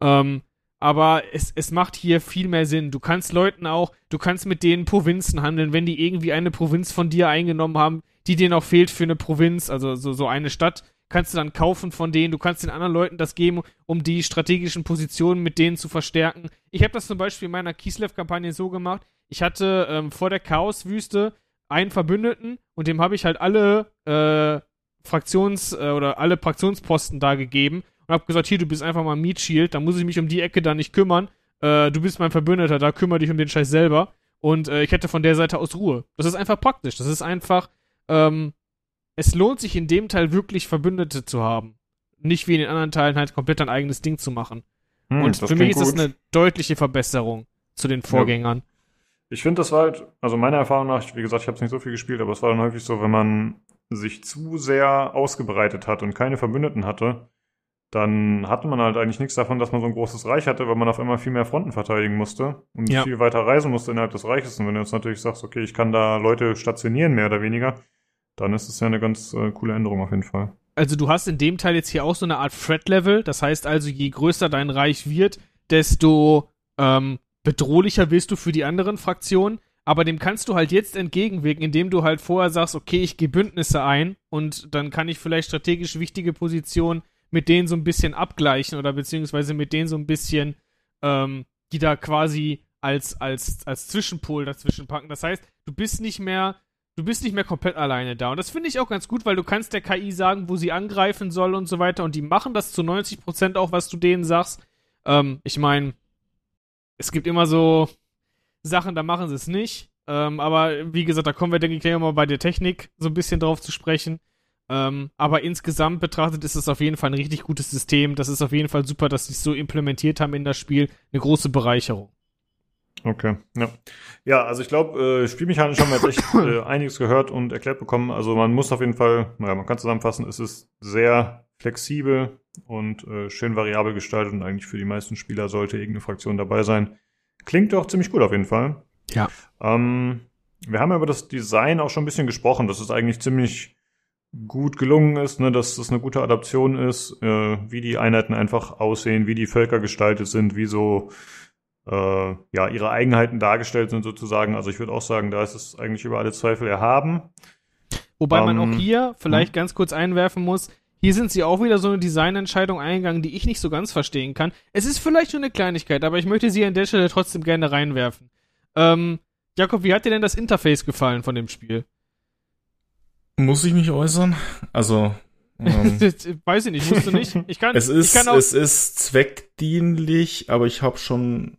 B: Ähm, aber es, es macht hier viel mehr Sinn. Du kannst Leuten auch, du kannst mit denen Provinzen handeln, wenn die irgendwie eine Provinz von dir eingenommen haben, die dir noch fehlt für eine Provinz, also so, so eine Stadt, kannst du dann kaufen von denen. Du kannst den anderen Leuten das geben, um die strategischen Positionen mit denen zu verstärken. Ich habe das zum Beispiel in meiner Kislev-Kampagne so gemacht. Ich hatte ähm, vor der Chaoswüste einen Verbündeten und dem habe ich halt alle äh, Fraktions- äh, oder alle Fraktionsposten da gegeben und habe gesagt, hier, du bist einfach mal Meat Shield, da muss ich mich um die Ecke da nicht kümmern. Äh, du bist mein Verbündeter, da kümmere dich um den Scheiß selber. Und äh, ich hätte von der Seite aus Ruhe. Das ist einfach praktisch. Das ist einfach, ähm, es lohnt sich in dem Teil wirklich Verbündete zu haben. Nicht wie in den anderen Teilen halt komplett ein eigenes Ding zu machen.
A: Hm,
B: und
A: das
B: für mich ist das
A: gut.
B: eine deutliche Verbesserung zu den Vorgängern.
A: Ich finde, das war halt, also meiner Erfahrung nach, wie gesagt, ich habe es nicht so viel gespielt, aber es war dann häufig so, wenn man sich zu sehr ausgebreitet hat und keine Verbündeten hatte, dann hatte man halt eigentlich nichts davon, dass man so ein großes Reich hatte, weil man auf einmal viel mehr Fronten verteidigen musste und
B: Ja.
A: viel weiter reisen musste innerhalb des Reiches. Und wenn du jetzt natürlich sagst, okay, ich kann da Leute stationieren, mehr oder weniger, dann ist es ja eine ganz äh, coole Änderung auf jeden Fall.
B: Also du hast in dem Teil jetzt hier auch so eine Art Threat-Level. Das heißt also, je größer dein Reich wird, desto ähm, bedrohlicher wirst du für die anderen Fraktionen. Aber dem kannst du halt jetzt entgegenwirken, indem du halt vorher sagst, okay, ich gehe Bündnisse ein und dann kann ich vielleicht strategisch wichtige Positionen mit denen so ein bisschen abgleichen oder beziehungsweise mit denen so ein bisschen, ähm, die da quasi als, als, als Zwischenpol dazwischen packen. Das heißt, du bist nicht mehr, du bist nicht mehr komplett alleine da. Und das finde ich auch ganz gut, weil du kannst der KI sagen, wo sie angreifen soll und so weiter. Und die machen das zu 90% auch, was du denen sagst. Ähm, ich meine, es gibt immer so Sachen, da machen sie es nicht. Ähm, aber wie gesagt, da kommen wir, denke ich, gleich mal bei der Technik so ein bisschen drauf zu sprechen. Ähm, aber insgesamt betrachtet ist es auf jeden Fall ein richtig gutes System. Das ist auf jeden Fall super, dass sie es so implementiert haben in das Spiel. Eine große Bereicherung.
A: Okay, ja. Ja, also ich glaube, äh, spielmechanisch haben wir jetzt echt (coughs) äh, einiges gehört und erklärt bekommen. Also man muss auf jeden Fall, naja, man kann zusammenfassen, es ist sehr flexibel und äh, schön variabel gestaltet und eigentlich für die meisten Spieler sollte irgendeine Fraktion dabei sein. Klingt doch ziemlich gut auf jeden Fall.
B: Ja.
A: Ähm, wir haben ja über das Design auch schon ein bisschen gesprochen, dass es eigentlich ziemlich gut gelungen ist, ne, dass es eine gute Adaption ist, äh, wie die Einheiten einfach aussehen, wie die Völker gestaltet sind, wie so äh, ja ihre Eigenheiten dargestellt sind sozusagen. Also ich würde auch sagen, da ist es eigentlich über alle Zweifel erhaben.
B: Wobei man
A: Ähm,
B: auch hier vielleicht ganz kurz einwerfen muss, hier sind sie auch wieder so eine Designentscheidung eingegangen, die ich nicht so ganz verstehen kann. Es ist vielleicht nur eine Kleinigkeit, aber ich möchte sie an der Stelle trotzdem gerne reinwerfen. Ähm, Jakob, wie hat dir denn das Interface gefallen von dem Spiel?
E: Muss ich mich äußern? Also, ähm, (laughs)
B: Weiß ich nicht, musst du nicht. Ich kann, (laughs)
E: es
B: ich
E: ist,
B: kann auch,
E: es ist zweckdienlich, aber ich habe schon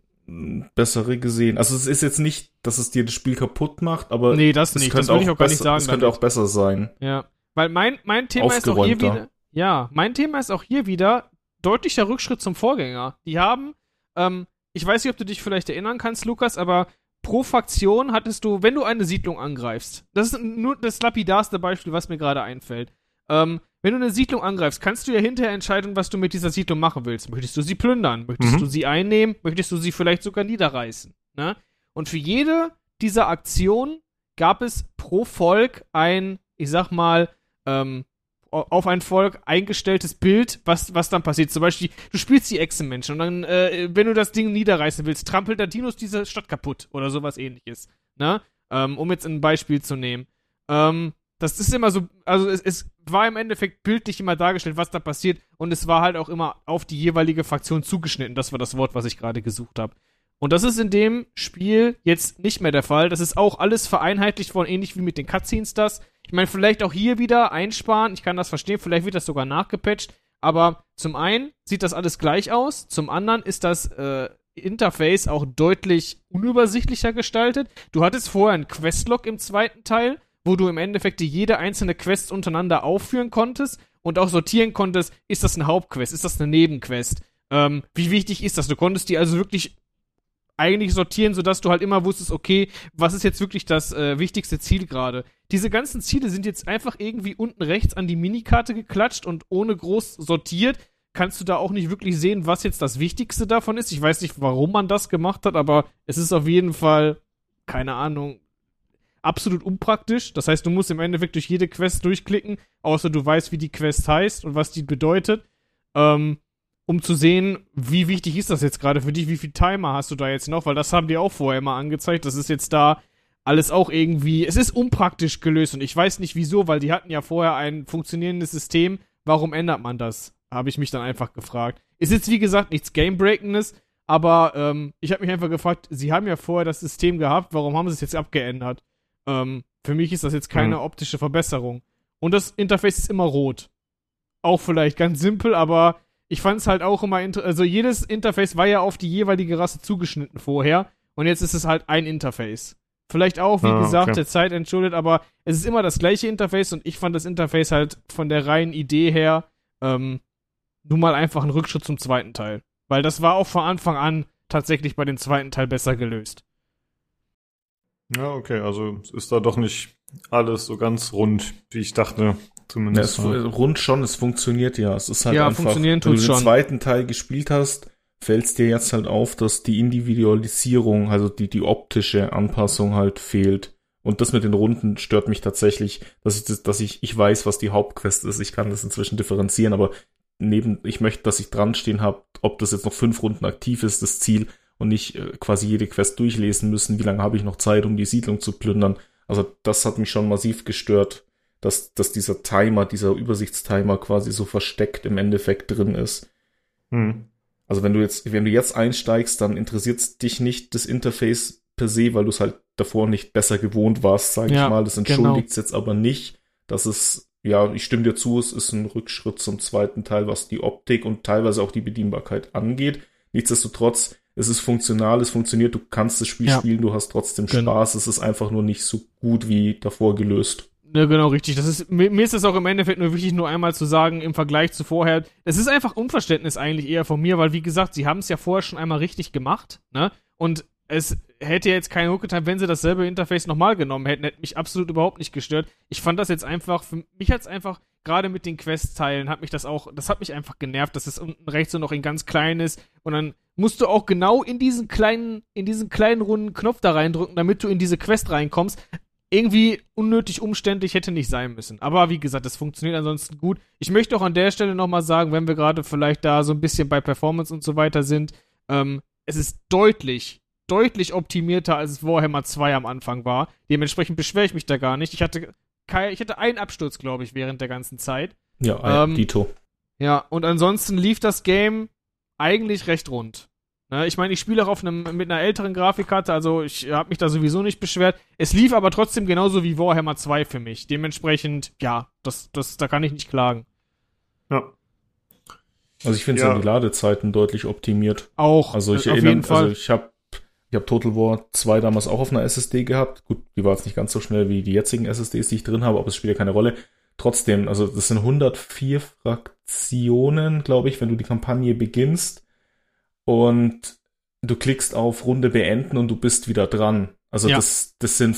E: bessere gesehen. Also es ist jetzt nicht, dass es dir das Spiel kaputt macht, aber
B: Nee, das
E: es
B: nicht.
E: könnte
B: Das will ich auch gar nicht
E: besser-
B: sagen
E: Es könnte
B: damit.
E: auch besser sein.
B: Ja, weil mein, mein Thema ist auch hier wieder. Ja, mein Thema ist auch hier wieder deutlicher Rückschritt zum Vorgänger. Die haben, ähm, ich weiß nicht, ob du dich vielleicht erinnern kannst, Lukas, aber pro Fraktion hattest du, wenn du eine Siedlung angreifst, das ist nur das lapidarste Beispiel, was mir gerade einfällt. Ähm, wenn du eine Siedlung angreifst, kannst du ja hinterher entscheiden, was du mit dieser Siedlung machen willst. Möchtest du sie plündern? Möchtest
A: Mhm.
B: du sie einnehmen? Möchtest du sie vielleicht sogar niederreißen? Ne? Und für jede dieser Aktionen gab es pro Volk ein, ich sag mal, ähm, au- auf ein Volk eingestelltes Bild, was, was dann passiert. Zum Beispiel, du spielst die Echsenmenschen und dann, äh, wenn du das Ding niederreißen willst, trampelt der Dinos diese Stadt kaputt oder sowas ähnliches. Ne? Ähm, um jetzt ein Beispiel zu nehmen. Ähm, das ist immer so, also es, es war im Endeffekt bildlich immer dargestellt, was da passiert und es war halt auch immer auf die jeweilige Fraktion zugeschnitten. Das war das Wort, was ich gerade gesucht habe. Und das ist in dem Spiel jetzt nicht mehr der Fall. Das ist auch alles vereinheitlicht worden, ähnlich wie mit den Cutscenes das. Ich meine, vielleicht auch hier wieder einsparen. Ich kann das verstehen. Vielleicht wird das sogar nachgepatcht. Aber zum einen sieht das alles gleich aus. Zum anderen ist das äh, Interface auch deutlich unübersichtlicher gestaltet. Du hattest vorher einen Questlog im zweiten Teil, wo du im Endeffekt jede einzelne Quest untereinander aufführen konntest und auch sortieren konntest, ist das eine Hauptquest, ist das eine Nebenquest? Ähm, wie wichtig ist das? Du konntest die also wirklich eigentlich sortieren, sodass du halt immer wusstest, okay, was ist jetzt wirklich das äh, wichtigste Ziel gerade. Diese ganzen Ziele sind jetzt einfach irgendwie unten rechts an die Minikarte geklatscht und ohne groß sortiert kannst du da auch nicht wirklich sehen, was jetzt das Wichtigste davon ist. Ich weiß nicht, warum man das gemacht hat, aber es ist auf jeden Fall, keine Ahnung, absolut unpraktisch. Das heißt, du musst im Endeffekt durch jede Quest durchklicken, außer du weißt, wie die Quest heißt und was die bedeutet. Ähm, um zu sehen, wie wichtig ist das jetzt gerade für dich, wie viel Timer hast du da jetzt noch, weil das haben die auch vorher mal angezeigt. Das ist jetzt da alles auch irgendwie, es ist unpraktisch gelöst und ich weiß nicht wieso, weil die hatten ja vorher ein funktionierendes System. Warum ändert man das? Habe ich mich dann einfach gefragt. Ist jetzt wie gesagt nichts Gamebreakendes, aber ähm, ich habe mich einfach gefragt, sie haben ja vorher das System gehabt, warum haben sie es jetzt abgeändert? Ähm, Für mich ist das jetzt keine
A: Mhm.
B: optische Verbesserung. Und das Interface ist immer rot. Auch vielleicht ganz simpel, aber ich fand es halt auch immer, also jedes Interface war ja auf die jeweilige Rasse zugeschnitten vorher und jetzt ist es halt ein Interface. Vielleicht auch, wie
A: Ah,
B: gesagt,
A: okay.
B: der Zeit entschuldet, aber es ist immer das gleiche Interface und ich fand das Interface halt von der reinen Idee her ähm, nun mal einfach ein Rückschritt zum zweiten Teil. Weil das war auch von Anfang an tatsächlich bei dem zweiten Teil besser gelöst.
A: Ja, okay, also es ist da doch nicht alles so ganz rund, wie ich dachte.
E: Ja,
A: Zumindest.
E: es, rund schon, es funktioniert ja. Es ist halt
B: Ja,
E: einfach,
B: funktionieren
E: wenn du den
B: schon.
E: zweiten Teil gespielt hast, fällt es dir jetzt halt auf, dass die Individualisierung, also die, die optische Anpassung halt fehlt. Und das mit den Runden stört mich tatsächlich, dass ich, das, dass ich, ich weiß, was die Hauptquest ist. Ich kann das inzwischen differenzieren, aber neben, ich möchte, dass ich dran stehen habe, ob das jetzt noch fünf Runden aktiv ist, das Ziel, und nicht äh, quasi jede Quest durchlesen müssen. Wie lange habe ich noch Zeit, um die Siedlung zu plündern? Also das hat mich schon massiv gestört, dass, dass dieser Timer, dieser Übersichtstimer quasi so versteckt im Endeffekt drin ist.
A: Hm.
E: Also wenn du jetzt, wenn du jetzt einsteigst, dann interessiert dich nicht das Interface per se, weil du es halt davor nicht besser gewohnt warst, sag
B: Ja,
E: ich mal. Das
B: genau.
E: entschuldigt jetzt aber nicht, dass es, ja, ich stimme dir zu, es ist ein Rückschritt zum zweiten Teil, was die Optik und teilweise auch die Bedienbarkeit angeht. Nichtsdestotrotz, es ist funktional, es funktioniert, du kannst das Spiel
B: Ja.
E: spielen, du hast trotzdem
B: Genau.
E: Spaß, es ist einfach nur nicht so gut wie davor gelöst.
B: Ja, genau, richtig. Das ist, mir, mir ist es auch im Endeffekt nur wichtig, nur einmal zu sagen, im Vergleich zu vorher, es ist einfach Unverständnis eigentlich eher von mir, weil wie gesagt, sie haben es ja vorher schon einmal richtig gemacht, ne? Und es hätte jetzt keinen Hook getan, wenn sie dasselbe Interface nochmal genommen hätten, hätte mich absolut überhaupt nicht gestört. Ich fand das jetzt einfach, für mich hat es einfach, gerade mit den Quest-Teilen, hat mich das auch, das hat mich einfach genervt, dass es unten rechts so noch in ganz klein ist und dann musst du auch genau in diesen kleinen, in diesen kleinen runden Knopf da reindrücken, damit du in diese Quest reinkommst irgendwie unnötig umständlich hätte nicht sein müssen. Aber wie gesagt, das funktioniert ansonsten gut. Ich möchte auch an der Stelle nochmal sagen, wenn wir gerade vielleicht da so ein bisschen bei Performance und so weiter sind, ähm, es ist deutlich, deutlich optimierter, als es Warhammer 2 am Anfang war. Dementsprechend beschwere ich mich da gar nicht. Ich hatte, ich hatte einen Absturz, glaube ich, während der ganzen Zeit.
E: Ja,
B: Ähm,
E: Dito.
B: Ja, und ansonsten lief das Game eigentlich recht rund. Ne, ich meine, ich spiele auch auf einem, mit einer älteren Grafikkarte, also ich habe mich da sowieso nicht beschwert. Es lief aber trotzdem genauso wie Warhammer 2 für mich. Dementsprechend, ja, das, das, da kann ich nicht klagen.
A: Ja.
E: Also ich finde
A: Ja.
E: ja. die Ladezeiten deutlich optimiert.
B: Auch,
E: Also ich
B: äh, auf
E: erinnere,
B: jeden Fall.
E: also ich habe ich hab Total War 2 damals auch auf einer SSD gehabt. Gut, die war jetzt nicht ganz so schnell wie die jetzigen SSDs, die ich drin habe, aber es spielt ja keine Rolle. Trotzdem, also das sind 104 Fraktionen, glaube ich, wenn du die Kampagne beginnst und du klickst auf Runde beenden und du bist wieder dran. Also
B: Ja.
E: das, das sind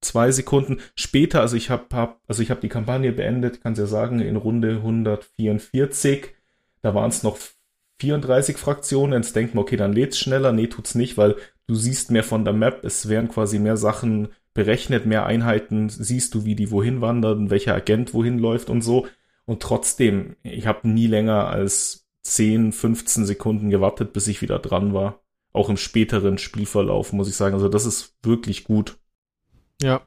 E: zwei Sekunden später, also ich habe hab, also ich habe die Kampagne beendet, kannst ja sagen, in Runde 144. Da waren es noch 34 Fraktionen. Jetzt denkt man, okay, dann lädt's schneller. Nee, tut's nicht, weil du siehst mehr von der Map. Es werden quasi mehr Sachen berechnet, mehr Einheiten. Siehst du, wie die wohin wandern, welcher Agent wohin läuft und so. Und trotzdem, ich habe nie länger als 10, 15 Sekunden gewartet, bis ich wieder dran war. Auch im späteren Spielverlauf, muss ich sagen. Also das ist wirklich gut.
B: Ja.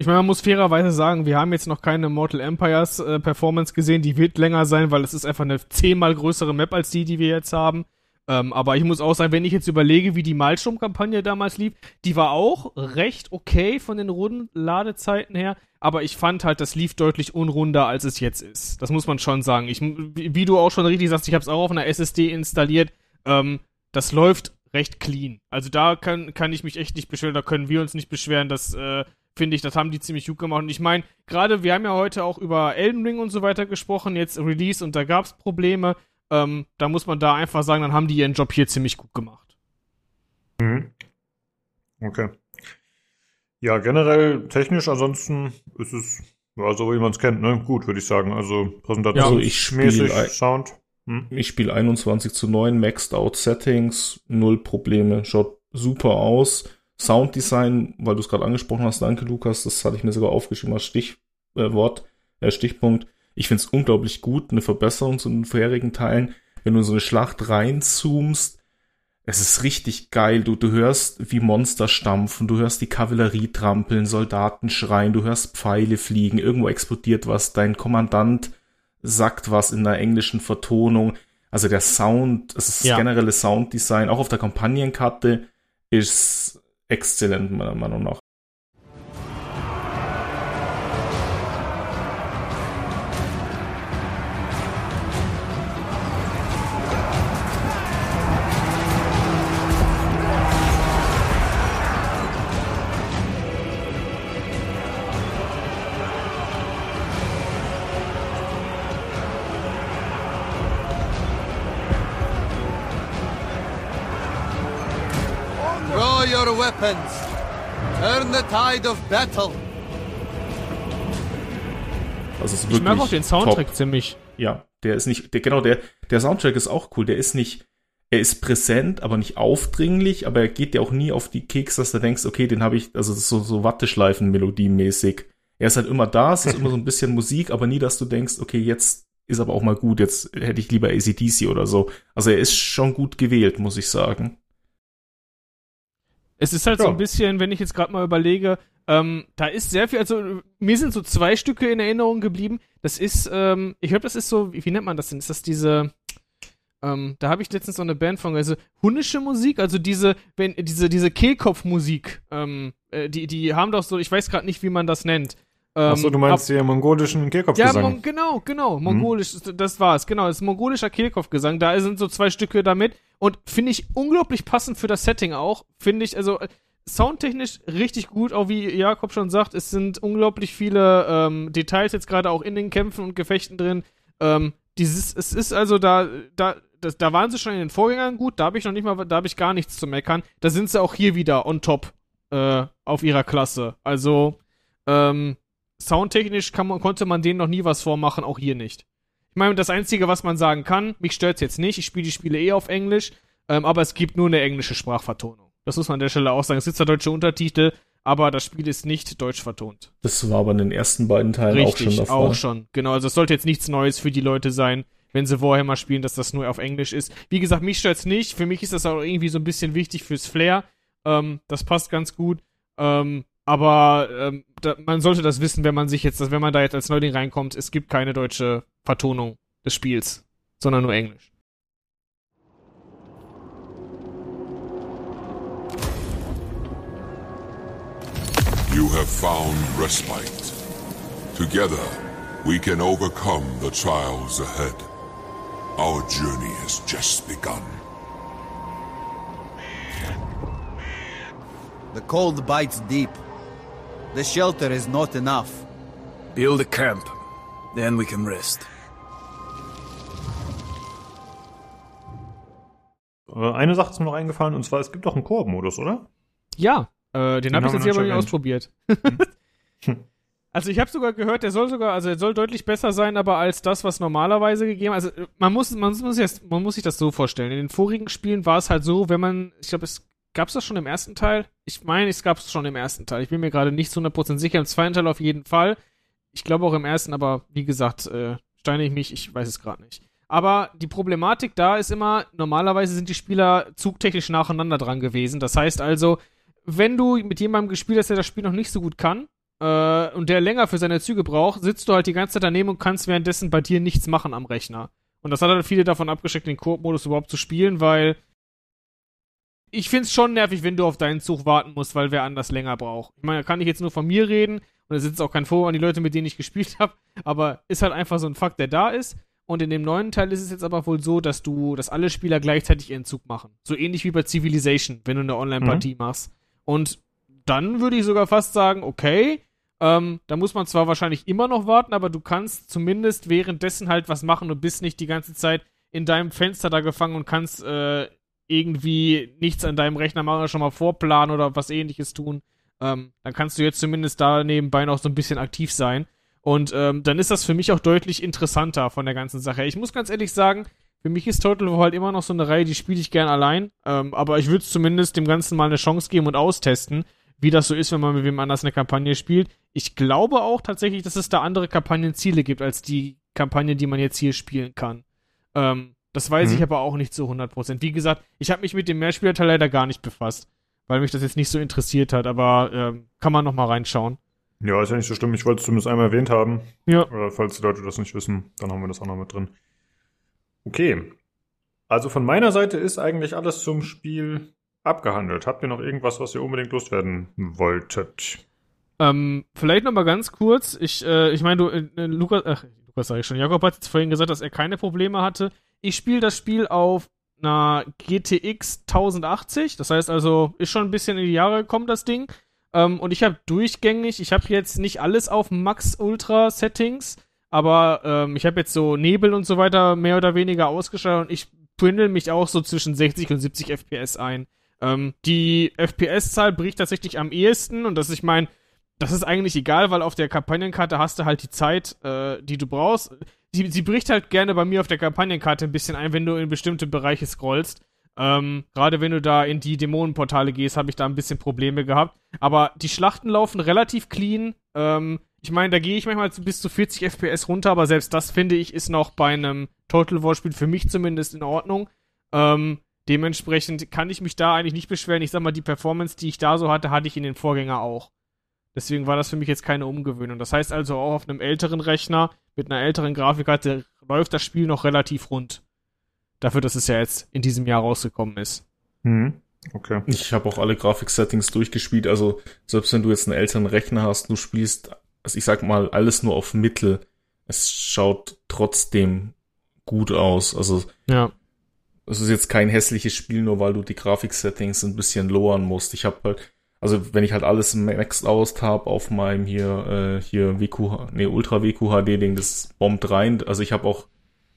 B: Ich meine, man muss fairerweise sagen, wir haben jetzt noch keine Mortal Empires äh, Performance gesehen, die wird länger sein, weil es ist einfach eine zehnmal größere Map als die, die wir jetzt haben. Ähm, aber ich muss auch sagen, wenn ich jetzt überlege, wie die Maelstrom-Kampagne damals lief, die war auch recht okay von den runden Ladezeiten her, aber ich fand halt, das lief deutlich unrunder, als es jetzt ist. Das muss man schon sagen. Ich, wie du auch schon richtig sagst, ich habe es auch auf einer SSD installiert. Ähm, das läuft recht clean. Also da kann, kann ich mich echt nicht beschweren, da können wir uns nicht beschweren, das äh, finde ich, das haben die ziemlich gut gemacht. Und ich meine, gerade, wir haben ja heute auch über Elden Ring und so weiter gesprochen, jetzt Release und da gab es Probleme. Ähm, da muss man da einfach sagen, dann haben die ihren Job hier ziemlich gut gemacht.
A: Mhm. Okay. Ja, generell technisch ansonsten ist es, ja, so wie man es kennt, ne? Gut, würde ich sagen. Also
E: Ja,
A: Präsentation
E: also ich spiel
A: mäßig,
E: ein-
A: Sound. Hm?
E: Ich spiele 21 zu 9, Maxed Out Settings, null Probleme, schaut super aus. Sounddesign, weil du es gerade angesprochen hast, danke Lukas, das hatte ich mir sogar aufgeschrieben als Stichwort, äh, äh, Stichpunkt. Ich finde es unglaublich gut, eine Verbesserung zu den vorherigen Teilen. Wenn du in so eine Schlacht reinzoomst, es ist richtig geil. Du, du hörst, wie Monster stampfen, du hörst die Kavallerie trampeln, Soldaten schreien, du hörst Pfeile fliegen, irgendwo explodiert was, dein Kommandant sagt was in der englischen Vertonung. Also der Sound, es ist das
B: Ja.
E: generelle Sounddesign, auch auf der Kampagnenkarte, ist exzellent, meiner Meinung nach.
G: Tide of battle.
E: Also es ist
B: Ich mag auch den Soundtrack
E: top.
B: ziemlich.
E: Ja, der ist nicht, der, genau, der, der Soundtrack ist auch cool. Der ist nicht, er ist präsent, aber nicht aufdringlich, aber er geht dir auch nie auf die Keks, dass du denkst, okay, den habe ich, also das ist so, so Watteschleifen-Melodie-mäßig. Er ist halt immer da, es ist immer so ein bisschen Musik, aber nie, dass du denkst, okay, jetzt ist aber auch mal gut, jetzt hätte ich lieber ACDC oder so. Also er ist schon gut gewählt, muss ich sagen.
B: Es ist halt so
A: Ja.
B: ein bisschen, wenn ich jetzt gerade mal überlege, ähm, da ist sehr viel, also mir sind so zwei Stücke in Erinnerung geblieben. Das ist, ähm, ich glaube, das ist so, wie, wie nennt man das denn? Ist das diese, ähm, da habe ich letztens so eine Band von, also hunnische Musik, also diese, wenn, diese, diese Kehlkopfmusik, ähm, äh, die, die haben doch so, ich weiß gerade nicht, wie man das nennt. Ähm,
A: Achso, du meinst hier mongolischen
B: ja,
A: Kehlkopfgesang.
B: Mon genau, genau. Mongolisch, das war's. Genau, das ist mongolischer Kehlkopfgesang. Da sind so zwei Stücke damit. Und finde ich unglaublich passend für das Setting auch. Finde ich, also soundtechnisch richtig gut, auch wie Jakob schon sagt, es sind unglaublich viele ähm, Details jetzt gerade auch in den Kämpfen und Gefechten drin. Ähm, dieses, es ist also da, da, das, da waren sie schon in den Vorgängern gut, da habe ich noch nicht mal, da habe ich gar nichts zu meckern. Da sind sie auch hier wieder on top äh, auf ihrer Klasse. Also, ähm, soundtechnisch man, konnte man denen noch nie was vormachen, auch hier nicht. Ich meine, das Einzige, was man sagen kann, mich stört's jetzt nicht, ich spiele die Spiele eh auf Englisch, ähm, aber es gibt nur eine englische Sprachvertonung. Das muss man an der Stelle auch sagen. Es gibt zwar deutsche Untertitel, aber das Spiel ist nicht deutsch vertont.
E: Das war aber in den ersten beiden Teilen auch schon
B: Richtig,
E: der Fall.
B: auch schon. Genau, also es sollte jetzt nichts Neues für die Leute sein, wenn sie Warhammer spielen, dass das nur auf Englisch ist. Wie gesagt, mich stört's nicht. Für mich ist das auch irgendwie so ein bisschen wichtig fürs Flair. Ähm, das passt ganz gut. Ähm, aber ähm, da, man sollte das wissen, wenn man sich jetzt, wenn man da jetzt als Neuling reinkommt, es gibt keine deutsche Vertonung des Spiels, sondern nur Englisch.
H: You have found respite. Together, we can overcome the trials ahead. Our journey has just begun.
G: The cold bites deep. The shelter is not enough.
I: Build a camp. Then we can rest.
A: Äh, Eine Sache ist mir noch eingefallen, und zwar, es gibt doch einen Koop-Modus, oder?
B: Ja, äh, den,
A: Den
B: habe ich jetzt
A: wir
B: aber nicht ausprobiert. (laughs) also ich habe sogar gehört, der soll sogar, also er soll deutlich besser sein, aber als das, was normalerweise gegeben. Also man muss, man muss jetzt, man muss sich das so vorstellen. In den vorigen Spielen war es halt so, wenn man, ich glaube, es gab's das schon im ersten Teil. Ich meine, es gab's schon im ersten Teil. Ich bin mir gerade nicht zu 100% sicher. Im zweiten Teil auf jeden Fall. Ich glaube auch im ersten, aber wie gesagt, äh, steine ich mich, ich weiß es gerade nicht. Aber die Problematik da ist immer, normalerweise sind die Spieler zugtechnisch nacheinander dran gewesen. Das heißt also, wenn du mit jemandem gespielt hast, der das Spiel noch nicht so gut kann, äh, und der länger für seine Züge braucht, sitzt du halt die ganze Zeit daneben und kannst währenddessen bei dir nichts machen am Rechner. Und das hat halt viele davon abgeschreckt, den Koop-Modus überhaupt zu spielen, weil ich find's schon nervig, wenn du auf deinen Zug warten musst, weil wer anders länger braucht. Ich meine, da kann ich jetzt nur von mir reden und es ist auch kein Vorwurf an die Leute, mit denen ich gespielt (laughs) habe, aber ist halt einfach so ein Fakt, der da ist. Und in dem neuen Teil ist es jetzt aber wohl so, dass du, dass alle Spieler gleichzeitig ihren Zug machen. So ähnlich wie bei Civilization, wenn du eine Online-Partie machst. Und dann würde ich sogar fast sagen, okay, ähm, da muss man zwar wahrscheinlich immer noch warten, aber du kannst zumindest währenddessen halt was machen und bist nicht die ganze Zeit in deinem Fenster da gefangen und kannst äh, irgendwie nichts an deinem Rechner machen oder schon mal vorplanen oder was ähnliches tun. Ähm, dann kannst du jetzt zumindest da nebenbei noch so ein bisschen aktiv sein. Und ähm, dann ist das für mich auch deutlich interessanter von der ganzen Sache. Ich muss ganz ehrlich sagen, für mich ist Total War halt immer noch so eine Reihe, die spiele ich gern allein. Ähm, aber ich würde zumindest dem Ganzen mal eine Chance geben und austesten, wie das so ist, wenn man mit wem anders eine Kampagne spielt. Ich glaube auch tatsächlich, dass es da andere Kampagnenziele gibt, als die Kampagne, die man jetzt hier spielen kann. Ähm, das weiß
A: Mhm.
B: ich aber auch nicht zu 100%. Wie gesagt, ich habe mich mit dem Mehrspielerteil leider gar nicht befasst, weil mich das jetzt nicht so interessiert hat, aber ähm, kann man noch mal reinschauen.
A: Ja, ist ja nicht so schlimm. Ich wollte es zumindest einmal erwähnt haben.
B: Ja.
A: Oder falls die Leute das nicht wissen, dann haben wir das auch noch mit drin. Okay. Also von meiner Seite ist eigentlich alles zum Spiel abgehandelt. Habt ihr noch irgendwas, was ihr unbedingt loswerden wolltet?
B: Ähm, vielleicht noch mal ganz kurz. Ich, äh, ich meine, du, äh, Lukas, ach, Lukas sag ich schon. Jakob hat jetzt vorhin gesagt, dass er keine Probleme hatte. Ich spiele das Spiel auf einer GTX 1080. Das heißt also, ist schon ein bisschen in die Jahre gekommen, das Ding. Ähm, und ich habe durchgängig, ich habe jetzt nicht alles auf Max Ultra Settings, aber ähm, ich habe jetzt so Nebel und so weiter mehr oder weniger ausgeschaltet und ich pendel mich auch so zwischen 60 und 70 FPS ein. Ähm, die FPS-Zahl bricht tatsächlich am ehesten und das, ich meine, das ist eigentlich egal, weil auf der Kampagnenkarte hast du halt die Zeit, äh, die du brauchst. Sie, sie bricht halt gerne bei mir auf der Kampagnenkarte ein bisschen ein, wenn du in bestimmte Bereiche scrollst. Ähm, Gerade wenn du da in die Dämonenportale gehst, habe ich da ein bisschen Probleme gehabt. Aber die Schlachten laufen relativ clean. Ähm, ich meine, da gehe ich manchmal bis zu 40 FPS runter, aber selbst das finde ich ist noch bei einem Total War Spiel für mich zumindest in Ordnung. Ähm, dementsprechend kann ich mich da eigentlich nicht beschweren. Ich sag mal, die Performance, die ich da so hatte, hatte ich in den Vorgänger auch. Deswegen war das für mich jetzt keine Umgewöhnung. Das heißt also auch auf einem älteren Rechner mit einer älteren Grafikkarte läuft das Spiel noch relativ rund. Dafür, dass es ja jetzt in diesem Jahr rausgekommen ist.
A: Mhm. Okay.
E: Ich habe auch alle Grafik-Settings durchgespielt. Also selbst wenn du jetzt einen älteren Rechner hast, du spielst, also ich sag mal, alles nur auf Mittel. Es schaut trotzdem gut aus. Also
B: Ja.
E: es ist jetzt kein hässliches Spiel, nur weil du die Grafik-Settings ein bisschen lowern musst. Ich habe halt, also wenn ich halt alles maxed aus habe auf meinem hier, äh, hier WQ, nee, Ultra WQHD-Ding, das bombt rein. Also ich habe auch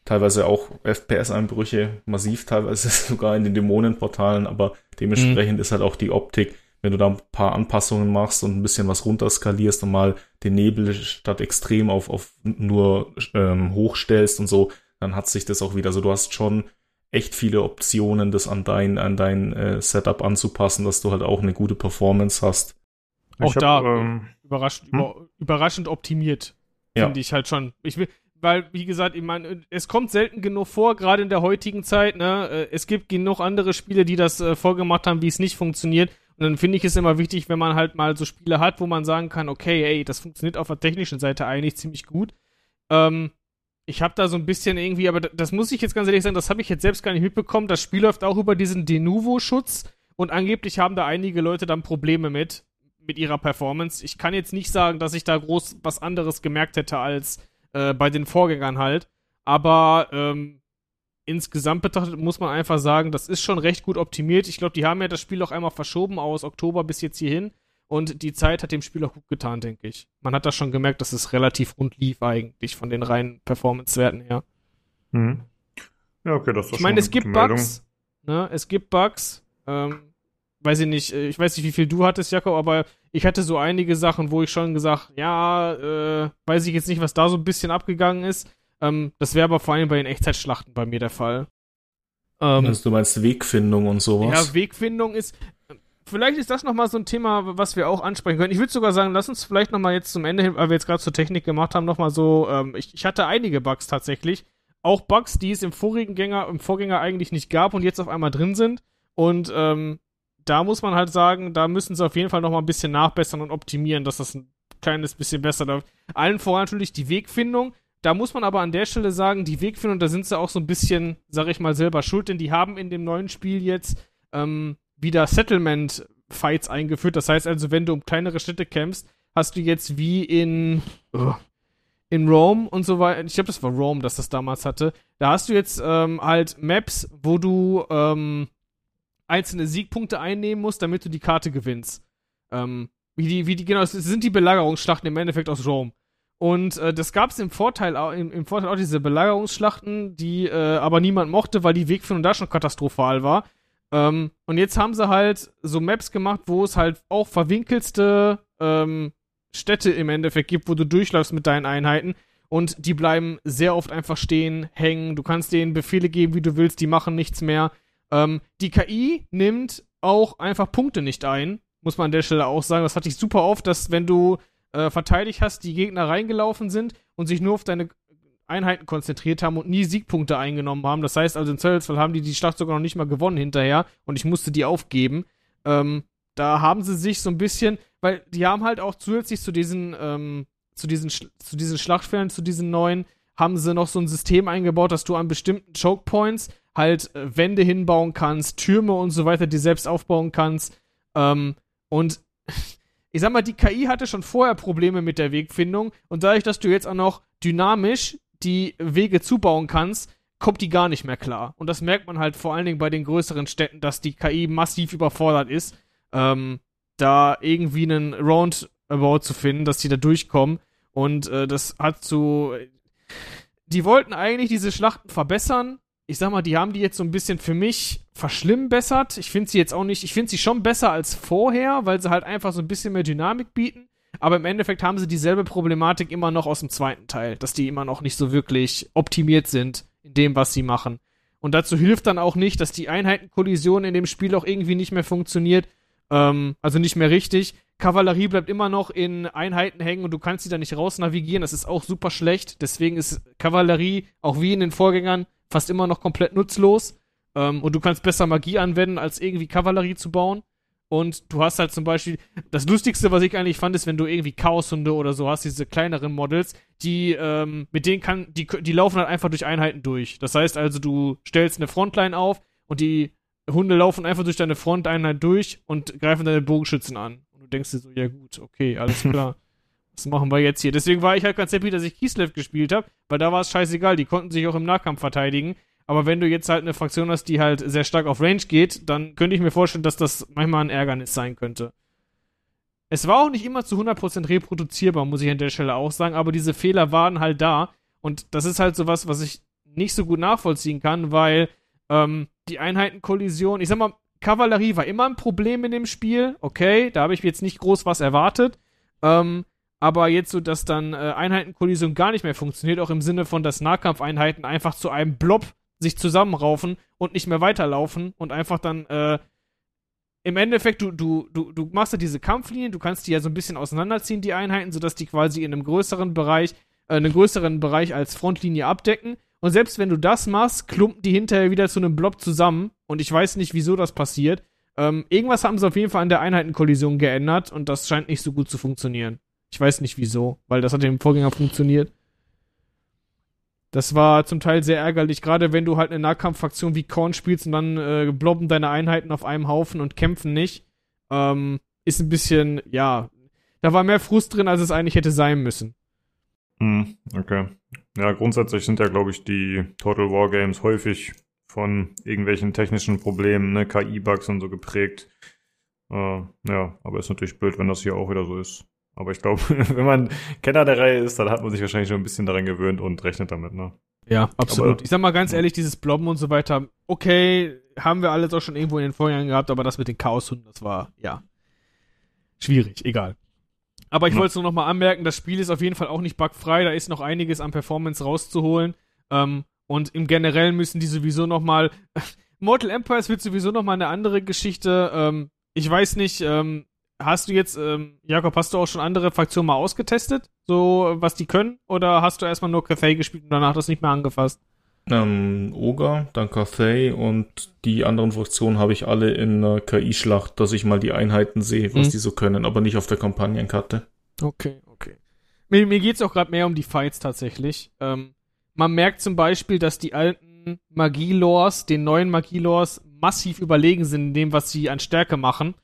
E: teilweise auch FPS-Einbrüche, massiv teilweise (laughs) sogar in den Dämonenportalen, aber dementsprechend ist halt auch die Optik, wenn du da ein paar Anpassungen machst und ein bisschen was runterskalierst und mal den Nebel statt extrem auf, auf nur ähm, hochstellst und so, dann hat sich das auch wieder. Also du hast schon echt viele Optionen, das an dein, an dein äh, Setup anzupassen, dass du halt auch eine gute Performance hast.
B: Auch
A: hab,
B: da
A: ähm,
B: überraschend,
A: hm?
B: über, überraschend optimiert.
E: Ja.
B: Finde ich halt schon. Ich will, weil, wie gesagt, ich meine, es kommt selten genug vor, gerade in der heutigen Zeit, ne? Äh, Es gibt genug andere Spiele, die das äh, vorgemacht haben, wie es nicht funktioniert. Und dann finde ich es immer wichtig, wenn man halt mal so Spiele hat, wo man sagen kann, okay, ey, das funktioniert auf der technischen Seite eigentlich ziemlich gut. Ähm, ich habe da so ein bisschen irgendwie, aber das muss ich jetzt ganz ehrlich sagen, das habe ich jetzt selbst gar nicht mitbekommen. Das Spiel läuft auch über diesen Denuvo-Schutz und angeblich haben da einige Leute dann Probleme mit, mit ihrer Performance. Ich kann jetzt nicht sagen, dass ich da groß was anderes gemerkt hätte als äh, bei den Vorgängern halt. Aber ähm, insgesamt betrachtet muss man einfach sagen, das ist schon recht gut optimiert. Ich glaube, die haben ja das Spiel auch einmal verschoben aus Oktober bis jetzt hierhin. Und die Zeit hat dem Spiel auch gut getan, denke ich. Man hat das schon gemerkt, dass es relativ rund lief eigentlich von den reinen Performance-Werten her.
A: Mhm. Ja, okay, das ist
B: Ich meine, es gibt
A: Meldung.
B: Bugs. Ne? Es gibt Bugs. Ähm, weiß ich nicht, äh, ich weiß nicht, wie viel du hattest, Jakob, aber ich hatte so einige Sachen, wo ich schon gesagt, ja, äh, weiß ich jetzt nicht, was da so ein bisschen abgegangen ist. Ähm, das wäre aber vor allem bei den Echtzeitschlachten bei mir der Fall. Ähm,
E: Also du meinst Wegfindung und sowas?
B: ja, Wegfindung ist. Vielleicht ist das nochmal so ein Thema, was wir auch ansprechen können. Ich würde sogar sagen, lass uns vielleicht nochmal jetzt zum Ende hin, weil wir jetzt gerade zur Technik gemacht haben, nochmal so. Ähm, ich, ich hatte einige Bugs tatsächlich. Auch Bugs, die es im vorigen Gänger, im Vorgänger eigentlich nicht gab und jetzt auf einmal drin sind. Und ähm, da muss man halt sagen, da müssen sie auf jeden Fall nochmal ein bisschen nachbessern und optimieren, dass das ein kleines bisschen besser läuft. Allen voran natürlich die Wegfindung. Da muss man aber an der Stelle sagen, die Wegfindung, da sind sie auch so ein bisschen, sag ich mal, selber schuld, denn die haben in dem neuen Spiel jetzt ähm, wieder Settlement-Fights eingeführt. Das heißt also, wenn du um kleinere Städte kämpfst, hast du jetzt wie in, in Rome und so weiter, ich glaube, das war Rome, das das damals hatte, da hast du jetzt ähm, halt Maps, wo du ähm, einzelne Siegpunkte einnehmen musst, damit du die Karte gewinnst. Ähm, wie die, wie die, genau, es sind die Belagerungsschlachten im Endeffekt aus Rome. Und äh, das gab es im Vorteil, im, im Vorteil auch diese Belagerungsschlachten, die äh, aber niemand mochte, weil die Wegfindung da schon katastrophal war. Ähm, und jetzt haben sie halt so Maps gemacht, wo es halt auch verwinkelste ähm, Städte im Endeffekt gibt, wo du durchläufst mit deinen Einheiten. Und die bleiben sehr oft einfach stehen, hängen. Du kannst denen Befehle geben, wie du willst, die machen nichts mehr. Ähm, die KI nimmt auch einfach Punkte nicht ein, muss man an der Stelle auch sagen. Das hatte ich super oft, dass wenn du äh, verteidigt hast, die Gegner reingelaufen sind und sich nur auf deine Einheiten konzentriert haben und nie Siegpunkte eingenommen haben. Das heißt also, im Zweifelsfall haben die die Schlacht sogar noch nicht mal gewonnen hinterher und ich musste die aufgeben. Ähm, da haben sie sich so ein bisschen, weil die haben halt auch zusätzlich zu diesen, ähm, zu diesen, zu diesen Schlachtfeldern, zu diesen neuen, haben sie noch so ein System eingebaut, dass du an bestimmten Choke Points halt äh, Wände hinbauen kannst, Türme und so weiter, die selbst aufbauen kannst. Ähm, und (laughs) ich sag mal, die KI hatte schon vorher Probleme mit der Wegfindung und dadurch, dass du jetzt auch noch dynamisch die Wege zubauen kannst, kommt die gar nicht mehr klar. Und das merkt man halt vor allen Dingen bei den größeren Städten, dass die KI massiv überfordert ist, ähm, da irgendwie einen Roundabout zu finden, dass die da durchkommen. Und äh, das hat zu. Die wollten eigentlich diese Schlachten verbessern, ich sag mal, die haben die jetzt so ein bisschen für mich verschlimmbessert. Ich finde sie jetzt auch nicht, ich finde sie schon besser als vorher, weil sie halt einfach so ein bisschen mehr Dynamik bieten. Aber im Endeffekt haben sie dieselbe Problematik immer noch aus dem zweiten Teil, dass die immer noch nicht so wirklich optimiert sind in dem, was sie machen. Und dazu hilft dann auch nicht, dass die Einheitenkollision in dem Spiel auch irgendwie nicht mehr funktioniert. Ähm, also nicht mehr richtig. Kavallerie bleibt immer noch in Einheiten hängen und du kannst sie da nicht raus navigieren. Das ist auch super schlecht. Deswegen ist Kavallerie, auch wie in den Vorgängern, fast immer noch komplett nutzlos. Ähm, und du kannst besser Magie anwenden, als irgendwie Kavallerie zu bauen. Und du hast halt zum Beispiel, das Lustigste, was ich eigentlich fand, ist, wenn du irgendwie Chaoshunde oder so hast, diese kleineren Models, die, ähm, mit denen kann, die, die laufen halt einfach durch Einheiten durch. Das heißt also, du stellst eine Frontline auf und die Hunde laufen einfach durch deine Fronteinheit durch und greifen deine Bogenschützen an. Und du denkst dir so, ja gut, okay, alles (laughs) klar. Was machen wir jetzt hier? Deswegen war ich halt ganz happy, dass ich Kislev gespielt habe, weil da war es scheißegal, die konnten sich auch im Nahkampf verteidigen. Aber wenn du jetzt halt eine Fraktion hast, die halt sehr stark auf Range geht, dann könnte ich mir vorstellen, dass das manchmal ein Ärgernis sein könnte. Es war auch nicht immer zu 100% reproduzierbar, muss ich an der Stelle auch sagen, aber diese Fehler waren halt da. Und das ist halt sowas, was ich nicht so gut nachvollziehen kann, weil ähm, die Einheitenkollision, ich sag mal, Kavallerie war immer ein Problem in dem Spiel, okay, da habe ich jetzt nicht groß was erwartet. Ähm, aber jetzt so, dass dann äh, Einheitenkollision gar nicht mehr funktioniert, auch im Sinne von, dass Nahkampfeinheiten einfach zu einem Blob sich zusammenraufen und nicht mehr weiterlaufen und einfach dann äh, im Endeffekt, du, du, du, du machst ja diese Kampflinien, du kannst die ja so ein bisschen auseinanderziehen, die Einheiten, sodass die quasi in einem größeren Bereich, äh, einen größeren Bereich als Frontlinie abdecken. Und selbst wenn du das machst, klumpen die hinterher wieder zu einem Blob zusammen. Und ich weiß nicht, wieso das passiert. Ähm, irgendwas haben sie auf jeden Fall an der Einheitenkollision geändert und das scheint nicht so gut zu funktionieren. Ich weiß nicht wieso, weil das hat im Vorgänger funktioniert. Das war zum Teil sehr ärgerlich, gerade wenn du halt eine Nahkampffraktion wie Korn spielst und dann äh, blobben deine Einheiten auf einem Haufen und kämpfen nicht. Ähm, ist ein bisschen, ja, da war mehr Frust drin, als es eigentlich hätte sein müssen.
A: Hm, okay. Ja, grundsätzlich sind ja, glaube ich, die Total War Games häufig von irgendwelchen technischen Problemen, ne, KI-Bugs und so geprägt. Äh, ja, aber ist natürlich blöd, wenn das hier auch wieder so ist. Aber ich glaube, (laughs) wenn man Kenner der Reihe ist, dann hat man sich wahrscheinlich schon ein bisschen daran gewöhnt und rechnet damit, ne?
B: Ja, absolut. Aber, ich sag mal ganz ehrlich, dieses Blobben und so weiter, okay, haben wir alles auch schon irgendwo in den Vorjahren gehabt, aber das mit den Chaoshunden, das war, ja, schwierig, egal. Aber ich ja. wollte es nur noch mal anmerken, das Spiel ist auf jeden Fall auch nicht bugfrei, da ist noch einiges an Performance rauszuholen. Ähm, und im Generellen müssen die sowieso noch mal (laughs) Mortal Empires wird sowieso noch mal eine andere Geschichte. Ähm, ich weiß nicht, ähm, hast du jetzt, ähm, Jakob, hast du auch schon andere Fraktionen mal ausgetestet? So, was die können? Oder hast du erstmal nur Cathay gespielt und danach das nicht mehr angefasst?
E: Ähm, Oga, dann Cathay und die anderen Fraktionen habe ich alle in einer KI-Schlacht, dass ich mal die Einheiten sehe, was mhm. die so können, aber nicht auf der Kampagnenkarte.
B: Okay, okay. Mir, mir geht es auch gerade mehr um die Fights tatsächlich. Ähm, man merkt zum Beispiel, dass die alten Magie-Lores den neuen Magie-Lores massiv überlegen sind in dem, was sie an Stärke machen.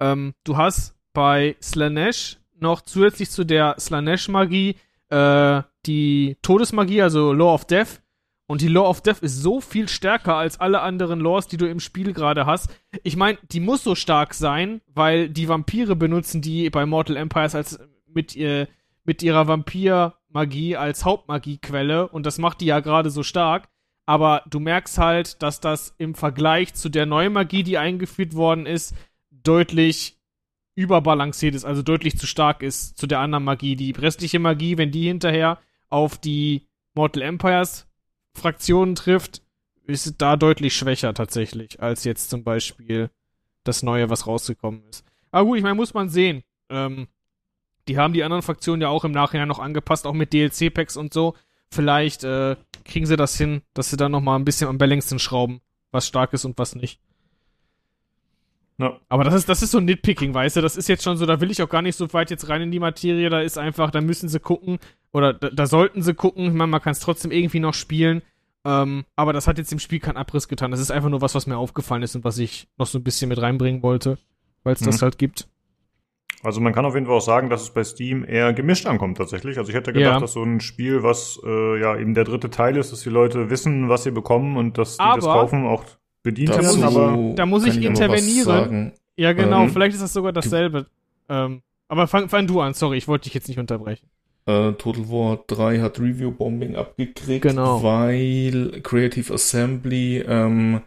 B: Ähm, du hast bei Slanesh noch zusätzlich zu der Slanesh-Magie äh, die Todesmagie, also Law of Death. Und die Law of Death ist so viel stärker als alle anderen Laws, die du im Spiel gerade hast. Ich meine, die muss so stark sein, weil die Vampire benutzen die bei Mortal Empires als mit, äh, mit ihrer Vampir-Magie als Hauptmagiequelle und das macht die ja gerade so stark. Aber du merkst halt, dass das im Vergleich zu der neuen Magie, die eingeführt worden ist, deutlich überbalanciert ist, also deutlich zu stark ist zu der anderen Magie. Die restliche Magie, wenn die hinterher auf die Mortal Empires Fraktionen trifft, ist da deutlich schwächer tatsächlich, als jetzt zum Beispiel das Neue, was rausgekommen ist. Aber gut, ich meine, muss man sehen. Ähm, die haben die anderen Fraktionen ja auch im Nachhinein noch angepasst, auch mit DLC-Packs und so. Vielleicht äh, kriegen sie das hin, dass sie dann noch mal ein bisschen am Balancing schrauben, was stark ist und was nicht. Ja. Aber das ist, das ist so ein Nitpicking, weißt du? Das ist jetzt schon so, da will ich auch gar nicht so weit jetzt rein in die Materie. Da ist einfach, da müssen sie gucken, oder da, da sollten sie gucken. Ich meine, man kann es trotzdem irgendwie noch spielen. Ähm, aber das hat jetzt im Spiel keinen Abriss getan. Das ist einfach nur was, was mir aufgefallen ist und was ich noch so ein bisschen mit reinbringen wollte, weil es mhm. das halt gibt.
A: Also man kann auf jeden Fall auch sagen, dass es bei Steam eher gemischt ankommt tatsächlich. Also ich hätte gedacht, ja. dass so ein Spiel, was äh, ja eben der dritte Teil ist, dass die Leute wissen, was sie bekommen und dass die aber das kaufen, auch bedient
B: da werden, aber da muss ich, ich intervenieren. Ja, genau, ähm, vielleicht ist das sogar dasselbe. Ähm, aber fang, fang du an, sorry, ich wollte dich jetzt nicht unterbrechen.
E: Äh, Total War 3 hat Review Bombing abgekriegt,
B: Genau.
E: weil Creative Assembly ähm,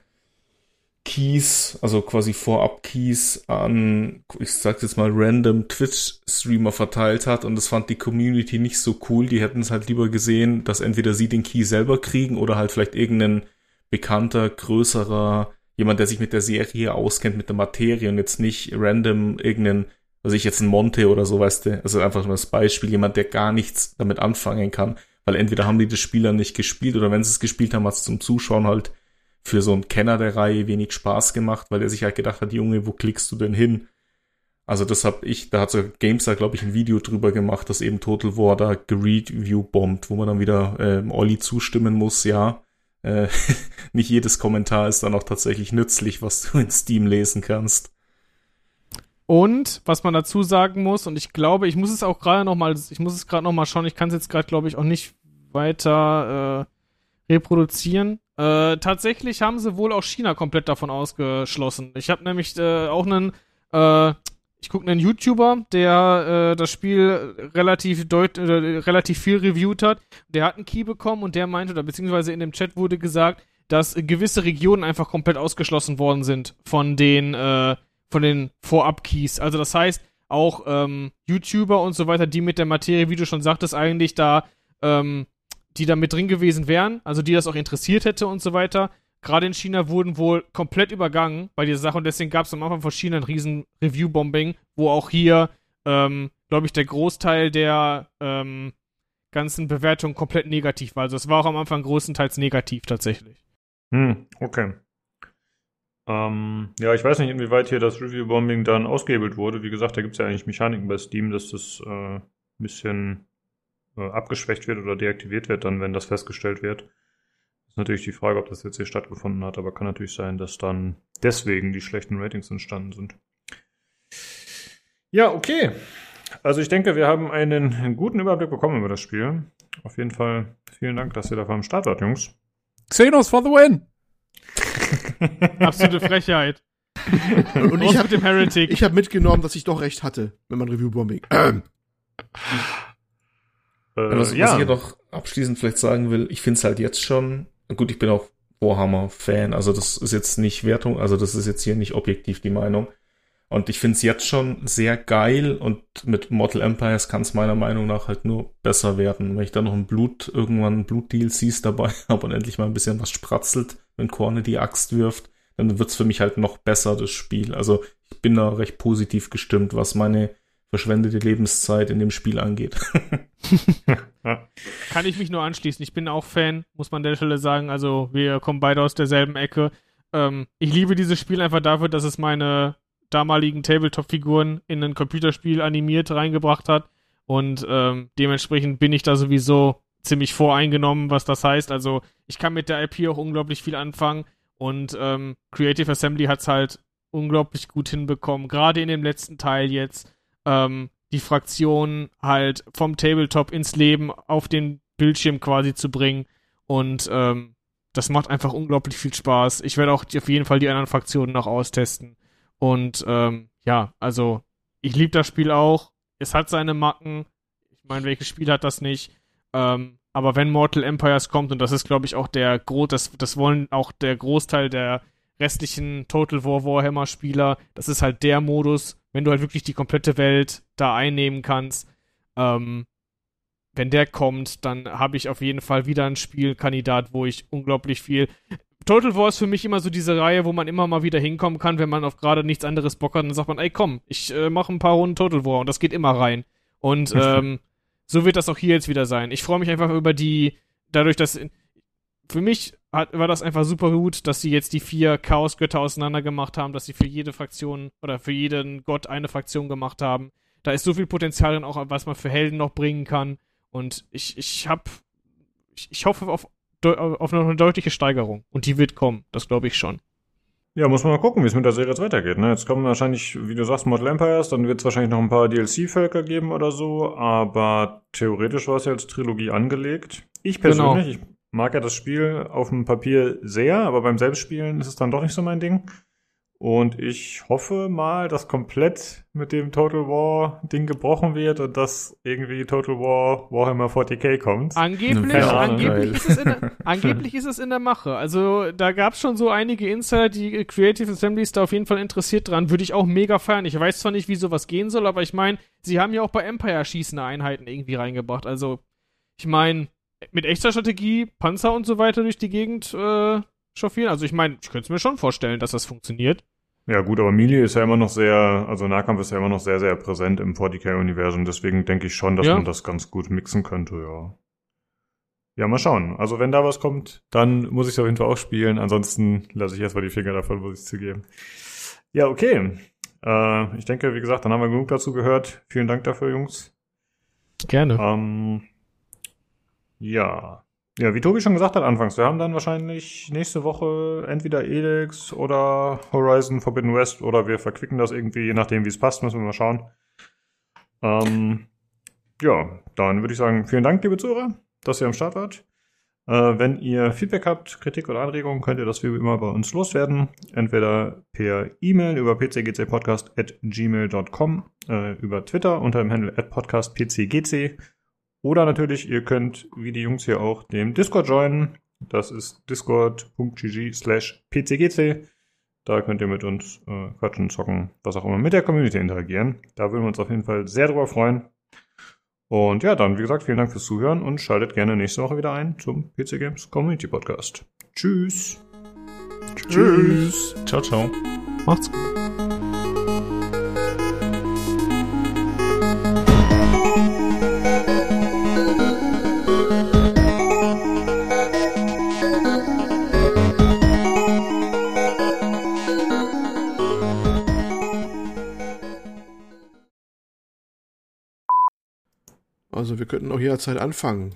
E: Keys, also quasi Vorab-Keys an, ich sag jetzt mal, random Twitch-Streamer verteilt hat und das fand die Community nicht so cool. Die hätten es halt lieber gesehen, dass entweder sie den Key selber kriegen oder halt vielleicht irgendein bekannter, größerer, jemand, der sich mit der Serie auskennt, mit der Materie und jetzt nicht random irgendeinen, also ich jetzt ein Monte oder so, weißt du, also einfach nur das Beispiel, jemand, der gar nichts damit anfangen kann, weil entweder haben die das Spieler nicht gespielt oder wenn sie es gespielt haben, hat es zum Zuschauen halt für so einen Kenner der Reihe wenig Spaß gemacht, weil er sich halt gedacht hat, Junge, wo klickst du denn hin? Also das hab ich, da hat so GameStar, glaube ich, ein Video drüber gemacht, dass eben Total War da gereview bombt, wo man dann wieder ähm, Olli zustimmen muss, ja. Äh, (laughs) nicht jedes Kommentar ist dann auch tatsächlich nützlich, was du in Steam lesen kannst.
B: Und was man dazu sagen muss, und ich glaube, ich muss es auch gerade noch mal, ich muss es gerade noch mal schauen, ich kann es jetzt gerade, glaube ich, auch nicht weiter äh, reproduzieren. Äh, tatsächlich haben sie wohl auch China komplett davon ausgeschlossen. Ich habe nämlich äh, auch einen, äh, ich gucke einen YouTuber, der äh, das Spiel relativ deut äh, relativ viel reviewt hat. Der hat einen Key bekommen und der meinte, oder beziehungsweise in dem Chat wurde gesagt, dass gewisse Regionen einfach komplett ausgeschlossen worden sind von den äh, von den Vorab-Keys. Also das heißt, auch ähm, YouTuber und so weiter, die mit der Materie, wie du schon sagtest, eigentlich da, ähm, die da mit drin gewesen wären, also die das auch interessiert hätte und so weiter, gerade in China wurden wohl komplett übergangen bei dieser Sache und deswegen gab es am Anfang von China ein riesen Review-Bombing, wo auch hier, ähm, glaube ich, der Großteil der ähm, ganzen Bewertungen komplett negativ war. Also es war auch am Anfang größtenteils negativ tatsächlich.
A: Hm, okay. Ähm, ja, ich weiß nicht, inwieweit hier das Review-Bombing dann ausgehebelt wurde. Wie gesagt, da gibt es ja eigentlich Mechaniken bei Steam, dass das äh, ein bisschen äh, abgeschwächt wird oder deaktiviert wird, dann, wenn das festgestellt wird. Ist natürlich die Frage, ob das jetzt hier stattgefunden hat, aber kann natürlich sein, dass dann deswegen die schlechten Ratings entstanden sind. Ja, okay. Also ich denke, wir haben einen guten Überblick bekommen über das Spiel. Auf jeden Fall vielen Dank, dass ihr da am Start wart, Jungs.
C: Xenos for the win! (laughs)
B: Absolute Frechheit.
D: Und ich habe
B: mit dem Heretic.
D: ich hab mitgenommen, dass ich doch recht hatte, wenn man Review-Bombing. Ähm,
A: Äh,
E: was, was
A: ja,
E: ich hier noch abschließend vielleicht sagen will, ich finde es halt jetzt schon, gut, ich bin auch Warhammer-Fan, also das ist jetzt nicht Wertung, also das ist jetzt hier nicht objektiv die Meinung. Und ich finde es jetzt schon sehr geil und mit Mortal Empires kann es meiner Meinung nach halt nur besser werden. Wenn ich da noch ein Blut, irgendwann Blut-DLCs dabei (laughs) habe und endlich mal ein bisschen was spratzelt, wenn Korne die Axt wirft, dann wird's für mich halt noch besser, das Spiel. Also ich bin da recht positiv gestimmt, was meine verschwendete Lebenszeit in dem Spiel angeht. (laughs)
B: Kann ich mich nur anschließen. Ich bin auch Fan, muss man an der Stelle sagen. Also, wir kommen beide aus derselben Ecke. Ähm, ich liebe dieses Spiel einfach dafür, dass es meine damaligen Tabletop-Figuren in ein Computerspiel animiert reingebracht hat. Und ähm, dementsprechend bin ich da sowieso ziemlich voreingenommen, was das heißt. Also, ich kann mit der IP auch unglaublich viel anfangen. Und ähm, Creative Assembly hat's halt unglaublich gut hinbekommen. Gerade in dem letzten Teil jetzt. Ähm, die Fraktion halt vom Tabletop ins Leben auf den Bildschirm quasi zu bringen. Und ähm, das macht einfach unglaublich viel Spaß. Ich werde auch die, auf jeden Fall die anderen Fraktionen noch austesten. Und ähm, ja, also ich liebe das Spiel auch. Es hat seine Macken. Ich meine, welches Spiel hat das nicht? Ähm, aber wenn Mortal Empires kommt, und das ist, glaube ich, auch der Gro das, das wollen auch der Großteil der restlichen Total War Warhammer Spieler, das ist halt der Modus, wenn du halt wirklich die komplette Welt da einnehmen kannst. Ähm, wenn der kommt, dann habe ich auf jeden Fall wieder einen Spielkandidat, wo ich unglaublich viel. Total War ist für mich immer so diese Reihe, wo man immer mal wieder hinkommen kann, wenn man auf gerade nichts anderes Bock hat. Dann sagt man, ey komm, ich äh, mache ein paar Runden Total War und das geht immer rein. Und ähm, so wird das auch hier jetzt wieder sein. Ich freue mich einfach über die, dadurch, dass für mich hat, war das einfach super gut, dass sie jetzt die vier Chaosgötter auseinander gemacht haben, dass sie für jede Fraktion oder für jeden Gott eine Fraktion gemacht haben. Da ist so viel Potenzial drin, auch was man für Helden noch bringen kann. Und ich, ich hab, ich, ich hoffe auf, auf noch eine deutliche Steigerung. Und die wird kommen, das glaube ich schon.
A: Ja, muss man mal gucken, wie es mit der Serie jetzt weitergeht. Ne? Jetzt kommen wahrscheinlich, wie du sagst, Mortal Empires, dann wird es wahrscheinlich noch ein paar DLC-Völker geben oder so, aber theoretisch war es ja als Trilogie angelegt. Ich persönlich, ich mag ja das Spiel auf dem Papier sehr, aber beim Selbstspielen ist es dann doch nicht so mein Ding. Und ich hoffe mal, dass komplett mit dem Total War Ding gebrochen wird und dass irgendwie Total War Warhammer 40k kommt.
B: Angeblich,
A: Ahnung,
B: angeblich, ist es in der, (laughs) angeblich ist es in der Mache. Also da gab es schon so einige Insider, die Creative Assemblies da auf jeden Fall interessiert dran. Würde ich auch mega feiern. Ich weiß zwar nicht, wie sowas gehen soll, aber ich meine, sie haben ja auch bei Empire schießende Einheiten irgendwie reingebracht. Also ich meine, mit echter Strategie, Panzer und so weiter durch die Gegend äh, chauffieren. Also ich meine, ich könnte es mir schon vorstellen, dass das funktioniert.
A: Ja gut, aber Melee ist ja immer noch sehr, also Nahkampf ist ja immer noch sehr, sehr präsent im 40k-Universum. Deswegen denke ich schon, dass
B: Ja.
A: man das ganz gut mixen könnte, ja. Ja, mal schauen. Also wenn da was kommt, dann muss ich es auf jeden Fall auch spielen. Ansonsten lasse ich erstmal die Finger davon, muss ich zugeben. Ja, okay. Äh, ich denke, wie gesagt, dann haben wir genug dazu gehört. Vielen Dank dafür, Jungs.
B: Gerne.
A: Ähm, ja. Ja, wie Tobi schon gesagt hat anfangs, wir haben dann wahrscheinlich nächste Woche entweder Elex oder Horizon Forbidden West oder wir verquicken das irgendwie, je nachdem wie es passt, müssen wir mal schauen. Ähm, ja, dann würde ich sagen, vielen Dank, liebe Zuhörer, dass ihr am Start wart. Äh, wenn ihr Feedback habt, Kritik oder Anregungen, könnt ihr das wie immer bei uns loswerden. Entweder per E-Mail über pcgcpodcast.gmail.com, äh, über Twitter unter dem Handle podcastpcgc oder natürlich, ihr könnt, wie die Jungs hier auch, dem Discord joinen. Das ist discord.gg slash pcgc. Da könnt ihr mit uns äh, quatschen, zocken, was auch immer, mit der Community interagieren. Da würden wir uns auf jeden Fall sehr drüber freuen. Und ja, dann, wie gesagt, vielen Dank fürs Zuhören und schaltet gerne nächste Woche wieder ein zum PC Games Community Podcast. Tschüss.
E: Tschüss. Ciao, ciao.
B: Macht's gut.
D: Also wir könnten auch jederzeit anfangen.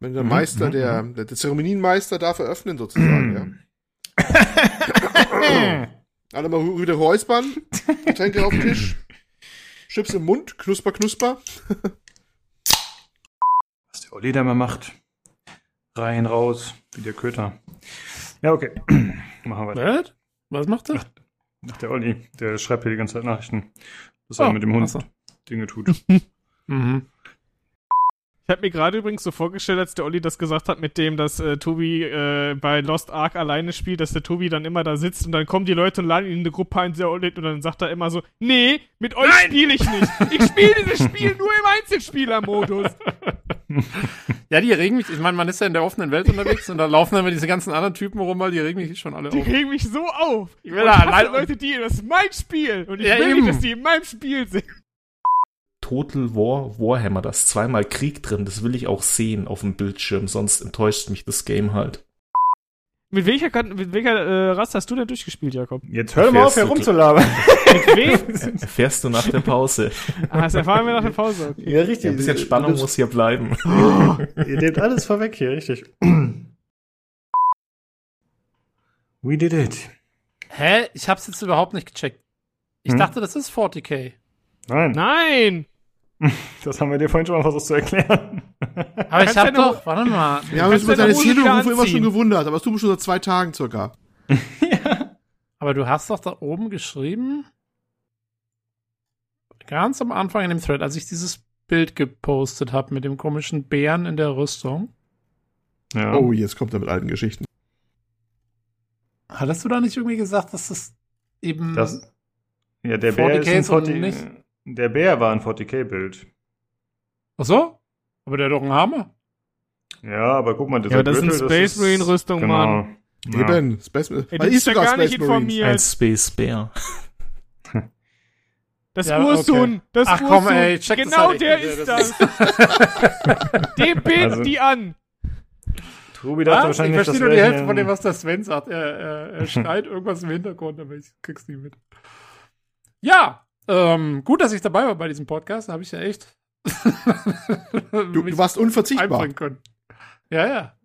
D: Wenn der
A: Mhm,
D: Meister,
A: mhm,
D: der, der, der Zeremonienmeister darf eröffnen sozusagen, ja. (clears throat) Alle mal wieder räuspern, (laughs) Getränke auf den Tisch, Chips im Mund, knusper, knusper.
A: Was der Olli da mal macht. Rein, raus, wie der Köter. Ja, okay. (clears throat) Machen wir weiter.
C: Was? Was macht er?
A: Ach, der Olli, der schreibt hier die ganze Zeit Nachrichten. Dass er
C: Oh,
A: mit dem Hund
C: so.
A: Dinge tut. (laughs)
C: Mhm.
B: Ich habe mir gerade übrigens so vorgestellt, als der Olli das gesagt hat, mit dem, dass äh, Tobi äh, bei Lost Ark alleine spielt, dass der Tobi dann immer da sitzt und dann kommen die Leute und laden ihn in eine Gruppe ein, der Olli, und dann sagt er immer so, nee, mit euch spiele ich nicht. Ich spiele dieses Spiel nur im Einzelspielermodus.
C: Ja, die regen mich. Ich meine, man ist ja in der offenen Welt unterwegs und da laufen dann immer diese ganzen anderen Typen rum, weil die regen mich schon alle
B: Die
C: auf.
B: regen mich so auf.
C: Ich will da
B: hasse
C: allein-
B: Leute, die, das ist mein Spiel. Und ich
C: Ja,
B: will
C: eben.
B: nicht, dass die in meinem Spiel sind.
E: Total War Warhammer, da ist zweimal Krieg drin, das will ich auch sehen auf dem Bildschirm, sonst enttäuscht mich das Game halt.
B: Mit welcher, mit welcher äh, Rasse hast du denn durchgespielt, Jakob?
A: Jetzt hör mal auf, hier
E: Fährst du-
A: rumzulabern. (laughs)
B: Mit wem?
E: Erfährst du nach der Pause.
B: ah, das erfahren wir nach der Pause. Okay.
A: Ja, richtig.
E: Ja, ein bisschen Spannung muss hier bleiben. (laughs)
A: Ihr nehmt alles vorweg hier, richtig. We did it.
C: Hä? Ich hab's jetzt überhaupt nicht gecheckt. Ich
A: Hm?
C: dachte, das ist 40k.
A: Nein,
B: Nein! (laughs)
A: das haben wir dir vorhin schon mal versucht zu erklären.
C: Aber ich
B: Kannst
C: hab
B: deine
C: doch, warte mal.
D: Wir haben uns über
B: deine
D: Zählerrufe immer schon gewundert, aber das tun wir schon seit zwei Tagen circa. (laughs)
C: Aber du hast doch da oben geschrieben, ganz am Anfang in dem Thread, als ich dieses Bild gepostet habe mit dem komischen Bären in der Rüstung.
A: Ja.
D: Oh, jetzt kommt er mit alten Geschichten.
C: Hattest du da nicht irgendwie gesagt, dass das eben
A: Das, ja, der Bär
C: 40K
A: ist 40,
C: nicht-
A: Der Bär war ein 40k-Bild.
C: Ach so? Aber der hat doch einen Hammer.
A: Ja, aber guck mal, dieser
B: Ja, aber das ist eine Space Marine Rüstung,
A: genau.
B: Mann.
A: Ja.
D: Eben, Space,
B: Ey,
D: weil
B: du bist ja
D: sogar
B: gar nicht
D: Space Marines.
B: informiert.
E: Ein Space Bear. (laughs)
B: Das
C: Ja,
B: Ursun,
C: okay.
B: das
C: Ach komm,
B: Ursun.
C: ey, check das
B: genau
C: halt
B: der
C: nicht,
B: ist
C: das. (laughs)
B: Dem beten
A: Also-
B: die an.
A: Tobi dachte
C: Was? Ich
A: wahrscheinlich,
C: verstehe
A: das
C: nur die Hälfte von dem, was der Sven sagt. Er, er, er schreit irgendwas im Hintergrund, aber ich krieg's nicht mit. Ja, ähm, gut, dass ich dabei war bei diesem Podcast. Da habe ich ja echt
D: Du, du warst unverzichtbar. (laughs)
C: können. Ja, ja.